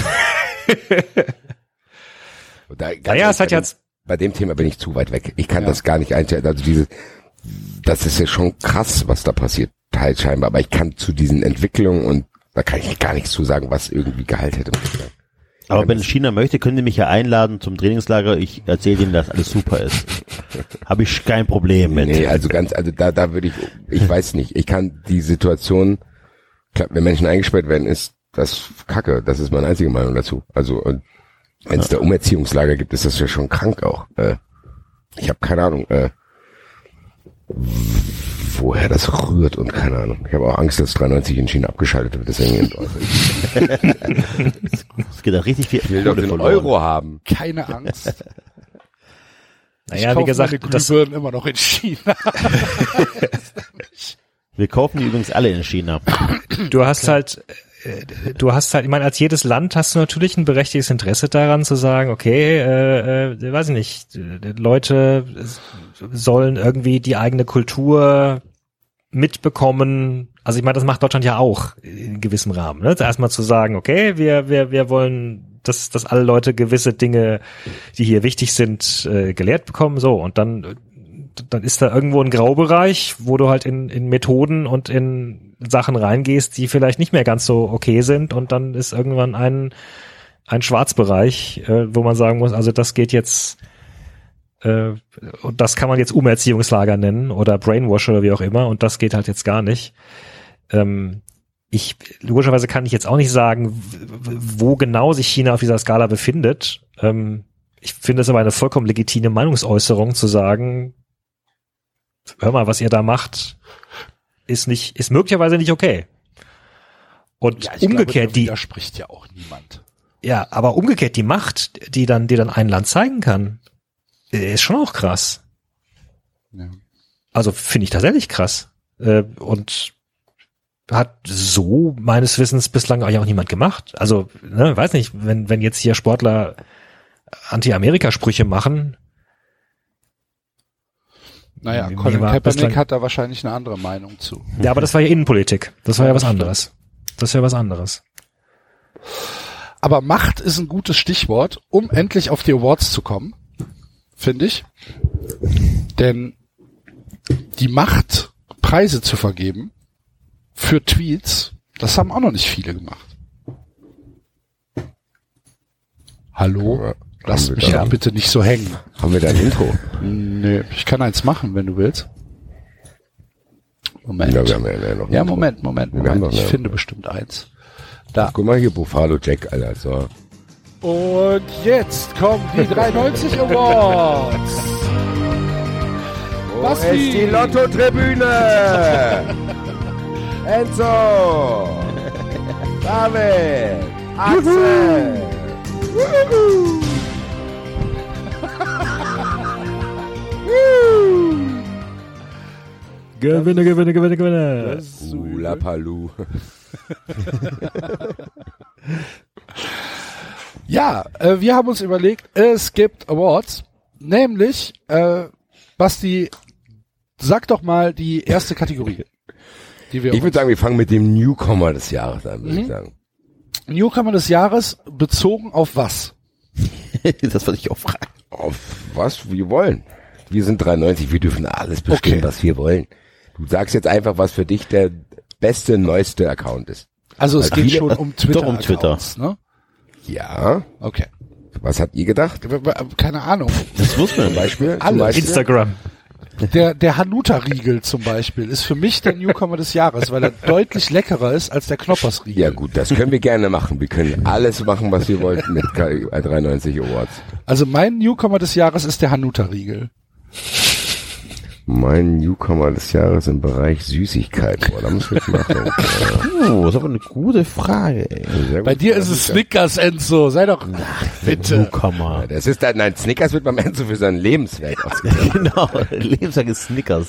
Speaker 2: Da,
Speaker 1: naja, es hat jetzt,
Speaker 2: bei dem Thema bin ich zu weit weg. Ich kann
Speaker 6: Ja.
Speaker 2: das gar nicht einschätzen. Also diese, das ist ja schon krass, was da passiert, teils scheinbar. Aber ich kann zu diesen Entwicklungen und da kann ich gar nichts zu sagen, was irgendwie Gehalt hätte.
Speaker 7: Aber wenn China möchte, können Sie mich ja einladen zum Trainingslager. Ich erzähle Ihnen, dass alles super ist. *laughs* Habe ich kein Problem mit.
Speaker 2: Nee, also ganz, also da, da würde ich, ich weiß nicht, ich kann die Situation, klar, wenn Menschen eingesperrt werden, ist das Kacke. Das ist meine einzige Meinung dazu. Also, wenn es da Umerziehungslager gibt, ist das ja schon krank auch. Äh, ich habe keine Ahnung, äh, woher das rührt und keine Ahnung. Ich habe auch Angst, dass 93 in China abgeschaltet wird. Deswegen *laughs*
Speaker 7: Es geht da richtig viel
Speaker 2: ich will doch den
Speaker 7: verloren.
Speaker 2: Euro haben.
Speaker 6: Keine Angst. *laughs*
Speaker 1: naja,
Speaker 6: ich
Speaker 1: wie gesagt, das,
Speaker 6: Glühbirnen immer noch in China. *laughs*
Speaker 7: Wir kaufen die übrigens alle in China.
Speaker 1: du hast halt, äh, du hast halt, ich meine, als jedes Land hast du natürlich ein berechtigtes Interesse daran zu sagen, okay, äh, äh, weiß ich nicht, äh, Leute sollen irgendwie die eigene Kultur mitbekommen. Also ich meine, das macht Deutschland ja auch in gewissem Rahmen. Ne? Erstmal zu sagen, okay, wir, wir, wir wollen, dass, dass alle Leute gewisse Dinge, die hier wichtig sind, äh, gelehrt bekommen. So, und dann, dann ist da irgendwo ein Graubereich, wo du halt in, in Methoden und in Sachen reingehst, die vielleicht nicht mehr ganz so okay sind. Und dann ist irgendwann ein, ein Schwarzbereich, äh, wo man sagen muss, also das geht jetzt äh, das kann man jetzt Umerziehungslager nennen oder Brainwash oder wie auch immer und das geht halt jetzt gar nicht. Ähm, ich, logischerweise kann ich jetzt auch nicht sagen, wo genau sich China auf dieser Skala befindet. Ähm, ich finde es aber eine vollkommen legitime Meinungsäußerung zu sagen, hör mal, was ihr da macht, ist nicht, ist möglicherweise nicht okay. Und
Speaker 6: ich
Speaker 1: umgekehrt,
Speaker 6: glaube, da
Speaker 1: die,
Speaker 6: widerspricht ja auch niemand.
Speaker 1: ja, aber umgekehrt die Macht, die dann, die dann ein Land zeigen kann, äh, ist schon auch krass.
Speaker 6: Ja.
Speaker 1: Also finde ich tatsächlich krass. Äh, und hat so meines Wissens bislang auch niemand gemacht. Also, ne, weiß nicht, wenn, wenn jetzt hier Sportler Anti-Amerika-Sprüche machen,
Speaker 6: Naja, Colin
Speaker 1: war
Speaker 6: Kaepernick hat da wahrscheinlich eine andere Meinung zu.
Speaker 1: ja, aber das war ja Innenpolitik. Das war ja was anderes. Das ist ja was anderes.
Speaker 6: Aber Macht ist ein gutes Stichwort, um endlich auf die Awards zu kommen, finde ich. Denn die Macht, Preise zu vergeben für Tweets, das haben auch noch nicht viele gemacht. Hallo? Lass mich
Speaker 2: da-
Speaker 6: bitte nicht so hängen.
Speaker 2: Haben wir da ein Intro?
Speaker 6: Nee, ich kann eins machen, wenn du willst. Moment.
Speaker 2: Ja, wir haben ja, ja noch ein
Speaker 6: Ja. Moment, Moment, Moment.
Speaker 2: doch
Speaker 6: Ich finde bestimmt eins. Da.
Speaker 2: Guck mal hier, Buffalo Jack, Alter. So.
Speaker 6: Und jetzt kommen die 390 Awards.
Speaker 2: Wo
Speaker 6: Basti.
Speaker 2: ist die Lotto-Tribüne? *laughs* Enzo! David! Axel!
Speaker 1: Gewinne, gewinne, gewinne, gewinne.
Speaker 2: Ula Palu. *laughs*
Speaker 6: Ja, äh, wir haben uns überlegt, es gibt Awards, nämlich, äh, Basti, sag doch mal die erste Kategorie. *laughs* Die wir
Speaker 2: Ich würde sagen, wir fangen mit dem Newcomer des Jahres an, würde
Speaker 6: Mhm.
Speaker 2: ich sagen.
Speaker 6: Newcomer des Jahres bezogen auf was? *laughs*
Speaker 7: das wollte ich auch fragen.
Speaker 2: Auf was wir wollen. Wir sind 93, wir dürfen alles bestimmen,
Speaker 6: Okay.
Speaker 2: was wir wollen. Du sagst jetzt einfach, was für dich der beste, neueste Account ist.
Speaker 6: Also es geht schon um Twitter.
Speaker 7: Doch um Twitter.
Speaker 6: Ne?
Speaker 2: Ja.
Speaker 6: Okay.
Speaker 2: Was habt ihr gedacht?
Speaker 6: Keine Ahnung.
Speaker 7: Das muss man.
Speaker 2: Zum Beispiel? Zum
Speaker 6: Alles.
Speaker 2: Beispiel?
Speaker 1: Instagram.
Speaker 6: Der, der Hanuta-Riegel zum Beispiel ist für mich der Newcomer des Jahres, weil er deutlich leckerer ist als der Knoppers-Riegel.
Speaker 2: Ja gut, das können wir gerne machen. Wir können alles machen, was wir wollten mit K- 93 Awards.
Speaker 6: Also mein Newcomer des Jahres ist der Hanuta-Riegel.
Speaker 2: Mein Newcomer des Jahres im Bereich Süßigkeit. Boah, da muss ich jetzt nachdenken.
Speaker 7: Oh, das ist aber eine gute Frage, ey.
Speaker 2: Sehr
Speaker 6: Bei
Speaker 2: gut.
Speaker 6: dir ist es Snickers, Enzo. Sei doch bitte.
Speaker 7: Newcomer.
Speaker 2: Das ist dann, nein, Snickers wird beim Enzo für sein Lebenswerk ausgegeben. *laughs*
Speaker 7: genau, Lebenslang ist Snickers.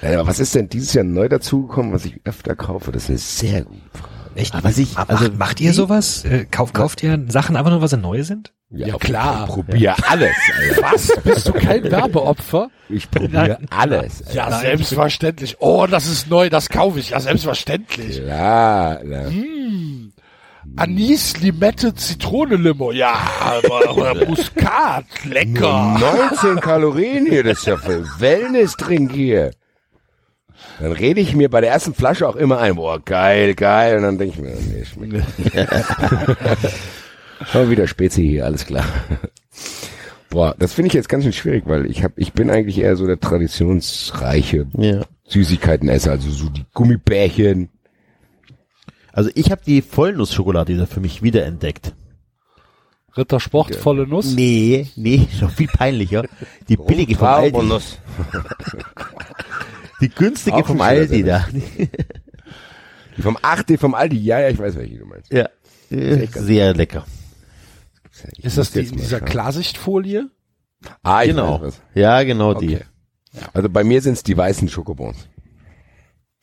Speaker 2: Nein, aber was ist denn dieses Jahr neu dazugekommen, was ich öfter kaufe? Das ist eine sehr gute Frage.
Speaker 1: Echt?
Speaker 7: Aber sich-
Speaker 1: macht,
Speaker 7: also-
Speaker 1: macht ihr sowas? Äh, kauft, kauft ihr Sachen einfach nur, weil sie neu sind?
Speaker 6: Ja,
Speaker 2: auf-
Speaker 6: klar.
Speaker 2: Ich probiere alles, Alter.
Speaker 6: Was? Bist du kein *laughs* Werbeopfer?
Speaker 2: Ich probiere alles. Alter.
Speaker 6: Ja, selbstverständlich. Oh, das ist neu, das kaufe ich. Ja, selbstverständlich.
Speaker 2: Ja, ja.
Speaker 6: Anis, Limette, Zitrone, Limo. Ja, aber, *laughs* aber Muskat. Lecker.
Speaker 2: 19 Kalorien hier, das ist ja für Wellness-Trink hier. Dann rede ich mir bei der ersten Flasche auch immer ein, boah, geil, geil. Und dann denke ich mir, nee, schmeckt. *laughs* Aber wieder Spezi hier, alles klar. Boah, das finde ich jetzt ganz schön schwierig, weil ich hab, ich bin eigentlich eher so der traditionsreiche
Speaker 7: Ja.
Speaker 2: Süßigkeitenesser, also so die Gummibärchen.
Speaker 7: Also ich habe die Vollnussschokolade wieder für mich wiederentdeckt.
Speaker 6: Rittersport, volle Nuss.
Speaker 7: Nee, nee, *laughs* noch viel peinlicher. Die billige vom Aldi.
Speaker 2: Traumnuss.
Speaker 7: Die günstige
Speaker 2: Auch
Speaker 7: vom Aldi da.
Speaker 2: Die vom 8, die vom Aldi, ja, ja, ich weiß, welche du meinst.
Speaker 7: Ja. Sehr lecker.
Speaker 6: Ist das die
Speaker 2: jetzt
Speaker 6: in dieser
Speaker 2: schauen.
Speaker 6: Klarsichtfolie?
Speaker 2: Ah, ich
Speaker 7: Genau. Ja, genau die.
Speaker 2: Okay. Also bei mir sind's die weißen Schokobons.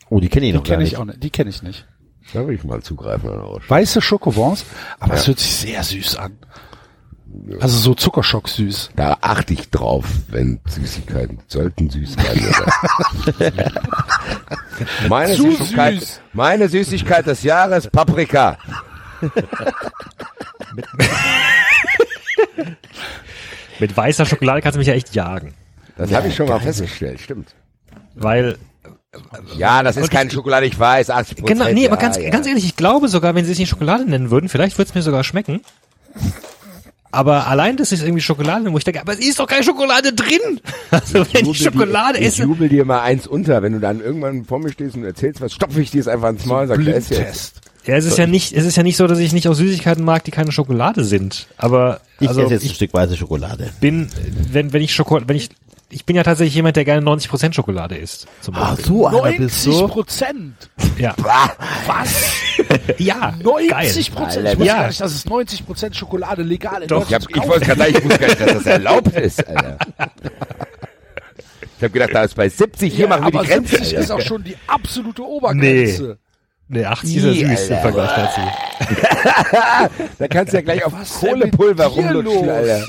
Speaker 7: Oh, die kenne ich
Speaker 6: Die
Speaker 7: noch gar
Speaker 6: kenne
Speaker 7: nicht.
Speaker 6: ich auch nicht. Die kenne ich nicht.
Speaker 2: Da will ich mal zugreifen.
Speaker 6: Weiße Schokobons, aber es hört sich sehr süß an. Also so Zuckerschock süß.
Speaker 2: Da achte ich drauf, wenn Süßigkeiten sollten süß sein. *laughs* Meine,
Speaker 6: Zu
Speaker 2: Süßigkeit,
Speaker 6: süß.
Speaker 2: meine Süßigkeit des Jahres, Paprika. *laughs* *laughs*
Speaker 1: Mit weißer Schokolade kannst du mich ja echt jagen.
Speaker 2: Das habe ich schon mal festgestellt, stimmt.
Speaker 1: Weil,
Speaker 2: Ja, das ist keine Schokolade, ich weiß, 80 Prozent.
Speaker 1: genau, nee,
Speaker 2: ja,
Speaker 1: aber ganz,
Speaker 2: ja.
Speaker 1: ganz ehrlich, ich glaube sogar, wenn sie es nicht Schokolade nennen würden, vielleicht würde es mir sogar schmecken. Aber allein, dass ich irgendwie Schokolade nenne, wo ich denke, aber es ist doch keine Schokolade drin. *laughs* Also wenn ich
Speaker 2: jubel
Speaker 1: Schokolade
Speaker 2: dir,
Speaker 1: esse.
Speaker 2: Ich jubel dir mal eins unter, wenn du dann irgendwann vor mir stehst und erzählst was, stopfe ich dir es einfach ins Maul und sag, da ist jetzt.
Speaker 1: Ja, es ist ja nicht, es ist ja nicht so, dass ich nicht auch Süßigkeiten mag, die keine Schokolade sind. Aber
Speaker 7: Ich
Speaker 1: also
Speaker 7: esse jetzt ein
Speaker 1: ich
Speaker 7: Stück weiße Schokolade.
Speaker 1: bin, wenn, wenn ich Schokolade, wenn ich, ich bin ja tatsächlich jemand, der gerne 90% Schokolade isst. Zum Beispiel.
Speaker 7: so einer bist
Speaker 6: 90
Speaker 7: du.
Speaker 6: Prozent.
Speaker 1: Ja.
Speaker 6: Was? *laughs*
Speaker 1: Ja.
Speaker 6: 90 Prozent? Ich wusste
Speaker 1: Ja.
Speaker 6: gar nicht, dass es 90 Prozent Schokolade legal in
Speaker 1: Doch.
Speaker 2: Ich, hab,
Speaker 6: Deutschland
Speaker 2: ich wollte gerade sagen, ich wusste gar nicht, dass das erlaubt ist, Alter. *laughs* Ich habe gedacht, da ist bei 70, hier
Speaker 6: ja,
Speaker 2: machen wir die
Speaker 6: aber
Speaker 2: Grenze.
Speaker 6: 70
Speaker 2: Alter.
Speaker 6: ist auch schon die absolute Obergrenze.
Speaker 1: Nee, 80 ist ja süß im. Vergleich dazu. *laughs*
Speaker 2: Da kannst du ja gleich auf
Speaker 6: Was
Speaker 2: Kohlepulver rumlutschen? Alter.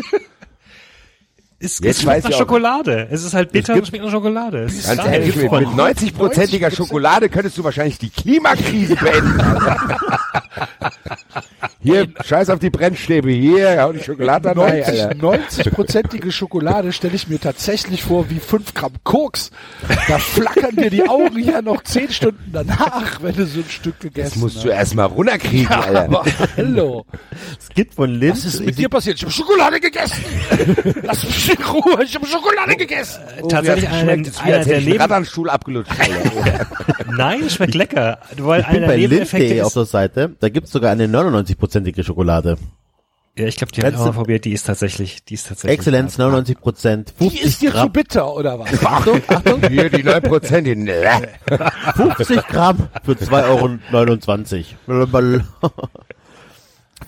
Speaker 1: Es,
Speaker 2: Jetzt
Speaker 1: es schmeckt nach. Schokolade. Es ist halt bitter und schmeckt nach Schokolade. Es
Speaker 2: Ganz ehrlich, mit, mit 90-prozentiger Schokolade könntest du wahrscheinlich die Klimakrise beenden. *laughs* Hier, scheiß auf die Brennstäbe, hier, hau die Schokolade rein,
Speaker 6: 90,
Speaker 2: Alter.
Speaker 6: 90-prozentige Schokolade stelle ich mir tatsächlich vor wie 5 Gramm Koks. Da flackern dir die Augen ja noch 10 Stunden danach, wenn du so ein Stück gegessen
Speaker 2: Das musst
Speaker 6: hast.
Speaker 2: du erstmal runterkriegen, Alter.
Speaker 6: Aber hallo.
Speaker 7: Es gibt von Lindt.
Speaker 6: Was ist mit dir passiert? Ich habe Schokolade gegessen. Lass mich in Ruhe. Ich habe Schokolade gegessen.
Speaker 1: Tatsächlich
Speaker 2: Wie
Speaker 1: einer,
Speaker 2: schmeckt es, wie
Speaker 1: einer
Speaker 2: als
Speaker 1: der
Speaker 2: hätte ich einen
Speaker 1: Leben,
Speaker 2: Ratternstuhl abgelutscht, Alter. *laughs*
Speaker 1: Nein, es schmeckt lecker. Weil
Speaker 7: Ich bin bei Lindt.de auf der Seite. Da gibt's sogar eine 99-prozentige Schokolade.
Speaker 1: ja, ich glaube, die haben
Speaker 7: Letzte-
Speaker 1: wir mal probiert, die ist tatsächlich, die ist tatsächlich.
Speaker 7: Exzellenz 99 Prozent.
Speaker 6: Die ist
Speaker 7: 50
Speaker 6: dir zu bitter, oder was? *laughs*
Speaker 7: Achtung, *laughs* Achtung.
Speaker 2: Hier, die 9%, die, ne.
Speaker 7: 50 Gramm für 2,29 Euro.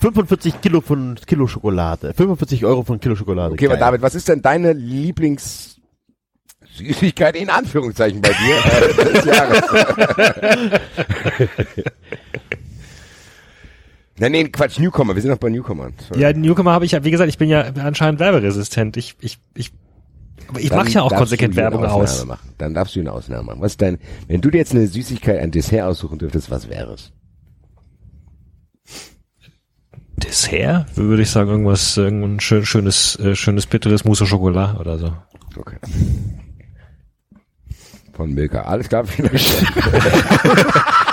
Speaker 7: 45 *laughs* Kilo von Kilo Schokolade. 45 Euro von Kilo Schokolade.
Speaker 2: Okay, aber
Speaker 7: Geil.
Speaker 2: David, was ist denn deine Lieblingssüßigkeit in Anführungszeichen bei dir äh, des Jahres? Nein, nee, Quatsch, Newcomer, wir sind noch bei Newcomern. Sorry.
Speaker 1: Ja, Newcomer habe ich ja, wie gesagt, ich bin ja anscheinend werberesistent. Ich, ich, ich Aber ich mache ja auch konsequent Werbung
Speaker 2: eine
Speaker 1: aus.
Speaker 2: Ausnahme Machen. Dann darfst du eine Ausnahme machen. Was ist dein, wenn du dir jetzt eine Süßigkeit, ein Dessert aussuchen dürftest, was wäre es?
Speaker 1: Dessert? Würde ich sagen, irgendwas, irgendein schön, schönes, äh, schönes bitteres Mousse au Chocolat oder so.
Speaker 2: Okay. Von Milka. Alles klar, vielen Dank. *laughs*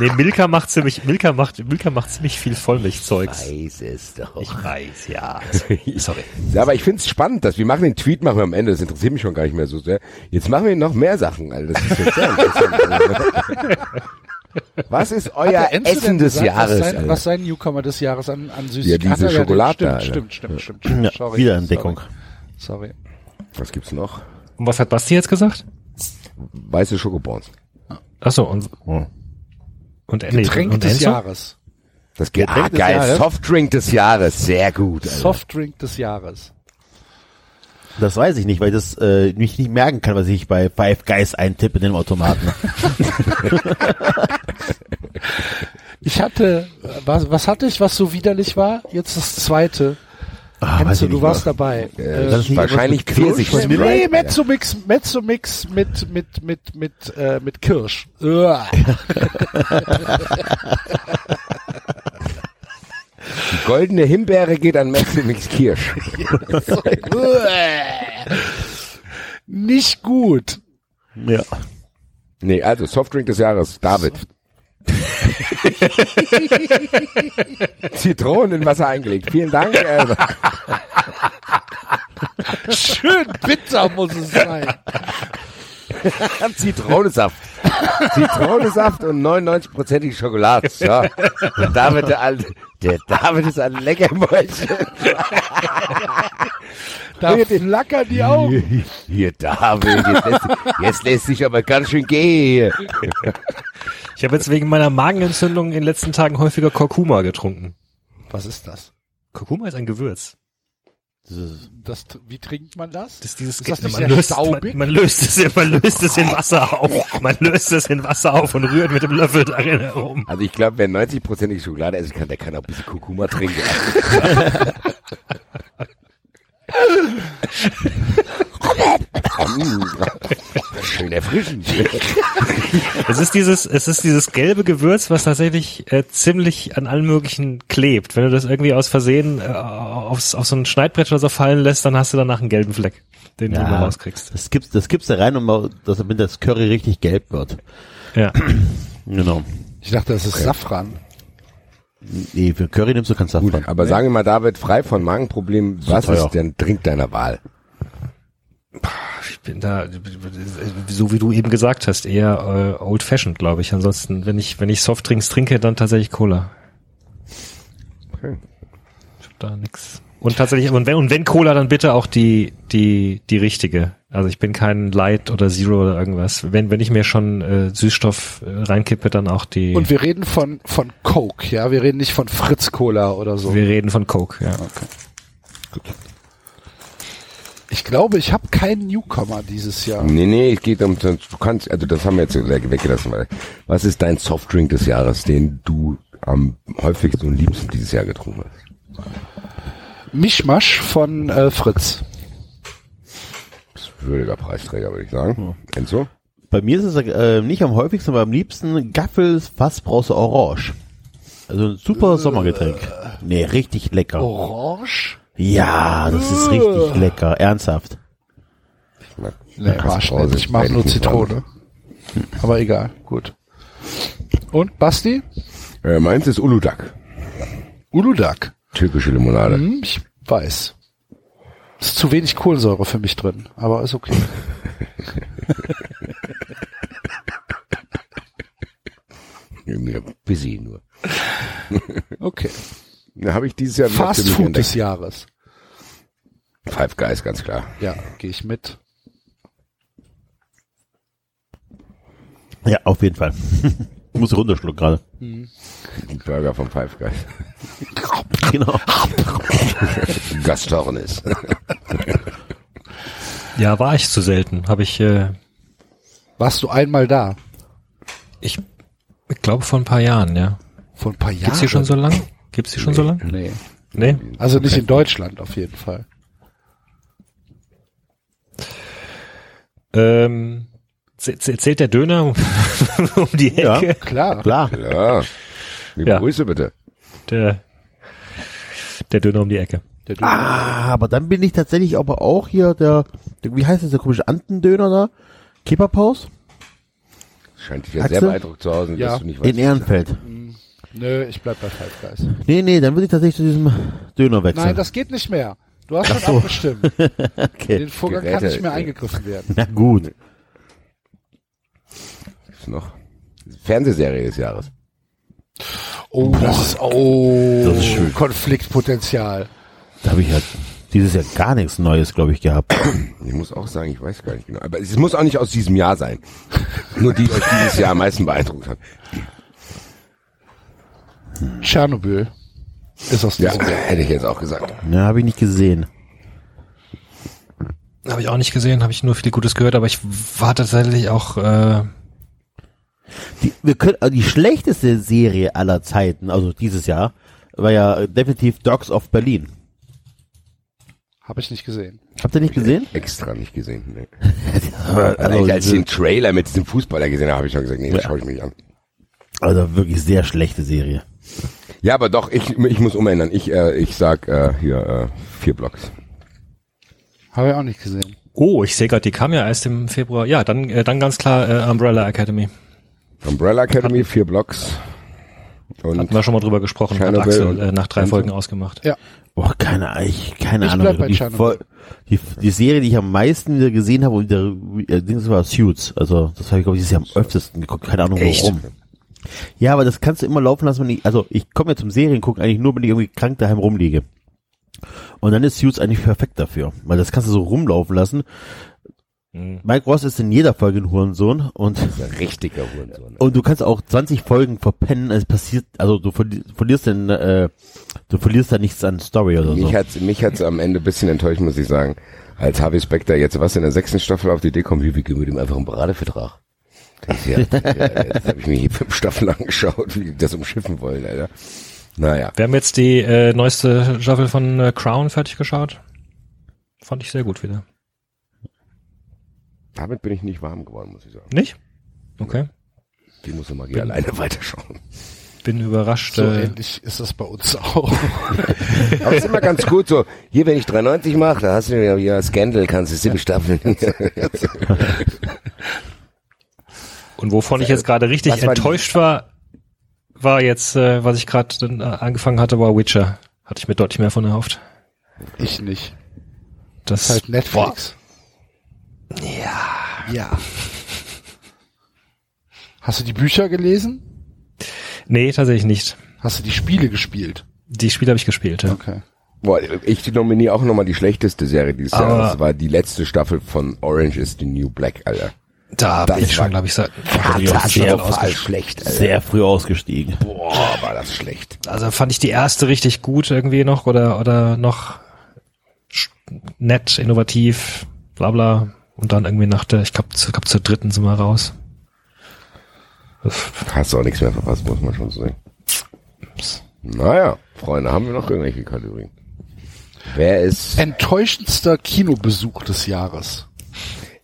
Speaker 1: Nee, Milka macht ziemlich, Milka macht, Milka macht ziemlich viel Vollmilchzeugs.
Speaker 2: Weiß es doch.
Speaker 1: Ich weiß, ja. *laughs* Sorry.
Speaker 2: Ja, aber ich find's spannend, dass wir machen den Tweet machen wir am Ende. Das interessiert mich schon gar nicht mehr so sehr. Jetzt machen wir noch mehr Sachen. Also das ist jetzt sehr interessant. Was ist euer Essen des
Speaker 6: gesagt,
Speaker 2: Jahres?
Speaker 6: Was sein,
Speaker 2: Alter?
Speaker 6: was sein Newcomer des Jahres an, an
Speaker 2: Ja,
Speaker 6: Süßigkeiten?
Speaker 2: diese
Speaker 6: Ach,
Speaker 2: Schokolade,
Speaker 6: Stimmt,
Speaker 2: Alter.
Speaker 6: stimmt, stimmt, stimmt, stimmt.
Speaker 7: Ja,
Speaker 6: Sorry.
Speaker 7: Wiederentdeckung.
Speaker 6: Sorry. Sorry.
Speaker 2: Was gibt's noch?
Speaker 1: Und was hat Basti jetzt gesagt?
Speaker 2: Weiße Schokobons.
Speaker 1: Achso, und,
Speaker 2: Oh.
Speaker 1: Und, nee,
Speaker 6: Getränk
Speaker 1: und
Speaker 6: des
Speaker 1: Enzo?
Speaker 6: Jahres.
Speaker 2: Das geht
Speaker 7: Getränk
Speaker 2: ah,
Speaker 7: des
Speaker 2: geil.
Speaker 7: Jahres?
Speaker 2: Softdrink des Jahres. Sehr gut. Alter.
Speaker 6: Softdrink des Jahres.
Speaker 7: Das weiß ich nicht, weil ich das äh, mich nicht merken kann, was ich bei Five Guys eintippe in dem Automaten. *laughs*
Speaker 6: Ich hatte, was, was hatte ich, was so widerlich war? Jetzt das zweite.
Speaker 7: Ah,
Speaker 6: Enzo,
Speaker 7: ich
Speaker 6: du warst dabei.
Speaker 2: Äh,
Speaker 7: das ist
Speaker 2: wahrscheinlich Pfirsich.
Speaker 7: Kirsch?
Speaker 6: nee,
Speaker 2: Sprite,
Speaker 6: Mezzomix, Mezzomix mit, mit, mit, mit, äh, mit Kirsch. *laughs*
Speaker 2: Die goldene Himbeere geht an Maximix Kirsch. *laughs*
Speaker 6: Nicht gut.
Speaker 7: Ja.
Speaker 2: Nee, also Softdrink des Jahres. David. *laughs* Zitronen in Wasser eingelegt. Vielen Dank. Äh, *laughs*
Speaker 6: Schön bitter muss es sein. *laughs*
Speaker 2: Zitronensaft. Zitronensaft und 99-prozentige Schokolade. So. Und David, der, alte, *laughs* der David ist ein Leckermäulchen. *laughs*
Speaker 6: Da flackern die Augen. *laughs*
Speaker 2: Hier, David, jetzt lässt, jetzt lässt sich aber ganz schön gehen.
Speaker 1: Ich habe jetzt wegen meiner Magenentzündung in den letzten Tagen häufiger Kurkuma getrunken.
Speaker 6: Was ist das?
Speaker 1: Kurkuma ist ein Gewürz.
Speaker 7: Das?
Speaker 6: Wie trinkt man das?
Speaker 1: Das ist dieses
Speaker 6: Ist das
Speaker 1: man,
Speaker 6: nicht sehr
Speaker 1: löst, man,
Speaker 6: staubig?
Speaker 1: man löst es, in- man löst es in Wasser auf. Man löst es in Wasser auf und rührt mit dem Löffel darin herum.
Speaker 2: Also ich glaube, wer 90-prozentige Schokolade essen kann, der kann auch ein bisschen Kurkuma trinken. *laughs* *laughs* *laughs* Mm, Schön erfrischend.
Speaker 1: Es ist dieses, es ist dieses gelbe Gewürz, was tatsächlich äh, ziemlich an allem möglichen klebt. Wenn du das irgendwie aus Versehen äh, aufs, auf so ein Schneidbrett oder so fallen lässt, dann hast du danach einen gelben Fleck, den du
Speaker 7: Ja.
Speaker 1: immer rauskriegst.
Speaker 7: das gibt's, das gibt's da rein, um, mal- dass, damit das Curry richtig gelb wird.
Speaker 1: Ja.
Speaker 7: Genau.
Speaker 6: Ich dachte, das ist Safran.
Speaker 7: Nee, für Curry nimmst du
Speaker 2: Gut,
Speaker 7: Safran.
Speaker 2: aber sagen wir mal, David, frei von Magenproblemen, was ist denn Trink deiner Wahl?
Speaker 1: Ich bin da, so wie du eben gesagt hast, eher äh, old fashioned, glaube ich. Ansonsten, wenn ich, wenn ich Softdrinks trinke, dann tatsächlich Cola.
Speaker 2: Okay.
Speaker 1: Ich hab da nix. Und tatsächlich, und wenn, und wenn Cola, dann bitte auch die, die, die richtige. Also ich bin kein Light oder Zero oder irgendwas. Wenn, wenn ich mir schon äh, Süßstoff äh, reinkippe, dann auch die.
Speaker 6: Und wir reden von, von Coke, ja? Wir reden nicht von Fritz Cola oder so.
Speaker 1: wir reden von Coke, ja.
Speaker 6: Ich glaube, ich habe keinen Newcomer dieses Jahr.
Speaker 2: Nee, nee, es geht um, du kannst, also das haben wir jetzt weggelassen, weil, was ist dein Softdrink des Jahres, den du am häufigsten und liebsten dieses Jahr getrunken hast?
Speaker 6: Mischmasch von äh, Fritz.
Speaker 2: Würdiger Preisträger, würde ich sagen. Enzo?
Speaker 7: Bei mir ist es äh, nicht am häufigsten, aber am liebsten Gaffels Fassbrause Orange. Also ein super Sommergetränk. Nee, richtig lecker.
Speaker 6: Orange?
Speaker 7: Ja, das ist richtig lecker. Ernsthaft.
Speaker 6: Nee, war schnell. Ich mache nur Zitrone. Aber egal, gut. Und Basti?
Speaker 2: Äh, meins ist Uludag.
Speaker 6: Uludag.
Speaker 2: Türkische Limonade.
Speaker 6: Hm, ich weiß. Ist zu wenig Kohlensäure für mich drin, aber ist okay. *laughs*
Speaker 2: Ein bisschen nur.
Speaker 6: Okay.
Speaker 2: Da habe ich dieses Jahr
Speaker 6: Fast Food
Speaker 2: entdeckt.
Speaker 6: des Jahres.
Speaker 2: Five Guys, ganz klar.
Speaker 6: Ja, gehe ich mit.
Speaker 7: Ja, auf jeden Fall. *laughs* Ich muss runterschlucken gerade.
Speaker 2: Ein Burger vom Five Guys. *laughs*
Speaker 7: Genau. *laughs*
Speaker 2: Gastornis.
Speaker 1: Ja, war ich zu selten. Habe ich, äh,
Speaker 6: Warst du einmal da?
Speaker 1: ich, ich glaube vor ein paar Jahren, ja.
Speaker 6: Vor ein paar Jahren?
Speaker 1: Gibt's die schon so lang? Gibt's die schon so lang?
Speaker 6: Nee.
Speaker 1: Nee?
Speaker 6: Also nicht in Deutschland auf jeden Fall.
Speaker 1: Ähm, zäh- zäh- zählt der Döner *laughs* um, die
Speaker 7: Ja.
Speaker 1: Ecke?
Speaker 6: Klar.
Speaker 7: Klar.
Speaker 2: Ja. Liebe
Speaker 1: Ja.
Speaker 2: Grüße bitte.
Speaker 1: Der, der Döner um die Ecke.
Speaker 6: Der Döner.
Speaker 7: Ah, aber dann bin ich tatsächlich aber auch hier der, der wie heißt das, der komische Antendöner da? Kipperpaus?
Speaker 2: Scheint dich ja
Speaker 7: Axel?
Speaker 2: sehr beeindruckt zu Hause,
Speaker 6: Ja.
Speaker 2: dass du nicht weißt.
Speaker 7: In Ehrenfeld.
Speaker 6: Nö, ich bleib bei Five Guys.
Speaker 7: Nee, nee, dann würde ich tatsächlich zu diesem Döner wechseln.
Speaker 6: Nein, das geht nicht mehr. Du hast schon
Speaker 7: so.
Speaker 6: abgestimmt. *laughs*
Speaker 7: okay.
Speaker 6: Den Vorgang kann
Speaker 2: Geräte,
Speaker 6: nicht mehr eingegriffen werden. *laughs*
Speaker 7: Na gut.
Speaker 2: Ist noch Fernsehserie des Jahres.
Speaker 6: Oh, das ist, oh,
Speaker 7: Das ist schön.
Speaker 6: Konfliktpotenzial.
Speaker 7: Da habe ich halt dieses Jahr gar nichts Neues, glaube ich, gehabt. *clears throat*
Speaker 2: Ich muss auch sagen, ich weiß gar nicht genau. Aber es muss auch nicht aus diesem Jahr sein. Nur die euch dieses Jahr am meisten beeindruckt hat.
Speaker 6: Tschernobyl ist aus
Speaker 2: Ja,
Speaker 6: diesem Jahr.
Speaker 2: hätte ich jetzt auch gesagt.
Speaker 7: Ja, habe ich nicht gesehen.
Speaker 1: Habe ich auch nicht gesehen, habe ich nur viel Gutes gehört, aber ich war tatsächlich auch äh,
Speaker 7: Die, wir können, also die schlechteste Serie aller Zeiten, also dieses Jahr, war ja definitiv Dogs of Berlin.
Speaker 6: Habe ich nicht gesehen.
Speaker 7: Habt ihr nicht gesehen?
Speaker 2: Extra nicht gesehen. Nee. *laughs*
Speaker 7: Also,
Speaker 2: Also, als ich den Trailer mit diesem Fußballer gesehen habe, habe ich schon gesagt, nee, das
Speaker 7: Ja.
Speaker 2: schaue ich mir nicht an.
Speaker 7: also wirklich sehr schlechte Serie.
Speaker 2: Ja, aber doch, ich, ich muss umändern. Ich, äh, ich sag äh, hier äh, vier Blocks.
Speaker 6: Habe ich auch nicht gesehen.
Speaker 1: Oh, ich sehe gerade, die kam ja erst im Februar. Ja, dann äh, dann ganz klar äh, Umbrella Academy.
Speaker 2: Umbrella Academy, vier Blocks. Und
Speaker 1: Hatten wir schon mal drüber gesprochen, hat
Speaker 2: Chernobyl
Speaker 1: Axel äh, nach drei. Folgen ausgemacht.
Speaker 6: Ja.
Speaker 7: Boah, keine, ich, keine
Speaker 6: Ich
Speaker 7: Ahnung.
Speaker 6: bleib bei
Speaker 7: die, die, die Serie, die ich am meisten wieder gesehen habe, und der, äh, Dings war Suits. Also, das habe ich, glaube ich, dieses Jahr am öftesten geguckt. Keine Ahnung,
Speaker 1: Echt?
Speaker 7: warum. Ja, aber das kannst du immer laufen lassen, wenn ich, also, ich komme ja zum Seriengucken eigentlich nur, wenn ich irgendwie krank daheim rumliege. Und dann ist Suits eigentlich perfekt dafür. Weil das kannst du so rumlaufen lassen.
Speaker 1: Mhm.
Speaker 7: Mike Ross ist in jeder Folge ein Hurensohn und
Speaker 2: ein richtiger Hurensohn.
Speaker 7: und du kannst auch 20 Folgen verpennen, es passiert, also du verli verlierst dann, äh, du verlierst da nichts an Story oder so.
Speaker 2: Mich hat's, mich hat's am Ende ein bisschen enttäuscht, muss ich sagen. Als Harvey Specter jetzt was in der sechsten Staffel auf die Idee kommt, wie wir geben mit ihm einfach einen Beratevertrag. Das, ja, jetzt habe ich mir hier fünf Staffeln angeschaut, wie die das umschiffen wollen, Alter. Naja.
Speaker 1: Wir haben jetzt die äh, neueste Staffel von äh, Crown fertig geschaut. Fand ich sehr gut wieder.
Speaker 2: Damit bin ich nicht warm geworden, muss ich sagen.
Speaker 1: Nicht? Okay.
Speaker 2: Die muss Magie alleine weiterschauen.
Speaker 1: Bin überrascht.
Speaker 6: So
Speaker 1: äh,
Speaker 6: ähnlich ist das bei uns auch. *laughs*
Speaker 2: Aber es ist immer ganz gut so, hier, wenn ich 3,90 mache, da hast du ja hier Scandal, kannst du sieben *laughs* Staffeln. *laughs*
Speaker 1: Und wovon ich jetzt gerade richtig
Speaker 2: war
Speaker 1: enttäuscht war, war jetzt, äh, was ich gerade äh, angefangen hatte, war Witcher. Hatte ich mir deutlich mehr von erhofft.
Speaker 6: Ich nicht.
Speaker 1: Das
Speaker 6: ist halt Netflix.
Speaker 1: Ja.
Speaker 6: Ja. *laughs* Hast du die Bücher gelesen?
Speaker 1: Nee, tatsächlich nicht.
Speaker 6: Hast du die Spiele gespielt?
Speaker 1: Die Spiele habe ich gespielt, ja.
Speaker 6: Okay.
Speaker 2: Boah, ich nominiere auch nochmal die schlechteste Serie dieses
Speaker 1: Aber-
Speaker 2: Jahr. Das war die letzte Staffel von Orange is the New Black, Alter.
Speaker 1: Da
Speaker 2: Das
Speaker 1: bin ich
Speaker 2: war
Speaker 1: schon, glaube ich, seit
Speaker 2: Katastrophal schlecht, Alter.
Speaker 7: sehr früh ausgestiegen.
Speaker 2: Boah, war das schlecht.
Speaker 1: Also fand ich die erste richtig gut irgendwie noch oder oder noch nett, innovativ, bla bla. Und dann irgendwie nach der, ich glaube, ich glaub, zur dritten sind wir raus.
Speaker 2: Hast du auch nichts mehr verpasst, muss man schon sagen. Naja, Freunde, haben wir noch irgendwelche Kategorien? Wer ist...
Speaker 6: Enttäuschendster Kinobesuch des Jahres.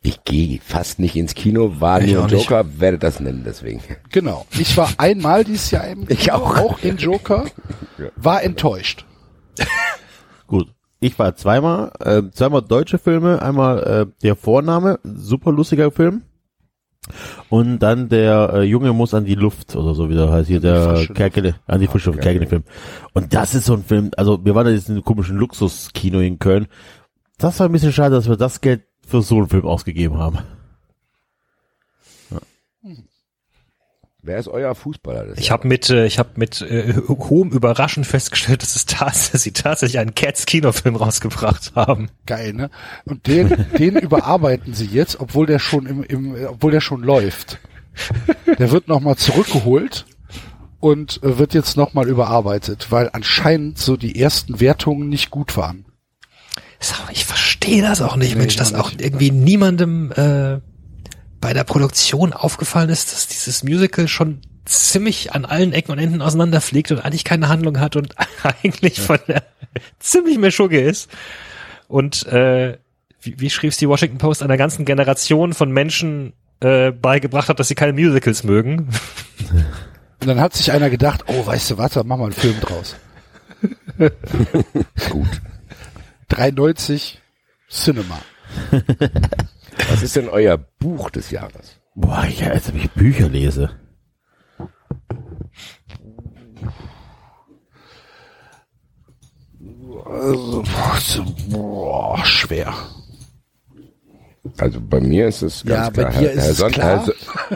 Speaker 2: Ich gehe fast nicht ins Kino, war
Speaker 1: Ich
Speaker 2: nur ein
Speaker 1: nicht.
Speaker 2: Joker, werde das nennen deswegen.
Speaker 6: Genau. Ich war einmal dieses Jahr im *laughs*
Speaker 2: Ich
Speaker 6: Kino,
Speaker 2: auch.
Speaker 6: auch in Joker. War enttäuscht. *laughs*
Speaker 7: Gut. Ich war zweimal, äh, zweimal deutsche Filme, einmal äh, der Vorname, super lustiger Film. Und dann der äh, Junge muss an die Luft oder so wie der heißt hier, der Kerkele, an die frische Luft, Kerkele Film. Und das ist so ein Film, also wir waren jetzt in einem komischen Luxuskino in Köln. Das war ein bisschen schade, dass wir das Geld für so einen Film ausgegeben haben.
Speaker 2: Wer ist euer Fußballer?
Speaker 1: Ich habe mit, äh, ich habe mit äh, hohem Überraschen festgestellt, dass es tats dass sie tatsächlich einen Cats Kinofilm rausgebracht haben.
Speaker 6: Geil, ne? Und den, den *laughs* überarbeiten sie jetzt, obwohl der schon im, im obwohl der schon läuft. Der wird nochmal zurückgeholt und äh, wird jetzt nochmal überarbeitet, weil anscheinend so die ersten Wertungen nicht gut waren.
Speaker 1: Ich verstehe das auch nicht,
Speaker 6: Nee,
Speaker 1: Mensch, dass
Speaker 6: auch nicht.
Speaker 1: irgendwie niemandem äh, bei der Produktion aufgefallen ist, dass dieses Musical schon ziemlich an allen Ecken und Enden auseinanderfliegt und eigentlich keine Handlung hat und *laughs* eigentlich von der ziemlich Meschugge ist. Und äh, wie, wie schrieb's die Washington Post, einer ganzen Generation von Menschen äh, beigebracht hat, dass sie keine Musicals mögen. *laughs*
Speaker 6: Und dann hat sich einer gedacht, oh, weißt du was, dann machen wir einen Film draus. *laughs*
Speaker 2: Gut.
Speaker 6: 93 Cinema. *laughs*
Speaker 2: Was ist denn euer Buch des Jahres?
Speaker 7: Boah, ja, als ob ich Bücher lese.
Speaker 6: Also, boah, so, boah, schwer.
Speaker 2: Also bei mir ist es ganz
Speaker 6: Ja, bei
Speaker 2: klar.
Speaker 6: dir ist es klar.
Speaker 2: Herr So-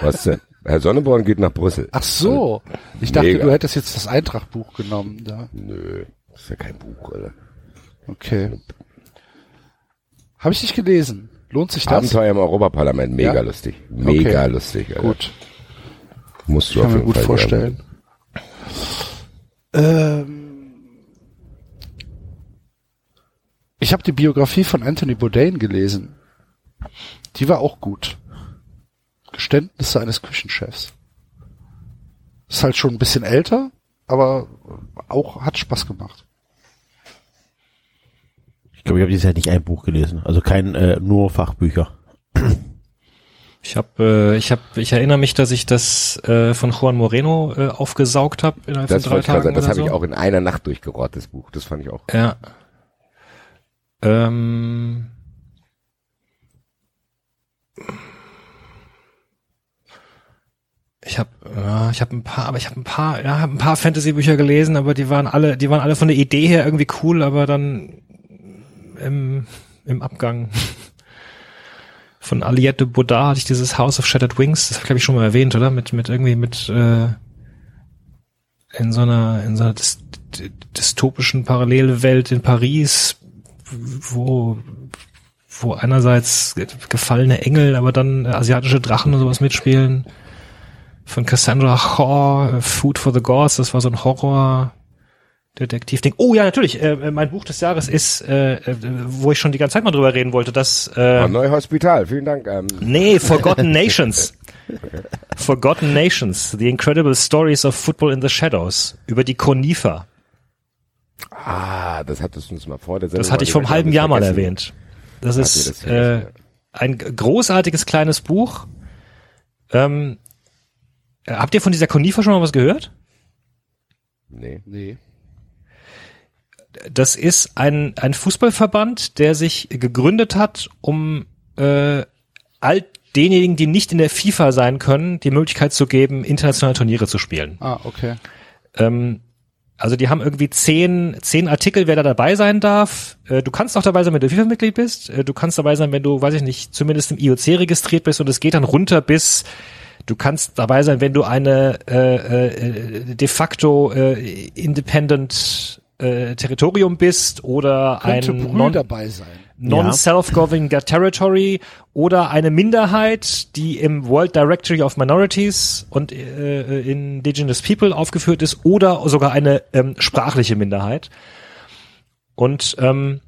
Speaker 2: was denn? Herr Sonneborn geht nach Brüssel.
Speaker 6: Ach so. Ich dachte,
Speaker 2: Mega.
Speaker 6: du hättest jetzt das Eintracht-Buch genommen. Da.
Speaker 2: Nö, das ist ja kein Buch, oder?
Speaker 6: Okay. Habe ich nicht gelesen. Lohnt sich das?
Speaker 2: Abenteuer im Europaparlament, mega
Speaker 6: Ja?
Speaker 2: lustig. Mega
Speaker 6: Okay.
Speaker 2: lustig, Alter.
Speaker 6: Gut.
Speaker 2: Musst du
Speaker 6: Kann
Speaker 2: auf
Speaker 6: mir
Speaker 2: jeden
Speaker 6: gut
Speaker 2: Fall
Speaker 6: vorstellen. Ähm, ich habe die Biografie von Anthony Bourdain gelesen. Die war auch gut. Geständnisse eines Küchenchefs. Ist halt schon ein bisschen älter, aber auch hat Spaß gemacht.
Speaker 7: Ich glaube, ich habe dieses Jahr nicht ein Buch gelesen. Also kein, äh, nur Fachbücher.
Speaker 1: Ich habe, äh, ich habe, ich erinnere mich, dass ich das äh, von Juan Moreno äh, aufgesaugt habe innerhalb
Speaker 2: Das
Speaker 1: von drei Tagen
Speaker 2: sagen, das habe
Speaker 1: so.
Speaker 2: ich auch in einer Nacht durchgerottet, das Buch. Das fand ich auch.
Speaker 1: Ja. Ähm, ich habe, ja, ich habe ein paar, aber ich habe ein paar, ja, hab ein paar Fantasy-Bücher gelesen, aber die waren alle, die waren alle von der Idee her irgendwie cool, aber dann im, im Abgang von Aliette Baudard hatte ich dieses House of Shattered Wings, das glaube ich schon mal erwähnt, oder? Mit mit irgendwie mit äh, in so einer in so einer dys dy- dystopischen Parallelwelt in Paris, wo wo einerseits gefallene Engel, aber dann asiatische Drachen und sowas mitspielen. Von Cassandra Shaw, äh, Food for the Gods, das war so ein Horror. Detektivding. Oh ja, natürlich. Äh, äh, mein Buch des Jahres ist, äh, äh, wo ich schon die ganze Zeit mal drüber reden wollte, das äh,
Speaker 2: Oh, Neuhospital, vielen Dank. Ähm,
Speaker 1: Nee, Forgotten Nations. *laughs* Forgotten Nations, The Incredible Stories of Football in the Shadows, über die Konifer.
Speaker 2: ah, das hattest du uns mal vor der Sendung
Speaker 1: Das hatte ich vom halben Jahr mal erwähnt. Das
Speaker 2: Hat
Speaker 1: ist
Speaker 2: das
Speaker 1: äh, ein großartiges kleines Buch. Ähm, äh, habt ihr von dieser Konifer schon mal was gehört?
Speaker 2: Nee.
Speaker 6: Nee.
Speaker 1: Das ist ein, ein Fußballverband, der sich gegründet hat, um äh, all denjenigen, die nicht in der FIFA sein können, die Möglichkeit zu geben, internationale Turniere zu spielen.
Speaker 6: Ah, okay.
Speaker 1: Ähm, also die haben irgendwie zehn, zehn Artikel, wer da dabei sein darf. Äh, du kannst auch dabei sein, wenn du FIFA-Mitglied bist. Äh, du kannst dabei sein, wenn du, weiß ich nicht, zumindest im IOC registriert bist und es geht dann runter bis Du kannst dabei sein, wenn du eine äh, äh, de facto äh, independent äh, Territorium bist oder
Speaker 6: Könnte
Speaker 1: ein non,
Speaker 6: dabei sein.
Speaker 1: non-self-governing territory oder eine Minderheit, die im World Directory of Minorities und äh, Indigenous People aufgeführt ist oder sogar eine ähm, sprachliche Minderheit. Und ähm,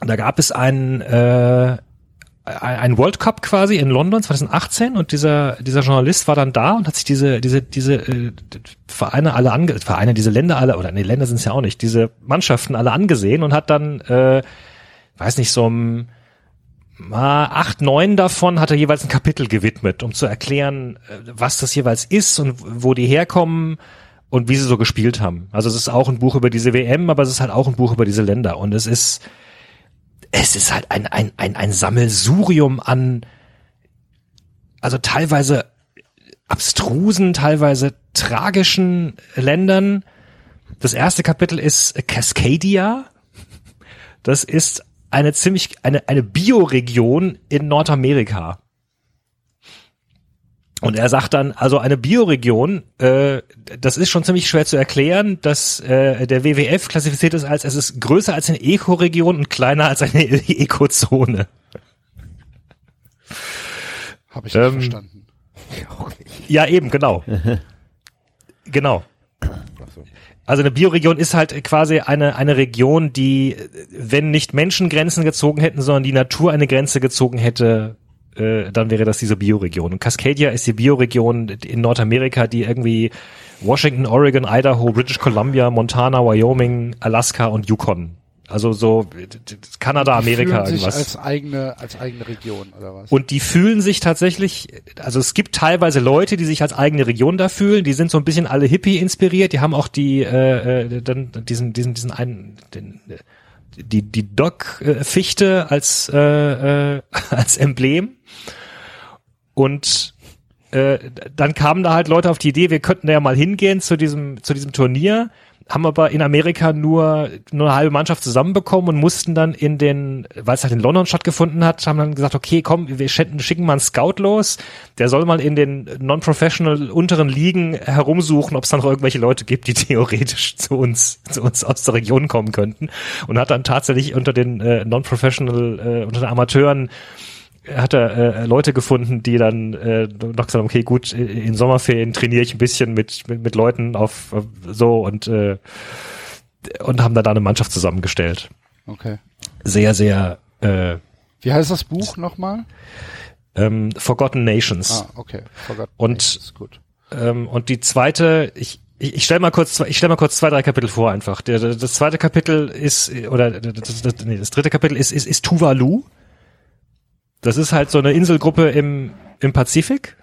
Speaker 1: da gab es einen äh, ein World Cup quasi in London 2018 und dieser dieser Journalist war dann da und hat sich diese diese diese äh, Vereine alle ange Vereine diese Länder alle oder nee Länder sind es ja auch nicht diese Mannschaften alle angesehen und hat dann äh, weiß nicht so um mal acht neun davon hat er jeweils ein Kapitel gewidmet um zu erklären äh, was das jeweils ist und wo die herkommen und wie sie so gespielt haben. Also es ist auch ein Buch über diese WM aber es ist halt auch ein Buch über diese Länder und es ist es ist halt ein, ein, ein, ein Sammelsurium an, also teilweise abstrusen, teilweise tragischen Ländern. Das erste Kapitel ist Cascadia. Das ist eine ziemlich, eine, eine Bioregion in Nordamerika. Und er sagt dann, also eine Bioregion, äh, das ist schon ziemlich schwer zu erklären, dass äh, der WWF klassifiziert ist als, es ist größer als eine Ecoregion und kleiner als eine *laughs* Ekozone.
Speaker 6: Habe ich nicht
Speaker 1: Ähm,
Speaker 6: verstanden.
Speaker 1: Ja, eben, genau. *laughs* genau. Also eine Bioregion ist halt quasi eine, eine Region, die, wenn nicht Menschen Grenzen gezogen hätten, sondern die Natur eine Grenze gezogen hätte, äh, dann wäre das diese Bioregion. Und Cascadia ist die Bioregion in Nordamerika, die irgendwie Washington, Oregon, Idaho, British Columbia, Montana, Wyoming, Alaska und Yukon Also so Kanada,
Speaker 6: Die
Speaker 1: Amerika,
Speaker 6: fühlen sich
Speaker 1: irgendwas.
Speaker 6: als eigene, als eigene Region oder was?
Speaker 1: Und die fühlen sich tatsächlich, also es gibt teilweise Leute, die sich als eigene Region da fühlen, die sind so ein bisschen alle Hippie inspiriert, die haben auch die äh, äh, dann diesen diesen diesen einen den, äh, die die Dock äh, Fichte als äh, äh, *laughs* als Emblem. Und äh, dann kamen da halt Leute auf die Idee, wir könnten da ja mal hingehen zu diesem zu diesem Turnier, haben aber in Amerika nur nur eine halbe Mannschaft zusammenbekommen und mussten dann in den, weil es halt in London stattgefunden hat, haben dann gesagt, okay, komm, wir schicken mal einen Scout los, der soll mal in den non-professional unteren Ligen herumsuchen, ob es dann noch irgendwelche Leute gibt, die *laughs* theoretisch zu uns zu uns aus der Region kommen könnten. Und hat dann tatsächlich unter den äh, non-professional äh, unter den Amateuren hat er äh, Leute gefunden, die dann äh, noch gesagt haben, okay, gut, in Sommerferien trainiere ich ein bisschen mit, mit, mit Leuten auf so und äh, und haben da da eine Mannschaft zusammengestellt.
Speaker 6: Okay.
Speaker 1: Sehr, sehr äh,
Speaker 6: Wie heißt das Buch nochmal?
Speaker 1: ähm, Forgotten Nations.
Speaker 6: Ah, okay. Forgot
Speaker 1: Und-
Speaker 6: ist gut.
Speaker 1: Ähm, und die zweite, ich, ich, ich stelle mal kurz, zwei- ich stell mal kurz zwei, drei Kapitel vor einfach. Der, der, das zweite Kapitel ist, oder das, das, nee, das dritte Kapitel ist, ist, ist Tuvalu. Das ist halt so eine Inselgruppe im, im Pazifik.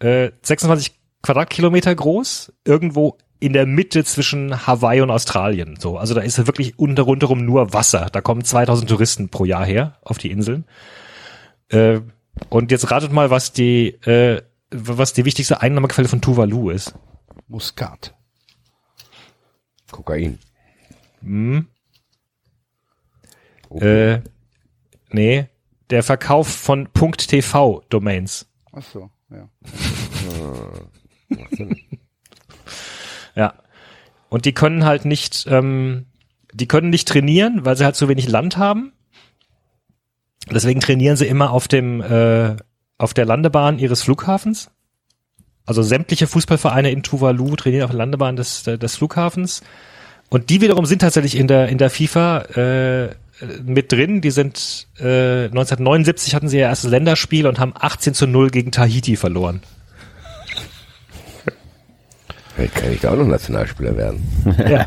Speaker 1: Äh, 26 Quadratkilometer groß, irgendwo in der Mitte zwischen Hawaii und Australien. So, also da ist wirklich unter rundherum nur Wasser. Da kommen 2000 Touristen pro Jahr her auf die Inseln. Äh, und jetzt ratet mal, was die, äh, was die wichtigste Einnahmequelle von Tuvalu ist.
Speaker 6: Muskat.
Speaker 2: Kokain.
Speaker 1: Hm?
Speaker 2: Okay.
Speaker 1: Äh, nee, der Verkauf von .tv Domains.
Speaker 6: Ach so, ja. *laughs*
Speaker 1: Ja. Und die können halt nicht, ähm, die können nicht trainieren, weil sie halt zu wenig Land haben. Deswegen trainieren sie immer auf dem, äh, auf der Landebahn ihres Flughafens. Also sämtliche Fußballvereine in Tuvalu trainieren auf der Landebahn des, des Flughafens. Und die wiederum sind tatsächlich in der, in der FIFA äh, mit drin. Die sind äh, 1979 hatten sie ihr erstes Länderspiel und haben 18 zu 0 gegen Tahiti verloren.
Speaker 2: Vielleicht kann ich da auch noch Nationalspieler werden. *laughs*
Speaker 1: Ja.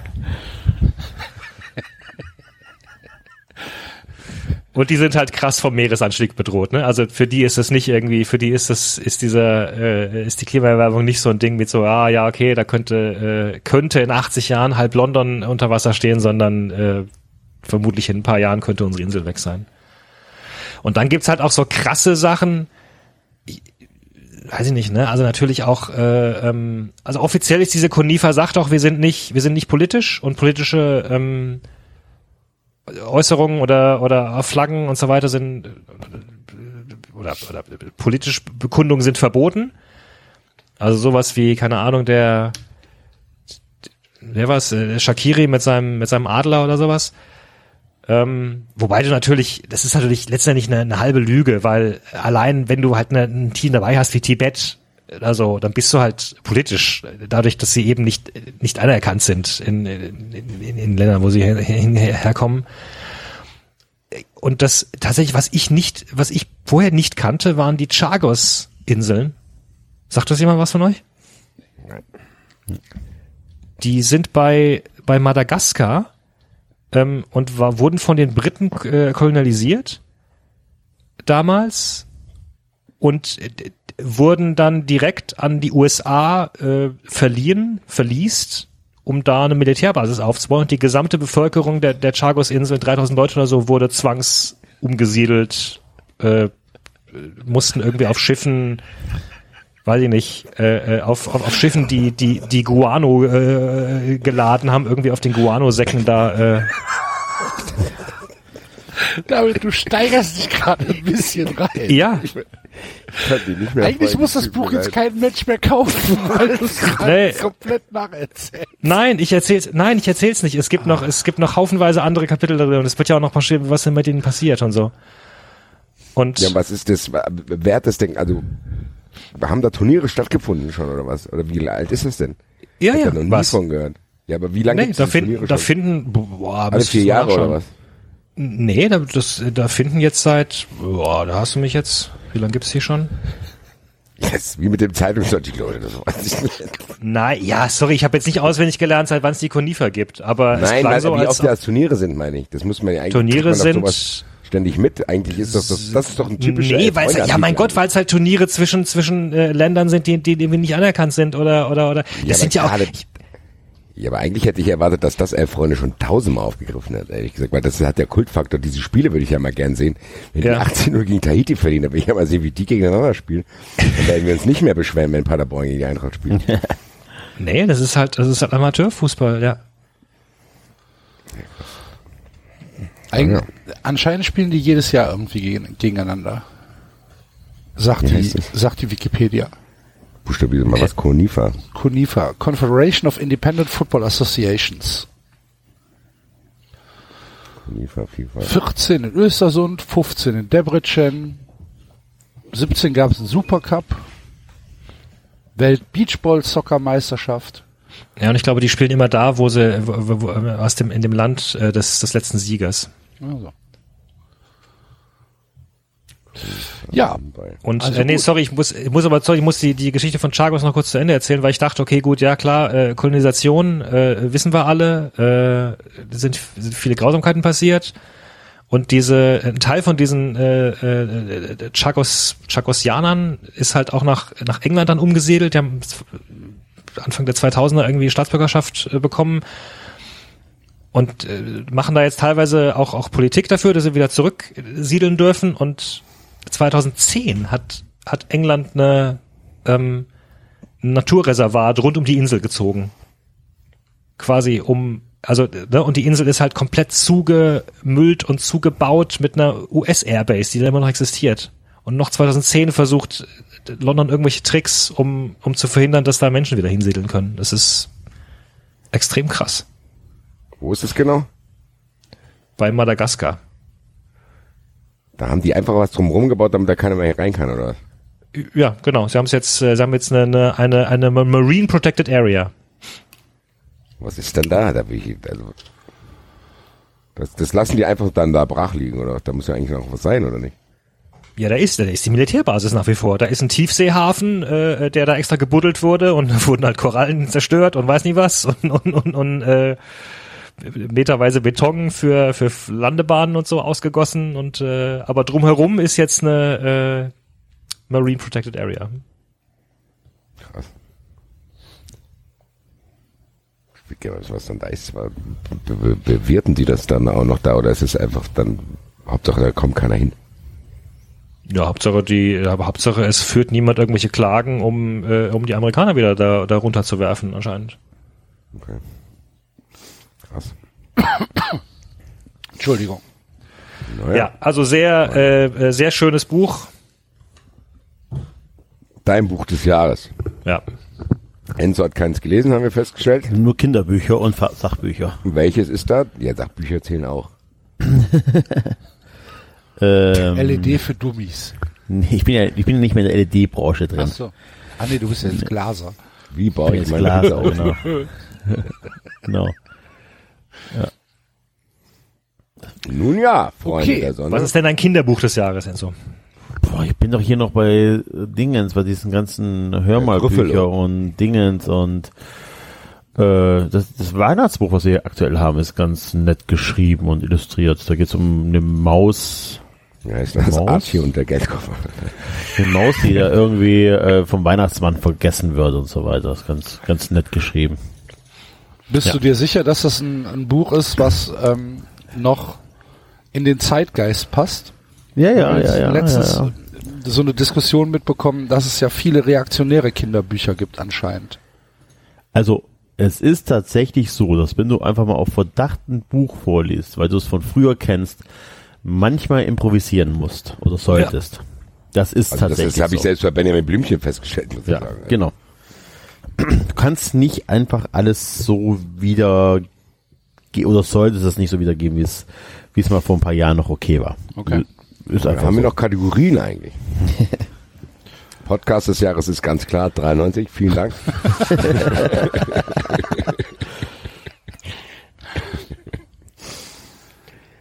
Speaker 1: Und die sind halt krass vom Meeresanstieg bedroht, ne? Also für die ist es nicht irgendwie, für die ist das, ist dieser, äh, ist die Klimaerwärmung nicht so ein Ding mit so, ah ja, okay, da könnte, äh, könnte in 80 Jahren halb London unter Wasser stehen, sondern äh, vermutlich in ein paar Jahren könnte unsere Insel weg sein. Und dann gibt's halt auch so krasse Sachen, weiß ich nicht, ne? Also natürlich auch, äh, ähm, also offiziell ist diese Konifa sagt auch, wir sind nicht, wir sind nicht politisch und politische ähm, Äußerungen oder oder Flaggen und so weiter sind äh, oder, oder politische Bekundungen sind verboten. Also sowas wie keine Ahnung der wer war's äh, Shakiri mit seinem mit seinem Adler oder sowas. Ähm, wobei du natürlich, das ist natürlich letztendlich eine, eine halbe Lüge, weil allein wenn du halt eine, ein Team dabei hast wie Tibet, also dann bist du halt politisch, dadurch, dass sie eben nicht nicht anerkannt sind in, in, in, in Ländern, wo sie her, her, herkommen. Und das tatsächlich, was ich nicht, was ich vorher nicht kannte, waren die Chagos-Inseln. Sagt das jemand was von euch? Die sind bei bei Madagaskar ähm, und war, wurden von den Briten äh, kolonialisiert damals und äh, wurden dann direkt an die USA äh, verliehen, verliest, um da eine Militärbasis aufzubauen. Und die gesamte Bevölkerung der, der Chagos-Insel, 3000 Leute oder so, wurde zwangs umgesiedelt, äh, mussten irgendwie auf Schiffen, weiß ich nicht, äh, äh, auf, auf, auf Schiffen, die, die, die Guano äh, geladen haben, irgendwie auf den Guano-Säcken da äh,
Speaker 6: David, du steigerst dich gerade ein bisschen rein.
Speaker 1: ja,
Speaker 2: Ich kann die nicht mehr
Speaker 6: Eigentlich muss das Buch jetzt kein Mensch mehr kaufen, weil du es gerade
Speaker 1: Nee.
Speaker 6: komplett nacherzählst.
Speaker 1: Nein, ich erzähl's, nein, ich erzähl's nicht. Es gibt noch, es gibt noch haufenweise andere Kapitel da drin und es wird ja auch noch beschrieben, was denn mit ihnen passiert und so. Und
Speaker 2: Ja, was ist das? Wer hat das denn? Also haben da Turniere stattgefunden schon oder was? Oder wie alt ist das denn?
Speaker 1: ja,
Speaker 2: ich
Speaker 1: ja,
Speaker 2: hab da noch nie
Speaker 1: was?
Speaker 2: von gehört. Ja, aber wie lange
Speaker 1: Nee, da
Speaker 2: Turniere
Speaker 1: da
Speaker 2: schon?
Speaker 1: finden, boah,
Speaker 2: Alle vier Jahre oder was?
Speaker 1: Nee, da, das, da finden jetzt seit, boah, da hast du mich jetzt, wie lange gibt's hier schon?
Speaker 2: Yes, wie mit dem Zeitungsartikel oder so.
Speaker 1: Nein, ja, sorry, ich habe jetzt nicht auswendig gelernt, seit wann es die Konifer gibt, aber es
Speaker 2: Nein,
Speaker 1: klang
Speaker 2: nein,
Speaker 1: so,
Speaker 2: wie
Speaker 1: als
Speaker 2: oft das Turniere sind, meine ich. Das muss man ja eigentlich
Speaker 1: Turniere sind
Speaker 2: ständig mit. Eigentlich ist das, das, das ist doch ein typischer
Speaker 1: Nee, weil ja mein Gott, weil es halt Turniere zwischen zwischen äh, Ländern sind, die die irgendwie nicht anerkannt sind oder oder oder das
Speaker 2: aber
Speaker 1: sind ja auch
Speaker 2: gerade- Ja, aber eigentlich hätte ich erwartet, dass das Elf Freunde schon tausendmal aufgegriffen hat, ehrlich gesagt, weil das hat der Kultfaktor. Diese Spiele würde ich ja mal gern sehen. Wenn
Speaker 1: Ja.
Speaker 2: die 18 Uhr gegen Tahiti verlieren, dann will ich ja mal sehen, wie die gegeneinander spielen. Dann werden wir uns nicht mehr beschweren, wenn Paderborn gegen die Eintracht spielt. *laughs*
Speaker 1: Nee, das ist halt das ist halt Amateurfußball, ja.
Speaker 6: Eig
Speaker 2: Ja.
Speaker 6: Anscheinend spielen die jedes Jahr irgendwie gegen, gegeneinander. Sagt
Speaker 2: Wie
Speaker 6: die, sagt die Wikipedia.
Speaker 2: Buchstabiere mal was, Konifa.
Speaker 6: CONIFA, Confederation of Independent Football Associations.
Speaker 2: Konifa, FIFA.
Speaker 6: 14 in Östersund, 15 in Debrecen, 17 gab es einen Supercup, Welt Beachball Soccer Meisterschaft.
Speaker 1: Ja, und ich glaube, die spielen immer da, wo sie wo, wo, aus dem in dem Land äh, des des letzten Siegers.
Speaker 6: Also. Ja,
Speaker 1: Und
Speaker 6: Also
Speaker 1: äh, nee,
Speaker 6: gut.
Speaker 1: sorry, ich muss, ich muss aber sorry, ich muss die, die Geschichte von Chagos noch kurz zu Ende erzählen, weil ich dachte, okay, gut, ja klar, äh, Kolonisation äh, wissen wir alle, äh, sind, sind viele Grausamkeiten passiert und diese ein Teil von diesen äh, äh, Chagos Chagosianern ist halt auch nach nach England dann umgesiedelt, die haben Anfang der 2000er irgendwie Staatsbürgerschaft äh, bekommen und äh, machen da jetzt teilweise auch auch Politik dafür, dass sie wieder zurücksiedeln dürfen und 2010 hat hat England eine ähm, ein Naturreservat rund um die Insel gezogen. Quasi um also ne, und die Insel ist halt komplett zugemüllt und zugebaut mit einer US Airbase, die da immer noch existiert. Und noch 2010 versucht London irgendwelche Tricks, um um zu verhindern, dass da Menschen wieder hinsiedeln können. Das ist extrem krass.
Speaker 2: Wo ist es genau?
Speaker 1: Bei Madagaskar.
Speaker 2: Da haben die einfach was drumherum gebaut, damit da keiner mehr rein kann, oder was?
Speaker 1: Ja, genau. Sie haben es jetzt, äh, sie haben jetzt eine, eine, eine Marine Protected Area.
Speaker 2: Was ist denn da? Da ich, also, das, das lassen die einfach dann da brach liegen, oder? Da muss ja eigentlich noch was sein, oder nicht?
Speaker 1: Ja, da ist, da ist die Militärbasis nach wie vor. Da ist ein Tiefseehafen, äh, der da extra gebuddelt wurde und da *laughs* wurden halt Korallen zerstört und weiß nicht was und, und, und, und äh, meterweise Beton für, für Landebahnen und so ausgegossen und äh, aber drumherum ist jetzt eine äh, Marine Protected Area.
Speaker 2: Krass. Was dann da ist. Be be bewirten die das dann auch noch da, oder ist es einfach dann, Hauptsache da kommt keiner hin?
Speaker 1: Ja, Hauptsache die, aber Hauptsache es führt niemand irgendwelche Klagen, um äh, um die Amerikaner wieder da, da runterzuwerfen anscheinend.
Speaker 2: Okay. Krass.
Speaker 6: Entschuldigung.
Speaker 2: Naja,
Speaker 1: Ja, also sehr äh, äh, sehr schönes Buch.
Speaker 2: Dein Buch des Jahres.
Speaker 1: Ja.
Speaker 2: Enzo hat keins gelesen, haben wir festgestellt.
Speaker 7: Nur Kinderbücher und Sachbücher.
Speaker 2: Welches ist da? Ja, Sachbücher zählen auch. *laughs*
Speaker 7: Ähm,
Speaker 6: LED für Dummies.
Speaker 7: nee, ich bin ja, ich bin ja nicht mehr in der LED-Branche drin.
Speaker 6: Ach so. Ah nee, du bist ja jetzt Glaser.
Speaker 2: Wie baue ich
Speaker 7: Jetzt
Speaker 2: meine
Speaker 7: Glas
Speaker 2: Hütte
Speaker 7: auch,
Speaker 2: auf?
Speaker 7: genau. *laughs*
Speaker 2: Nun ja, Freunde
Speaker 6: Okay,
Speaker 2: der Sonne.
Speaker 1: Was ist denn dein Kinderbuch des Jahres, Enzo?
Speaker 7: Boah, ich bin doch hier noch bei äh, Dingens, bei diesen ganzen Hörmalbücher
Speaker 2: Grüffelo.
Speaker 7: und Dingens und äh, das, das Weihnachtsbuch, was wir hier aktuell haben, ist ganz nett geschrieben und illustriert. Da geht es um eine Maus,
Speaker 2: ja, ist das
Speaker 7: Maus?
Speaker 2: Archie und der Geldkoffer.
Speaker 7: eine Maus, die da irgendwie äh, vom Weihnachtsmann vergessen wird und so weiter. Das ist ganz, ganz nett geschrieben.
Speaker 6: Bist
Speaker 7: Ja.
Speaker 6: du dir sicher, dass das ein, ein Buch ist, was ähm, noch in den Zeitgeist passt?
Speaker 7: Ja, ja, ja, ja.
Speaker 6: Letztens
Speaker 7: ja, ja.
Speaker 6: so eine Diskussion mitbekommen, dass es ja viele reaktionäre Kinderbücher gibt anscheinend.
Speaker 7: Also, es ist tatsächlich so, dass wenn du einfach mal auf Verdacht ein Buch vorliest, weil du es von früher kennst, manchmal improvisieren musst oder solltest. Das ist
Speaker 2: Also das,
Speaker 7: tatsächlich
Speaker 2: das habe ich
Speaker 7: so.
Speaker 2: selbst bei Benjamin Blümchen festgestellt, muss ich
Speaker 7: Ja,
Speaker 2: sagen.
Speaker 7: genau. Du kannst nicht einfach alles so wieder oder solltest es nicht so wiedergeben, wie es wie es mal vor ein paar Jahren noch okay war.
Speaker 6: Okay.
Speaker 7: Ist einfach
Speaker 2: haben wir
Speaker 7: so.
Speaker 2: noch Kategorien eigentlich. *laughs* Podcast des Jahres ist ganz klar 93. Vielen Dank. *laughs*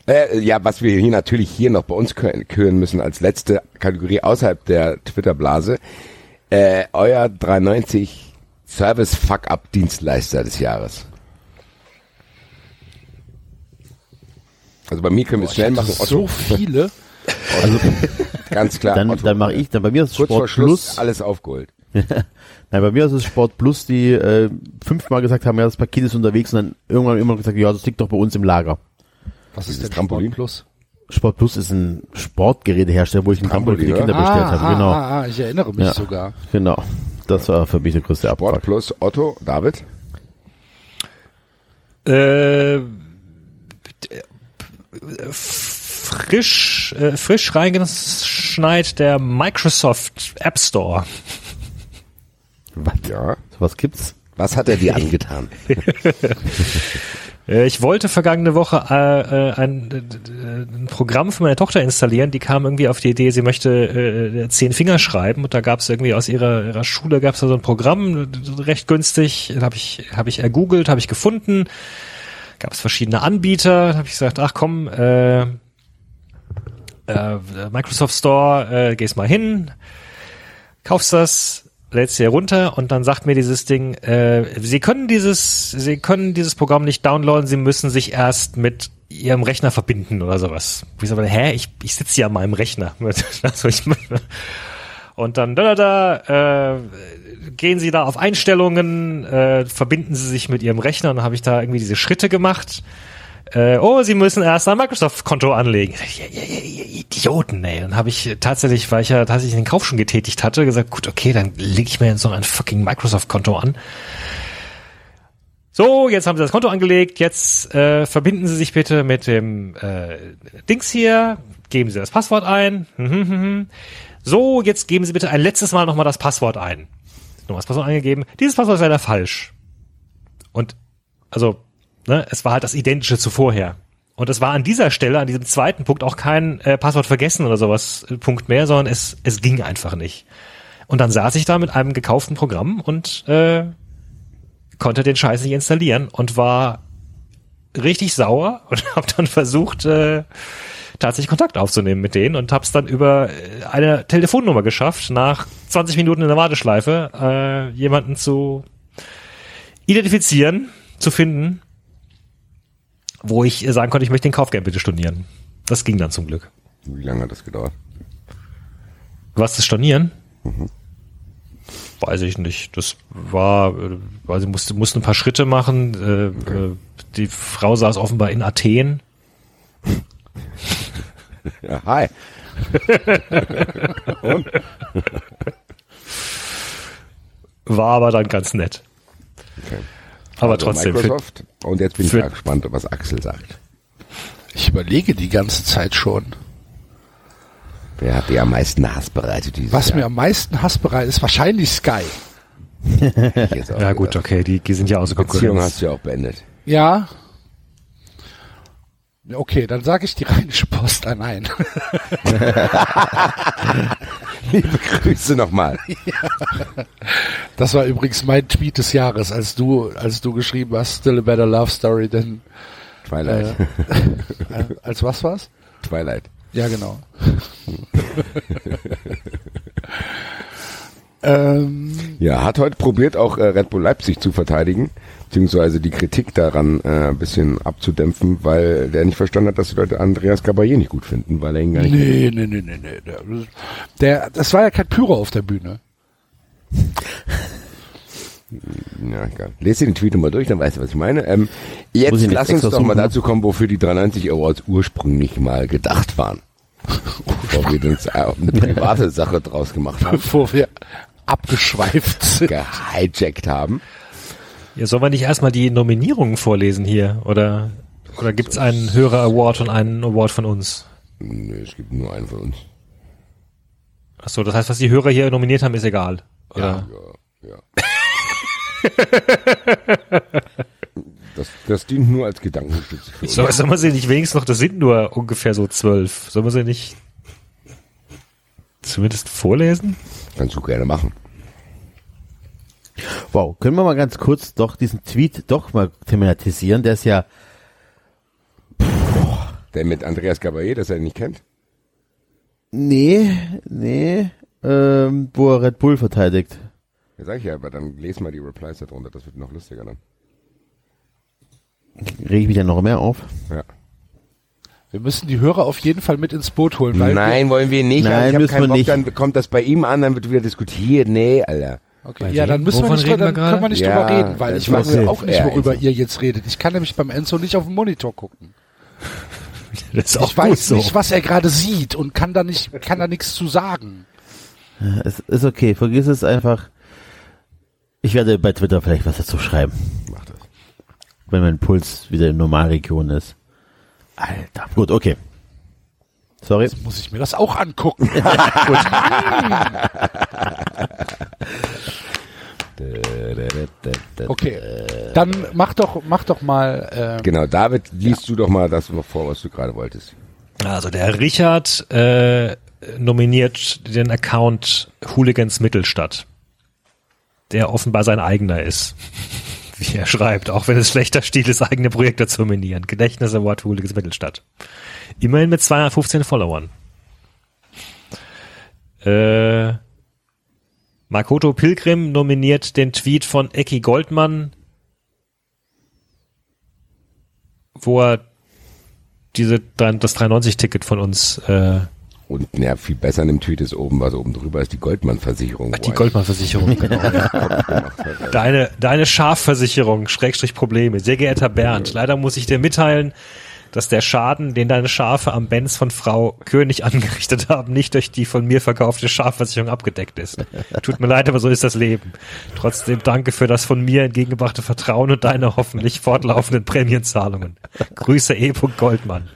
Speaker 2: äh, ja, was wir hier natürlich hier noch bei uns küren müssen als letzte Kategorie außerhalb der Twitter-Blase, Äh, euer 390 Service Fuck-Up Dienstleister des Jahres. Also bei mir können wir es schnell machen.
Speaker 6: So viele. *laughs*
Speaker 2: also ganz klar.
Speaker 7: Dann,
Speaker 2: Otto,
Speaker 7: dann mache ich, dann bei mir ist es
Speaker 2: kurz vor
Speaker 7: Sport
Speaker 2: Schluss
Speaker 7: Plus.
Speaker 2: alles aufgeholt. *laughs*
Speaker 7: Nein, bei mir ist es Sport Plus, die äh, fünfmal gesagt haben, ja, das Paket ist unterwegs und dann irgendwann immer gesagt, ja, das liegt doch bei uns im Lager.
Speaker 6: Was
Speaker 2: Dieses
Speaker 6: ist denn
Speaker 2: Trampolin?
Speaker 6: Sport Plus?
Speaker 7: Sport Plus ist ein Sportgerätehersteller, wo ich ein Trampolin für die Kinder bestellt
Speaker 6: ah,
Speaker 7: habe. Genau,
Speaker 6: ah, ah, ich erinnere mich
Speaker 7: Ja.
Speaker 6: sogar.
Speaker 7: genau. Das war für mich der größte
Speaker 2: Sport
Speaker 7: Abfuck.
Speaker 2: plus Otto, David.
Speaker 1: Äh, frisch, äh, frisch reingeschneit der Microsoft App Store.
Speaker 2: Ja.
Speaker 7: Was gibt's?
Speaker 2: Was hat er dir *laughs* angetan? *laughs*
Speaker 1: Äh, Ich wollte vergangene Woche äh, äh, ein, äh, ein Programm für meine Tochter installieren. Die kam irgendwie auf die Idee, sie möchte äh, zehn Finger schreiben und da gab es irgendwie aus ihrer, ihrer Schule gab es da so ein Programm, recht günstig. Habe ich habe ich ergoogelt, habe ich gefunden. Gab es verschiedene Anbieter. Habe ich gesagt, ach komm, äh, äh, Microsoft Store, äh, gehst mal hin, kaufst das, lädst hier runter und dann sagt mir dieses Ding, äh, Sie können dieses, Sie können dieses Programm nicht downloaden, Sie müssen sich erst mit Ihrem Rechner verbinden oder sowas. Ich sage, hä, ich, ich sitze ja an meinem Rechner. *laughs* Und dann da, da, da, äh, gehen Sie da auf Einstellungen, äh, verbinden Sie sich mit Ihrem Rechner und dann habe ich da irgendwie diese Schritte gemacht. Äh, oh, Sie müssen erst ein Microsoft-Konto anlegen. Ja, ja, ja, Idioten, ey. Dann habe ich tatsächlich, weil ich ja tatsächlich den Kauf schon getätigt hatte, gesagt, gut, okay, dann lege ich mir jetzt noch ein fucking Microsoft-Konto an. So, jetzt haben Sie das Konto angelegt, jetzt äh, verbinden Sie sich bitte mit dem äh, Dings hier, geben Sie das Passwort ein. Mhm, mhm, mhm. So, jetzt geben Sie bitte ein letztes Mal nochmal das Passwort ein. Nochmal das Passwort eingegeben. Dieses Passwort ist leider falsch. Und, also, ne, es war halt das Identische zu vorher. Und es war an dieser Stelle, an diesem zweiten Punkt auch kein äh, Passwort vergessen oder sowas äh, Punkt mehr, sondern es, es ging einfach nicht. Und dann saß ich da mit einem gekauften Programm und äh, konnte den Scheiß nicht installieren und war richtig sauer *laughs* und habe dann versucht, äh, tatsächlich Kontakt aufzunehmen mit denen und habe es dann über äh, eine Telefonnummer geschafft, nach 20 Minuten in der Warteschleife äh, jemanden zu identifizieren, zu finden, wo ich sagen konnte, ich möchte den Kauf gerne bitte stornieren. Das ging dann zum Glück.
Speaker 2: Wie lange hat das gedauert?
Speaker 1: Was das Stornieren? Weiß ich nicht. Das war, äh, weil sie musste, musste ein paar Schritte machen. Äh, äh, die Frau saß offenbar in Athen.
Speaker 2: Ja, hi. *laughs*
Speaker 1: War aber dann ganz nett.
Speaker 2: Okay.
Speaker 1: Aber
Speaker 2: Also
Speaker 1: trotzdem.
Speaker 2: Microsoft. Und jetzt bin ich mal gespannt, was Axel sagt.
Speaker 6: Ich überlege die ganze Zeit schon.
Speaker 2: Wer hat dir am meisten Hass bereitet dieses
Speaker 6: Was mir
Speaker 2: Jahr?
Speaker 6: am meisten Hass bereitet, ist wahrscheinlich Sky.
Speaker 1: Ja gut, okay, die, die sind ja außer
Speaker 2: Beziehung
Speaker 1: Konkurrenz.
Speaker 2: hast du ja auch beendet.
Speaker 6: Ja. Okay, dann sage ich die Rheinische Post an ein. *laughs* *laughs* *laughs*
Speaker 2: Liebe Grüße nochmal. *laughs*
Speaker 6: Das war übrigens mein Tweet des Jahres, als du, als du geschrieben hast, Still a better love story than,
Speaker 2: Twilight.
Speaker 6: äh, *laughs* als was war's?
Speaker 2: Twilight.
Speaker 6: Ja, genau. Ähm,
Speaker 2: Ja, hat heute probiert, auch äh, Red Bull Leipzig zu verteidigen, beziehungsweise die Kritik daran äh, ein bisschen abzudämpfen, weil der nicht verstanden hat, dass die Leute Andreas Caballé nicht gut finden, weil er ihn gar nicht
Speaker 6: nee, nee, nee, nee, nee. Der, der, das war ja kein Pyro auf der Bühne.
Speaker 2: Ja, egal. Lest dir den Tweet nochmal durch, dann weißt du, was ich meine. Ähm, jetzt lass uns doch mal dazu kommen, wofür die 390 Awards ursprünglich mal gedacht waren. Bevor wir uns eine private Sache draus gemacht haben,
Speaker 6: Bevor wir abgeschweift sind.
Speaker 2: gehijackt haben.
Speaker 1: Ja, sollen wir nicht erstmal die Nominierungen vorlesen hier? Oder, oder gibt's einen Hörer-Award und einen Award von uns?
Speaker 2: Nö, es gibt nur einen von uns.
Speaker 1: Ach so, das heißt, was die Hörer hier nominiert haben, ist egal. Oder?
Speaker 2: Ja, ja. *laughs* Das, das dient nur als Gedankenstütze für uns. *laughs*
Speaker 1: So, sollen wir sie nicht wenigstens noch, das sind nur ungefähr so zwölf. Sollen wir sie nicht zumindest vorlesen?
Speaker 2: Kannst du gerne machen.
Speaker 7: Wow, können wir mal ganz kurz doch diesen Tweet doch mal thematisieren, der ist ja,
Speaker 2: Der mit Andreas Caballé, das er nicht kennt.
Speaker 7: nee, nee, ähm, wo er Red Bull verteidigt.
Speaker 2: Ja, sag ich ja, aber dann lese mal die Replies darunter, das wird noch lustiger dann.
Speaker 7: Reg ich mich dann noch mehr auf?
Speaker 2: Ja.
Speaker 6: Wir müssen die Hörer auf jeden Fall mit ins Boot holen, weil
Speaker 2: Nein, wollen wir nicht.
Speaker 7: Nein,
Speaker 2: also ich
Speaker 7: müssen
Speaker 2: keinen
Speaker 7: wir
Speaker 2: Bock,
Speaker 7: nicht.
Speaker 2: dann kommt das bei ihm an, dann wird wieder diskutiert. Nee, Alter.
Speaker 6: wir, okay, ja, dann müssen wir nicht,
Speaker 1: reden
Speaker 6: dann
Speaker 1: wir
Speaker 6: können wir nicht
Speaker 2: Ja,
Speaker 6: drüber reden, weil ich weiß auch nicht,
Speaker 2: er,
Speaker 6: worüber ihr jetzt redet. Ich kann nämlich beim Enzo nicht auf dem Monitor gucken. *laughs*
Speaker 1: Das ist auch
Speaker 6: Ich weiß
Speaker 1: so.
Speaker 6: nicht, was er gerade sieht und kann da nicht, kann da nichts zu sagen.
Speaker 7: Es ist okay, vergiss es einfach. Ich werde bei Twitter vielleicht was dazu schreiben. Wenn mein Puls wieder in Normalregion ist. Alter. Gut, okay. Sorry.
Speaker 6: Muss ich mir das auch angucken. *laughs* Okay, dann mach doch, mach doch mal. Äh,
Speaker 2: Genau, David, liest du doch mal das vor, was du gerade wolltest.
Speaker 1: Also der Richard äh, nominiert den Account Hooligans Mittelstadt, der offenbar sein eigener ist. Wie er schreibt, auch wenn es schlechter Stil ist, eigene Projekte zu nominieren. Gedächtnis Award Hooligans Mittelstadt. Immerhin mit 215 Followern. Äh, Makoto Pilgrim nominiert den Tweet von Eki Goldmann, wo er diese das 390-Ticket von uns, äh,
Speaker 2: Und ja, viel besser an dem Tweet ist oben, was oben drüber ist, die Goldmann-Versicherung.
Speaker 1: die Goldmann-Versicherung, genau. Deine, deine Schafversicherung, Schrägstrich Probleme. Sehr geehrter Bernd, leider muss ich dir mitteilen, dass der Schaden, den deine Schafe am Benz von Frau König *laughs* angerichtet haben, nicht durch die von mir verkaufte Schafversicherung abgedeckt ist. Tut mir leid, aber so ist das Leben. Trotzdem danke für das von mir entgegengebrachte Vertrauen und deine hoffentlich fortlaufenden Prämienzahlungen. Grüße E. Goldmann.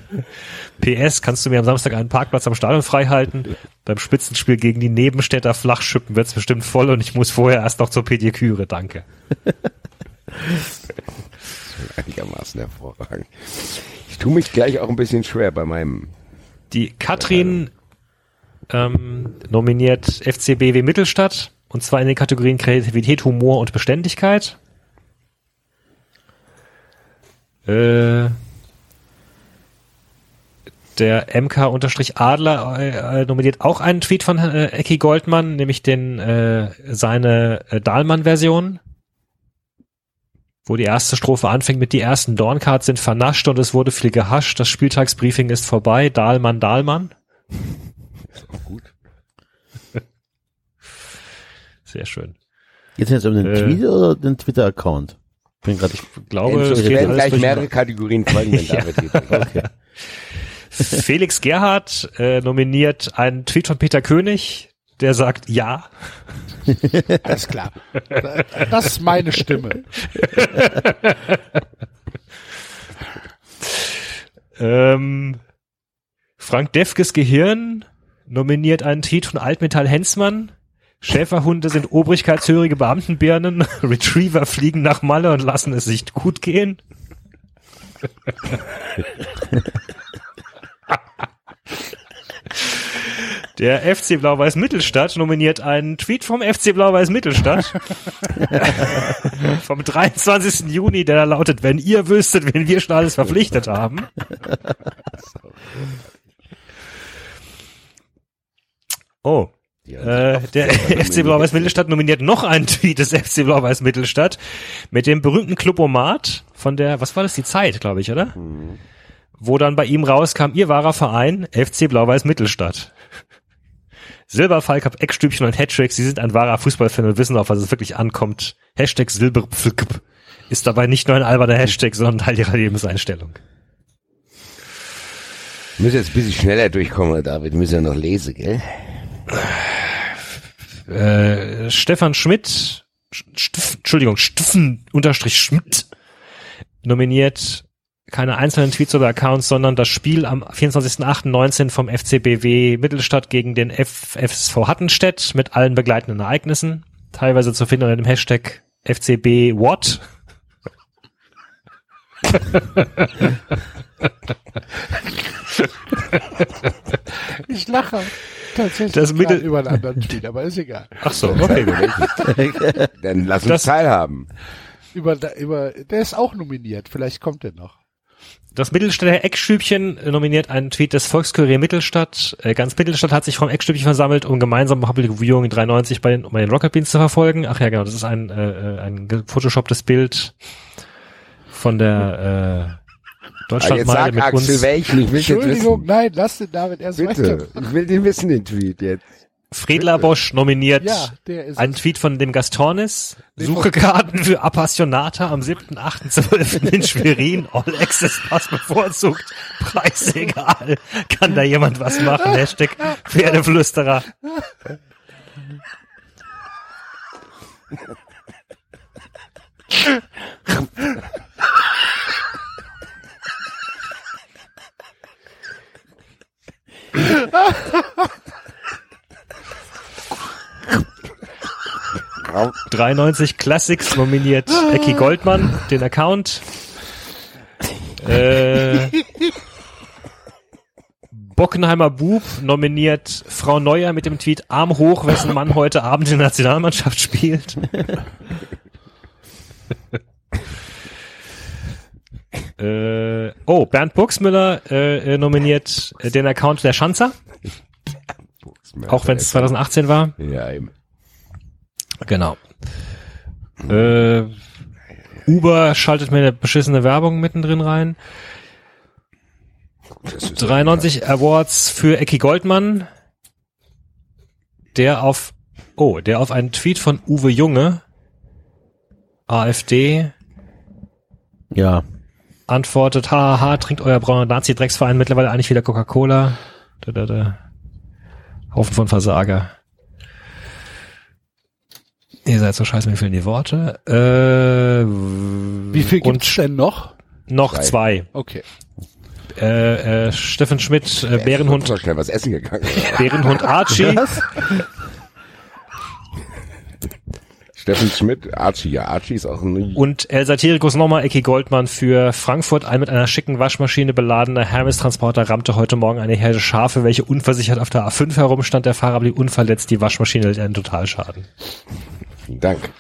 Speaker 1: PS, kannst du mir am Samstag einen Parkplatz am Stadion freihalten? Beim Spitzenspiel gegen die Nebenstädter Flachschippen wird's bestimmt voll und ich muss vorher erst noch zur Pediküre. Danke. *laughs*
Speaker 2: Einigermaßen hervorragend. Ich tue mich gleich auch ein bisschen schwer bei meinem.
Speaker 1: Die Katrin ähm, nominiert FCBW Mittelstadt und zwar in den Kategorien Kreativität, Humor und Beständigkeit. Äh, der MK-Adler äh, äh, nominiert auch einen Tweet von äh, Ecki Goldmann, nämlich den äh, seine äh, Dahlmann-Version, wo die erste Strophe anfängt mit die ersten Dorncards sind vernascht und es wurde viel gehascht, das Spieltagsbriefing ist vorbei, Dahlmann, Dahlmann.
Speaker 2: Ist auch gut.
Speaker 1: Sehr schön.
Speaker 7: Geht's jetzt um den
Speaker 1: Äh.
Speaker 7: Tweet oder den Twitter-Account? Bin gerade
Speaker 1: Ich glaube, es
Speaker 2: werden
Speaker 1: alles
Speaker 2: gleich mehrere Kategorien folgen, wenn *laughs* David geht. *laughs*
Speaker 7: okay.
Speaker 1: Felix Gerhardt äh, nominiert einen Tweet von Peter König, der sagt ja. *laughs*
Speaker 6: alles klar. Das ist meine Stimme.
Speaker 1: Ähm, Frank Defkes Gehirn nominiert einen Tweet von Altmetall Hensmann. Schäferhunde sind obrigkeitshörige Beamtenbirnen. *laughs* Retriever fliegen nach Malle und lassen es sich gut gehen. *laughs* Der FC Blau-Weiß Mittelstadt nominiert einen Tweet vom FC Blau-Weiß Mittelstadt *laughs* vom 23. Juni, der da lautet, wenn ihr wüsstet, wen wir schon alles verpflichtet haben. Oh. Äh, der FC Blau-Weiß Mittelstadt nominiert noch einen Tweet des FC Blau-Weiß Mittelstadt mit dem berühmten Clubomat von der, was war das, die Zeit, glaube ich, oder? Wo dann bei ihm rauskam, ihr wahrer Verein, FC Blau-Weiß Mittelstadt. Silberfall, Cup, Eckstübchen und Hattricks, sie sind ein wahrer Fußballfan und wissen, auf was es wirklich ankommt. Hashtag Silberpflück ist dabei nicht nur ein alberner Hashtag, sondern Teil ihrer Lebenseinstellung.
Speaker 2: Müssen jetzt ein bisschen schneller durchkommen, David. Wir müssen ja noch lesen, gell?
Speaker 1: Äh, Stefan Schmidt, Stiff, Entschuldigung, Stiffen unterstrich Schmidt nominiert keine einzelnen Tweets oder Accounts, sondern das Spiel am 24.08.19 vom FCBW Mittelstadt gegen den FSV Hattenstedt mit allen begleitenden Ereignissen, teilweise zu finden unter dem Hashtag FCB What.
Speaker 6: Ich lache tatsächlich
Speaker 1: Das
Speaker 6: das
Speaker 1: Mittel-
Speaker 6: über einen anderen Tweet, aber ist egal.
Speaker 1: Ach so, okay.
Speaker 2: Dann lass uns
Speaker 1: Das-
Speaker 2: teilhaben.
Speaker 6: Über, über, der ist auch nominiert. Vielleicht kommt er noch.
Speaker 1: Das Mittelstädter Eckstübchen nominiert einen Tweet des Volkskurier Mittelstadt. Äh, ganz Mittelstadt hat sich vom Eckstübchen versammelt, um gemeinsam Public Viewing 93 bei den, um bei den Rocket Beans zu verfolgen. Ach ja, genau, das ist ein, äh, äh, ein gefotoshopptes Bild von der äh,
Speaker 2: jetzt
Speaker 1: Deutschlandmeile
Speaker 2: sag
Speaker 1: mit
Speaker 2: Axel
Speaker 1: uns.
Speaker 2: welchen, ich will jetzt
Speaker 6: Entschuldigung, nein, lass den David erst
Speaker 2: Bitte,
Speaker 6: weiter.
Speaker 2: ich will den wissen, den Tweet jetzt.
Speaker 1: Friedler Bosch nominiert
Speaker 6: Ja, der ist
Speaker 1: einen
Speaker 6: es.
Speaker 1: Tweet von dem Gastornis. Suche Karten für Appassionata am 7.8.12. in *laughs* Schwerin. All Access Pass bevorzugt. Preis egal. Kann da jemand was machen? Hashtag Pferdeflüsterer. *laughs*
Speaker 2: Raum.
Speaker 1: 93 Classics nominiert Ecki Goldmann, den Account. Äh, Bockenheimer Bub nominiert Frau Neuer mit dem Tweet Arm hoch, wessen Mann heute Abend in der Nationalmannschaft spielt. äh, oh, Bernd Buxmüller äh, äh, nominiert äh, den Account der Schanzer, auch wenn es 2018 war.
Speaker 2: Ja, eben.
Speaker 1: Genau. Äh, Uber schaltet mir eine beschissene Werbung mittendrin rein.
Speaker 2: Das ist
Speaker 1: 93 Awards für Ecki Goldmann, der auf, oh, der auf einen Tweet von Uwe Junge, AfD,
Speaker 7: Ja.
Speaker 1: antwortet, haha, trinkt euer brauner Nazi-Drecksverein mittlerweile eigentlich wieder Coca-Cola. Da, da, da. Haufen von Versager. Ihr seid so scheiße, mir fehlen die Worte. Äh,
Speaker 6: Wie viel gibt's denn noch?
Speaker 1: Noch
Speaker 2: Drei.
Speaker 1: zwei.
Speaker 6: Okay.
Speaker 1: Äh, äh, Steffen Schmidt, äh,
Speaker 2: Bärenhund. Schnell was essen gegangen.
Speaker 1: Bärenhund Archie. *laughs*
Speaker 2: Steffen Schmidt, Archie, ja, Archie ist auch ein
Speaker 1: Und El Satirikus nochmal, Ecki Goldmann für Frankfurt. Ein mit einer schicken Waschmaschine beladener Hermes-Transporter rammte heute Morgen eine Herde Schafe, welche unversichert auf der A5 herumstand. Der Fahrer blieb unverletzt, die Waschmaschine litt einen Totalschaden.
Speaker 2: Vielen Dank.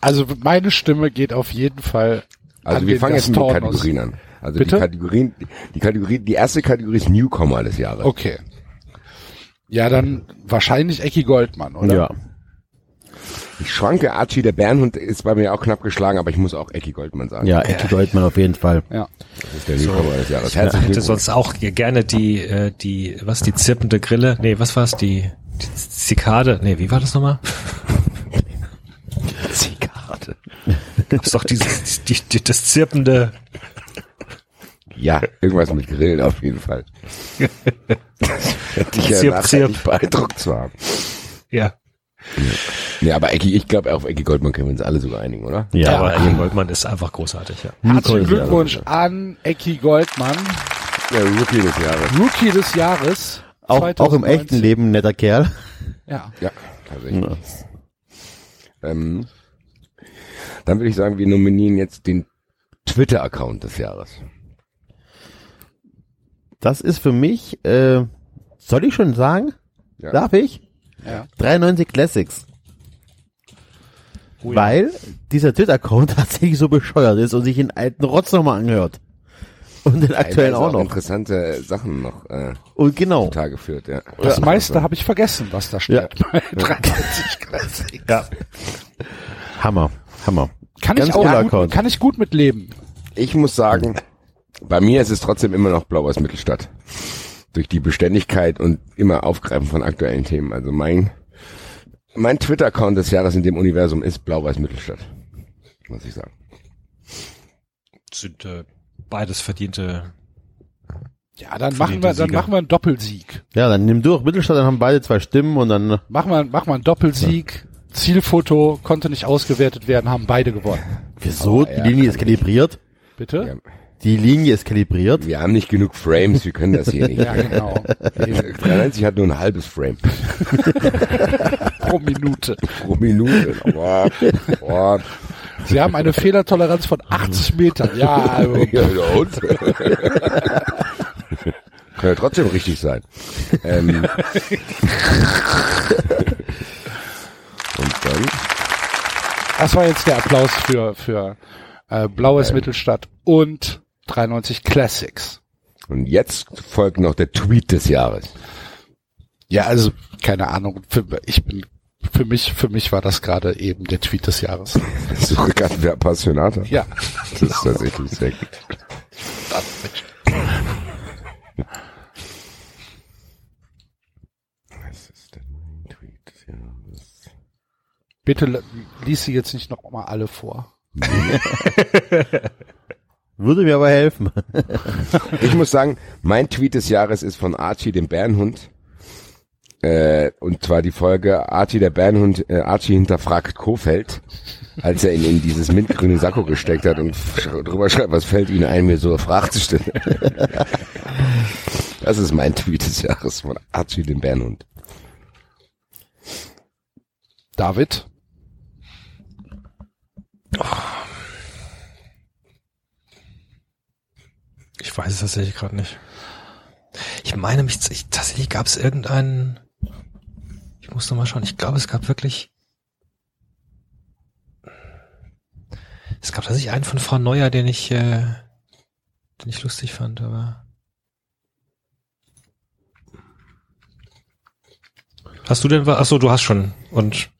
Speaker 6: Also meine Stimme geht auf jeden Fall.
Speaker 2: Also
Speaker 6: an
Speaker 2: wir
Speaker 6: den
Speaker 2: fangen jetzt mit den. Kategorien an. Also
Speaker 6: Bitte?
Speaker 2: die Kategorien, die Kategorie, die erste Kategorie ist Newcomer des Jahres.
Speaker 6: Okay. Ja, dann wahrscheinlich Ecki Goldmann, oder?
Speaker 7: Ja.
Speaker 2: Ich schwanke Archie, der Bärenhund ist bei mir auch knapp geschlagen, aber ich muss auch Ecki Goldmann sagen.
Speaker 7: Ja, Ecki Goldmann auf jeden Fall.
Speaker 6: Ja.
Speaker 2: Das ist der Newcomer des Jahres.
Speaker 1: Ich
Speaker 2: Herzlichen
Speaker 1: hätte sonst auch gerne die, äh, die, was, die zirpende Grille? Nee, was war's? Die, die Zikade? Nee, wie war das nochmal? *laughs*
Speaker 2: Zikade.
Speaker 1: Gab's doch dieses, die, die, das zirpende,
Speaker 2: Ja, irgendwas mit Grillen auf jeden Fall. *laughs* Hätte ich ja
Speaker 1: Zirp,
Speaker 2: nachher
Speaker 1: zirp.
Speaker 2: beeindruckt zu haben.
Speaker 1: ja.
Speaker 2: Nee, aber Ecki, ich glaube, auf Ecki Goldmann können wir uns alle sogar einigen, oder?
Speaker 7: Ja,
Speaker 1: Ja, aber Ecki Goldmann ist einfach großartig, ja.
Speaker 6: Herzlichen Glückwunsch an Ecki Goldmann,
Speaker 2: Ja, Rookie des Jahres.
Speaker 6: Rookie des Jahres.
Speaker 7: auch, auch im
Speaker 6: 2019.
Speaker 7: echten Leben ein netter Kerl.
Speaker 6: Ja.
Speaker 2: Ja, tatsächlich. Ähm, dann würde ich sagen, wir nominieren jetzt den Twitter-Account des Jahres.
Speaker 7: Das ist für mich, äh, soll ich schon sagen?
Speaker 2: Ja.
Speaker 7: Darf ich?
Speaker 6: Ja.
Speaker 7: 93 Classics.
Speaker 1: Ja.
Speaker 7: Weil dieser Twitter-Account *laughs* tatsächlich so bescheuert ist und sich den alten Rotz nochmal anhört. Und den aktuellen
Speaker 2: Teilweise
Speaker 7: auch noch.
Speaker 2: interessante Sachen noch äh,
Speaker 7: Und genau.
Speaker 2: Tage führt, ja.
Speaker 6: Das
Speaker 2: Ja.
Speaker 6: meiste habe ich vergessen, was da steht.
Speaker 7: Ja.
Speaker 6: Bei 93 Classic.
Speaker 1: Ja.
Speaker 7: Hammer. Hammer.
Speaker 6: Kann
Speaker 7: Ganz
Speaker 6: ich auch gut,
Speaker 7: Account.
Speaker 6: kann ich gut mit leben.
Speaker 2: Ich muss sagen, bei mir ist es trotzdem immer noch Blau-Weiß Mittelstadt. Durch die Beständigkeit und immer Aufgreifen von aktuellen Themen. Also mein, mein Twitter-Account des Jahres in dem Universum ist Blau-Weiß Mittelstadt. Muss ich sagen.
Speaker 1: Sind äh, beides verdiente
Speaker 6: Ja, dann
Speaker 1: Verdiente
Speaker 6: machen wir, dann
Speaker 1: Sieger.
Speaker 6: machen wir einen Doppelsieg.
Speaker 7: Ja, dann nimm durch Mittelstadt, dann haben beide zwei Stimmen und dann,
Speaker 6: Machen wir, machen wir einen Doppelsieg. Zielfoto konnte nicht ausgewertet werden, haben beide gewonnen.
Speaker 7: wieso?
Speaker 2: Ja,
Speaker 7: die Linie ist kalibriert.
Speaker 6: Bitte?
Speaker 2: Ja.
Speaker 7: Die Linie ist kalibriert.
Speaker 2: Wir haben nicht genug Frames, wir können das hier *laughs* nicht.
Speaker 6: Ja, genau.
Speaker 2: 93 hat nur ein halbes Frame *laughs*
Speaker 6: Pro Minute.
Speaker 2: pro Minute. Boah, boah.
Speaker 6: Sie haben eine Fehlertoleranz von 80 Metern. Ja, also, *laughs*
Speaker 2: Ja, ja, und? Kann ja trotzdem richtig sein. Ähm, und dann,
Speaker 6: das war jetzt der Applaus für, für äh, Blaues Mittelstadt und 93 Classics.
Speaker 2: Und jetzt folgt noch der Tweet des Jahres.
Speaker 6: Ja, also keine Ahnung. Für, ich bin für mich für mich war das gerade eben der Tweet des Jahres. *laughs*
Speaker 2: Surikaten wer Appassionata.
Speaker 6: Ja,
Speaker 2: Das ist tatsächlich sehr gut. Was ist denn mein Tweet des Jahres?
Speaker 6: bitte lies sie jetzt nicht noch mal alle vor. *laughs*
Speaker 7: Würde mir aber helfen. *laughs*
Speaker 2: Ich muss sagen, mein Tweet des Jahres ist von Archie, dem Bärenhund. Äh, und zwar die Folge Archie, der Bärenhund, äh, Archie hinterfragt Kofeld, als er ihn in dieses mintgrüne Sakko gesteckt hat und drüber schreibt, was fällt Ihnen ein, mir so eine Frage zu stellen. *laughs* Das ist mein Tweet des Jahres von Archie, dem Bärenhund.
Speaker 6: David,
Speaker 1: Ich weiß es tatsächlich gerade nicht. Ich meine mich, ich, tatsächlich gab es irgendeinen, ich muss noch mal schauen, ich glaube, es gab wirklich, es gab tatsächlich einen von Frau Neuer, den ich, äh, den ich lustig fand, aber. Hast du denn was? Achso, du hast schon. Und,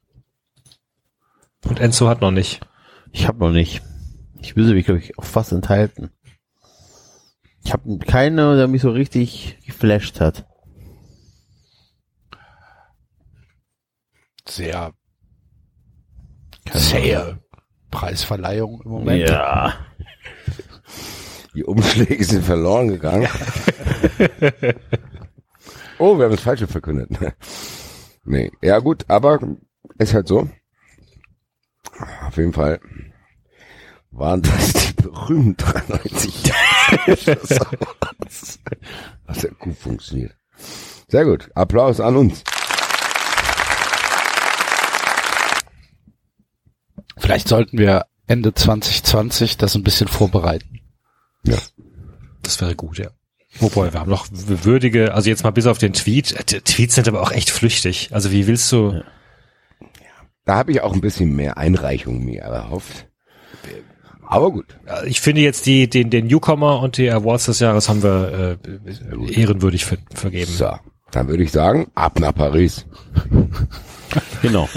Speaker 1: und Enzo hat noch nicht.
Speaker 7: Ich habe noch nicht. Ich würde mich, glaube ich, auch fast enthalten. Ich habe keine, der mich so richtig geflasht hat.
Speaker 6: sehr zähe Preisverleihung im Moment.
Speaker 7: Ja.
Speaker 2: Die Umschläge sind verloren gegangen. oh, wir haben das Falsche verkündet. nee, ja gut, aber ist halt so. Auf jeden Fall waren das die berühmten 93 Hat ja gut funktioniert. Sehr gut. Applaus an uns.
Speaker 6: Vielleicht sollten wir Ende 2020 das ein bisschen vorbereiten.
Speaker 2: Ja.
Speaker 1: Das wäre gut, ja. Wobei, wir haben noch würdige, also jetzt mal bis auf den Tweet. Äh, die Tweets sind aber auch echt flüchtig. Also wie willst du,
Speaker 2: Da habe ich auch ein bisschen mehr Einreichung mir erhofft. Aber gut.
Speaker 1: Ich finde jetzt die, den, den Newcomer und die Awards des Jahres haben wir äh, ehrenwürdig ver vergeben.
Speaker 2: So, dann würde ich sagen, ab nach Paris. *laughs*
Speaker 7: Genau.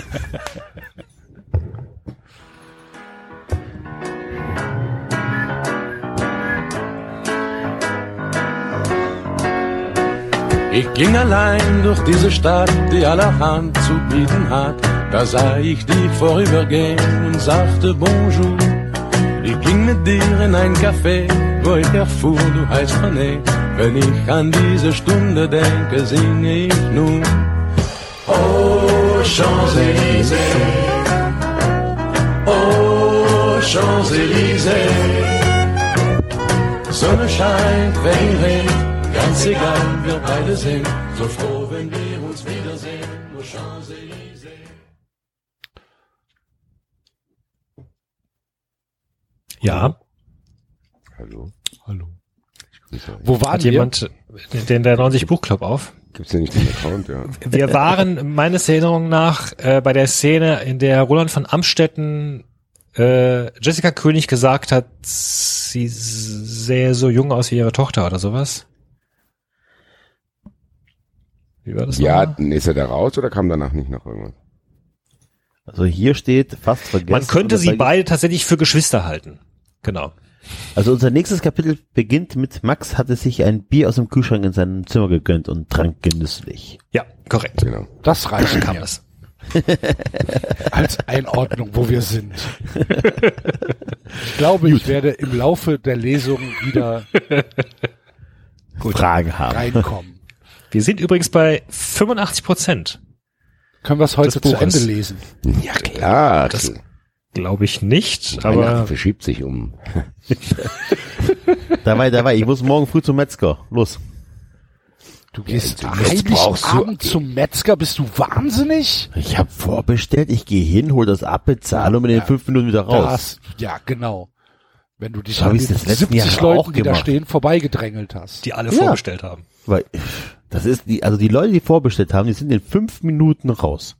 Speaker 9: Ich ging allein durch diese Stadt, die allerhand zu bieten hat. Da sah ich dich vorübergehen und sagte Bonjour. Ging mit dir in ein Café, wo ich erfuhr, du heißt René. Wenn ich an diese Stunde denke, singe ich nun. Oh, Champs-Élysées. Oh, Champs-Élysées. Sonne scheint, Regen regnet, ganz egal, wir beide sind so froh,
Speaker 1: Ja.
Speaker 2: Hallo.
Speaker 6: Hallo. Wo wir?
Speaker 1: jemand den der 90 Buchclub auf?
Speaker 2: Gibt's ja nicht den Account, ja. *laughs*
Speaker 1: Wir waren meines Erinnerung nach äh, bei der Szene, in der Roland von Amstetten äh, Jessica König gesagt hat, sie sähe so jung aus wie ihre Tochter oder sowas. Wie war das
Speaker 2: Ja,
Speaker 1: nochmal?
Speaker 2: ist er da raus oder kam danach nicht noch irgendwas?
Speaker 7: Also hier steht fast vergessen.
Speaker 1: Man könnte sie beide tatsächlich für Geschwister halten. Genau.
Speaker 7: Also unser nächstes Kapitel beginnt mit Max hatte sich ein Bier aus dem Kühlschrank in seinem Zimmer gegönnt und trank genüsslich.
Speaker 1: Ja, korrekt.
Speaker 2: Genau.
Speaker 6: Das reicht
Speaker 1: Kam
Speaker 6: mir
Speaker 1: das. *laughs*
Speaker 6: als Einordnung, wo wir sind. Ich glaube, ich werde im Laufe der Lesung wieder
Speaker 7: Fragen haben.
Speaker 6: reinkommen.
Speaker 1: Wir sind übrigens bei 85 Prozent.
Speaker 6: Können wir es heute zu. Ende lesen?
Speaker 2: Ja, klar.
Speaker 1: Das-
Speaker 2: klar.
Speaker 1: Glaube ich nicht,
Speaker 2: Weihnachten
Speaker 1: aber
Speaker 2: verschiebt sich um. *laughs*
Speaker 7: Dabei, dabei, ich muss morgen früh zum Metzger. Los.
Speaker 6: Du gehst
Speaker 2: Ja, brauchst du-
Speaker 6: Heiligabend zum Metzger, bist du wahnsinnig?
Speaker 7: Ich habe vorbestellt, ich gehe hin, hol das ab, bezahle und bin in fünf Minuten wieder raus.
Speaker 6: Das, ja, genau. Wenn du dich an
Speaker 7: ich's
Speaker 6: den
Speaker 7: das letzten
Speaker 6: 70
Speaker 7: Jahre
Speaker 6: Leuten,
Speaker 7: auch
Speaker 6: die da stehen, vorbeigedrängelt hast.
Speaker 1: die alle
Speaker 7: Ja.
Speaker 1: vorbestellt haben.
Speaker 7: Weil das ist die, also die Leute, die vorbestellt haben, die sind in fünf Minuten raus.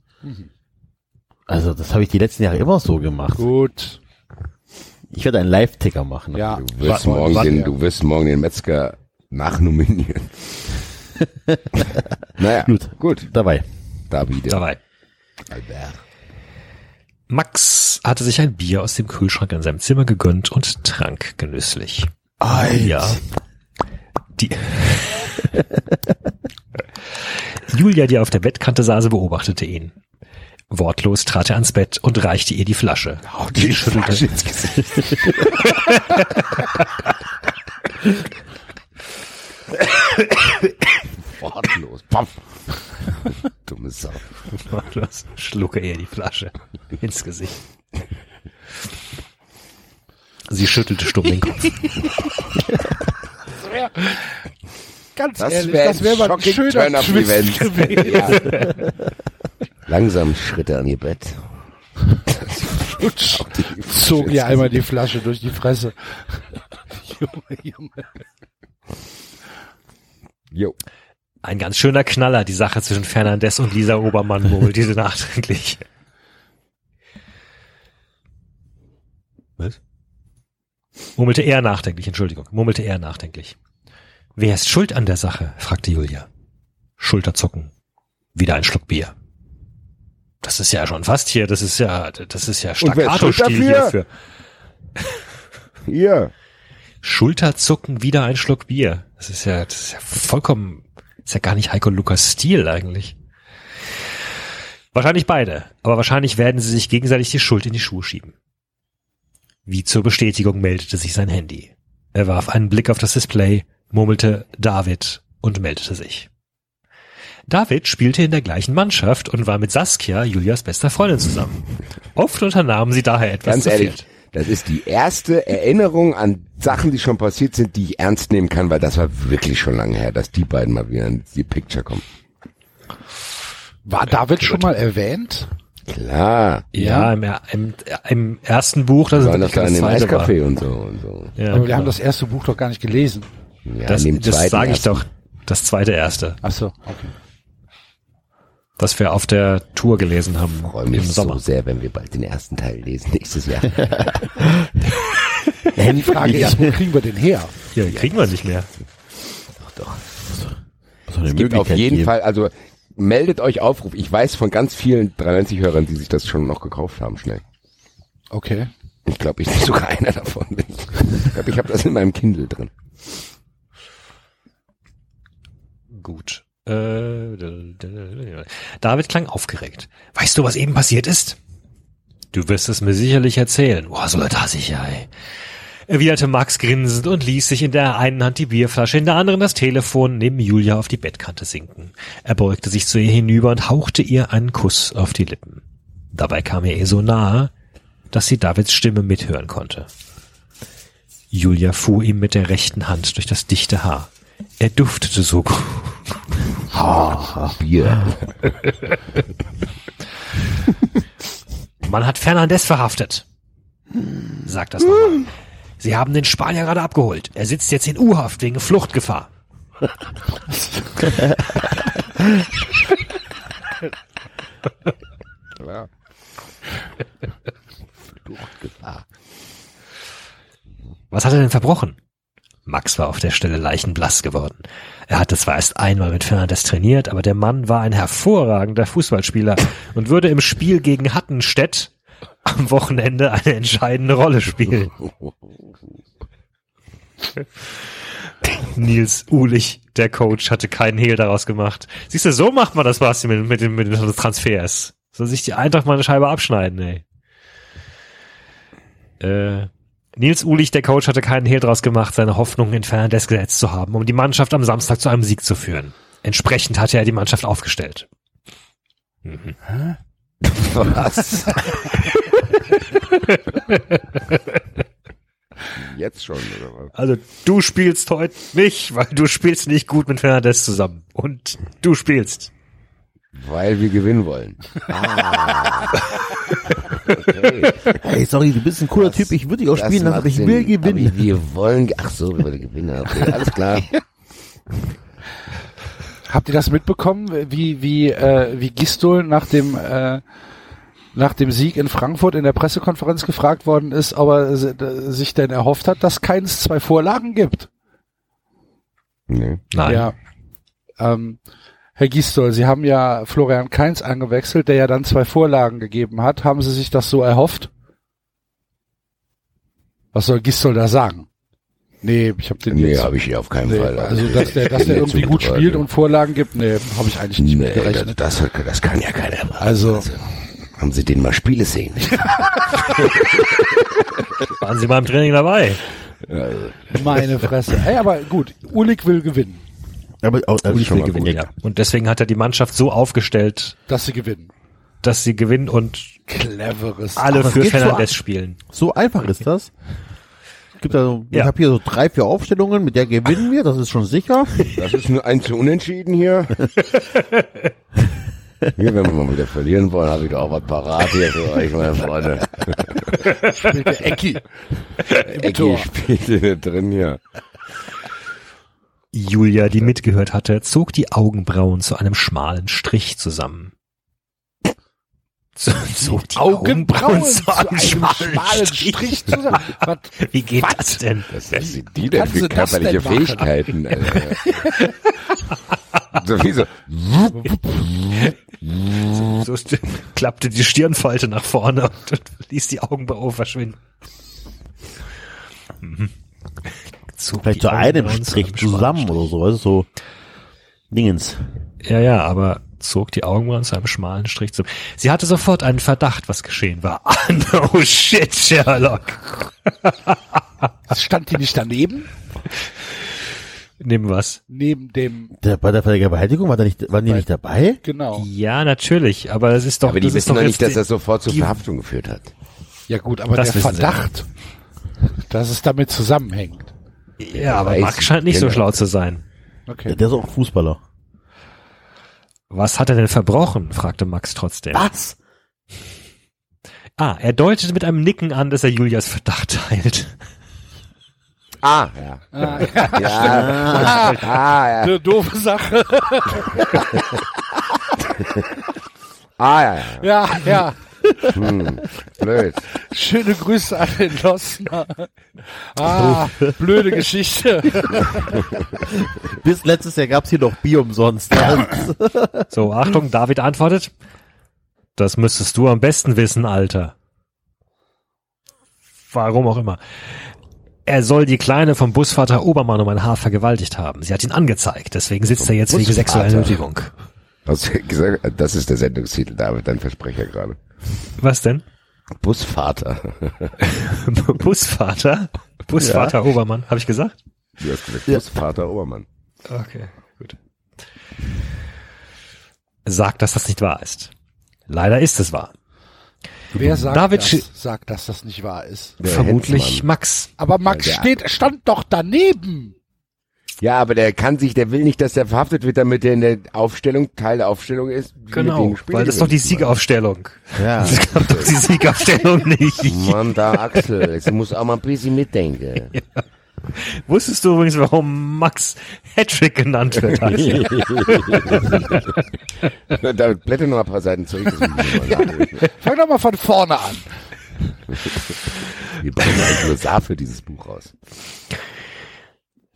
Speaker 7: Also das habe ich die letzten Jahre immer so gemacht.
Speaker 6: Gut.
Speaker 7: Ich werde einen Live-Ticker machen.
Speaker 6: Ja.
Speaker 2: Du wirst,
Speaker 6: Wa-
Speaker 2: morgen den,
Speaker 6: ja.
Speaker 2: du wirst morgen den Metzger nachnominieren. *laughs* naja,
Speaker 7: Gut.
Speaker 2: gut.
Speaker 7: Dabei.
Speaker 2: David.
Speaker 1: Dabei.
Speaker 2: Albert.
Speaker 1: Max hatte sich ein Bier aus dem Kühlschrank in seinem Zimmer gegönnt und trank genüsslich. Ja. Die *laughs* Julia, die auf der Bettkante saß, beobachtete ihn. Wortlos trat er ans Bett und reichte ihr die Flasche.
Speaker 2: Die Flasche ins Gesicht. Wortlos. Paff. Dumme Sau.
Speaker 1: Wortlos schlucke er die Flasche ins Gesicht. Sie schüttelte stumm den Kopf.
Speaker 6: Ganz
Speaker 2: Das
Speaker 6: ehrlich,
Speaker 2: wäre
Speaker 6: das wäre mal ein schöner. Twist gewesen.
Speaker 2: Ja. Langsam Schritte an ihr Bett. *laughs*
Speaker 6: Zog ihr einmal die Flasche durch die Fresse. *laughs* Junge, Junge.
Speaker 2: Jo.
Speaker 1: Ein ganz schöner Knaller, die Sache zwischen Fernandes und Lisa Obermann wohl, diese nachträglich. Was? Murmelte er nachdenklich, Entschuldigung, murmelte er nachdenklich. Wer ist schuld an der Sache? fragte Julia. Schulterzucken. Wieder ein Schluck Bier. Das ist ja schon fast hier, das ist ja, das ist ja Staccato-Stil hier
Speaker 2: dafür?
Speaker 1: für.
Speaker 2: Hier.
Speaker 1: Schulterzucken, wieder ein Schluck Bier. Das ist ja, das ist ja vollkommen, ist ja gar nicht Heiko Lukas Stil eigentlich. Wahrscheinlich beide, aber wahrscheinlich werden sie sich gegenseitig die Schuld in die Schuhe schieben. Wie zur Bestätigung meldete sich sein Handy. Er warf einen Blick auf das Display, murmelte David und meldete sich. David spielte in der gleichen Mannschaft und war mit Saskia, Julias bester Freundin, zusammen. Oft unternahmen sie daher etwas
Speaker 2: Ganz
Speaker 1: zu
Speaker 2: ehrlich,
Speaker 1: viert.
Speaker 2: das ist die erste Erinnerung an Sachen, die schon passiert sind, die ich ernst nehmen kann, weil das war wirklich schon lange her, dass die beiden mal wieder in die Picture kommen.
Speaker 6: War David schon mal erwähnt?
Speaker 2: Klar.
Speaker 1: Ja, im, im, im ersten Buch, das ist
Speaker 2: waren doch da in dem
Speaker 1: war.
Speaker 2: Eiscafé und so und so.
Speaker 1: Ja,
Speaker 6: Aber wir haben das erste Buch doch gar nicht gelesen.
Speaker 2: Ja,
Speaker 1: das, das sage ich doch. Das zweite erste,
Speaker 6: Ach so, okay.
Speaker 1: Was wir auf der Tour gelesen haben
Speaker 2: Ich freue
Speaker 1: im
Speaker 2: mich
Speaker 1: Sommer.
Speaker 2: so sehr, wenn wir bald den ersten Teil lesen nächstes Jahr.
Speaker 6: Die Frage ist, wo kriegen wir den her?
Speaker 1: Hier kriegen wir nicht mehr.
Speaker 7: Doch eine
Speaker 2: Es gibt auf jeden
Speaker 7: geben.
Speaker 2: Fall, also meldet euch Aufruf. Ich weiß von ganz vielen 93-Hörern, die sich das schon noch gekauft haben, schnell.
Speaker 6: Okay.
Speaker 2: Ich glaube, ich bin *laughs* sogar einer davon. Ich glaube, ich habe das in meinem Kindle drin.
Speaker 1: Gut. Äh, David klang aufgeregt. Weißt du, was eben passiert ist? Du wirst es mir sicherlich erzählen. Boah, so da sicher, ey. Erwiderte Max grinsend und ließ sich in der einen Hand die Bierflasche, in der anderen das Telefon neben Julia auf die Bettkante sinken. Er beugte sich zu ihr hinüber und hauchte ihr einen Kuss auf die Lippen. Dabei kam er ihr so nahe, dass sie Davids Stimme mithören konnte. Julia fuhr ihm mit der rechten Hand durch das dichte Haar. Er duftete so gut.
Speaker 2: Bier.
Speaker 1: Man hat Fernandes verhaftet. Sagt das nochmal. Sie haben den Spanier gerade abgeholt. Er sitzt jetzt in U-Haft wegen Fluchtgefahr.
Speaker 2: Klar. Fluchtgefahr.
Speaker 1: Was hat er denn verbrochen? Max war auf der Stelle leichenblass geworden. Er hatte zwar erst einmal mit Fernandes trainiert, aber der Mann war ein hervorragender Fußballspieler und würde im Spiel gegen Hattenstedt am Wochenende eine entscheidende Rolle spielen. *laughs* Nils Uhlich, der Coach, hatte keinen Hehl daraus gemacht. Siehst du, so macht man das, Basti, mit, mit, den, mit den Transfers. Soll sich die Eintracht mal eine Scheibe abschneiden, ey. Äh, Nils Uhlich, der Coach, hatte keinen Hehl daraus gemacht, seine Hoffnungen in Fernandes gesetzt zu haben, um die Mannschaft am Samstag zu einem Sieg zu führen. Entsprechend hatte er die Mannschaft aufgestellt.
Speaker 2: Was? *laughs* Jetzt schon, oder was?
Speaker 1: Also du spielst heute nicht, weil du spielst nicht gut mit Fernandes zusammen. Und du spielst.
Speaker 2: Weil wir gewinnen wollen. Ah. *laughs* Okay.
Speaker 7: Hey, sorry, du bist ein cooler Typ, ich würde dich auch
Speaker 2: Das
Speaker 7: spielen,
Speaker 2: macht
Speaker 7: aber ich will gewinnen.
Speaker 2: Aber wir wollen, ach so, wir wollen gewinnen. Okay, alles klar. *laughs*
Speaker 6: Habt ihr das mitbekommen, wie wie äh, wie Gistol nach dem äh, nach dem Sieg in Frankfurt in der Pressekonferenz gefragt worden ist, ob er sich denn erhofft hat, dass keins zwei Vorlagen gibt.
Speaker 2: Nee.
Speaker 1: Nein.
Speaker 6: Ja. Ähm, Herr Gisdol, Sie haben ja Florian Kainz angewechselt, der ja dann zwei Vorlagen gegeben hat. Haben Sie sich das so erhofft? Was soll Gisdol da sagen? Nee, ich habe den
Speaker 2: Nee,
Speaker 6: jetzt-
Speaker 2: habe ich hier auf keinen
Speaker 6: Nee,
Speaker 2: Fall.
Speaker 6: also dass *laughs* der, dass der
Speaker 2: Nee,
Speaker 6: irgendwie gut
Speaker 2: Teufel.
Speaker 6: spielt und Vorlagen gibt, nee, habe ich eigentlich nicht
Speaker 2: Nee,
Speaker 6: gerechnet.
Speaker 2: das, das, das kann ja keiner erwarten.
Speaker 6: Also,
Speaker 2: Haben Sie den mal Spiele sehen? *laughs*
Speaker 1: Waren Sie mal im Training dabei?
Speaker 6: meine Fresse. Ey, aber gut, Ulik will gewinnen,
Speaker 7: Aber auch,
Speaker 2: Das schon mal gut.
Speaker 1: Ja. Und deswegen hat er die Mannschaft so aufgestellt,
Speaker 6: dass sie gewinnen.
Speaker 1: dass sie gewinnen und
Speaker 6: Cleveres.
Speaker 1: alle
Speaker 7: Aber
Speaker 1: für
Speaker 7: so
Speaker 1: Fernandes
Speaker 7: ab.
Speaker 1: spielen.
Speaker 7: So einfach ist das. Gibt also,
Speaker 1: Ja.
Speaker 7: ich habe hier so drei, vier Aufstellungen, mit der gewinnen wir, das ist schon sicher.
Speaker 2: Das ist nur ein zu unentschieden hier. Hier, wenn wir mal wieder verlieren wollen, habe ich doch auch was parat hier für euch, meine Freunde.
Speaker 6: mit der Ecki.
Speaker 2: Ecki spielt hier drin hier.
Speaker 1: Julia, die mitgehört hatte, zog die Augenbrauen zu einem schmalen Strich zusammen. So, zog die
Speaker 6: Augenbrauen zu
Speaker 1: zu
Speaker 6: einem schmalen Strich zusammen. Was?
Speaker 1: Wie geht das denn?
Speaker 2: Was sind die denn für körperliche? Fähigkeiten? So wie so.
Speaker 1: So st- klappte die Stirnfalte nach vorne und, und ließ die Augenbraue verschwinden. Mhm. Zog
Speaker 7: Vielleicht zu einem Strich zusammen oder so, also so Dingens.
Speaker 1: Ja, ja, aber zog die Augenbrauen zu einem schmalen Strich zu. Sie hatte sofort einen Verdacht, was geschehen war. No *laughs* shit, Sherlock.
Speaker 6: Stand die nicht daneben?
Speaker 1: Neben was?
Speaker 6: Neben dem,
Speaker 7: Der, bei der Vergewaltigung war der nicht, waren die nicht dabei?
Speaker 6: genau.
Speaker 1: Ja, natürlich, aber es ist doch,
Speaker 2: Aber die
Speaker 1: das
Speaker 2: wissen doch nicht, dass das sofort zur Verhaftung geführt hat.
Speaker 6: Ja gut, aber
Speaker 1: Das
Speaker 6: der Verdacht, dass es damit zusammenhängt.
Speaker 1: Ja, aber Max scheint nicht so
Speaker 2: genau.
Speaker 1: schlau zu sein.
Speaker 6: Okay.
Speaker 7: Der ist auch Fußballer.
Speaker 1: Was hat er denn verbrochen? fragte Max trotzdem.
Speaker 7: Was?
Speaker 1: Ah, er deutete mit einem Nicken an, dass er Julias Verdacht teilt.
Speaker 2: Ah, ja.
Speaker 6: Ah,
Speaker 2: Ja, ah, ja.
Speaker 6: Eine doofe Sache. *laughs*
Speaker 2: Ah, ja, ja.
Speaker 6: Ja, ja.
Speaker 2: Hm, blöd.
Speaker 6: Schöne Grüße an den Lossner. Ah, blöde Geschichte.
Speaker 7: Bis letztes Jahr gab's hier noch Bier umsonst.
Speaker 1: So, Achtung, David antwortet. Das müsstest du am besten wissen, Alter. Warum auch immer. Er soll die Kleine vom Busvater Obermann um ein Haar vergewaltigt haben. Sie hat ihn angezeigt, deswegen sitzt er jetzt wegen
Speaker 2: Busvater.
Speaker 1: sexueller Nötigung.
Speaker 2: Gesagt, das ist der Sendungstitel, David, dein Versprecher gerade.
Speaker 1: Was denn?
Speaker 2: Busvater. *laughs*
Speaker 1: Busvater? Busvater Obermann, habe ich gesagt?
Speaker 2: Du hast gesagt, Busvater Obermann.
Speaker 1: Okay, gut. Sagt, dass das nicht wahr ist. Leider ist es wahr.
Speaker 6: Wer sagt
Speaker 1: David
Speaker 6: das? Sagt, dass das nicht wahr ist.
Speaker 2: Der
Speaker 1: Vermutlich. Max.
Speaker 6: Aber Max steht, stand doch daneben.
Speaker 2: Ja, aber der kann sich, der will nicht, dass der verhaftet wird, damit der in der Aufstellung, Teil der Aufstellung ist. wie mit
Speaker 1: Genau, weil das ist doch die. Siegaufstellung.
Speaker 7: Ja. *laughs*
Speaker 1: Das gab doch die Siegaufstellung nicht.
Speaker 2: Mann, da Axel, jetzt muss auch mal ein bisschen mitdenken. *laughs*
Speaker 1: Wusstest du übrigens, warum Max Hattrick genannt wird? *laughs*
Speaker 2: da blätter noch ein paar Seiten zurück.
Speaker 6: Fang doch mal von vorne an.
Speaker 2: Wir bringen eigentlich nur Saar für dieses Buch raus.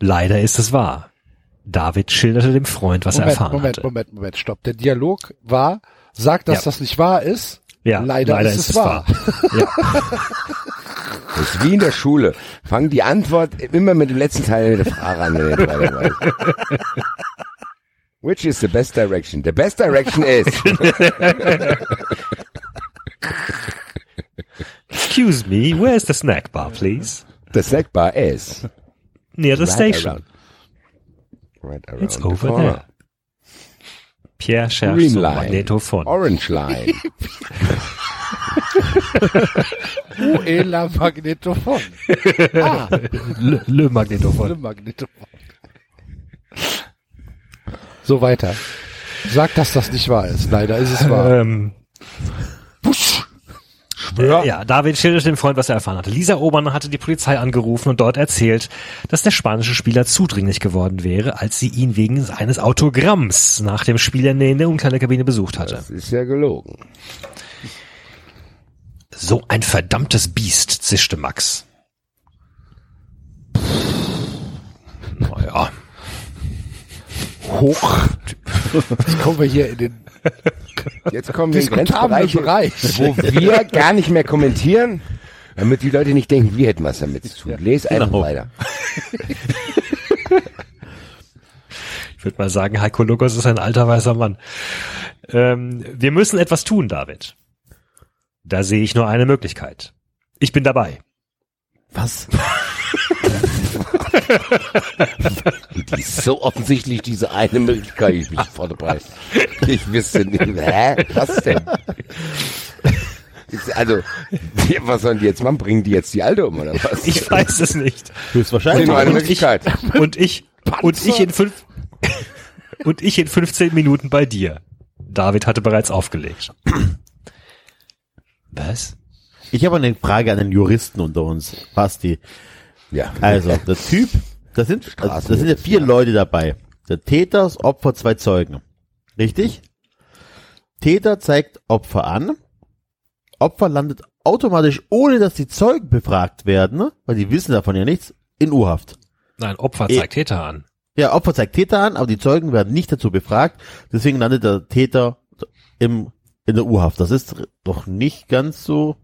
Speaker 1: Leider ist es wahr. David schilderte dem Freund, was er
Speaker 6: Moment,
Speaker 1: erfahren
Speaker 6: Moment,
Speaker 1: hatte.
Speaker 6: Moment, Moment, stopp. Der Dialog war, sagt, dass
Speaker 1: Ja.
Speaker 6: das nicht wahr ist.
Speaker 1: Ja,
Speaker 6: leider, ist, es wahr.
Speaker 1: Ja. *laughs*
Speaker 2: Das ist wie in der Schule. Fang die Antwort immer mit dem letzten Teil der Frage an. *laughs* Which is the best direction? The best direction is.
Speaker 1: Excuse me, where's the snack bar, please?
Speaker 2: the snack bar is.
Speaker 1: Near the
Speaker 2: right
Speaker 1: station.
Speaker 2: around- Right around
Speaker 1: It's
Speaker 2: the
Speaker 1: over
Speaker 2: corner.
Speaker 1: there. Pierre
Speaker 2: Green
Speaker 1: so
Speaker 2: line.
Speaker 1: Magnetophon.
Speaker 2: Orange line. *laughs*
Speaker 6: Uela Magnetophon. *laughs* Ah,
Speaker 1: Le, Le Magnetophon.
Speaker 6: Le Magnetophon. So weiter. Sagt, dass das nicht wahr ist. Leider ist es wahr.
Speaker 1: Ähm, Ja, David schilderte dem Freund, was er erfahren hatte. Lisa Obern hatte die Polizei angerufen und dort erzählt, dass der spanische Spieler zudringlich geworden wäre, als sie ihn wegen eines Autogramms nach dem Spiel in der Umkleidekabine besucht hatte.
Speaker 2: Das ist ja gelogen.
Speaker 1: So ein verdammtes Biest, zischte Max. Naja,
Speaker 6: Hoch. Jetzt kommen wir hier in den
Speaker 2: Jetzt kommen wir in Grenzbereiche,
Speaker 6: Bereich.
Speaker 2: wo wir *laughs* gar nicht mehr kommentieren, damit die Leute nicht denken, wir hätten was damit zu tun. Les einfach
Speaker 7: Genau.
Speaker 2: weiter. *laughs*
Speaker 1: ich würde mal sagen, Heiko Lukas ist ein alter weißer Mann. Ähm, wir müssen etwas tun, David. Da sehe ich nur eine Möglichkeit. Ich bin dabei.
Speaker 7: Was? *laughs* *laughs*
Speaker 2: Die ist so offensichtlich diese eine Möglichkeit, ich bin *laughs* vor der Preis. Ich wüsste nicht, hä? Was denn? Also, was sollen die jetzt machen? Bringen die jetzt die Alte um oder was?
Speaker 1: Ich weiß es nicht.
Speaker 7: Höchstwahrscheinlich.
Speaker 2: nur eine
Speaker 1: Und
Speaker 2: Möglichkeit.
Speaker 1: Und ich, und ich in fünf, und ich in 15 Minuten bei dir. David hatte bereits aufgelegt. Was?
Speaker 7: Ich habe eine Frage an den Juristen unter uns. Basti.
Speaker 2: Ja.
Speaker 7: Also, der Typ, das sind, also, das sind ja vier Leute dabei. Der Täter, das Opfer, zwei Zeugen. Richtig? Täter zeigt Opfer an. Opfer landet automatisch, ohne dass die Zeugen befragt werden, weil die wissen davon ja nichts, in U-Haft.
Speaker 1: Nein, Opfer zeigt Täter an.
Speaker 7: Ja, Opfer zeigt Täter an, aber die Zeugen werden nicht dazu befragt. Deswegen landet der Täter im, in der U-Haft. Das ist doch nicht ganz so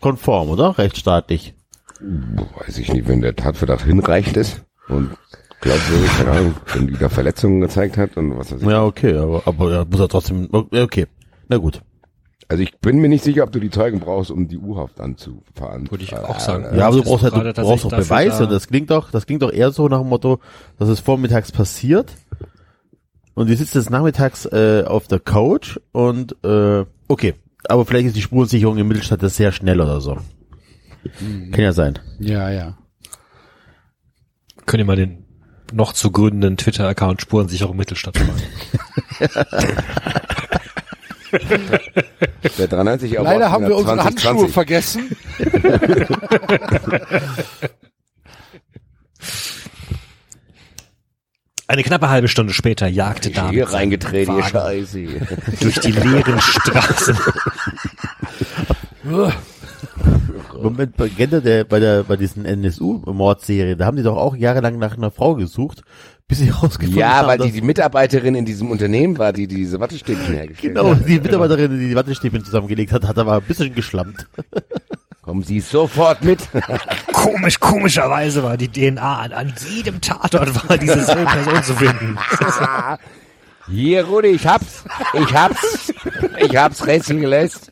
Speaker 7: konform, oder? Rechtsstaatlich.
Speaker 2: Weiß ich nicht, wenn der Tatverdacht hinreichend ist und glaubwürdig, keine Ahnung, wenn die da Verletzungen gezeigt hat und was weiß ich.
Speaker 7: Ja, okay, aber, aber ja, muss er trotzdem, okay. Na gut.
Speaker 2: Also ich bin mir nicht sicher, ob du die Zeugen brauchst, um die U-Haft anzufahren.
Speaker 1: Würde ich auch sagen.
Speaker 7: Ja, aber du brauchst halt, du brauchst doch
Speaker 1: dafür
Speaker 7: Beweise.
Speaker 1: da-
Speaker 7: Das klingt doch, das klingt doch eher so nach dem Motto, dass es vormittags passiert. Und die sitzt jetzt nachmittags äh, auf der Couch und äh, okay, aber vielleicht ist die Spurensicherung in Mittelstadt das sehr schnell oder so. Kann ja sein.
Speaker 6: Ja, ja.
Speaker 1: Könnt ihr mal den noch zu gründenden Twitter-Account Spurensicherung Mittelstadt machen.
Speaker 2: Der 93 aber
Speaker 6: Leider haben wir unsere
Speaker 2: 2020.
Speaker 6: Handschuhe vergessen. *laughs*
Speaker 1: Eine knappe halbe Stunde später jagte David
Speaker 2: Hier reingetreten, ihr Scheiße.
Speaker 1: durch die leeren *laughs* Straßen. *laughs*
Speaker 7: Moment, bei, der, bei der, bei diesen NSU-Mordserie, da haben die doch auch jahrelang nach einer Frau gesucht, bis sie *laughs* rausgefunden
Speaker 2: Ja,
Speaker 7: haben,
Speaker 2: weil
Speaker 7: dass-
Speaker 2: die, die Mitarbeiterin in diesem Unternehmen war, die diese Wattestäbchen hergestellt
Speaker 7: Genau,
Speaker 2: hat.
Speaker 7: die Mitarbeiterin, die die Wattestäbchen zusammengelegt hat, hat aber ein bisschen geschlammt. *laughs*
Speaker 2: Kommen Sie sofort mit. *laughs*
Speaker 1: Komisch, komischerweise war die DNA an, an jedem Tatort war diese selbe Person zu finden.
Speaker 2: Hier, Rudi, ich hab's. Ich hab's. Ich hab's Rätsel gelöst.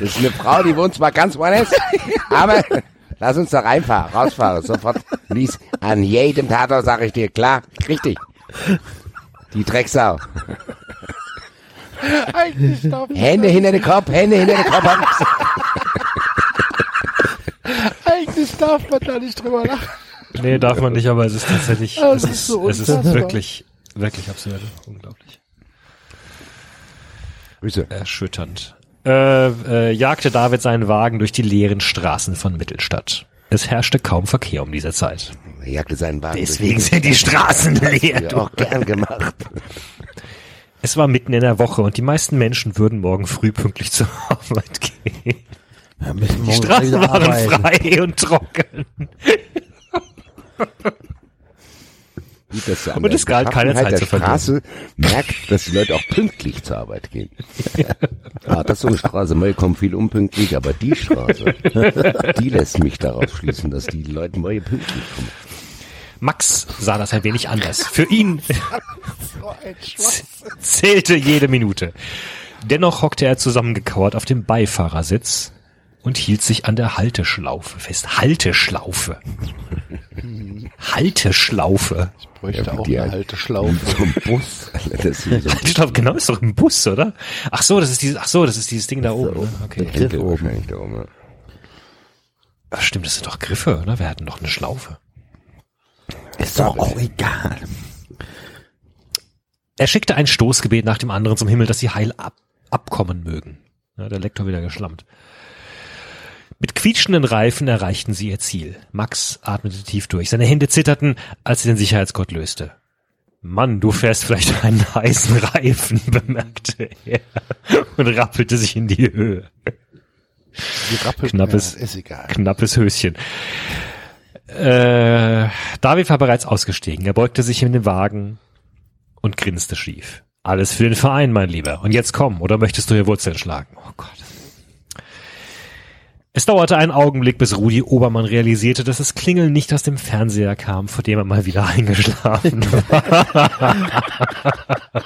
Speaker 2: Das ist eine Frau, die wohnt zwar ganz woanders, *laughs* aber lass uns da reinfahren, rausfahren, sofort. Lies, an jedem Tatort sag ich dir, klar, richtig. Die Drecksau.
Speaker 6: Eigentlich darf,
Speaker 2: Hände hinter den Kopf, Hände hinter den Kopf.
Speaker 6: eigentlich darf man da nicht drüber lachen.
Speaker 1: Nee, darf man nicht, aber es ist tatsächlich, es ist,
Speaker 6: ist so
Speaker 1: es ist wirklich, wirklich absurd. Unglaublich.
Speaker 2: Grüße.
Speaker 1: Erschütternd. Äh, äh, jagte David seinen Wagen durch die leeren Straßen von Mittelstadt. Es herrschte kaum Verkehr um diese Zeit.
Speaker 2: Er jagte seinen Wagen.
Speaker 1: Deswegen sind die Straßen leer.
Speaker 2: auch gern gemacht.
Speaker 1: Es war mitten in der Woche und die meisten Menschen würden morgen früh pünktlich zur *laughs* Arbeit gehen.
Speaker 7: Ja,
Speaker 1: Die Straßen waren
Speaker 7: arbeiten.
Speaker 1: frei und trocken.
Speaker 2: Gut, dass du an
Speaker 1: Und
Speaker 2: der
Speaker 1: es galt keine
Speaker 2: Beschaffenheit
Speaker 1: Zeit
Speaker 2: der. Straße merkt, dass die Leute auch pünktlich zur Arbeit gehen. *laughs* ah, das ist so eine Straße. Moi kommt viel unpünktlich, aber die Straße, *laughs* die lässt mich darauf schließen, dass die Leute moi pünktlich kommen.
Speaker 1: Max sah das ein wenig anders. Für ihn *laughs* zählte jede Minute. Dennoch hockte er zusammengekauert auf dem Beifahrersitz und hielt sich an der Halteschlaufe fest. Halteschlaufe. Halteschlaufe.
Speaker 6: Bräuchte auch
Speaker 2: die
Speaker 6: eine
Speaker 2: halt-
Speaker 6: alte Schlaufe.
Speaker 2: Zum *laughs* Bus. Das ist hier so ein *laughs*
Speaker 1: Halteschlaufe, genau, ist doch ein Bus, oder? Ach so, das ist dieses, ach so, das ist dieses Ding da oben. ne? Okay.
Speaker 2: Griff wahrscheinlich da oben. ja.
Speaker 1: Ach, stimmt, das sind doch Griffe, oder? Wir hatten doch eine Schlaufe.
Speaker 7: Ist doch auch egal.
Speaker 1: Er schickte ein Stoßgebet nach dem anderen zum Himmel, dass sie heil ab abkommen mögen. Ja, der Lektor wieder geschlammt. Mit quietschenden Reifen erreichten sie ihr Ziel. Max atmete tief durch. Seine Hände zitterten, als er den Sicherheitsgurt löste. Mann, du fährst vielleicht *laughs* einen heißen Reifen, *laughs* bemerkte er und rappelte sich in die Höhe.
Speaker 6: Die Rappel,
Speaker 1: Knappes-
Speaker 6: ja, ist egal.
Speaker 1: Knappes Höschen. Äh, David war bereits ausgestiegen. Er beugte sich in den Wagen und grinste schief. Alles für den Verein, mein Lieber. Und jetzt komm, oder möchtest du hier Wurzeln schlagen? Oh Gott. Es dauerte einen Augenblick, bis Rudi Obermann realisierte, dass das Klingeln nicht aus dem Fernseher kam, vor dem er mal wieder *laughs* eingeschlafen war.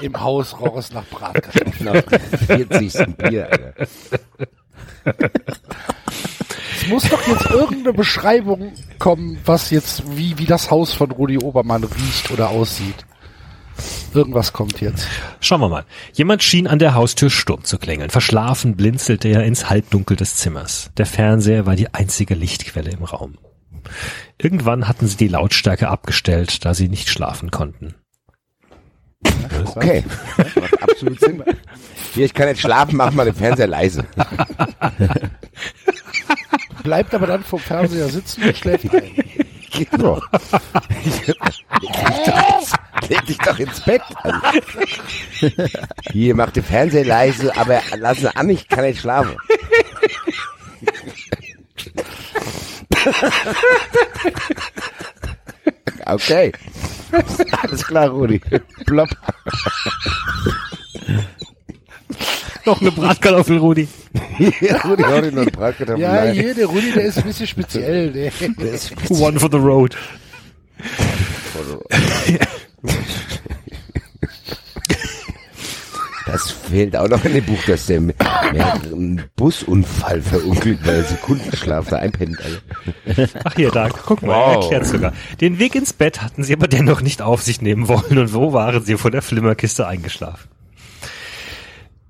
Speaker 6: Im Haus roch es nach Bratkartoffeln.
Speaker 2: Nach 40. Bier, Alter.
Speaker 6: Es muss doch jetzt irgendeine Beschreibung kommen, was jetzt, wie, wie das Haus von Rudi Obermann riecht oder aussieht. Irgendwas kommt jetzt.
Speaker 1: Schauen wir mal. Jemand schien an der Haustür stumm zu klingeln. Verschlafen blinzelte er ins Halbdunkel des Zimmers. Der Fernseher war die einzige Lichtquelle im Raum. Irgendwann hatten sie die Lautstärke abgestellt, da sie nicht schlafen konnten.
Speaker 2: Okay. Macht absolut Sinn. Hier, ich kann jetzt schlafen, mach mal den Fernseher leise.
Speaker 6: Bleibt aber dann vom Fernseher sitzen und schläft ein.
Speaker 2: Doch. *laughs* Leg dich doch ins Bett. Also. Hier, mach den Fernseher leise, aber lass ihn an, ich kann nicht schlafen. Okay. Alles klar, Rudi. Plopp. *laughs*
Speaker 1: Noch eine Bratkartoffel, Rudi. *laughs*
Speaker 2: Ja, Rudi, noch einen Bratkartoffel
Speaker 6: Ja,
Speaker 2: rein.
Speaker 6: hier, der Rudi, der ist ein bisschen speziell. Der, *laughs*
Speaker 2: Der ist
Speaker 1: One for the road.
Speaker 2: Das fehlt auch noch in dem Buch, dass der mit einem Busunfall verunglückt, weil er Sekundenschlaf da einpennt. Alter.
Speaker 1: Ach hier, da, guck mal,
Speaker 2: Wow.
Speaker 1: erklärt sogar. Den Weg ins Bett hatten sie aber dennoch nicht auf sich nehmen wollen und wo waren sie vor der Flimmerkiste eingeschlafen?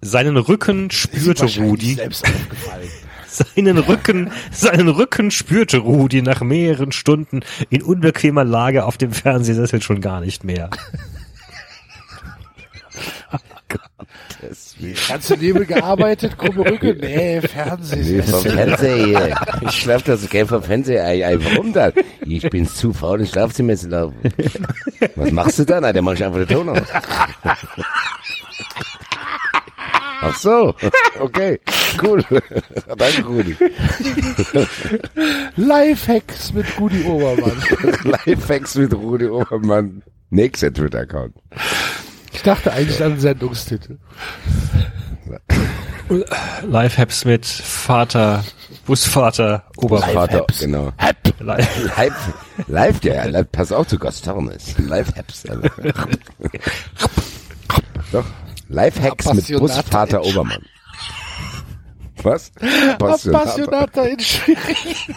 Speaker 1: Seinen Rücken spürte Rudi,
Speaker 6: selbst aufgefallen. *laughs*
Speaker 1: seinen Rücken, seinen Rücken spürte Rudi nach mehreren Stunden in unbequemer Lage auf dem Fernsehsessel schon gar nicht mehr. *laughs*
Speaker 6: Ganze Nebel gearbeitet, krumme Rücken. *laughs* Nee,
Speaker 2: Nee,
Speaker 6: Fernsehen.
Speaker 2: vom Fernseher. Ich schlaf das Geld vom Fernseher. Ei, ei, warum das? Ich bin zu faul, ins Schlafzimmer zu laufen. Was machst du dann? Na, dann mach ich einfach den Ton aus. Ach so, okay, cool. *laughs* Danke, Rudi. *laughs*
Speaker 6: Lifehacks mit Rudi Obermann. *laughs*
Speaker 2: Lifehacks mit Rudi Obermann. Nächster Twitter-Account.
Speaker 6: Ich dachte eigentlich an den Sendungstitel.
Speaker 1: Live-Hacks mit Vater, Busvater, Obervater.
Speaker 2: Vater, genau.
Speaker 1: Live.
Speaker 2: Live, live, ja, live, pass auf, du Gastornes. Live-Hacks. Also. Doch, Live-Hacks mit Busvater Obermann. Was? Appassionata.
Speaker 6: Appassionata in Schwierig.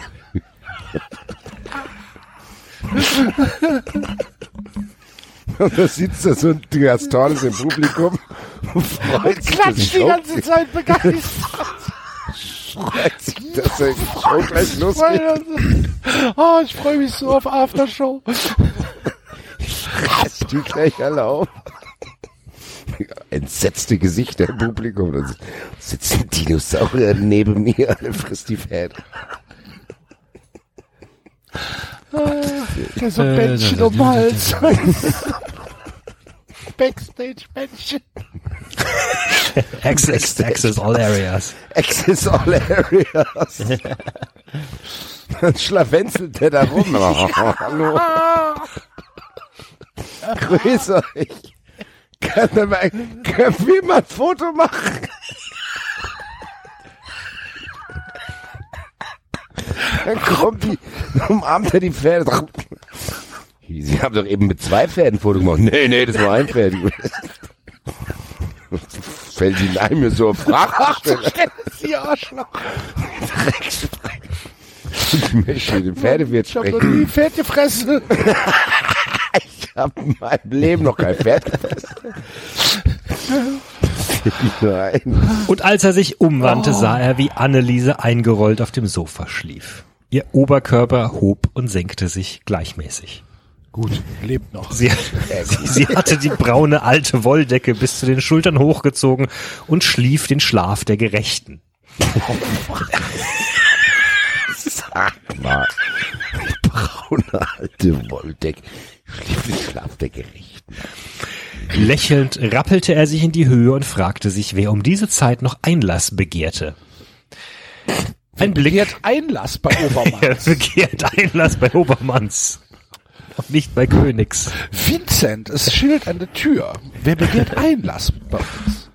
Speaker 2: Und da sitzt da so ein Gastornes im Publikum und freut die
Speaker 6: Klatscht die
Speaker 2: Show,
Speaker 6: ganze Zeit begeistert.
Speaker 2: freut sich, dass die Show gleich losgeht.
Speaker 6: Oh, ich freue mich so auf Aftershow.
Speaker 2: Es die gleich alle auf. Entsetzte Gesichter im Publikum. Da sitzen Dinosaurier neben mir, alle frisst die Fett.
Speaker 6: Ja, so Bändchen um den Hals. Backstage-Bändchen.
Speaker 1: Access, access all areas.
Speaker 2: Access all areas. Dann schlawenzelt der da rum. *laughs* Hallo. Grüß euch. Kann, da mal, können wir mal ein Foto machen? Dann kommt die, umarmt er die Pferde. Sie haben doch eben mit zwei Pferden ein Foto gemacht. Nee, nee, das war ein Pferd. Fällt Ihnen ein, mir so eine Frage zu stellen.
Speaker 6: Sie Arschloch.
Speaker 2: Ich möchte dem Pferdewirt
Speaker 6: Ich hab noch
Speaker 2: sprechen.
Speaker 6: nie Pferd gefressen. *laughs*
Speaker 2: Ich habe in meinem Leben noch kein Pferd gefressen. Nein. *laughs*
Speaker 1: Und als er sich umwandte, sah er, wie Anneliese eingerollt auf dem Sofa schlief. Ihr Oberkörper hob und senkte sich gleichmäßig.
Speaker 6: Gut, lebt noch.
Speaker 1: Sie, sie, sie hatte die braune alte Wolldecke bis zu den Schultern hochgezogen und schlief den Schlaf der Gerechten.
Speaker 2: Sag mal. Braune alte Wolldecke. Der Gerechten.
Speaker 1: Lächelnd rappelte er sich in die Höhe und fragte sich, wer um diese Zeit noch Einlass begehrte. Ein Blick.
Speaker 6: Begehrt Einlass bei *laughs* Obermann.
Speaker 1: Er begehrt Einlass bei Obermanns. Und nicht bei Königs.
Speaker 6: Vincent, es schillt an der Tür. Wer begehrt Einlass bei uns?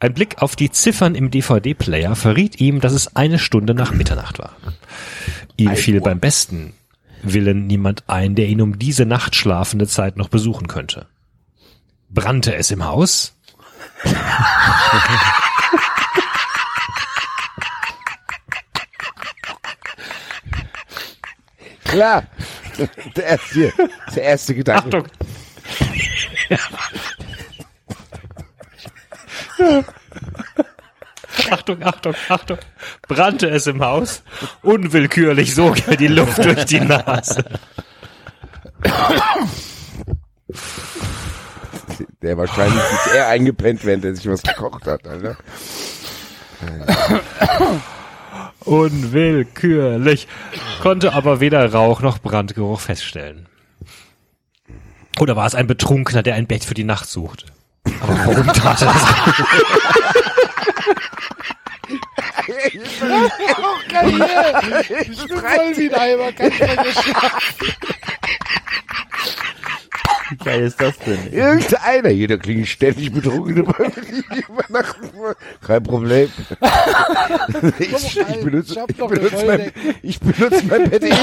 Speaker 1: Ein Blick auf die Ziffern im DVD-Player verriet ihm, dass es eine Stunde nach Mitternacht war. Ihm fiel beim besten Willen niemand ein, der ihn um diese Nacht schlafende Zeit noch besuchen könnte. Brannte es im Haus?
Speaker 2: Klar. Der erste, der erste Gedanke.
Speaker 1: Achtung! *laughs* Achtung, Achtung, Achtung. Brannte es im Haus? Unwillkürlich sog er die Luft durch die Nase.
Speaker 2: Der wahrscheinlich ist eher eingepennt, während er sich was gekocht hat, Alter.
Speaker 1: Unwillkürlich. Konnte aber weder Rauch noch Brandgeruch feststellen. Oder war es ein Betrunkener, der ein Bett für die Nacht sucht? Aber warum tat er das?
Speaker 6: Ich bin voll wie ein Eimer, kann ich mal.
Speaker 7: Wie geil ist das denn?
Speaker 2: Irgendeiner, jeder klingt ständig betrunken *laughs* übernachten. Kein Problem. *laughs* Ich, ich benutze,
Speaker 6: schaff
Speaker 2: ich benutze, mein, ich benutze mein Bett. *laughs*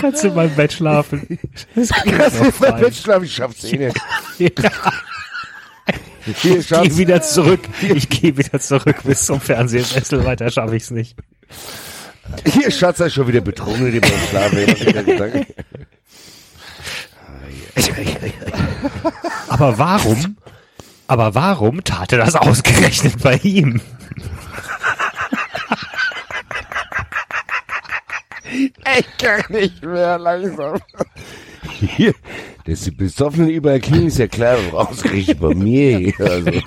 Speaker 1: Kannst du in meinem Bett schlafen?
Speaker 2: Kannst du in mein Bett schlafen? Ich schaff's eh nicht. Hier,
Speaker 1: Ich gehe wieder zurück. Ich gehe wieder zurück bis zum Fernsehsessel. Weiter schaffe ich's nicht.
Speaker 2: Hier, Schatz, er ist schon wieder betrunken, die beim Schlafen.
Speaker 1: Aber warum? Aber warum tat er das ausgerechnet bei ihm?
Speaker 2: Ich kann nicht mehr langsam. Hier, dass die Besoffenen überall klingen, ist ja klar, ausgerechnet bei mir hier. Also. *laughs*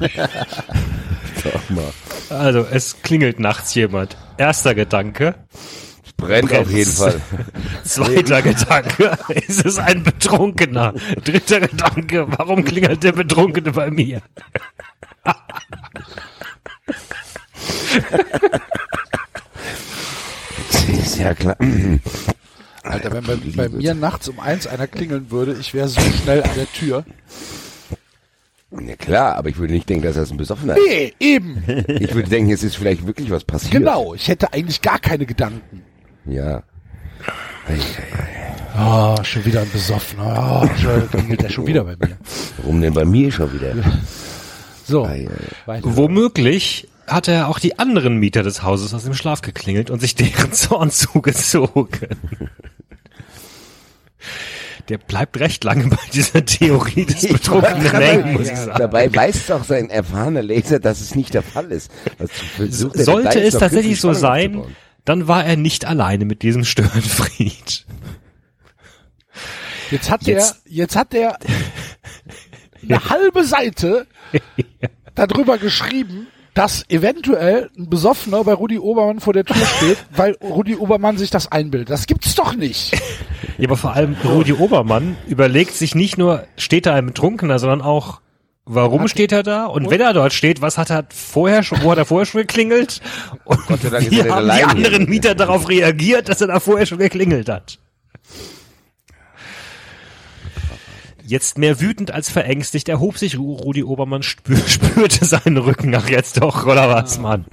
Speaker 2: Sag mal.
Speaker 1: Also, es klingelt nachts jemand. Erster Gedanke.
Speaker 2: Brennt auf jeden Fall. *laughs*
Speaker 1: Zweiter Gedanke. Ist es ein Betrunkener? Dritter Gedanke. Warum klingelt der Betrunkene bei mir? *laughs*
Speaker 2: Ist ja klar.
Speaker 6: Alter, wenn bei, bei mir nachts um eins einer klingeln würde, ich wäre so schnell an der Tür.
Speaker 2: Ja klar, aber ich würde nicht denken, dass das ein Besoffener ist.
Speaker 6: Nee, eben.
Speaker 2: Ich würde denken, es ist vielleicht wirklich was passiert.
Speaker 6: Genau, ich hätte eigentlich gar keine Gedanken.
Speaker 2: Ja.
Speaker 6: Oh, schon wieder ein Besoffener. Oh, schon klingelt der schon wieder bei mir.
Speaker 2: Warum denn bei mir schon wieder?
Speaker 6: So.
Speaker 1: Womöglich hat er auch die anderen Mieter des Hauses aus dem Schlaf geklingelt und sich deren *laughs* Zorn zugezogen. Der bleibt recht lange bei dieser Theorie des Betrunkenen hängen, muss ich sagen.
Speaker 2: Dabei weiß doch sein erfahrener Leser, dass es nicht der Fall ist. Er da
Speaker 1: Sollte es tatsächlich so sein, dann war er nicht alleine mit diesem Störenfried.
Speaker 6: Jetzt hat
Speaker 1: Jetzt-
Speaker 6: der, jetzt hat der *laughs* eine halbe Seite darüber geschrieben, dass eventuell ein Besoffener bei Rudi Obermann vor der Tür *laughs* steht, weil Rudi Obermann sich das einbildet. Das gibt's doch nicht. *laughs*
Speaker 1: Ja, aber vor allem Rudi Obermann überlegt sich nicht nur, steht da ein Betrunkener, sondern auch, warum steht er da? Und wenn er dort steht, was hat er vorher schon, wo hat er vorher schon geklingelt? Und
Speaker 2: sei Dank ist
Speaker 1: wie
Speaker 2: er
Speaker 1: haben die anderen Mieter darauf reagiert, dass er da vorher schon geklingelt hat? Jetzt mehr wütend als verängstigt erhob sich Ru- Rudi Obermann, spür, *laughs* spürte seinen Rücken. Ach, jetzt doch, oder was, Mann?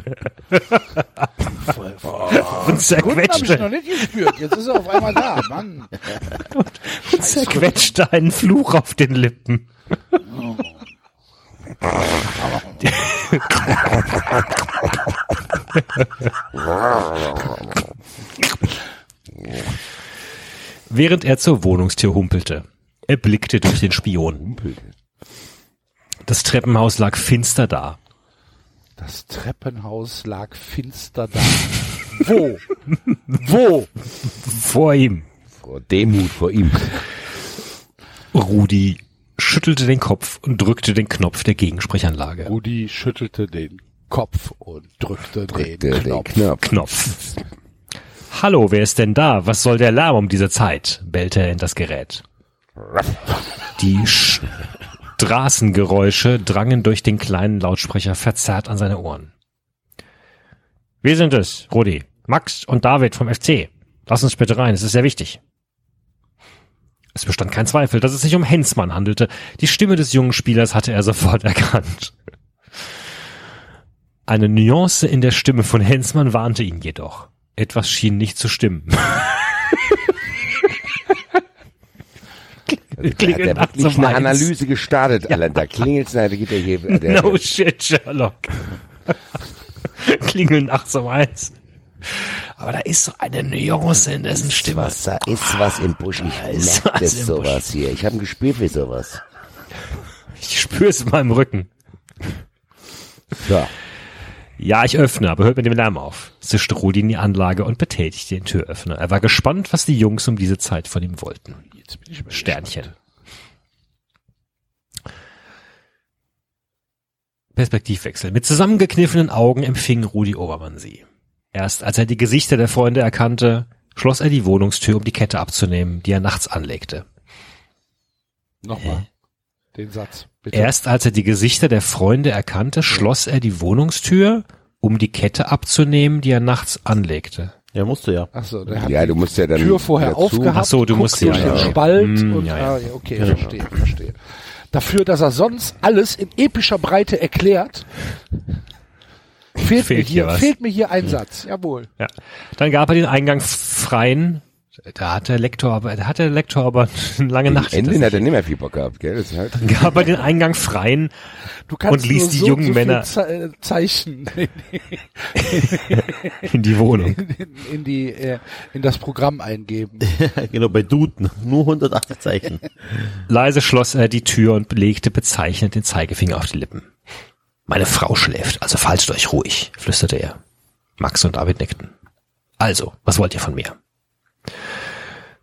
Speaker 1: Und
Speaker 6: Kunden habe ich
Speaker 1: zerquetschte,
Speaker 6: noch nicht gespürt. Jetzt ist er auf einmal da, Mann.
Speaker 1: und zerquetschte einen Fluch auf den Lippen. *laughs* Während er zur Wohnungstür humpelte. Er blickte durch den Spion. Das Treppenhaus lag finster da.
Speaker 6: Das Treppenhaus lag finster da. *laughs* Wo? Wo?
Speaker 1: Vor ihm.
Speaker 2: Vor Demut vor ihm.
Speaker 1: Rudi schüttelte den Kopf und drückte den Knopf der Gegensprechanlage.
Speaker 6: Rudi schüttelte den Kopf und drückte den
Speaker 2: Der, der
Speaker 6: Knopf.
Speaker 2: Knopf.
Speaker 1: Knopf. Hallo, wer ist denn da? Was soll der Lärm um diese Zeit? bellte er in das Gerät. Die Straßengeräusche drangen durch den kleinen Lautsprecher verzerrt an seine Ohren. Wir sind es, Rudi. Max und David vom FC. Lass uns bitte rein, es ist sehr wichtig. Es bestand kein Zweifel, dass es sich um Hensmann handelte. Die Stimme des jungen Spielers hatte er sofort *laughs* erkannt. Eine Nuance in der Stimme von Hensmann warnte ihn jedoch. Etwas schien nicht zu stimmen. *laughs*
Speaker 2: Der hat
Speaker 1: Klingelt
Speaker 2: ja
Speaker 1: nachts
Speaker 2: wirklich
Speaker 1: um
Speaker 2: eine. Analyse gestartet, Alter. Da klingelt da geht er hier. Der,
Speaker 1: No shit, Sherlock. *laughs* Klingeln nachts um eins. Aber da ist so eine Nuance in dessen Stimme.
Speaker 2: was, da ist was im Busch. Ich
Speaker 1: ist
Speaker 2: merke das sowas hier. Ich habe ein Gespür für sowas.
Speaker 1: Ich spüre es in meinem Rücken.
Speaker 2: So.
Speaker 1: Ja, ich öffne, aber hört mit dem Lärm auf. Zischte Rudi in die Anlage und betätigte den Türöffner. Er war gespannt, was die Jungs um diese Zeit von ihm wollten. Sternchen. Perspektivwechsel. Mit zusammengekniffenen Augen empfing Rudi Obermann sie. Erst als er die Gesichter der Freunde erkannte, schloss er die Wohnungstür, um die Kette abzunehmen, die er nachts anlegte.
Speaker 6: Nochmal. Den Satz. Bitte.
Speaker 1: Erst als er die Gesichter der Freunde erkannte, schloss er die Wohnungstür, um die Kette abzunehmen, die er nachts anlegte.
Speaker 7: Ja, musste ja.
Speaker 6: Ach so, der hat
Speaker 2: Ja,
Speaker 6: die
Speaker 2: du musst ja dann
Speaker 6: Tür vorher aufgehabt.
Speaker 1: Ach so, du musst ja,
Speaker 6: den
Speaker 1: ja.
Speaker 6: Spalt
Speaker 1: Mm,
Speaker 6: und
Speaker 1: ja,
Speaker 6: ah,
Speaker 1: ja.
Speaker 6: ja, okay, verstehe, verstehe. Dafür, dass er sonst alles in epischer Breite erklärt, fehlt,
Speaker 1: Fehlt
Speaker 6: mir hier,
Speaker 1: hier was.
Speaker 6: fehlt mir hier ein Satz. Jawohl.
Speaker 1: Ja. Dann gab er den Eingang freien. Da hat der Lektor aber, da hat der Lektor aber *laughs* eine lange Nacht.
Speaker 2: Ende hat er nicht mehr viel Bock gehabt, gell? Das halt. *laughs*
Speaker 1: gab er den Eingang freien
Speaker 6: Du kannst
Speaker 1: Und ließ
Speaker 6: nur
Speaker 1: die
Speaker 6: so,
Speaker 1: jungen
Speaker 6: so
Speaker 1: Männer-
Speaker 6: viel Ze äh, Zeichen *laughs*
Speaker 1: in die Wohnung.
Speaker 6: in, in die äh, in das Programm eingeben.
Speaker 7: genau, bei Duden. Nur 180 Zeichen.
Speaker 1: Leise schloss er die Tür und legte bezeichnend den Zeigefinger auf die Lippen. Meine Frau schläft, also faltet euch ruhig, flüsterte er. Max und David nickten. Also, was wollt ihr von mir?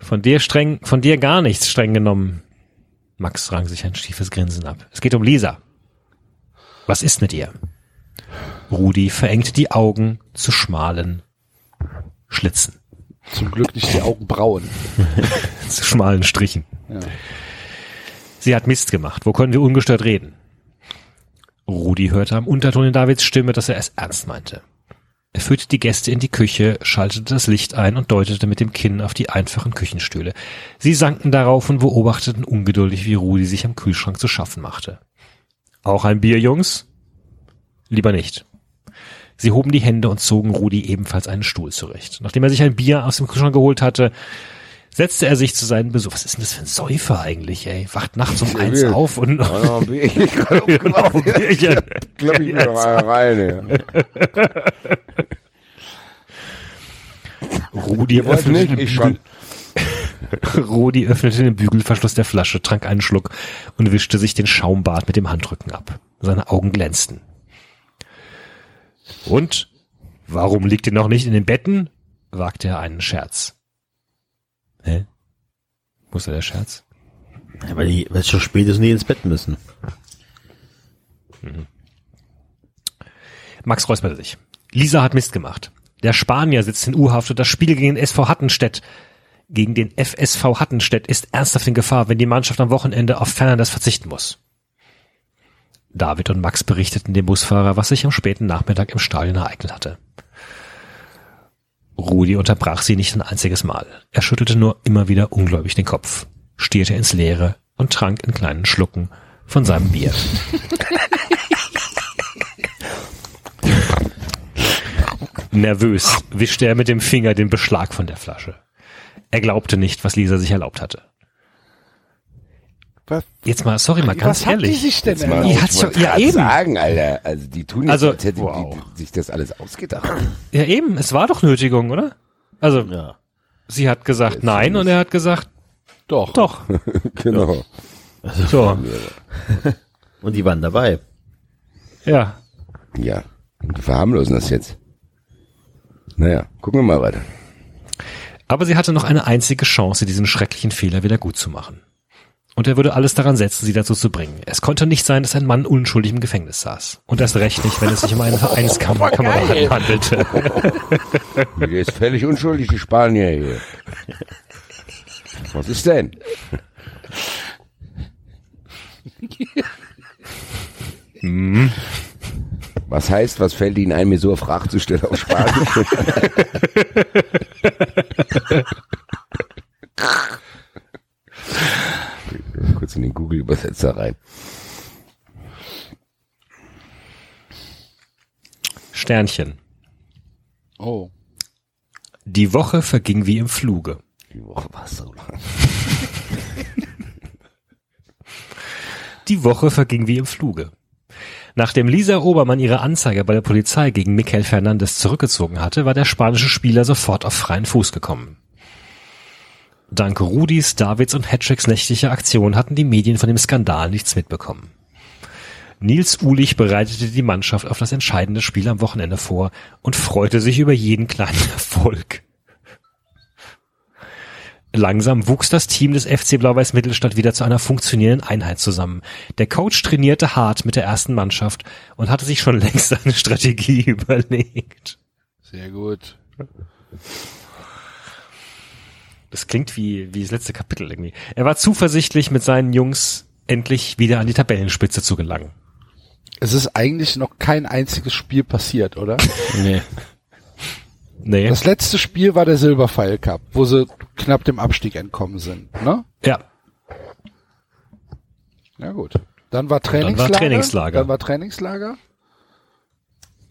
Speaker 1: Von dir streng, von dir gar nichts streng genommen. Max rang sich ein schiefes Grinsen ab. Es geht um Lisa. Was ist mit ihr? Rudi verengte die Augen zu schmalen Schlitzen,
Speaker 6: Zum Glück nicht die Augenbrauen. *laughs*
Speaker 1: zu schmalen Strichen.
Speaker 6: Ja.
Speaker 1: Sie hat Mist gemacht. Wo können wir ungestört reden? Rudi hörte am Unterton in Davids Stimme, dass er es ernst meinte. Er führte die Gäste in die Küche, schaltete das Licht ein und deutete mit dem Kinn auf die einfachen Küchenstühle. Sie sanken darauf und beobachteten ungeduldig, wie Rudi sich am Kühlschrank zu schaffen machte. Auch ein Bier, Jungs? Lieber nicht. Sie hoben die Hände und zogen Rudi ebenfalls einen Stuhl zurecht. Nachdem er sich ein Bier aus dem Kühlschrank geholt hatte, setzte er sich zu seinen Besuch. Was ist denn das für ein Säufer eigentlich, ey? Wacht nachts um eins
Speaker 2: wild.
Speaker 1: auf und
Speaker 2: Bier. *laughs* Ich
Speaker 1: noch ein Bierchen.
Speaker 2: Glaub ich mir noch mal rein, ja. *laughs*
Speaker 1: Rudi öffnete,
Speaker 2: nicht,
Speaker 1: den
Speaker 2: ich.
Speaker 1: Bügel, *laughs* Rudi öffnete den Bügelverschluss der Flasche, trank einen Schluck und wischte sich den Schaumbart mit dem Handrücken ab. Seine Augen glänzten. Und? Warum liegt ihr noch nicht in den Betten? wagte er einen Scherz. Hä? Wo ist da der Scherz?
Speaker 7: Ja, weil, die, weil es schon spät ist und die ins Bett müssen.
Speaker 1: Max räusperte sich. Lisa hat Mist gemacht. Der Spanier sitzt in U-Haft und das Spiel gegen den SV Hattenstedt, gegen den FSV Hattenstedt ist ernsthaft in Gefahr, wenn die Mannschaft am Wochenende auf Fernandes verzichten muss. David und Max berichteten dem Busfahrer, was sich am späten Nachmittag im Stadion ereignet hatte. Rudi unterbrach sie nicht ein einziges Mal. Er schüttelte nur immer wieder ungläubig den Kopf, stierte ins Leere und trank in kleinen Schlucken von seinem Bier. Nervös wischte er mit dem Finger den Beschlag von der Flasche. Er glaubte nicht, was Lisa sich erlaubt hatte.
Speaker 6: Was,
Speaker 1: Jetzt mal, sorry, mal ganz
Speaker 6: was hat die
Speaker 1: ehrlich.
Speaker 6: sich denn
Speaker 2: Jetzt mal,
Speaker 1: Die hat's
Speaker 2: ich
Speaker 1: schon- ja, eben.
Speaker 2: sagen, Alter. Also die tun jetzt,
Speaker 1: Also,
Speaker 2: als hätten
Speaker 1: wow.
Speaker 2: die sich das alles ausgedacht.
Speaker 1: Ja, eben, es war doch Nötigung, oder? Also,
Speaker 7: Ja.
Speaker 1: sie hat gesagt nein und er hat gesagt
Speaker 6: Doch.
Speaker 1: doch. *laughs*
Speaker 2: genau.
Speaker 1: So, *laughs*
Speaker 7: Und die waren dabei.
Speaker 1: ja.
Speaker 2: Ja. Und die verharmlosen das jetzt. Naja, gucken wir mal weiter.
Speaker 1: Aber sie hatte noch eine einzige Chance, diesen schrecklichen Fehler wieder gut zu machen. Und er würde alles daran setzen, sie dazu zu bringen. Es konnte nicht sein, dass ein Mann unschuldig im Gefängnis saß. Und erst recht nicht, wenn es sich um einen Vereinskameraden *laughs* *laughs* handelte.
Speaker 2: Der ist völlig unschuldig, die Spanier hier. Was ist denn? Was heißt, was fällt Ihnen ein, mir so eine Frage zu stellen auf Spanisch? *laughs* Kurz in den Google-Übersetzer rein.
Speaker 1: Sternchen.
Speaker 6: Oh.
Speaker 1: Die Woche verging wie im Fluge.
Speaker 2: Die Woche war so lang.
Speaker 1: Die Woche verging wie im Fluge. Nachdem Lisa Obermann ihre Anzeige bei der Polizei gegen Michael Fernandes zurückgezogen hatte, war der spanische Spieler sofort auf freien Fuß gekommen. Dank Rudis, Davids und Hattricks nächtlicher Aktion hatten die Medien von dem Skandal nichts mitbekommen. Nils Ulich bereitete die Mannschaft auf das entscheidende Spiel am Wochenende vor und freute sich über jeden kleinen *laughs* Erfolg. Langsam wuchs das Team des FC Blau-Weiß Mittelstadt wieder zu einer funktionierenden Einheit zusammen. Der Coach trainierte hart mit der ersten Mannschaft und hatte sich schon *laughs* längst eine Strategie *laughs* überlegt.
Speaker 6: Sehr gut.
Speaker 1: Das klingt wie, wie das letzte Kapitel irgendwie. Er war zuversichtlich, mit seinen Jungs endlich wieder an die Tabellenspitze zu gelangen.
Speaker 6: Es ist eigentlich noch kein einziges Spiel passiert, oder? *laughs*
Speaker 7: Nee.
Speaker 1: Nee.
Speaker 6: Das letzte Spiel war der Silberpfeil Cup, wo sie knapp dem Abstieg entkommen sind, ne?
Speaker 1: ja.
Speaker 6: Ja gut. Dann war
Speaker 1: war
Speaker 6: Trainingslager.
Speaker 1: Trainingslager.
Speaker 6: Dann war Trainingslager.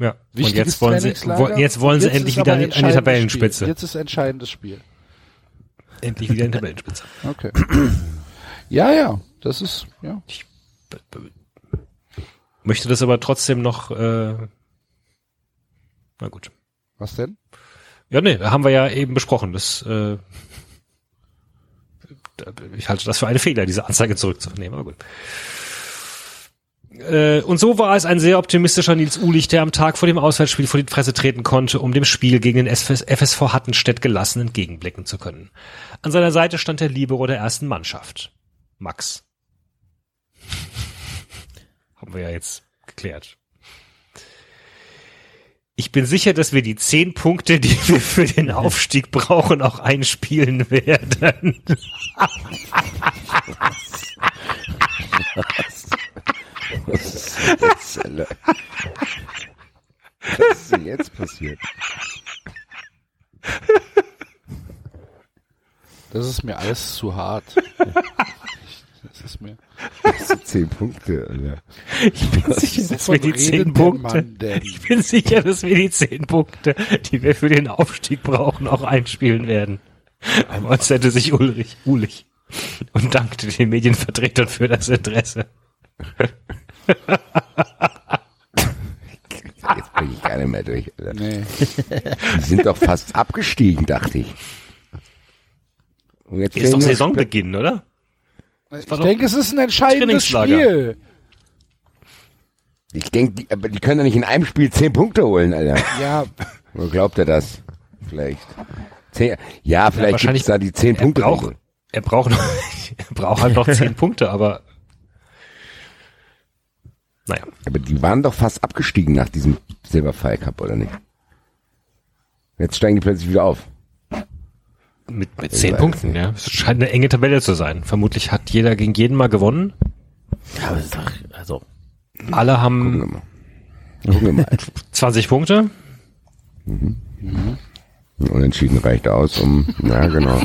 Speaker 1: ja. Und
Speaker 6: Wichtiges
Speaker 1: jetzt wollen sie,
Speaker 6: Trainingslager.
Speaker 1: jetzt wollen sie
Speaker 6: Jetzt
Speaker 1: endlich wieder an die, Tabellenspitze.
Speaker 6: Spiel. Jetzt ist entscheidendes Spiel.
Speaker 1: Endlich wieder die Tabellenspitze. *laughs*
Speaker 6: Okay. ja, ja. Das ist, ja.
Speaker 1: Möchte das aber trotzdem noch, äh, na gut.
Speaker 6: Was denn?
Speaker 1: Ja, nee, haben wir ja eben besprochen. Das, äh, ich halte das für eine Fehler, diese Anzeige zurückzunehmen, aber gut. Äh, Und so war es ein sehr optimistischer Nils Ulich, der am Tag vor dem Auswärtsspiel vor die Presse treten konnte, um dem Spiel gegen den FS FSV Hattenstedt gelassen entgegenblicken zu können. An seiner Seite stand der Libero der ersten Mannschaft. Max. *laughs* Haben wir ja jetzt geklärt. Ich bin sicher, dass wir die zehn Punkte, die wir für den *laughs* Aufstieg brauchen, auch einspielen werden. *laughs*
Speaker 2: Was ist jetzt, Alter? Was ist denn jetzt passiert?
Speaker 6: Das ist mir alles zu hart. Das ist mir.
Speaker 2: Das sind zehn Punkte, Alter.
Speaker 1: Ich bin sicher, dass wir die zehn Punkte, ich bin sicher, dass wir die zehn Punkte, die wir für den Aufstieg brauchen, auch einspielen werden. Uns hätte sich Ulrich, Ulich und dankte den Medienvertretern für das Interesse.
Speaker 2: Jetzt bringe ich gar nicht mehr durch, Alter.
Speaker 6: Nee.
Speaker 2: Die sind doch fast abgestiegen, dachte ich. Und jetzt
Speaker 1: Ist doch Saisonbeginn, oder?
Speaker 6: Ich denke, es ist ein entscheidendes. Spiel.
Speaker 2: Ich denke, die, aber die können doch nicht in einem Spiel zehn Punkte holen, Alter.
Speaker 6: Ja,
Speaker 2: Wo glaubt er das? Vielleicht. Zehn, ja, vielleicht
Speaker 1: wahrscheinlich-
Speaker 2: gibt's da die zehn
Speaker 1: Er
Speaker 2: Punkte.
Speaker 1: braucht, er braucht noch, *laughs* er braucht halt noch zehn Punkte, aber naja.
Speaker 2: Aber die waren doch fast abgestiegen nach diesem Silberpfeil Cup, oder nicht? Jetzt steigen die plötzlich wieder auf.
Speaker 1: Mit, mit zehn Punkten, ja. Es scheint eine enge Tabelle zu sein. Vermutlich hat jeder gegen jeden mal gewonnen.
Speaker 7: Ja, aber ist doch, also,
Speaker 1: Alle
Speaker 2: Gucken
Speaker 1: haben
Speaker 2: wir mal. Gucken wir mal. *laughs*
Speaker 1: 20 Punkte.
Speaker 2: Ein Unentschieden reicht aus, um, ja, genau.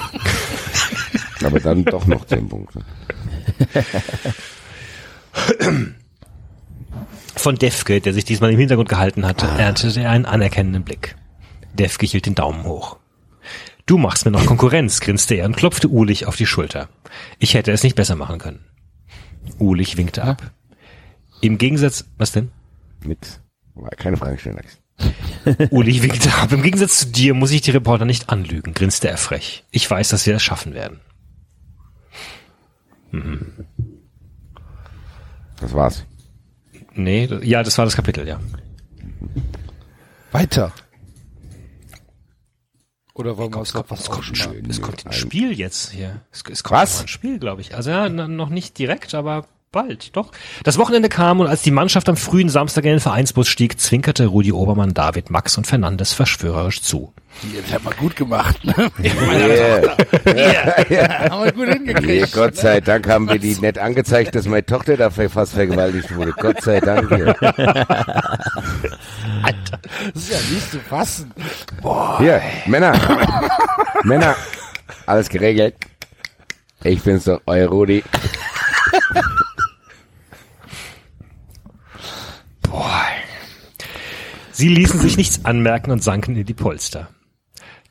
Speaker 2: Aber dann doch noch zehn Punkte. *laughs*
Speaker 1: Von Defke, der sich diesmal im Hintergrund gehalten hatte, erntete er einen anerkennenden Blick. Defke hielt den Daumen hoch. Du machst mir noch Konkurrenz, grinste er und klopfte Ulich auf die Schulter. Ich hätte es nicht besser machen können. Ulich winkte ab. Im Gegensatz, was denn?
Speaker 2: Nix. Keine Frage stellen, Max.
Speaker 1: Uli winkte ab. Im Gegensatz zu dir muss ich die Reporter nicht anlügen, grinste er frech. Ich weiß, dass wir das schaffen werden.
Speaker 2: Das war's.
Speaker 1: Nee, ja, das war das Kapitel, ja.
Speaker 6: weiter. Oder wollen wir
Speaker 1: Es kommt,
Speaker 6: aufsparen?
Speaker 1: ein, es kommt ein Spiel jetzt hier. Es, es kommt
Speaker 2: Was?
Speaker 1: ein Spiel, glaube ich. Also ja, noch nicht direkt, aber bald, doch. Das Wochenende kam und als die Mannschaft am frühen Samstag in den Vereinsbus stieg, zwinkerte Rudi Obermann David, Max und Fernandes verschwörerisch zu.
Speaker 6: Das hat man gut gemacht. Ne? *laughs*
Speaker 2: Yeah.
Speaker 6: haben wir gut hingekriegt.
Speaker 2: Gott sei Dank haben wir die nett angezeigt, dass meine Tochter dafür fast vergewaltigt wurde. Gott sei Dank. Hier, *laughs*
Speaker 6: Das ist ja nicht zu fassen.
Speaker 2: hier Männer. Männer. Alles geregelt. Ich bin's doch, euer Rudi. *laughs*
Speaker 1: Sie ließen sich nichts anmerken und sanken in die Polster.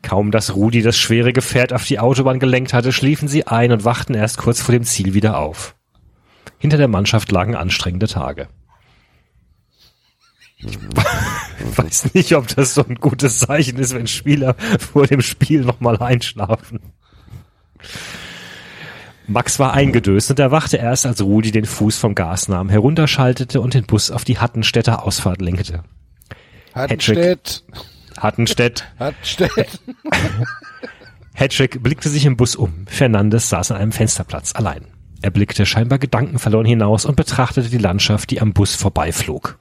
Speaker 1: Kaum dass Rudi das schwere Gefährt auf die Autobahn gelenkt hatte, schliefen sie ein und wachten erst kurz vor dem Ziel wieder auf. Hinter der Mannschaft lagen anstrengende Tage. Ich weiß nicht, ob das so ein gutes Zeichen ist, wenn Spieler vor dem Spiel nochmal einschlafen. Max war eingedöst und erwachte erst, als Rudi den Fuß vom Gas nahm, herunterschaltete und den Bus auf die Hattenstädter Ausfahrt lenkte.
Speaker 6: Hattenstedt.
Speaker 1: Hattenstedt.
Speaker 6: Hattenstedt.
Speaker 1: Hedrick *laughs* blickte sich im Bus um. Fernandes saß an einem Fensterplatz allein. Er blickte scheinbar gedankenverloren hinaus und betrachtete die Landschaft, die am Bus vorbeiflog.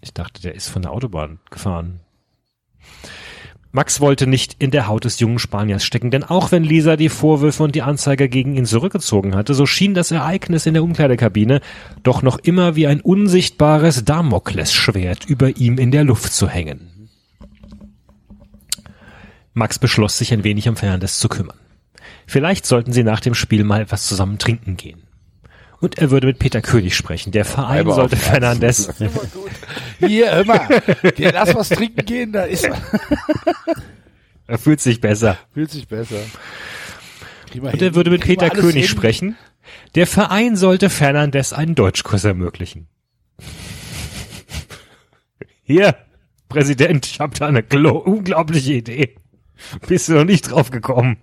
Speaker 1: Ich dachte, der ist von der Autobahn gefahren. Max wollte nicht in der Haut des jungen Spaniers stecken, denn auch wenn Lisa die Vorwürfe und die Anzeige gegen ihn zurückgezogen hatte, so schien das Ereignis in der Umkleidekabine doch noch immer wie ein unsichtbares Damoklesschwert über ihm in der Luft zu hängen. Max beschloss, sich ein wenig um Fernandes zu kümmern. Vielleicht sollten sie nach dem Spiel mal etwas zusammen trinken gehen. Und er würde mit Peter König sprechen. Der Verein
Speaker 2: Aber
Speaker 1: sollte. Fernandes,
Speaker 6: Hier, hör mal. Dir lass was trinken gehen, da ist
Speaker 1: er *laughs* fühlt sich besser.
Speaker 6: Fühlt sich besser. Wir
Speaker 1: Und
Speaker 6: hin.
Speaker 1: er würde mit Peter König
Speaker 6: hin.
Speaker 1: sprechen. Der Verein sollte Fernandes einen Deutschkurs ermöglichen. Hier, Präsident, ich habe da eine unglaubliche Idee. Bist du noch nicht drauf gekommen?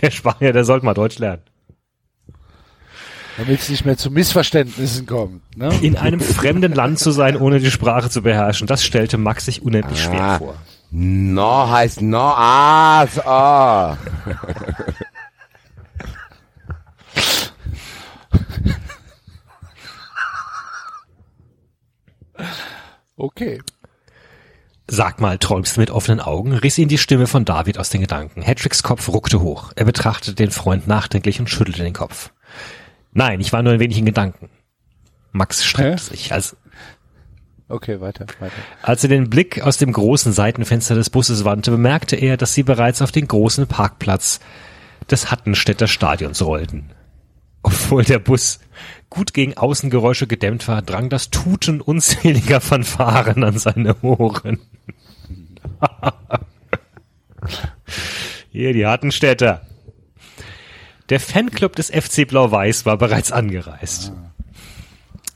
Speaker 1: Der Spanier, der sollte mal Deutsch lernen.
Speaker 6: Damit es nicht mehr zu Missverständnissen kommt. Ne?
Speaker 1: In einem fremden Land zu sein, ohne die Sprache zu beherrschen, das stellte Max sich unendlich schwer
Speaker 2: Ah.
Speaker 1: vor.
Speaker 2: No heißt no. Ah, so. ah.
Speaker 6: Okay.
Speaker 1: Sag mal, träumst du mit offenen Augen? riss ihn die Stimme von David aus den Gedanken. Hedricks Kopf ruckte hoch. Er betrachtete den Freund nachdenklich und schüttelte den Kopf. Nein, ich war nur ein wenig in Gedanken. Max streckte
Speaker 6: Hä?
Speaker 1: sich. Als,
Speaker 6: Okay, weiter, weiter.
Speaker 1: als er den Blick aus dem großen Seitenfenster des Busses wandte, bemerkte er, dass sie bereits auf den großen Parkplatz des Hattenstädter Stadions rollten. Obwohl der Bus gut gegen Außengeräusche gedämmt war, drang das Tuten unzähliger Fanfaren an seine Ohren. *laughs* Hier, die Hattenstädter. Der Fanclub des FC Blau-Weiß war bereits angereist.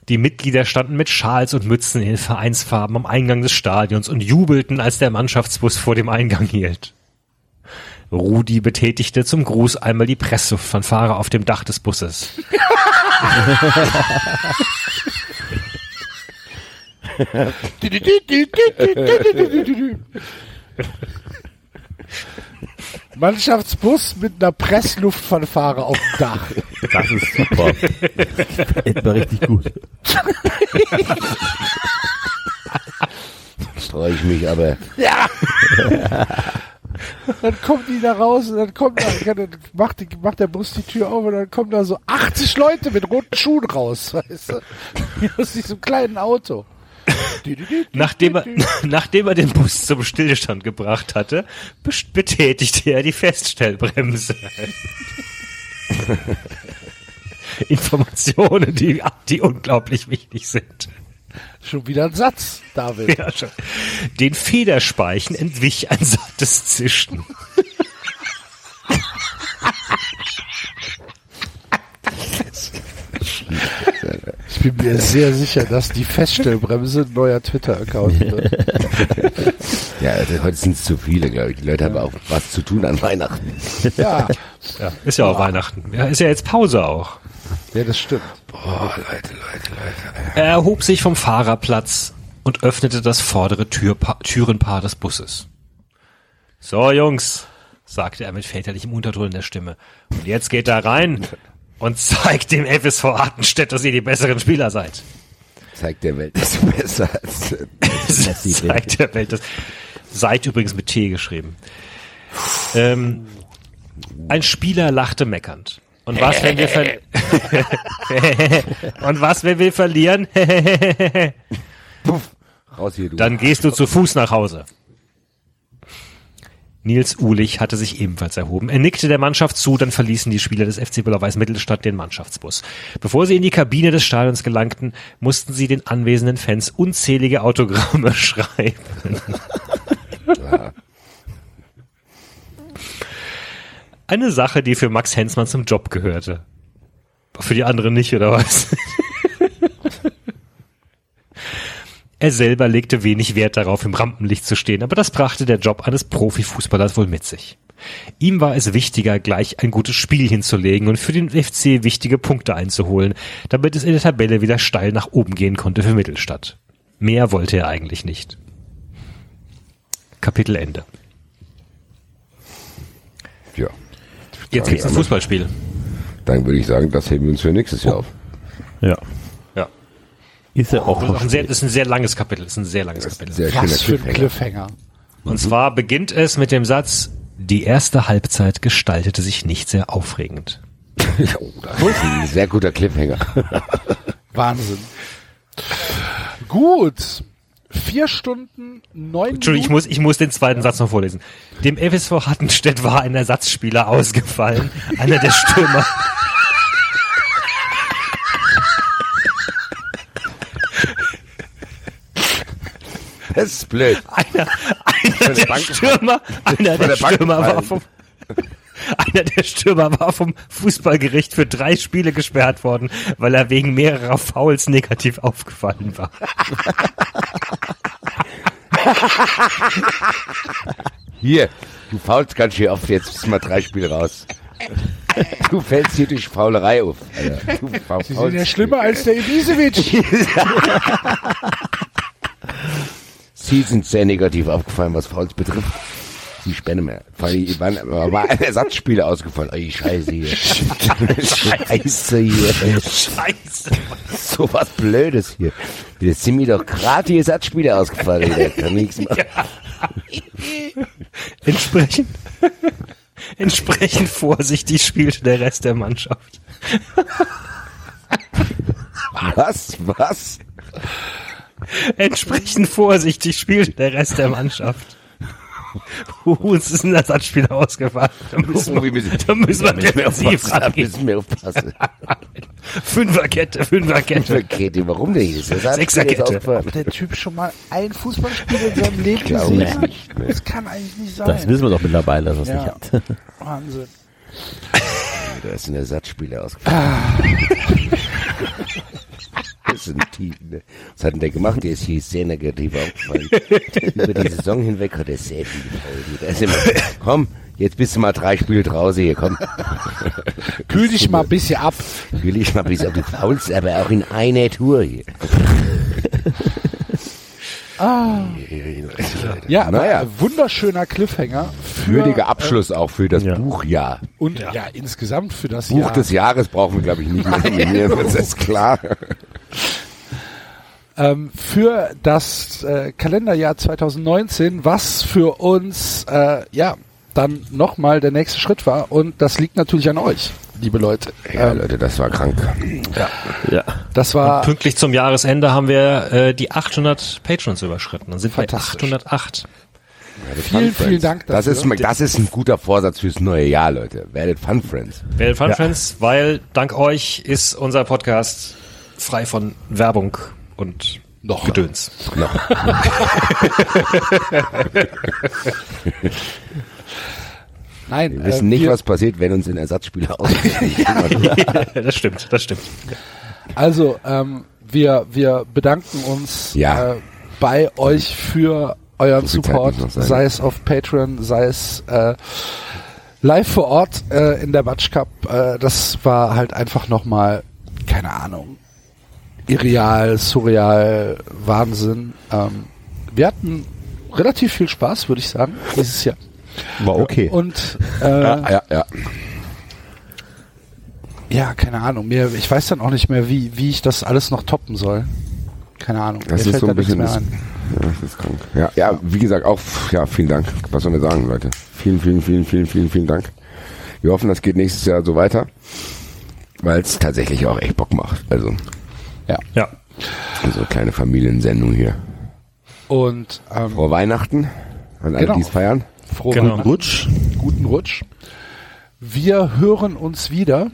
Speaker 1: Die Mitglieder standen mit Schals und Mützen in den Vereinsfarben am Eingang des Stadions und jubelten, als der Mannschaftsbus vor dem Eingang hielt. Rudi betätigte zum Gruß einmal die Pressluftfanfare auf dem Dach des Busses. *laughs* *laughs* *laughs*
Speaker 6: Mannschaftsbus mit einer Pressluftfanfare auf dem Dach.
Speaker 7: Das ist super. Etwa richtig gut.
Speaker 2: Freue ich mich aber.
Speaker 6: Dann kommen die da raus und dann kommt da, dann macht, die, macht der Bus die Tür auf und dann kommen da so 80 Leute mit roten Schuhen raus, weißt du? Aus diesem kleinen Auto.
Speaker 1: Nachdem er, *laughs* nachdem er den Bus zum Stillstand gebracht hatte, betätigte er die Feststellbremse. *laughs* Informationen, die, die unglaublich wichtig sind.
Speaker 6: Schon wieder ein Satz, David.
Speaker 1: Ja, schon. Den Federspeichen entwich ein sattes Zischen. *laughs*
Speaker 6: Ich bin mir sehr sicher, dass die Feststellbremse ein neuer Twitter-Account *laughs* wird.
Speaker 2: Ja, also heute sind es zu viele, glaube ich. Die Leute haben auch was zu tun an Weihnachten.
Speaker 6: Ja,
Speaker 1: Ja, ist ja auch Weihnachten. Ja, ist ja jetzt Pause auch.
Speaker 6: ja, das stimmt.
Speaker 2: Boah, Leute, Leute, Leute.
Speaker 1: Er erhob sich vom Fahrerplatz und und öffnete das vordere Türpa Türenpaar des Busses. So, Jungs, sagte er mit väterlichem Unterton in der Stimme. Und jetzt geht da rein und zeigt dem FSV Artenstedt, dass ihr die besseren Spieler seid.
Speaker 2: Zeigt der Welt, dass du besser als *laughs*
Speaker 1: zeigt der Welt das. Seid übrigens mit T geschrieben. Ähm, ein Spieler lachte meckernd. Und was, wenn wir ver *laughs* Und was, wenn wir verlieren? *laughs*
Speaker 2: raus hier, du.
Speaker 1: Dann gehst du zu Fuß nach Hause. Nils Uhlich hatte sich ebenfalls erhoben. Er nickte der Mannschaft zu, dann verließen die Spieler des FC Büllerweiß Mittelstadt den Mannschaftsbus. Bevor sie in die Kabine des Stadions gelangten, mussten sie den anwesenden Fans unzählige Autogramme *laughs* schreiben. Eine Sache, die für Max Hensmann zum Job gehörte. Für die anderen nicht, oder was? Er selber legte wenig Wert darauf, im Rampenlicht zu stehen, aber das brachte der Job eines Profifußballers wohl mit sich. Ihm war es wichtiger, gleich ein gutes Spiel hinzulegen und für den FC wichtige Punkte einzuholen, damit es in der Tabelle wieder steil nach oben gehen konnte für Mittelstadt. Mehr wollte er eigentlich nicht. Kapitel Ende.
Speaker 2: Ja.
Speaker 1: Jetzt gibt's ein Fußballspiel.
Speaker 2: Dann würde ich sagen, das heben wir uns für nächstes Jahr auf.
Speaker 7: Ja. Ist ja auch
Speaker 1: Das ist, auch ein sehr, ist ein sehr langes Kapitel. Das ist ein sehr langes Kapitel.
Speaker 2: Sehr
Speaker 6: Was für ein
Speaker 2: Cliffhanger.
Speaker 1: Und zwar beginnt es mit dem Satz, die erste Halbzeit gestaltete sich nicht sehr aufregend. *laughs*
Speaker 2: oh, das ist ein sehr guter Cliffhanger. *laughs*
Speaker 6: Wahnsinn. Gut. Vier Stunden, neun
Speaker 1: Entschuldigung, ich
Speaker 6: Minuten.
Speaker 1: muss, ich muss den zweiten Satz noch vorlesen. Dem FSV Hattenstedt war ein Ersatzspieler ausgefallen, einer der Stürmer. *laughs*
Speaker 2: Das ist blöd. *laughs*
Speaker 1: Einer, einer
Speaker 2: der
Speaker 1: der
Speaker 2: Bank
Speaker 1: Stürmer, einer der Stürmer war vom, einer der Stürmer war vom Fußballgericht für drei Spiele gesperrt worden, weil er wegen mehrerer Fouls negativ aufgefallen war.
Speaker 2: Hier, du faulst ganz schön oft, jetzt bist du mal drei Spiele raus. Du fällst hier durch Faulerei auf. Alter. Du fa-
Speaker 6: Sie sind ja schlimmer als der Ibisevic. *laughs*
Speaker 2: Sie sind sehr negativ aufgefallen, was Fouls betrifft. Sie spenden mehr. Vor allem, die waren, war ein Ersatzspieler ausgefallen. Ey, scheiße hier. scheiße hier.
Speaker 1: Scheiße.
Speaker 2: So was Blödes hier. Jetzt sind mir doch gerade die Ersatzspieler ausgefallen. Der kann nichts machen.
Speaker 1: Entsprechend, entsprechend vorsichtig spielte der Rest der Mannschaft.
Speaker 2: Was? Was? *laughs*
Speaker 1: Entsprechend vorsichtig spielte der Rest der Mannschaft. Uns ist ein Ersatzspieler ausgefallen. Da müssen
Speaker 2: wir
Speaker 1: da müssen wir
Speaker 2: Da müssen wir
Speaker 1: defensiv
Speaker 2: aufpassen. Da müssen wir aufpassen. *laughs*
Speaker 1: Fünferkette, Fünferkette.
Speaker 2: Kette, warum denn? Das ist
Speaker 1: Sechserkette.
Speaker 2: aufgefallen.
Speaker 6: Der Typ schon mal ein Fußballspiel in seinem Leben gesehen
Speaker 2: es
Speaker 6: hat.
Speaker 2: nicht.
Speaker 6: Das kann eigentlich nicht sein.
Speaker 7: Das wissen wir doch mittlerweile, dass er es
Speaker 6: Ja.
Speaker 7: nicht hat. *laughs*
Speaker 6: Wahnsinn.
Speaker 2: Da ist ein Ersatzspieler ausgefallen.
Speaker 6: Ah.
Speaker 2: Ein Tief, ne? Was hat denn der gemacht? Der ist hier sehr negativ aufgefallen. Über die Saison hinweg hat er sehr viel gefault. Da ist immer, komm, jetzt bist du mal drei Spiele draußen hier, komm.
Speaker 6: Kühl dich mal ein bisschen ab.
Speaker 2: Will ich mal bis auf die Fouls, aber auch in einer Tour hier.
Speaker 6: Ja, aber
Speaker 2: Naja.
Speaker 6: wunderschöner Cliffhanger. Für,
Speaker 2: Würdiger Abschluss auch für das
Speaker 7: Ja.
Speaker 2: Buchjahr.
Speaker 6: Und ja. insgesamt für das
Speaker 2: Buch
Speaker 6: Jahr.
Speaker 2: des Jahres brauchen wir, glaube ich, nicht mehr nominieren, das ist klar. *laughs*
Speaker 6: ähm, für das äh, Kalenderjahr 2019, was für uns äh, ja dann nochmal der nächste Schritt war. Und das liegt natürlich an euch, liebe Leute.
Speaker 2: Ja,
Speaker 6: Ähm,
Speaker 2: Leute, das war krank.
Speaker 7: Ja.
Speaker 6: das war
Speaker 1: Pünktlich zum Jahresende haben wir äh, die 800 Patrons überschritten. Dann sind wir
Speaker 6: Fantastisch.
Speaker 1: 808.
Speaker 6: vielen, vielen Dank
Speaker 2: Das
Speaker 6: dafür.
Speaker 2: ist, mal- das ist ein guter Vorsatz fürs neue Jahr, Leute. Werdet Fun Friends.
Speaker 1: Werdet Fun Friends, weil dank euch ist unser Podcast frei von Werbung und
Speaker 6: Noch.
Speaker 1: Gedöns. *laughs* *laughs* *laughs*
Speaker 6: Nein,
Speaker 2: Wir wissen
Speaker 6: äh,
Speaker 2: nicht,
Speaker 6: wir,
Speaker 2: was passiert, wenn uns ein Ersatzspieler *laughs* ausfällt. *laughs*
Speaker 1: das stimmt, das stimmt.
Speaker 6: Also, ähm, wir, wir bedanken uns
Speaker 2: Ja.
Speaker 6: äh, bei euch für euren
Speaker 2: So
Speaker 6: Support, sei es auf Patreon, sei es äh, live vor Ort äh, in der Batsch Cup. Äh, das war halt einfach nochmal, keine Ahnung, irreal, surreal, Wahnsinn. Ähm, wir hatten relativ viel Spaß, würde ich sagen, dieses Jahr.
Speaker 7: War okay.
Speaker 6: Und äh,
Speaker 2: Ja, ja, ja.
Speaker 6: ja, keine Ahnung. Mir, ich weiß dann auch nicht mehr, wie, wie ich das alles noch toppen soll. Keine Ahnung.
Speaker 2: Das
Speaker 6: mir
Speaker 2: ist so ein bisschen
Speaker 6: ein.
Speaker 2: ja, das ist krank. Ja, ja, wie gesagt, auch, ja, vielen Dank. Was sollen wir sagen, Leute? Vielen, vielen, vielen, vielen, vielen, vielen Dank. Wir hoffen, das geht nächstes Jahr so weiter, weil es tatsächlich auch echt Bock macht. Also,
Speaker 1: Ja.
Speaker 2: so eine kleine Familiensendung hier.
Speaker 6: Und ähm,
Speaker 2: Vor Weihnachten, an alle,
Speaker 6: Genau.
Speaker 2: die es feiern.
Speaker 6: Frohe
Speaker 1: Genau.
Speaker 6: Weihnachten.
Speaker 7: Rutsch.
Speaker 6: guten Rutsch. Wir hören uns wieder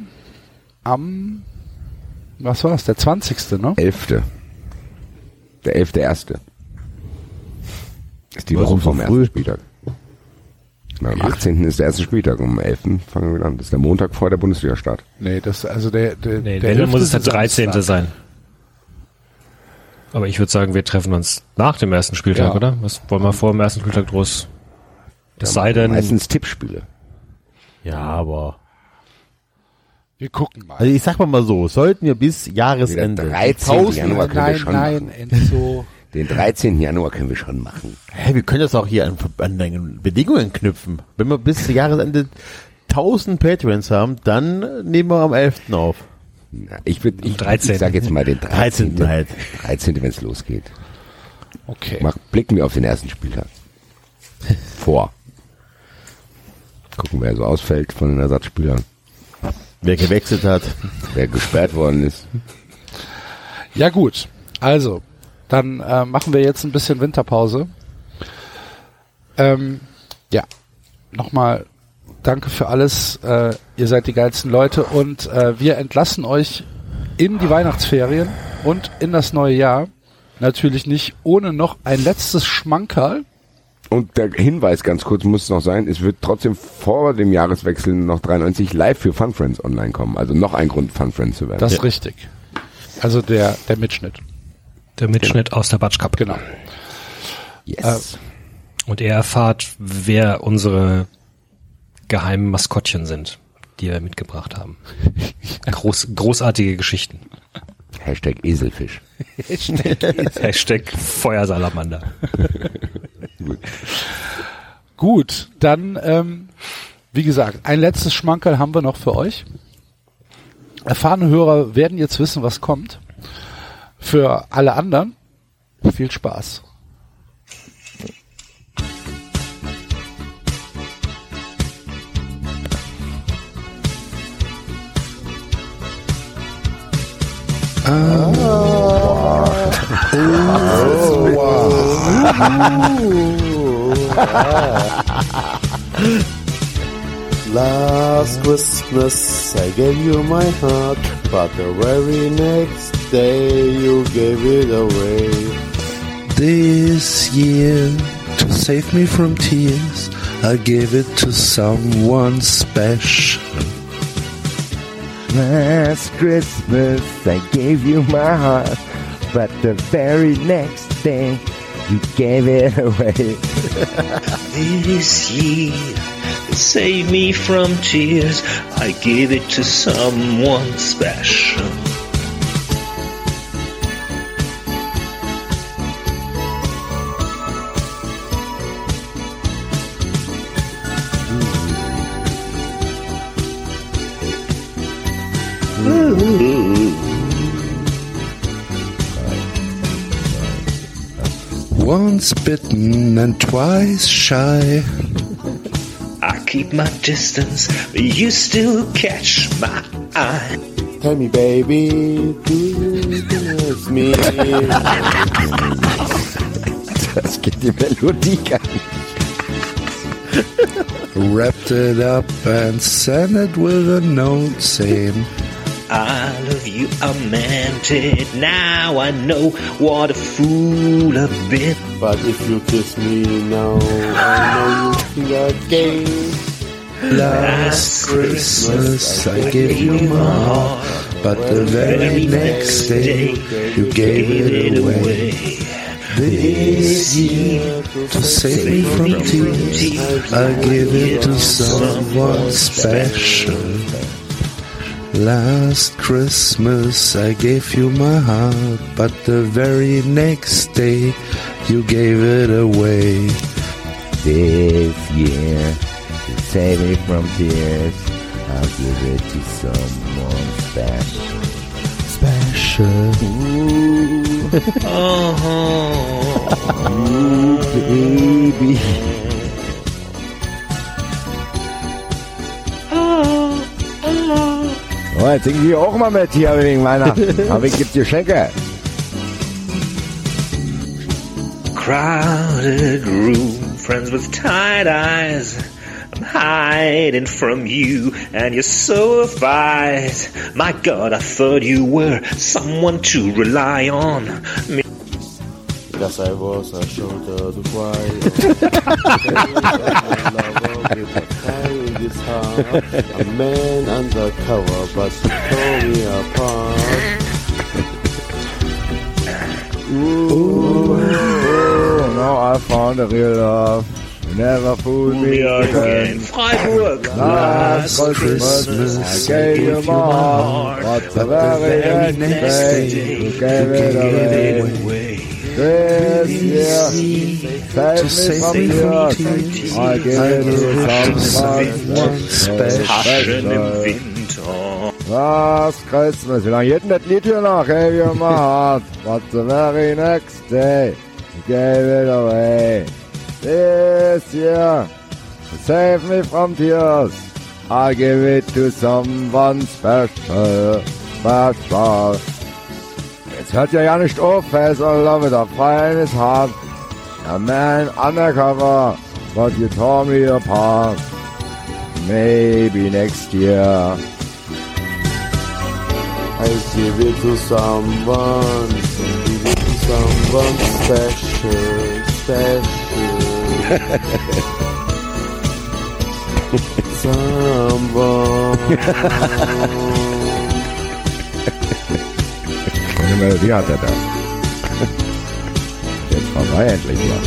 Speaker 6: am, was war das, der 20. ne?
Speaker 2: Elfte. Der elfte erste. Ist die
Speaker 7: Warum
Speaker 2: Woche vom
Speaker 7: so
Speaker 2: ersten? Spieltag. Na, am 18. ist der erste Spieltag, um 11. fangen wir an. Das ist der Montag vor der Bundesliga-Start.
Speaker 6: Nee, das, also der, der,
Speaker 1: Nee,
Speaker 6: der
Speaker 1: dann muss es der
Speaker 6: 11.
Speaker 1: 13.
Speaker 6: Samstag.
Speaker 1: sein. Aber ich würde sagen, wir treffen uns nach dem ersten Spieltag,
Speaker 6: Ja.
Speaker 1: oder? Was wollen wir vor dem ersten Spieltag groß? Es sei denn,
Speaker 2: Meistens Tippspiele.
Speaker 7: Ja, aber.
Speaker 6: Wir gucken mal.
Speaker 7: Also ich sag mal mal so, sollten wir bis Jahresende
Speaker 2: 13. Januar können wir schon
Speaker 6: nein,
Speaker 2: machen.
Speaker 6: Enzo. *laughs*
Speaker 2: Den 13. Januar können wir schon machen.
Speaker 7: Hä, wir können das auch hier an, an den Bedingungen knüpfen. Wenn wir bis Jahresende 1000 Patreons haben, dann nehmen wir am 11. auf.
Speaker 2: Na, ich würde, ich,
Speaker 1: 13..
Speaker 2: ich sag jetzt mal den 13.
Speaker 7: 13. halt.
Speaker 2: 13. wenn es losgeht.
Speaker 6: Okay.
Speaker 2: Mach, blicken wir auf den ersten Spieltag. Vor. Gucken, wer so ausfällt von den Ersatzspielern.
Speaker 7: Wer gewechselt hat.
Speaker 2: Wer gesperrt worden ist.
Speaker 6: Ja gut, also dann äh, machen wir jetzt ein bisschen Winterpause. Ähm, ja, nochmal danke für alles. Äh, ihr seid die geilsten Leute und äh, wir entlassen euch in die Weihnachtsferien und in das neue Jahr. Natürlich nicht ohne noch ein letztes Schmankerl.
Speaker 2: Und der Hinweis ganz kurz muss noch sein, es wird trotzdem vor dem Jahreswechsel noch 93 live für Fun Friends online kommen. Also noch ein Grund, Fun Friends zu werden.
Speaker 6: Das ist richtig. Also der, der Mitschnitt.
Speaker 1: der Mitschnitt aus der Batsch Cup.
Speaker 6: Genau.
Speaker 2: yes.
Speaker 1: Und ihr erfahrt, wer unsere geheimen Maskottchen sind, die wir mitgebracht haben. *laughs* Groß, großartige Geschichten.
Speaker 2: Hashtag Eselfisch.
Speaker 1: Hashtag Feuersalamander. *laughs*
Speaker 6: Gut, dann, ähm, wie gesagt, ein letztes Schmankerl haben wir noch für euch. Erfahrene Hörer werden jetzt wissen, was kommt. Für alle anderen viel Spaß. Ah. *laughs*
Speaker 4: Last Christmas I gave you my heart, but the very next day you gave it away.
Speaker 3: This year, to save me from tears, I gave it to someone special.
Speaker 10: Last Christmas I gave you my heart, but the very next day you gave it away. *laughs*
Speaker 8: This year, save me from tears, I give it to someone special.
Speaker 3: Once bitten and twice shy.
Speaker 8: I keep my distance, but you still catch my eye.
Speaker 4: Tell me, baby, do you miss me?
Speaker 2: Das geht die Melodie gar nicht.
Speaker 3: Wrapped it up and sent it with a note saying,
Speaker 8: I love you, I meant it. Now I know what a fool I've been.
Speaker 4: but if you kiss me now, I know you feel again.
Speaker 3: Last Christmas I gave you my heart, but the very next day you gave it away. This year, to save me from tears, I give it to someone special. Last Christmas I gave you my heart, but the very next day you gave it away.
Speaker 10: This year, to save me from tears, I'll give it to someone special.
Speaker 3: Special. *laughs* Uh-huh.
Speaker 10: Baby. Oh, jetzt singen wir auch mal mit hier wegen Weihnachten. *laughs* Aber ich gebe dir Schenke.
Speaker 8: Crowded room, friends with tired eyes. I'm hiding from you, and you're so afraid. My God, I thought you were someone to rely on. Me-
Speaker 4: Yes, I was a shoulder to cry. *laughs* with a tiny guitar. A man undercover, but he tore me apart.
Speaker 10: Oh, now I found a real love. You never fool me again.
Speaker 8: in Freiburg.
Speaker 10: Last Christmas, I gave you my heart, but the very next day, you gave it away. This year, save me from tears. I give it to someone
Speaker 8: Taschen im
Speaker 10: special.
Speaker 8: Winter.
Speaker 10: Last Christmas, wie lange geht denn das Lied hier noch? Gave you my heart, but the very next day, you gave it away. This year, to save me from tears, I give it to someone special, special. Jetzt hört ja ja nicht auf, Face all love fire in his heart. A man undercover, but you tore me apart. Maybe next year.
Speaker 4: I give it to someone, give it to someone special, special. *laughs* someone.
Speaker 10: Schöne Melodie hat er da. *laughs* Jetzt vorbei endlich mal.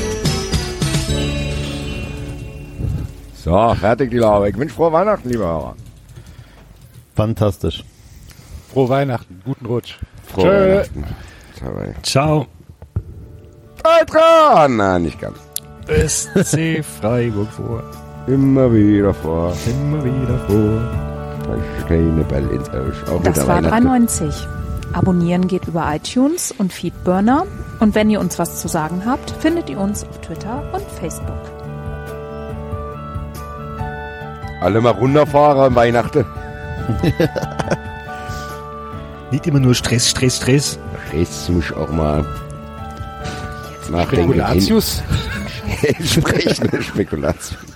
Speaker 10: So, fertig die Laube. Ich wünsche frohe Weihnachten, lieber Hörer.
Speaker 7: Fantastisch.
Speaker 6: Frohe Weihnachten, guten Rutsch.
Speaker 2: Frohe
Speaker 6: Tschö.
Speaker 2: Weihnachten.
Speaker 1: Ciao.
Speaker 2: Ultra! Nein, nicht ganz.
Speaker 1: SC *laughs* Freiburg vor.
Speaker 2: Immer wieder vor.
Speaker 1: Immer wieder vor.
Speaker 2: Da stehen eine Bälle ins Arsch. Auch
Speaker 5: Das war
Speaker 2: Weihnachten.
Speaker 5: 390. Abonnieren geht über iTunes und Feedburner. Und wenn ihr uns was zu sagen habt, findet ihr uns auf Twitter und Facebook.
Speaker 2: Alle mal runterfahren an Weihnachten. *laughs*
Speaker 1: Nicht immer nur Stress, Stress, Stress.
Speaker 2: Jetzt muss ich auch mal nachdenken.
Speaker 6: Spekulatius.
Speaker 2: Entsprechende *laughs* Spekulation.